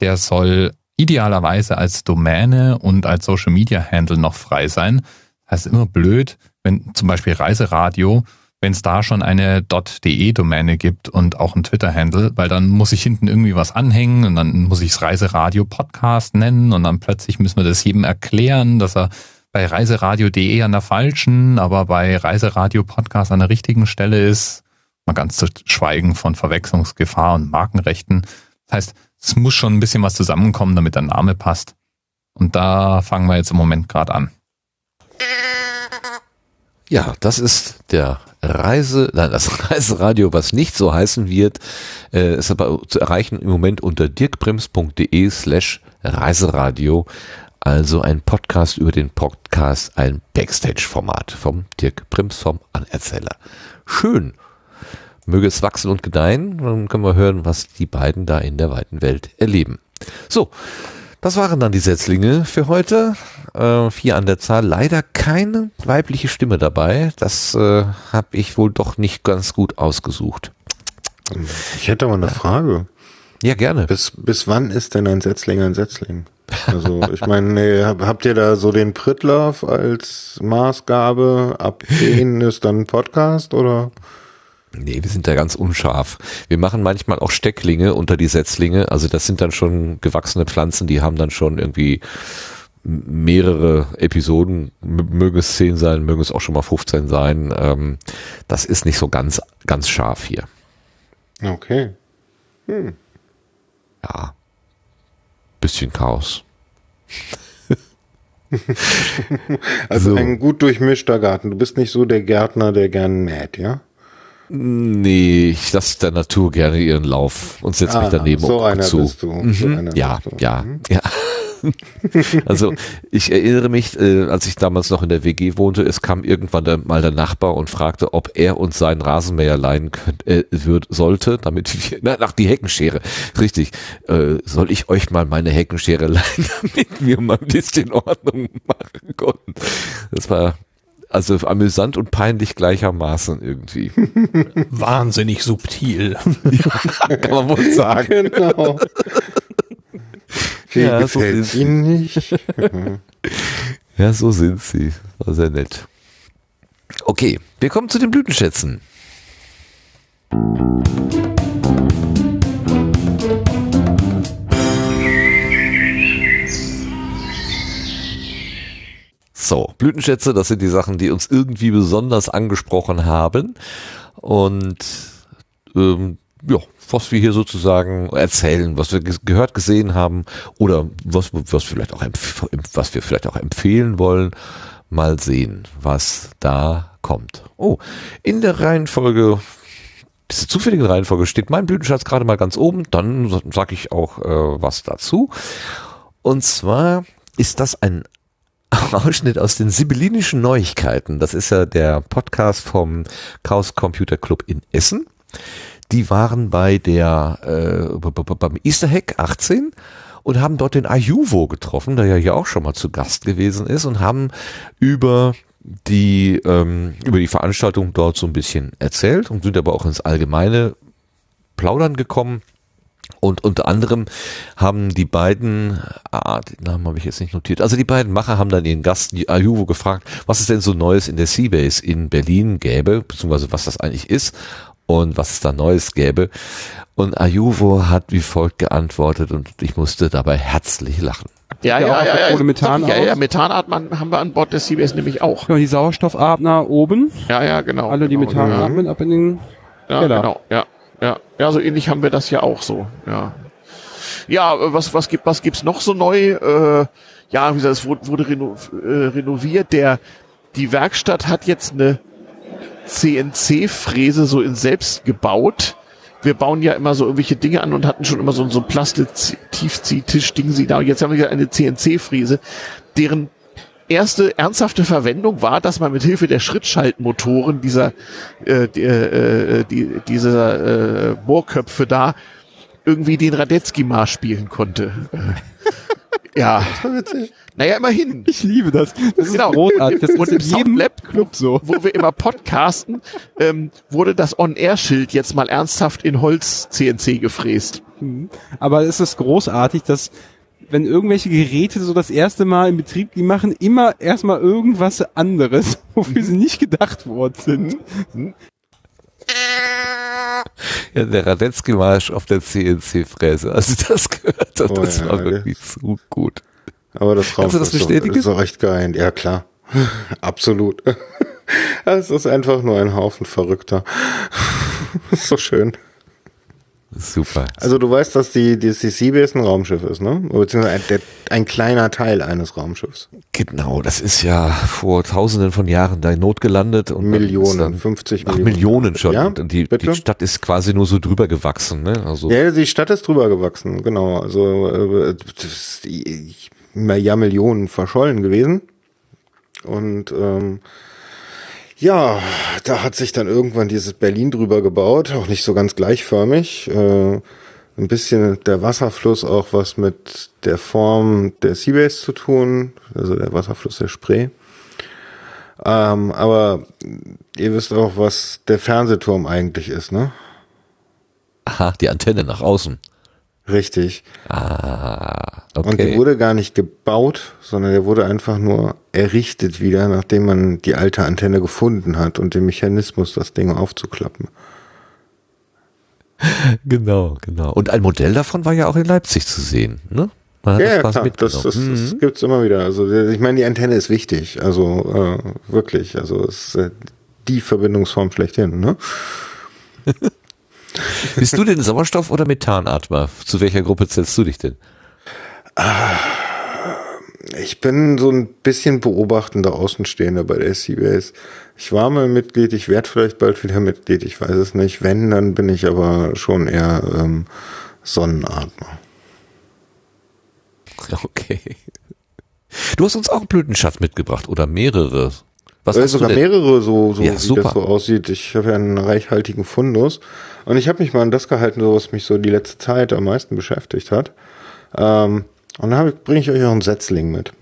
Der soll idealerweise als Domäne und als Social Media Handle noch frei sein. Das heißt, immer blöd, wenn zum Beispiel Reiseradio wenn es da schon eine .de-Domäne gibt und auch ein Twitter-Handle, weil dann muss ich hinten irgendwie was anhängen und dann muss ich es Reiseradio Podcast nennen und dann plötzlich müssen wir das jedem erklären, dass er bei reiseradio.de an der falschen, aber bei Reiseradio Podcast an der richtigen Stelle ist. Mal ganz zu schweigen von Verwechslungsgefahr und Markenrechten. Das heißt, es muss schon ein bisschen was zusammenkommen, damit der Name passt. Und da fangen wir jetzt im Moment gerade an. Ja, das ist der Reise, nein, das Reiseradio, was nicht so heißen wird, äh, ist aber zu erreichen im Moment unter dirkbrims.de slash Reiseradio. Also ein Podcast über den Podcast, ein Backstage-Format vom Dirk Prims vom Anerzähler. Schön. Möge es wachsen und gedeihen. Dann können wir hören, was die beiden da in der weiten Welt erleben. So, Das waren dann die Setzlinge für heute. Äh, vier an der Zahl. Leider keine weibliche Stimme dabei. Das äh, habe ich wohl doch nicht ganz gut ausgesucht. Ich hätte aber eine Frage. Ja, gerne. Bis, bis wann ist denn ein Setzling ein Setzling? Also ich meine, hab- habt ihr da so den Prittlauf als Maßgabe? Ab 10 ist dann ein Podcast oder? Nee, wir sind da ganz unscharf. Wir machen manchmal auch Stecklinge unter die Setzlinge. Also das sind dann schon gewachsene Pflanzen, die haben dann schon irgendwie mehrere Episoden. Mögen es 10 sein, mögen es auch schon mal 15 sein. Ähm, das ist nicht so ganz, ganz scharf hier. Okay. Hm. Ja. Bisschen Chaos. Also So. ein gut durchmischter Garten. Du bist nicht so der Gärtner, der gern mäht, ja? Nee, ich lasse der Natur gerne ihren Lauf und setze mich Ah, daneben so und einer zu. bist du, Mhm. so einer ja, bist du. ja, Mhm. ja. also ich erinnere mich, äh, als ich damals noch in der WG wohnte, es kam irgendwann der, mal der Nachbar und fragte, ob er uns seinen Rasenmäher leihen könnt, äh, würd, sollte, damit wir, na, nach die Heckenschere, richtig, äh, soll ich euch mal meine Heckenschere leihen, damit wir mal ein bisschen Ordnung machen konnten. Das war also amüsant und peinlich gleichermaßen irgendwie. Wahnsinnig subtil. Kann man wohl sagen. Genau. Wie Ja, so gefällt ist- Ihnen nicht? Ja, so sind sie. War sehr nett. Okay, wir kommen zu den Blütenschätzen. So, Blütenschätze, das sind die Sachen, die uns irgendwie besonders angesprochen haben. Und ähm, ja, was wir hier sozusagen erzählen, was wir ge- gehört, gesehen haben oder was, was, vielleicht auch was wir vielleicht auch empfehlen wollen. Mal sehen, was da kommt. Oh, in der Reihenfolge, diese zufällige Reihenfolge steht mein Blütenschatz gerade mal ganz oben. Dann sage ich auch äh, was dazu. Und zwar ist das ein Ausschnitt aus den Sibyllinischen Neuigkeiten. Das ist ja der Podcast vom Chaos Computer Club in Essen. Die waren bei der äh, beim Easter Hack 18 und haben dort den Ayuvo getroffen, der ja hier auch schon mal zu Gast gewesen ist und haben über die ähm, über die Veranstaltung dort so ein bisschen erzählt und sind aber auch ins allgemeine Plaudern gekommen. Und unter anderem haben die beiden, ah, den Namen habe ich jetzt nicht notiert, also die beiden Macher haben dann ihren Gast, die Ayuvo, gefragt, was es denn so Neues in der Seabase in Berlin gäbe, beziehungsweise was das eigentlich ist und was es da Neues gäbe. Und Ayuvo hat wie folgt geantwortet und ich musste dabei herzlich lachen. Ja, Ja, ja, ja, ja. ohne Methan ja, ja. Methanatmen haben wir an Bord des CBS nämlich auch. Ja, die Sauerstoffatmer oben. Ja, ja, genau. Alle, die genau, Methan ja. atmen, ab in den Ja, Keller. genau, ja, ja. Ja, so ähnlich haben wir das ja auch so, ja. Ja, was, was gibt, was gibt's noch so neu? Äh, ja, wie gesagt, es wurde, wurde reno, äh, renoviert. Der, die Werkstatt hat jetzt eine CNC-Fräse so in selbst gebaut. Wir bauen ja immer so irgendwelche Dinge an und hatten schon immer so, so ein Plastik-Tiefziehtisch-Ding jetzt haben wir eine CNC-Fräse, deren erste ernsthafte Verwendung war, dass man mit Hilfe der Schrittschaltmotoren dieser äh, die, äh, die, dieser äh, Bohrköpfe da irgendwie den Radetzky-Marsch spielen konnte. Äh, ja. Naja, immerhin. Ich liebe das. Das ist Genau. großartig. Das und im jedem Soundlab Club so. wo wir immer podcasten, ähm, wurde das On-Air-Schild jetzt mal ernsthaft in Holz-CNC gefräst. Mhm. Aber es ist großartig, dass wenn irgendwelche Geräte so das erste Mal in Betrieb, die machen immer erstmal irgendwas anderes, wofür sie nicht gedacht worden sind. Ja, der Radetzky-Marsch auf der CNC-Fräse. Also das gehört, das Oh ja, war der- wirklich so gut. Aber das du das ist so- bestätigen? Ist so recht geil. Ja, klar. Absolut. Es ist einfach nur ein Haufen Verrückter. so schön. Super. Also du weißt, dass die, die CCBS ein Raumschiff ist, ne? Beziehungsweise ein, der, ein kleiner Teil eines Raumschiffs. Genau, das ist ja vor tausenden von Jahren da in Not gelandet. Und Millionen, dann, 50 ach, Millionen. Millionen schon. Ja, die, die Stadt ist quasi nur so drüber gewachsen. Ne? Also Ja, die Stadt ist drüber gewachsen, genau. Also äh, ja Millionen verschollen gewesen. Und ähm, ja, da hat sich dann irgendwann dieses Berlin drüber gebaut, auch nicht so ganz gleichförmig. Äh, ein bisschen der Wasserfluss auch was mit der Form der Seabase zu tun, also der Wasserfluss der Spree. Ähm, aber ihr wisst auch, was der Fernsehturm eigentlich ist, ne? Aha, die Antenne nach außen. Richtig. Ah, Und okay. der wurde gar nicht gebaut, sondern der wurde einfach nur errichtet wieder, nachdem man die alte Antenne gefunden hat und den Mechanismus, das Ding aufzuklappen. Genau, genau. Und ein Modell davon war ja auch in Leipzig zu sehen, ne? Man Ja, quasi klar, das, das, mitgenommen. das Mhm. gibt's immer wieder. Also ich meine, die Antenne ist wichtig, also äh, wirklich, also es ist äh, die Verbindungsform schlechthin. Ne? Bist du denn Sauerstoff- oder Methanatmer? Zu welcher Gruppe zählst du dich denn? Ich bin so ein bisschen beobachtender Außenstehender bei der Seabase. Ich war mal Mitglied, ich werde vielleicht bald wieder Mitglied, ich weiß es nicht. Wenn, dann bin ich aber schon eher ähm, Sonnenatmer. Okay. Du hast uns auch einen Blütenschatz mitgebracht oder mehrere. Was äh, sogar mehrere, so, so Ja, wie super. das so aussieht. Ich habe ja einen reichhaltigen Fundus. Und ich habe mich mal an das gehalten, so was mich so die letzte Zeit am meisten beschäftigt hat. Ähm, und da bringe ich euch auch einen Setzling mit.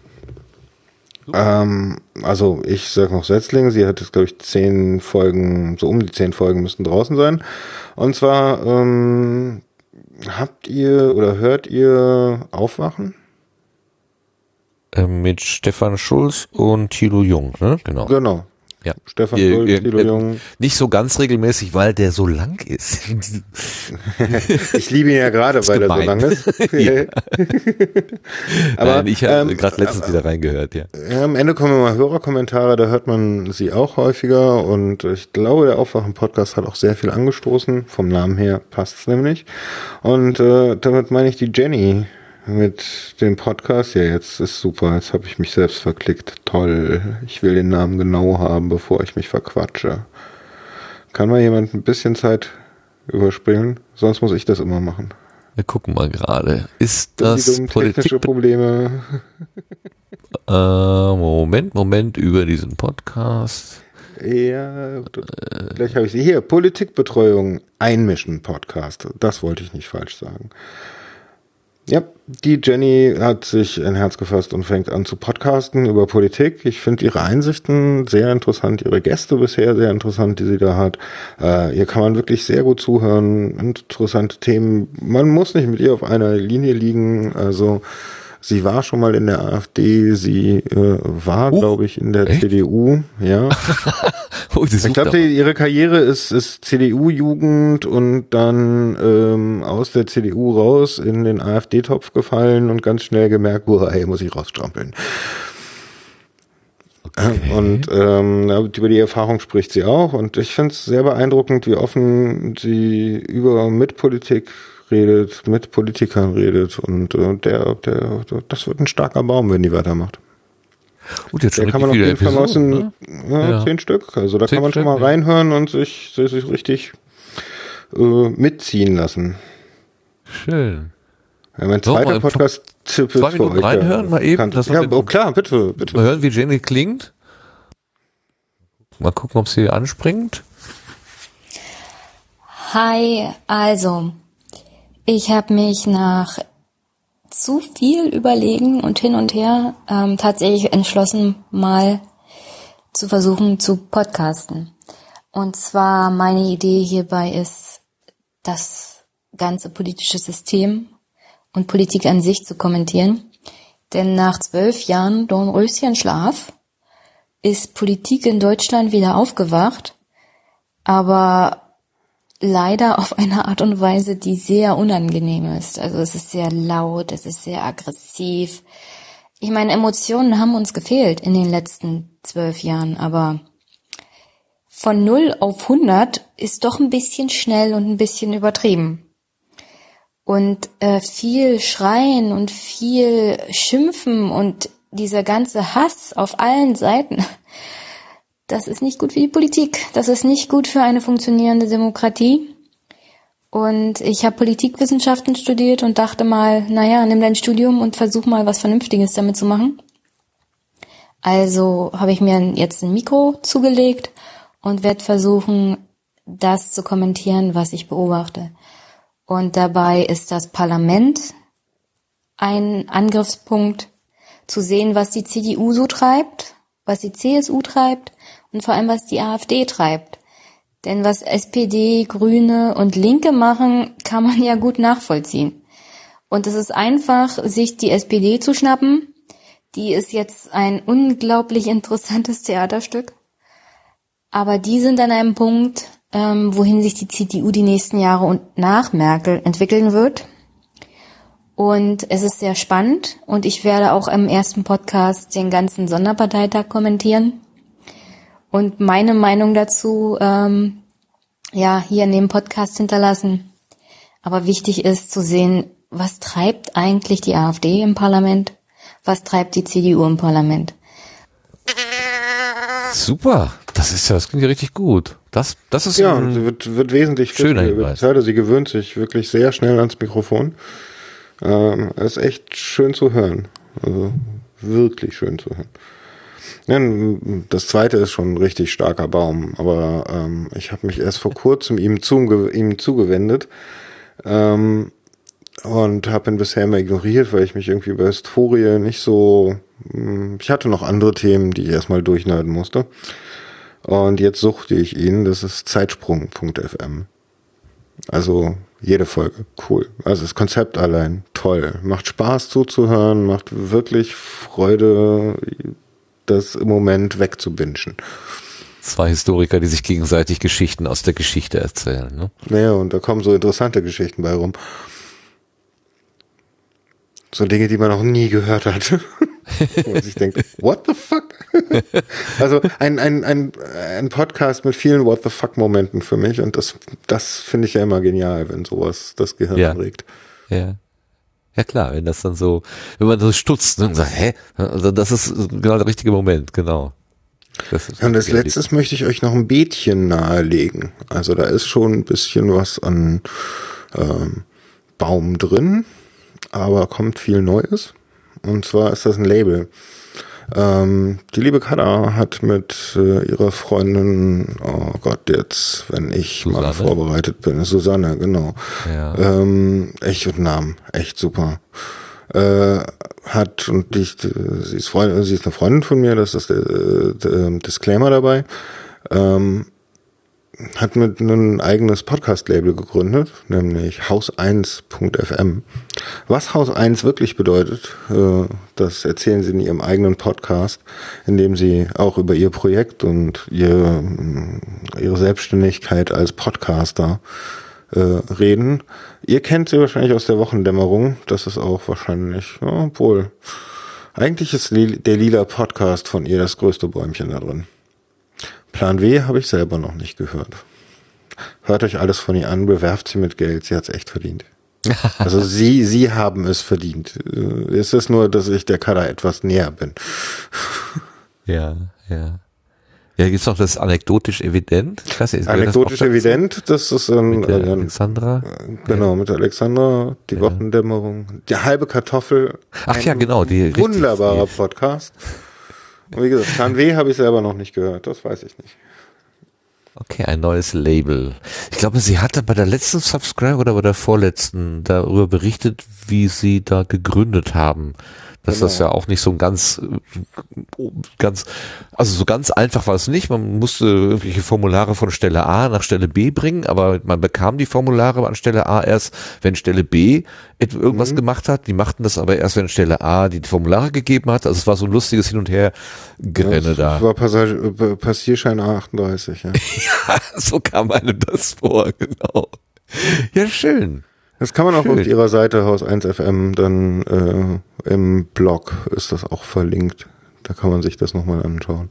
Ähm, also ich sag noch Setzling, sie hat jetzt, glaube ich, zehn Folgen, so um die zehn Folgen müssten draußen sein. Und zwar ähm, habt ihr oder hört ihr Aufwachen? Ähm, mit Stefan Schulz und Thilo Jung, ne? Genau. Genau. Ja. Stefan Schulz, ihr- Thilo äh, Jung. Nicht so ganz regelmäßig, weil der so lang ist. Ich liebe ihn ja gerade, weil er so gemein. lang ist. Aber, Nein, ich habe ähm, gerade letztens wieder reingehört, ja. Ja, am Ende kommen immer Hörerkommentare, da hört man sie auch häufiger und ich glaube, der Aufwachen-Podcast hat auch sehr viel angestoßen. Vom Namen her passt's nämlich. Und äh, damit meine ich die Jenny mit dem Podcast. Ja, jetzt ist super, jetzt habe ich mich selbst verklickt. Toll, ich will den Namen genau haben, bevor ich mich verquatsche. Kann mal jemand ein bisschen Zeit überspringen? Sonst muss ich das immer machen. Wir gucken mal gerade. Ist Das das sind technische Politik... Probleme. Äh, Moment, Moment, über diesen Podcast. Ja, gleich habe ich sie hier. Politikbetreuung einmischen Podcast. Das wollte ich nicht falsch sagen. Ja, die Jenny hat sich ein Herz gefasst und fängt an zu podcasten über Politik. Ich finde ihre Einsichten sehr interessant, ihre Gäste bisher sehr interessant, die sie da hat. Äh, ihr kann man wirklich sehr gut zuhören, interessante Themen. Man muss nicht mit ihr auf einer Linie liegen. Also sie war schon mal in der AfD, sie äh, war, glaube ich, in der CDU. Ja. Oh, ich glaube, ihre Karriere ist, ist CDU-Jugend und dann ähm, aus der CDU raus in den AfD-Topf gefallen und ganz schnell gemerkt, boah, ey, muss ich rausstrampeln. Und ähm, über die Erfahrung spricht sie auch. Und ich finde es sehr beeindruckend, wie offen sie über Mitpolitik redet, mit Politikern redet. Und äh, der, der, das wird ein starker Baum, wenn die weitermacht. Gut, jetzt Da schon kann man auf jeden Fall aus den Episoden, ja, Ja. zehn Stück. Also da Zehn kann man schon Stück, mal ja. reinhören und sich, sich, sich richtig äh, mitziehen lassen. Schön. Ja, mein So, zweiter Podcast-Tipp zwei ist für Minuten euch. reinhören, mal eben, wir Ja, oh, klar, bitte, bitte. Mal hören, wie Jenny klingt. Mal gucken, ob sie anspringt. Hi, also, ich habe mich nach zu viel Überlegen und hin und her ähm, tatsächlich entschlossen, mal zu versuchen zu podcasten. Und zwar meine Idee hierbei ist, das ganze politische System und Politik an sich zu kommentieren. Denn nach zwölf Jahren Dornröschenschlaf ist Politik in Deutschland wieder aufgewacht, aber leider auf eine Art und Weise, die sehr unangenehm ist. Also es ist sehr laut, es ist sehr aggressiv. Ich meine, Emotionen haben uns gefehlt in den letzten zwölf Jahren, aber von 0 auf 100 ist doch ein bisschen schnell und ein bisschen übertrieben. Und äh, viel Schreien und viel Schimpfen und dieser ganze Hass auf allen Seiten, das ist nicht gut für die Politik. Das ist nicht gut für eine funktionierende Demokratie. Und ich habe Politikwissenschaften studiert und dachte mal, naja, nimm dein Studium und versuch mal was Vernünftiges damit zu machen. Also habe ich mir jetzt ein Mikro zugelegt und werde versuchen, das zu kommentieren, was ich beobachte. Und dabei ist das Parlament ein Angriffspunkt, zu sehen, was die CDU so treibt, was die CSU treibt und vor allem, was die AfD treibt. Denn was SPD, Grüne und Linke machen, kann man ja gut nachvollziehen. Und es ist einfach, sich die SPD zu schnappen. Die ist jetzt ein unglaublich interessantes Theaterstück. Aber die sind an einem Punkt, ähm, wohin sich die CDU die nächsten Jahre und nach Merkel entwickeln wird. Und es ist sehr spannend und ich werde auch im ersten Podcast den ganzen Sonderparteitag kommentieren und meine Meinung dazu ähm, ja hier in dem Podcast hinterlassen. Aber wichtig ist zu sehen, was treibt eigentlich die AfD im Parlament, was treibt die CDU im Parlament. Super, das ist ja, das klingt ja richtig gut. Das, das ist ja, ein sie wird, wird wesentlich schöner Hinweis. Sie gewöhnt sich wirklich sehr schnell ans Mikrofon. Ähm, ist echt schön zu hören. Also wirklich schön zu hören. Das zweite ist schon ein richtig starker Baum, aber ähm, ich habe mich erst vor kurzem ihm, zuge ihm zugewendet ähm, und habe ihn bisher immer ignoriert, weil ich mich irgendwie über Historie nicht so. mh, Ich hatte noch andere Themen, die ich erstmal durchnörden musste. Und jetzt suchte ich ihn, das ist Zeitsprung.fm. Also jede Folge, cool. Also das Konzept allein, toll. Macht Spaß zuzuhören, macht wirklich Freude, das im Moment wegzubingen. Zwei Historiker, die sich gegenseitig Geschichten aus der Geschichte erzählen. Ne? Naja, und da kommen so interessante Geschichten bei rum. So Dinge, die man noch nie gehört hat. Wo man sich denkt, what the fuck? also ein, ein, ein, ein Podcast mit vielen what the fuck Momenten für mich und das, das finde ich ja immer genial, wenn sowas das Gehirn Ja. anregt. Ja. Ja klar, wenn das dann so, wenn man so stutzt und sagt, hä? Also das ist genau der richtige Moment, genau. Das ist Und als ja, letztes möchte ich euch noch ein Beetchen nahelegen. Also da ist schon ein bisschen was an ähm, Baum drin, aber kommt viel Neues. Und zwar ist das ein Label. Ähm, die liebe Kada hat mit äh, ihrer Freundin, oh Gott, jetzt, wenn ich mal vorbereitet bin, Susanne, genau. Ja. Ähm, echt und Namen, echt super. Äh, hat und ich, sie ist Freundin, sie ist eine Freundin von mir, das ist der, der Disclaimer dabei. Ähm, hat mit ein eigenes Podcast-Label gegründet, nämlich Haus1.fm. Was Haus 1 wirklich bedeutet, äh, das erzählen sie in ihrem eigenen Podcast, in dem sie auch über ihr Projekt und ihr, ihre Selbstständigkeit als Podcaster äh, reden. Ihr kennt sie wahrscheinlich aus der Wochendämmerung. Das ist auch wahrscheinlich, obwohl. Eigentlich ist der lila Podcast von ihr das größte Bäumchen da drin. Plan W habe ich selber noch nicht gehört. Hört euch alles von ihr an, bewerft sie mit Geld, sie hat es echt verdient. Also sie, sie haben es verdient. Äh, Es ist nur, dass ich der Kader etwas näher bin. Ja, ja. Ja, gibt's noch das anekdotisch evident. Ich weiß nicht, gehört das Anekdotisch dazu? evident, das ist ein, Mit der ein Alexandra. Genau, mit der Alexandra, die Wochendämmerung, die halbe Kartoffel. Ach ja, genau, die wunderbarer Podcast. Und wie gesagt, Plan W habe ich selber noch nicht gehört, das weiß ich nicht. Okay, ein neues Label. Ich glaube, sie hatte bei der letzten Subscribe oder bei der vorletzten darüber berichtet, wie sie da gegründet haben. Dass das Genau. ja auch nicht so ein ganz, ganz, also so ganz einfach war es nicht. Man musste irgendwelche Formulare von Stelle A nach Stelle B bringen, aber man bekam die Formulare an Stelle A erst, wenn Stelle B irgendwas gemacht hat. Die machten das aber erst, wenn Stelle A die Formulare gegeben hat. Also es war so ein lustiges Hin und Her Gerenne da. Das war Passage, äh, Passierschein A38, ja. Ja, so kam einem das vor, genau. Ja, schön. Das kann man auch Schön. auf ihrer Seite Haus 1 FM dann äh, im Blog ist das auch verlinkt. Da kann man sich das nochmal anschauen.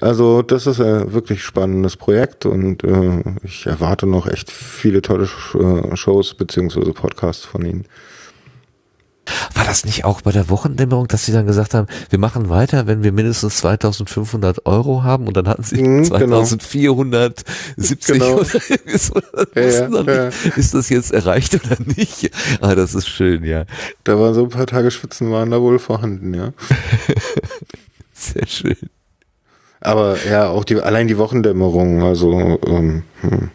Also das ist ein wirklich spannendes Projekt und äh, ich erwarte noch echt viele tolle äh, Shows beziehungsweise Podcasts von ihnen. War das nicht auch bei der Wochendämmerung, dass sie dann gesagt haben, wir machen weiter, wenn wir mindestens 2500 Euro haben und dann hatten sie Mhm, genau. 2470 Genau. Dann Ja, ja, ja. Ist das jetzt erreicht oder nicht? Ah, das ist schön, ja. Da waren so ein paar Tage Schwitzen waren da wohl vorhanden, ja. Sehr schön. Aber ja, auch die, allein die Wochendämmerung, also ähm, hm,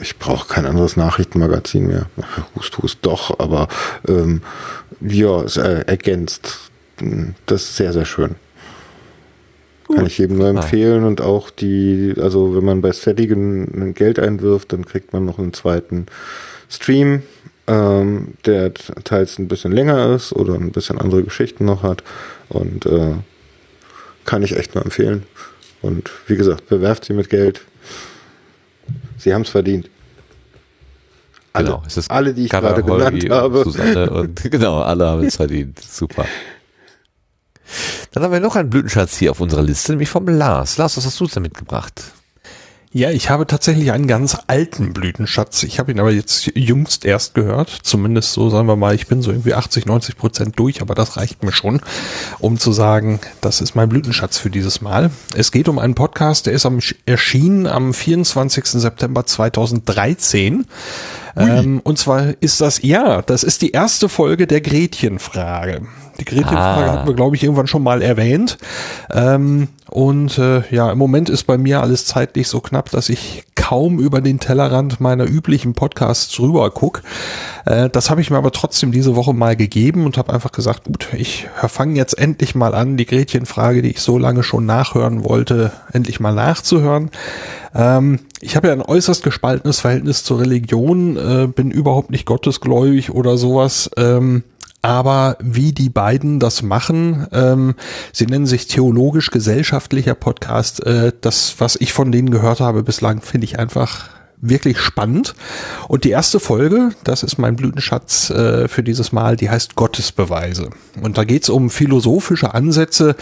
ich brauche kein anderes Nachrichtenmagazin mehr. Hust, hust, doch, aber ähm, ja, es äh, ergänzt. Das ist sehr, sehr schön. Kann ich jedem nur empfehlen und auch die, also wenn man bei Steadigan Geld einwirft, dann kriegt man noch einen zweiten Stream, ähm, der teils ein bisschen länger ist oder ein bisschen andere Geschichten noch hat und äh, kann ich echt nur empfehlen. Und wie gesagt, bewerft sie mit Geld. Sie haben es verdient. Alle, Genau, es ist alle, die ich Carla, gerade genannt Holgi habe. Susanne und genau, alle haben es verdient. Super. Dann haben wir noch einen Blütenschatz hier auf unserer Liste, nämlich vom Lars. Lars, was hast du uns denn mitgebracht? Ja, ich habe tatsächlich einen ganz alten Blütenschatz. Ich habe ihn aber jetzt jüngst erst gehört. Zumindest so, sagen wir mal, ich bin so irgendwie 80, 90 Prozent durch, aber das reicht mir schon, um zu sagen, das ist mein Blütenschatz für dieses Mal. Es geht um einen Podcast, der ist am, erschienen am 24. September 2013. Ähm, und zwar ist das, ja, das ist die erste Folge der Gretchenfrage. Die Gretchenfrage Ah. hatten wir, glaube ich, irgendwann schon mal erwähnt. Ähm, und äh, ja, im Moment ist bei mir alles zeitlich so knapp, dass ich kaum über den Tellerrand meiner üblichen Podcasts rüber guck. Äh, das habe ich mir aber trotzdem diese Woche mal gegeben und habe einfach gesagt, gut, ich fange jetzt endlich mal an, die Gretchenfrage, die ich so lange schon nachhören wollte, endlich mal nachzuhören. Ähm, ich habe ja ein äußerst gespaltenes Verhältnis zur Religion, äh, bin überhaupt nicht gottesgläubig oder sowas. Ähm, aber wie die beiden das machen, ähm, sie nennen sich theologisch-gesellschaftlicher Podcast, äh, das, was ich von denen gehört habe bislang, finde ich einfach wirklich spannend. Und die erste Folge, das ist mein Blütenschatz äh, für dieses Mal, die heißt Gottesbeweise. Und da geht's um philosophische Ansätze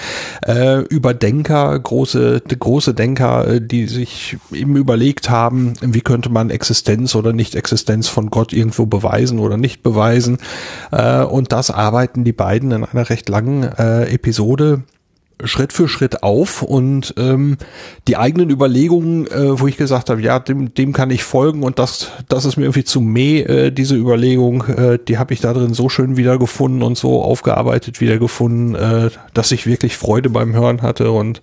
äh, über Denker, große, große Denker, äh, die sich eben überlegt haben, wie könnte man Existenz oder Nicht-Existenz von Gott irgendwo beweisen oder nicht beweisen. Äh, und das arbeiten die beiden in einer recht langen äh, Episode Schritt für Schritt auf und ähm, die eigenen Überlegungen, äh, wo ich gesagt habe, ja, dem, dem kann ich folgen und das, das ist mir irgendwie zu meh, äh, diese Überlegung, äh, die habe ich da drin so schön wiedergefunden und so aufgearbeitet wiedergefunden, äh, dass ich wirklich Freude beim Hören hatte und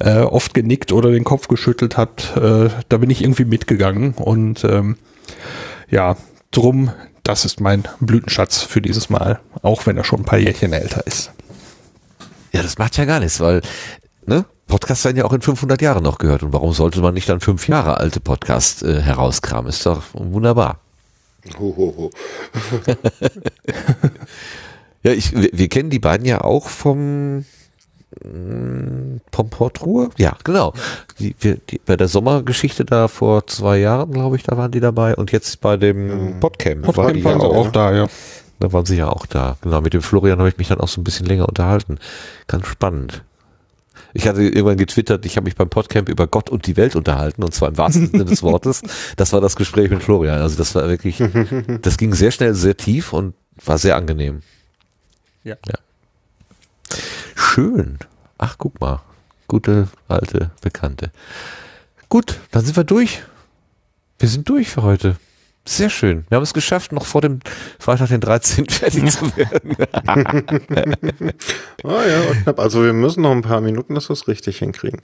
äh, oft genickt oder den Kopf geschüttelt hat. Äh, da bin ich irgendwie mitgegangen und ähm, ja, drum, das ist mein Blütenschatz für dieses Mal, auch wenn er schon ein paar Jährchen älter ist. Ja, das macht ja gar nichts, weil ne, Podcasts werden ja auch in 500 Jahren noch gehört. Und warum sollte man nicht dann fünf Jahre alte Podcasts äh, herauskramen? Ist doch wunderbar. Ho, ho, ho. Ja, ich, wir, wir kennen die beiden ja auch vom mm, Pomportruhe? Ja, genau. Die, wir, die, bei der Sommergeschichte da vor zwei Jahren, glaube ich, da waren die dabei. Und jetzt bei dem Podcamp. Podcamp die waren sie auch da, ja. Da waren sie ja auch da. Genau, mit dem Florian habe ich mich dann auch so ein bisschen länger unterhalten. Ganz spannend. Ich hatte irgendwann getwittert, ich habe mich beim Podcamp über Gott und die Welt unterhalten, und zwar im wahrsten Sinne des Wortes. Das war das Gespräch mit Florian. Also das war wirklich, das ging sehr schnell, sehr tief und war sehr angenehm. Ja. ja. Schön. Ach, guck mal. Gute, alte Bekannte. Gut, dann sind wir durch. Wir sind durch für heute. Sehr schön. Wir haben es geschafft, noch vor dem Freitag den 13. fertig zu werden. Ah ja, knapp. Also wir müssen noch ein paar Minuten, dass wir es richtig hinkriegen.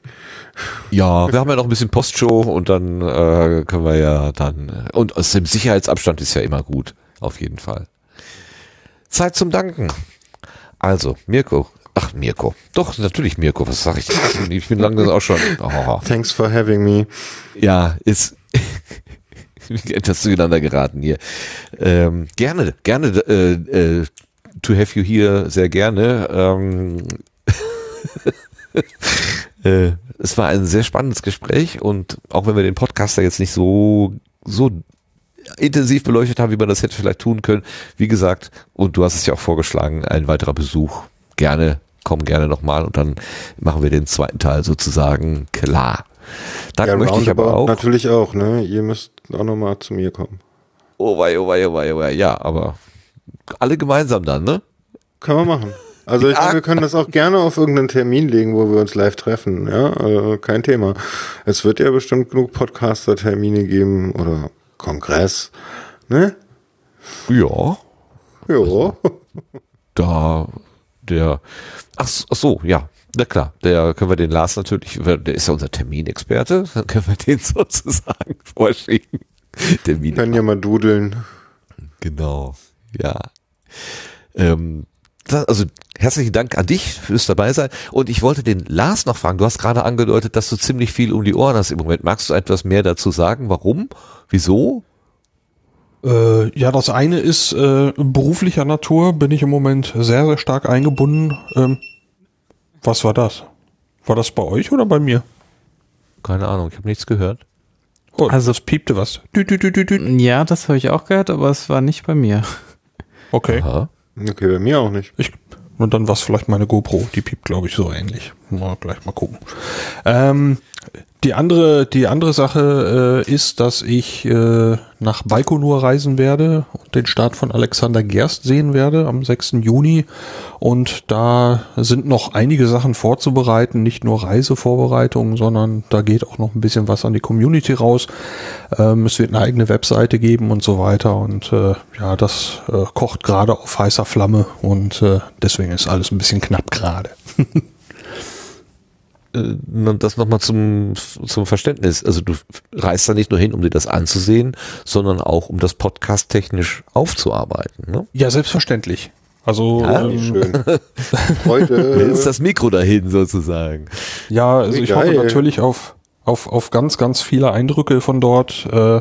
Ja, wir haben ja noch ein bisschen Postshow und dann äh, können wir ja dann äh, und aus dem Sicherheitsabstand ist ja immer gut, auf jeden Fall. Zeit zum Danken. Also, Mirko. Ach, Mirko. Doch, natürlich Mirko. Was sag ich? Ich bin, ich bin langsam auch schon. Oh. Thanks for having me. Ja, ist etwas zueinander geraten hier. Ähm, gerne, gerne äh, äh, to have you here, sehr gerne. Ähm, äh, es war ein sehr spannendes Gespräch und auch wenn wir den Podcaster jetzt nicht so so intensiv beleuchtet haben, wie man das hätte vielleicht tun können, wie gesagt, und du hast es ja auch vorgeschlagen, ein weiterer Besuch gerne, komm gerne nochmal und dann machen wir den zweiten Teil sozusagen klar. Dann ja, möchte ich aber auch Natürlich auch, ne? Ihr müsst auch nochmal zu mir kommen. Oh wei, oh wei, oh wei, oh wei. Ja, aber alle gemeinsam dann, ne? Können wir machen. Also ich meine, wir können das auch gerne auf irgendeinen Termin legen, wo wir uns live treffen, ja, also kein Thema. Es wird ja bestimmt genug Podcaster-Termine geben oder Kongress, ne? Ja. Ja. Da, der, ach, ach so, ja, na klar, der können wir den Lars natürlich, der ist ja unser Terminexperte, dann können wir den sozusagen vorschicken. Der Minimarkt. Können ja mal dudeln. Genau, ja. Ähm, das, also herzlichen Dank an dich fürs dabei sein. Und ich wollte den Lars noch fragen. Du hast gerade angedeutet, dass du ziemlich viel um die Ohren hast im Moment. Magst du etwas mehr dazu sagen? Warum? Wieso? Äh, ja, das eine ist äh, beruflicher Natur, bin ich im Moment sehr, sehr stark eingebunden. Ähm, was war das? War das bei euch oder bei mir? Keine Ahnung, ich habe nichts gehört. Oh, also es piepte was. Dü, dü, dü, dü, dü. Ja, das habe ich auch gehört, aber es war nicht bei mir. Okay. Aha. Okay, bei mir auch nicht. Ich, und dann war es vielleicht meine GoPro. Die piept, glaube ich, so ähnlich. Mal gleich mal gucken. Ähm, die andere, die andere Sache äh, ist, dass ich äh, nach Baikonur reisen werde und den Start von Alexander Gerst sehen werde am 6. Juni. Und da sind noch einige Sachen vorzubereiten, nicht nur Reisevorbereitungen, sondern da geht auch noch ein bisschen was an die Community raus. Ähm, es wird eine eigene Webseite geben und so weiter. Und äh, ja, das äh, kocht gerade auf heißer Flamme und äh, deswegen ist alles ein bisschen knapp gerade. Äh, das nochmal zum, zum Verständnis. Also du reist da nicht nur hin, um dir das anzusehen, sondern auch, um das Podcast technisch aufzuarbeiten. Ne? Ja, selbstverständlich. Also Ja, ähm, Schön. Freude. Hältst das Mikro dahin sozusagen. Ja, also Wie ich hoffe geil. natürlich auf auf auf ganz ganz viele Eindrücke von dort. Äh,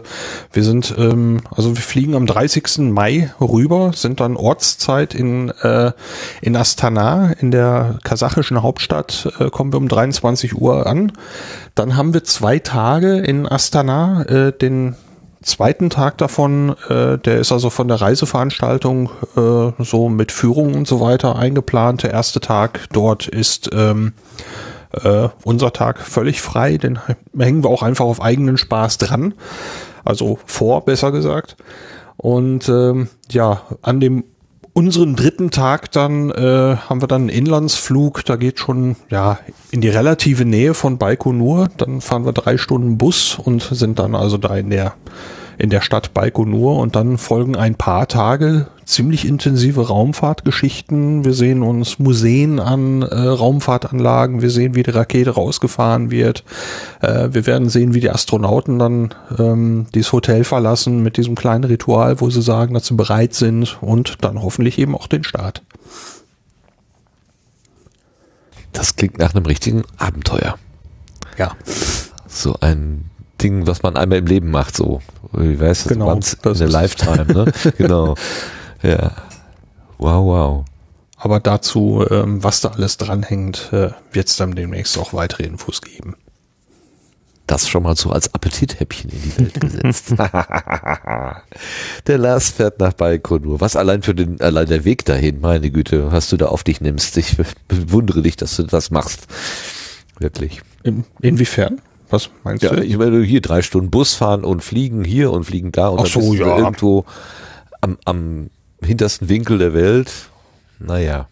wir sind ähm, also wir fliegen am 30. Mai rüber, sind dann Ortszeit in äh, in Astana in der kasachischen Hauptstadt äh, kommen wir um 23 Uhr an. Dann haben wir zwei Tage in Astana, äh, den zweiten Tag davon, äh, der ist also von der Reiseveranstaltung äh, so mit Führung und so weiter eingeplant. Der erste Tag dort ist ähm, äh, unser Tag völlig frei, den hängen wir auch einfach auf eigenen Spaß dran. Also vor, besser gesagt. Und ähm, ja, an dem unseren dritten Tag dann äh, haben wir dann einen Inlandsflug, da geht schon ja in die relative Nähe von Baikonur. Dann fahren wir drei Stunden Bus und sind dann also da in der in der Stadt Baikonur und dann folgen ein paar Tage ziemlich intensive Raumfahrtgeschichten. Wir sehen uns Museen an, äh, Raumfahrtanlagen, wir sehen, wie die Rakete rausgefahren wird. Äh, wir werden sehen, wie die Astronauten dann ähm, dieses Hotel verlassen mit diesem kleinen Ritual, wo sie sagen, dass sie bereit sind und dann hoffentlich eben auch den Start. Das klingt nach einem richtigen Abenteuer. Ja. So ein Ding, was man einmal im Leben macht, so. Wie weißt du, Genau, once das in a lifetime, ne? genau. Ja. Wow, wow. Aber dazu, ähm, was da alles dranhängt, äh, wird es dann demnächst auch weitere Infos geben. Das schon mal so als Appetithäppchen in die Welt gesetzt. der Lars fährt nach Baikonur. Was allein für den, allein der Weg dahin, meine Güte, was du da auf dich nimmst. Ich bewundere dich, dass du das machst. Wirklich. In, inwiefern? Was meinst Ja, du? ich meine, hier drei Stunden Bus fahren und fliegen hier und fliegen da und Ach dann so, ja. irgendwo am, am hintersten Winkel der Welt. Naja.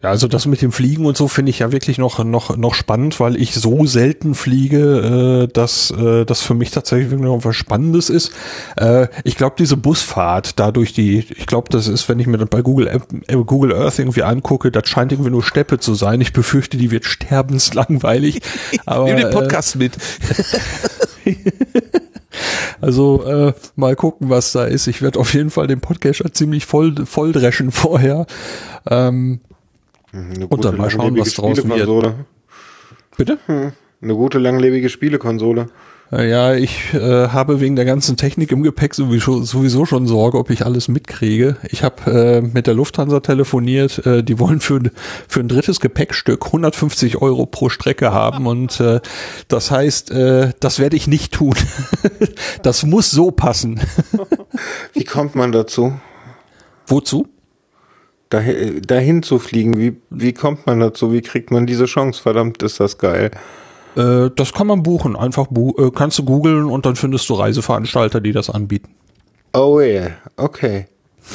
Ja, also das mit dem Fliegen und so finde ich ja wirklich noch noch noch spannend, weil ich so selten fliege, äh, dass äh, das für mich tatsächlich wirklich noch was Spannendes ist. Äh, ich glaube, diese Busfahrt, dadurch die, ich glaube, das ist, wenn ich mir das bei Google App, äh, Google Earth irgendwie angucke, das scheint irgendwie nur Steppe zu sein. Ich befürchte, die wird sterbenslangweilig. Aber, Nimm den äh, Podcast mit. Also äh, mal gucken, was da ist. Ich werde auf jeden Fall den Podcatcher ziemlich voll voll dreschen vorher. Ähm, Eine und dann mal schauen, was draus wird. Bitte? Hm, Eine gute langlebige Spielekonsole. Äh, Ja, ich äh, habe wegen der ganzen Technik im Gepäck sowieso, sowieso schon Sorge, ob ich alles mitkriege. Ich habe äh, mit der Lufthansa telefoniert, äh, die wollen für, ein- für ein drittes Gepäckstück 150 Euro pro Strecke haben und äh, das heißt, äh, das werde ich nicht tun. das muss so passen. Wie kommt man dazu? Wozu? Dahin, dahin zu fliegen, wie, wie kommt man dazu? Wie kriegt man diese Chance? Verdammt, ist das geil. Äh, das kann man buchen. Einfach bu äh, kannst du googeln und dann findest du Reiseveranstalter, die das anbieten. Oh yeah, okay.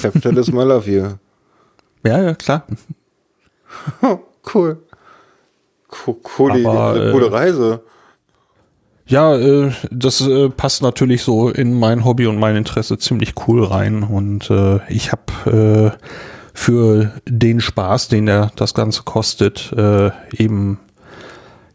Capitalism, I love you. Ja, ja, klar. cool. Co coole, Aber, eine äh, coole Reise. Ja, äh, das äh, passt natürlich so in mein Hobby und mein Interesse ziemlich cool rein. Und äh, ich habe äh, für den Spaß, den der das Ganze kostet, äh, eben,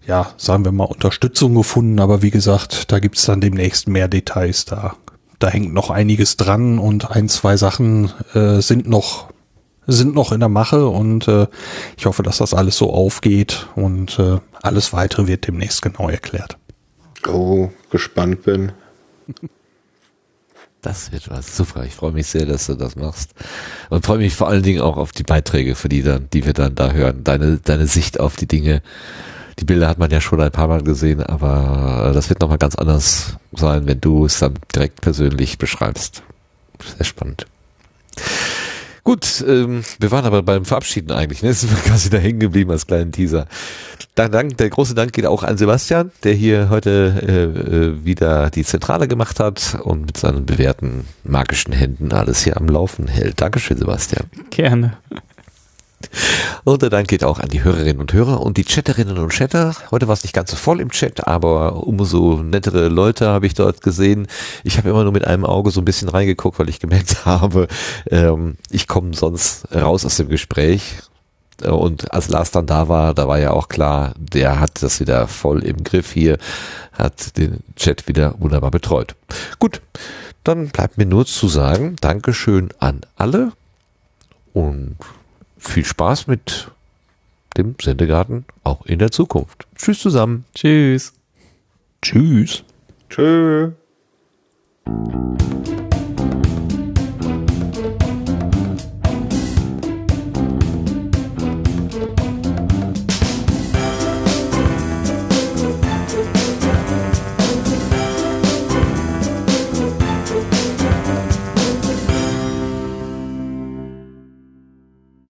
ja, sagen wir mal, Unterstützung gefunden. Aber wie gesagt, da gibt's dann demnächst mehr Details. Da da hängt noch einiges dran und ein, zwei Sachen äh, sind noch sind noch in der Mache und äh, ich hoffe, dass das alles so aufgeht und äh, alles weitere wird demnächst genau erklärt. Oh, gespannt bin. Das wird was. Super. Ich freue mich sehr, dass du das machst. Und freue mich vor allen Dingen auch auf die Beiträge, für die dann, die wir dann da hören. Deine, deine Sicht auf die Dinge. Die Bilder hat man ja schon ein paar Mal gesehen, aber das wird nochmal ganz anders sein, wenn du es dann direkt persönlich beschreibst. Sehr spannend. Gut, ähm, wir waren aber beim Verabschieden eigentlich. Ne? Sind wir quasi da hängen geblieben als kleinen Teaser. Dann, Dank, der große Dank geht auch an Sebastian, der hier heute äh, äh, wieder die Zentrale gemacht hat und mit seinen bewährten magischen Händen alles hier am Laufen hält. Dankeschön, Sebastian. Gerne. Und Dank geht auch an die Hörerinnen und Hörer und die Chatterinnen und Chatter. Heute war es nicht ganz so voll im Chat, aber umso nettere Leute habe ich dort gesehen. Ich habe immer nur mit einem Auge so ein bisschen reingeguckt, weil ich gemerkt habe, ähm, ich komme sonst raus aus dem Gespräch. Und als Lars dann da war, da war ja auch klar, der hat das wieder voll im Griff hier, hat den Chat wieder wunderbar betreut. Gut, dann bleibt mir nur zu sagen, Dankeschön an alle und viel Spaß mit dem Sendegarten auch in der Zukunft. Tschüss zusammen. Tschüss. Tschüss. Tschüss.